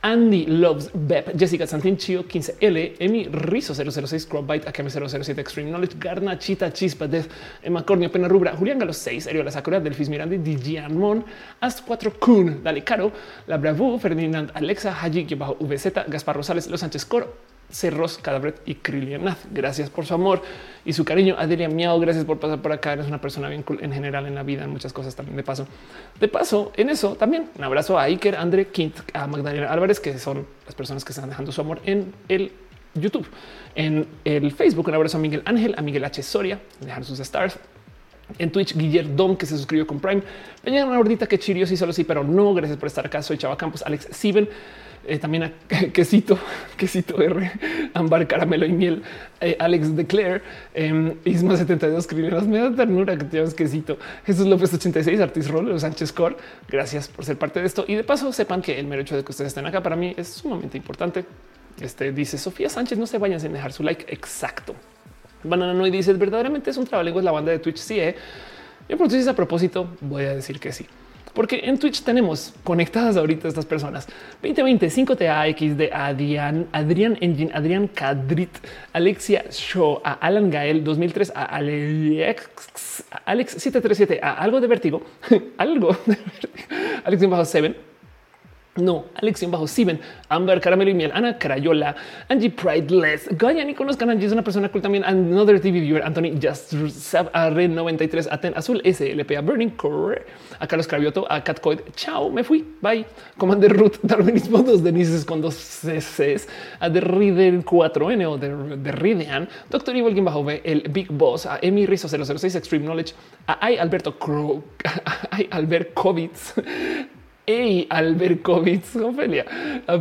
Andy Loves Bep, Jessica Santín Chio 15L, Emi Rizo 006, Crowbite, Akame 007, Extreme Knowledge, Garna Chita Chispa, Death, Emma Cornio, Pena Rubra, Julián Galo 6, La Sakura, Delfis Miranda, Dijian Mon, Ast 4 Kun, Dale Caro, La Bravu, Ferdinand Alexa, Haji, VZ, Gaspar Rosales, Los Sánchez Coro, Cerros, Cadabret y Krilianath. Gracias por su amor y su cariño. Adelia Miao, gracias por pasar por acá. Eres una persona bien cool en general en la vida, en muchas cosas también de paso. De paso, en eso también un abrazo a Iker, André Quint, a Magdalena Álvarez, que son las personas que están dejando su amor en el YouTube. En el Facebook, un abrazo a Miguel Ángel, a Miguel H. Soria, dejar sus stars. En Twitch, Guillermo Dom, que se suscribió con Prime. Venía una gordita que chirió, sí, solo sí, pero no. Gracias por estar acá. Soy Chava Campos, Alex Sieben. Eh, también a Quesito, Quesito R, Ámbar, Caramelo y Miel, eh, Alex de Claire, eh, Isma 72, Crilinas, me da ternura que te llamas Quesito, Jesús López 86, Artis Roller, Sánchez Cor, gracias por ser parte de esto. Y de paso sepan que el mero hecho de que ustedes estén acá para mí es sumamente importante. Este dice Sofía Sánchez, no se vayan sin dejar su like. Exacto. Banana no y dice verdaderamente es un trabajo es la banda de Twitch. Sí, eh. yo por a propósito voy a decir que sí porque en Twitch tenemos conectadas ahorita estas personas. 2020 5 de Adrián, Adrián Engine, Adrián Cadrit, Alexia Show, a Alan Gael 2003, a Alex, Alex 737, a algo de vértigo, algo de vértigo, Alex bajo 7 no, Alex bajo Steven, Amber, Caramelo y Miel, Ana Carayola, Angie Prideless, Gaya, ni conozcan Angie, es una persona cool también. Another TV viewer, Anthony Just Red 93, Aten Azul, SLP, a Burning Core, a Carlos Cravioto, a Catcoid. Chao, me fui. Bye. Commander Ruth, Darwinismo 2, Denise con dos CCs, a The Reader 4N o The Ridean, Doctor Evil, quien bajo V, el Big Boss, a Emi Rizzo 006, Extreme Knowledge, a I Alberto Crow, a I Albert Covid, Ey, Alberkovitz, Ofelia,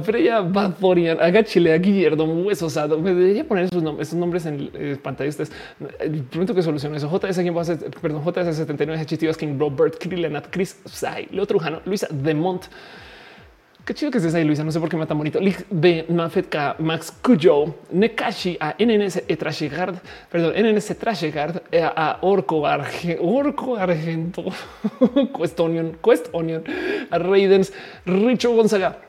Freya Badforian, Haga Chile, Guillermo, Huesosado. Me debería poner esos nombres, esos nombres en eh, pantalla. Ustedes prometo que soluciono eso. JS, quien va a perdón, JS 79, Chitivas King, Robert, Krillenat, Chris Sai, Leo Trujano, Luisa Demont. Qué chido que estés ahí, Luisa. No sé por qué me tan bonito. Lig B, Mafetka, Max Cuyo, Nekashi, a NNS Trashegard, perdón, NNS Trashegard, eh, a Orco, Arge, Orco Argento, Quest Onion, Quest Onion, Raidens, Richo Gonzaga.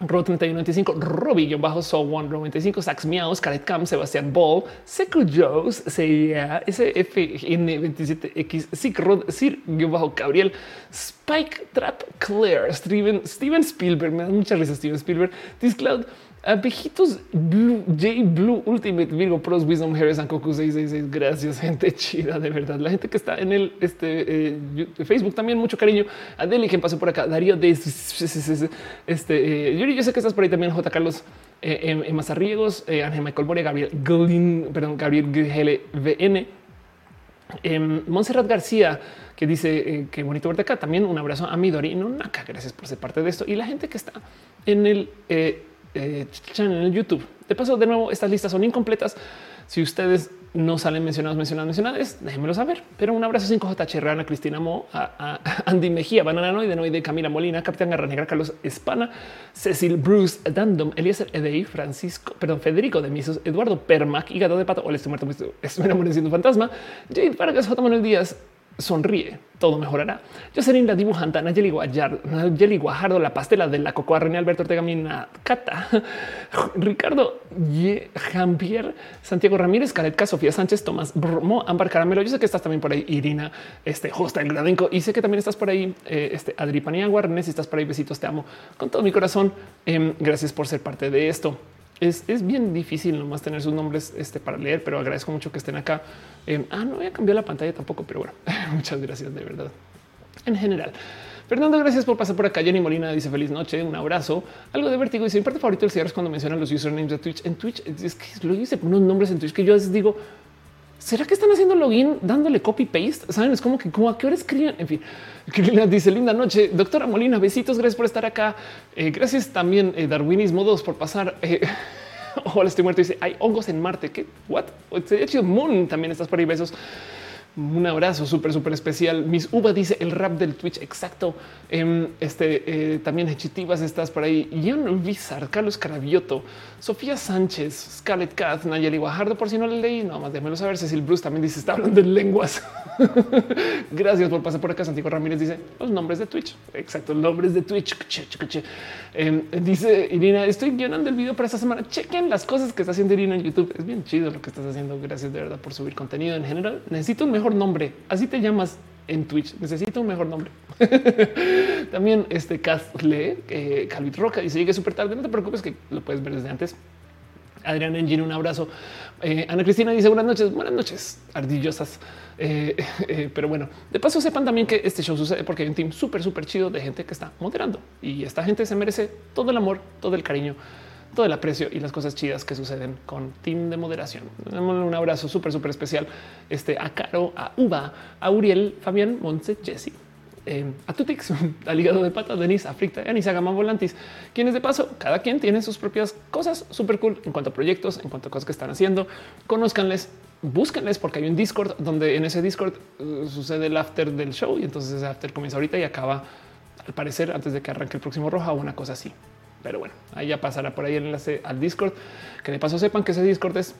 Ro 3195, Robbie, bajo So 195, Sax Miaus, Caret Cam, Sebastián Ball, Seco Joes, CIA, SFN27X, Sick Rod, Sir, bajo Gabriel, Spike Trap, Claire, Steven, Steven Spielberg, me da mucha risa Steven Spielberg, Discloud, Abejitos Blue, J Blue Ultimate Virgo Pros Wisdom Harris and Coco 666. Gracias, gente chida, de verdad. La gente que está en el este, eh, Facebook también, mucho cariño. Adeli, que pasó por acá. Darío de este eh, Yuri, yo sé que estás por ahí también. J. Carlos eh, Sarriegos, eh, Ángel Michael Boria, Gabriel Glin, perdón, Gabriel GLVN, eh, Montserrat García, que dice eh, que bonito verte acá. También un abrazo a Midori no Naka. Gracias por ser parte de esto. Y la gente que está en el eh, en el YouTube. De paso, de nuevo, estas listas son incompletas. Si ustedes no salen mencionados, mencionados, mencionados, déjenmelo saber. Pero un abrazo 5J Ana Cristina Mo, a, Andy Mejía, Banana Noide, Noide, Camila Molina, Capitán Garra Carlos Espana, Cecil Bruce, Dandom, Eliezer Edei, Francisco, perdón, Federico de Misos, Eduardo Permac, Hígado de Pato, Hola, estoy muerto, estoy enamorando fantasma, Jade Vargas, J. Manuel Díaz, sonríe, todo mejorará. Yo seré la dibujante Nayeli Nayeli Guajardo, la pastela de la Cocoa, René Alberto Ortega, Mina Cata, Ricardo Jampier, Santiago Ramírez, Caretca, Sofía Sánchez, Tomás Bromo, Ámbar Caramelo. Yo sé que estás también por ahí, Irina, este Justa el Gradenco, y sé que también estás por ahí, eh, este Adri Paniagua, René, si estás por ahí, besitos, te amo con todo mi corazón. Em, gracias por ser parte de esto es, bien difícil nomás tener sus nombres este, para leer, pero agradezco mucho que estén acá. Eh, ah, no voy a cambiar la pantalla tampoco, pero bueno, muchas gracias de verdad. En general. Fernando, gracias por pasar por acá. Jenny Molina dice feliz noche, un abrazo. Algo de vértigo. Y mi parte favorito del cierre es cuando mencionan los usernames de Twitch. En Twitch es que lo dice unos nombres en Twitch que yo les digo, ¿será que están haciendo login dándole copy paste? Saben, es como que como a qué hora escriben. En fin, dice linda noche. Doctora Molina, besitos. Gracias por estar acá. Eh, gracias también, eh, Darwinismo 2, por pasar. Eh, Hola, estoy muerto. Dice hay hongos en Marte. ¿Qué? What? Moon también estás por ahí. Besos. Un abrazo súper, súper especial. Miss Uva dice el rap del Twitch. Exacto. Em, este eh, también Hechitivas estás por ahí. John Vizar, Carlos Carabioto, Sofía Sánchez, Scarlett Cat, Nayeli Guajardo. Por si no le leí, no más démelo saber. Cecil Bruce también dice está hablando de lenguas. Gracias por pasar por acá. Santiago Ramírez dice los nombres de Twitch. Exacto, nombres de Twitch. Em, dice Irina, estoy guionando el video para esta semana. Chequen las cosas que está haciendo Irina en YouTube. Es bien chido lo que estás haciendo. Gracias de verdad por subir contenido en general. Necesito un mejor nombre. Así te llamas en Twitch. Necesito un mejor nombre. También este cast lee eh, Calvit Roca y se llegue súper tarde. No te preocupes que lo puedes ver desde antes. Adrián Engine, un abrazo. Eh, Ana Cristina dice buenas noches, buenas noches, ardillosas. Eh, eh, pero bueno, de paso sepan también que este show sucede porque hay un team súper, súper chido de gente que está moderando y esta gente se merece todo el amor, todo el cariño, todo el aprecio y las cosas chidas que suceden con team de moderación. Un abrazo súper, súper especial este, a Caro, a Uva, a Uriel, Fabián, Montse, Jesse. Eh, a Tutix, al hígado de pata, Denise, Africta, Anisa Gama Volantis, quienes de paso, cada quien tiene sus propias cosas súper cool en cuanto a proyectos, en cuanto a cosas que están haciendo. Conozcanles, búsquenles porque hay un Discord donde en ese Discord uh, sucede el after del show y entonces ese after comienza ahorita y acaba al parecer antes de que arranque el próximo roja o una cosa así. Pero bueno, ahí ya pasará por ahí el enlace al Discord. Que de paso sepan que ese Discord es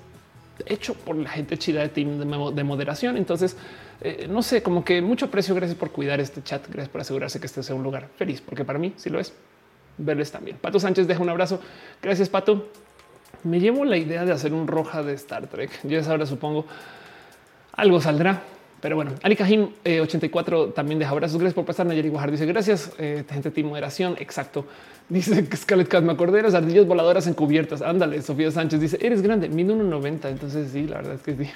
hecho por la gente chida de team de, moderación. Entonces, eh, no sé, como que mucho aprecio. Gracias por cuidar este chat. Gracias por asegurarse que este sea un lugar feliz, porque para mí sí lo es. Verles también. Pato Sánchez deja un abrazo. Gracias, Pato. Me llevo la idea de hacer un roja de Star Trek. Yo ahora supongo algo saldrá. Pero bueno, Ali Cajim 84 también deja abrazos. Gracias por pasar. Nayeli Guajar dice gracias. Eh, gente de moderación. Exacto. Dice Scarlett Cat me acordé las ardillas voladoras encubiertas. Ándale. Sofía Sánchez dice eres grande, mido 1.90. Entonces, sí, la verdad es que sí.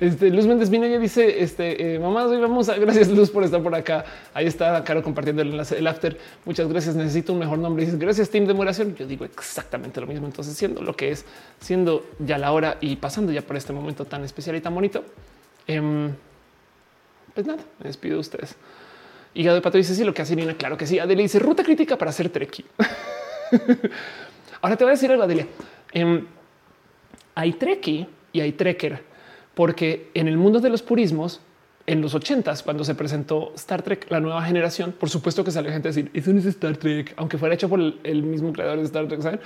este Luz Méndez ya dice: Este eh, mamá, hoy vamos a gracias, Luz, por estar por acá. Ahí está Caro compartiendo el enlace, el after. Muchas gracias. Necesito un mejor nombre. Dice gracias, team de moderación. Yo digo exactamente lo mismo. Entonces, siendo lo que es, siendo ya la hora y pasando ya por este momento tan especial y tan bonito. Em, pues nada, me despido de ustedes. Hígado de pato dice sí, lo que hace Irina. Claro que sí. Adele dice ruta crítica para hacer treki. Ahora te voy a decir algo, Adelia. Em, hay treki y hay trekker, porque en el mundo de los purismos, en los ochentas, cuando se presentó Star Trek, la nueva generación, por supuesto que salió gente a decir eso no es Star Trek, aunque fuera hecho por el, mismo creador de Star Trek. ¿saben?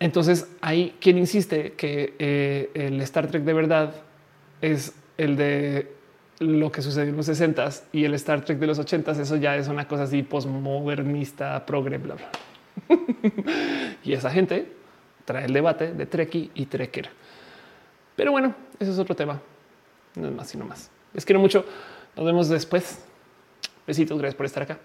Entonces hay quien insiste que eh, el Star Trek de verdad es el de lo que sucedió en los 60 y el Star Trek de los 80 eso ya es una cosa así postmodernista, progre, bla, bla. y esa gente trae el debate de Trekkie y Trekker. Pero bueno, eso es otro tema. No es más y no más. Les quiero mucho. Nos vemos después. Besitos. Gracias por estar acá.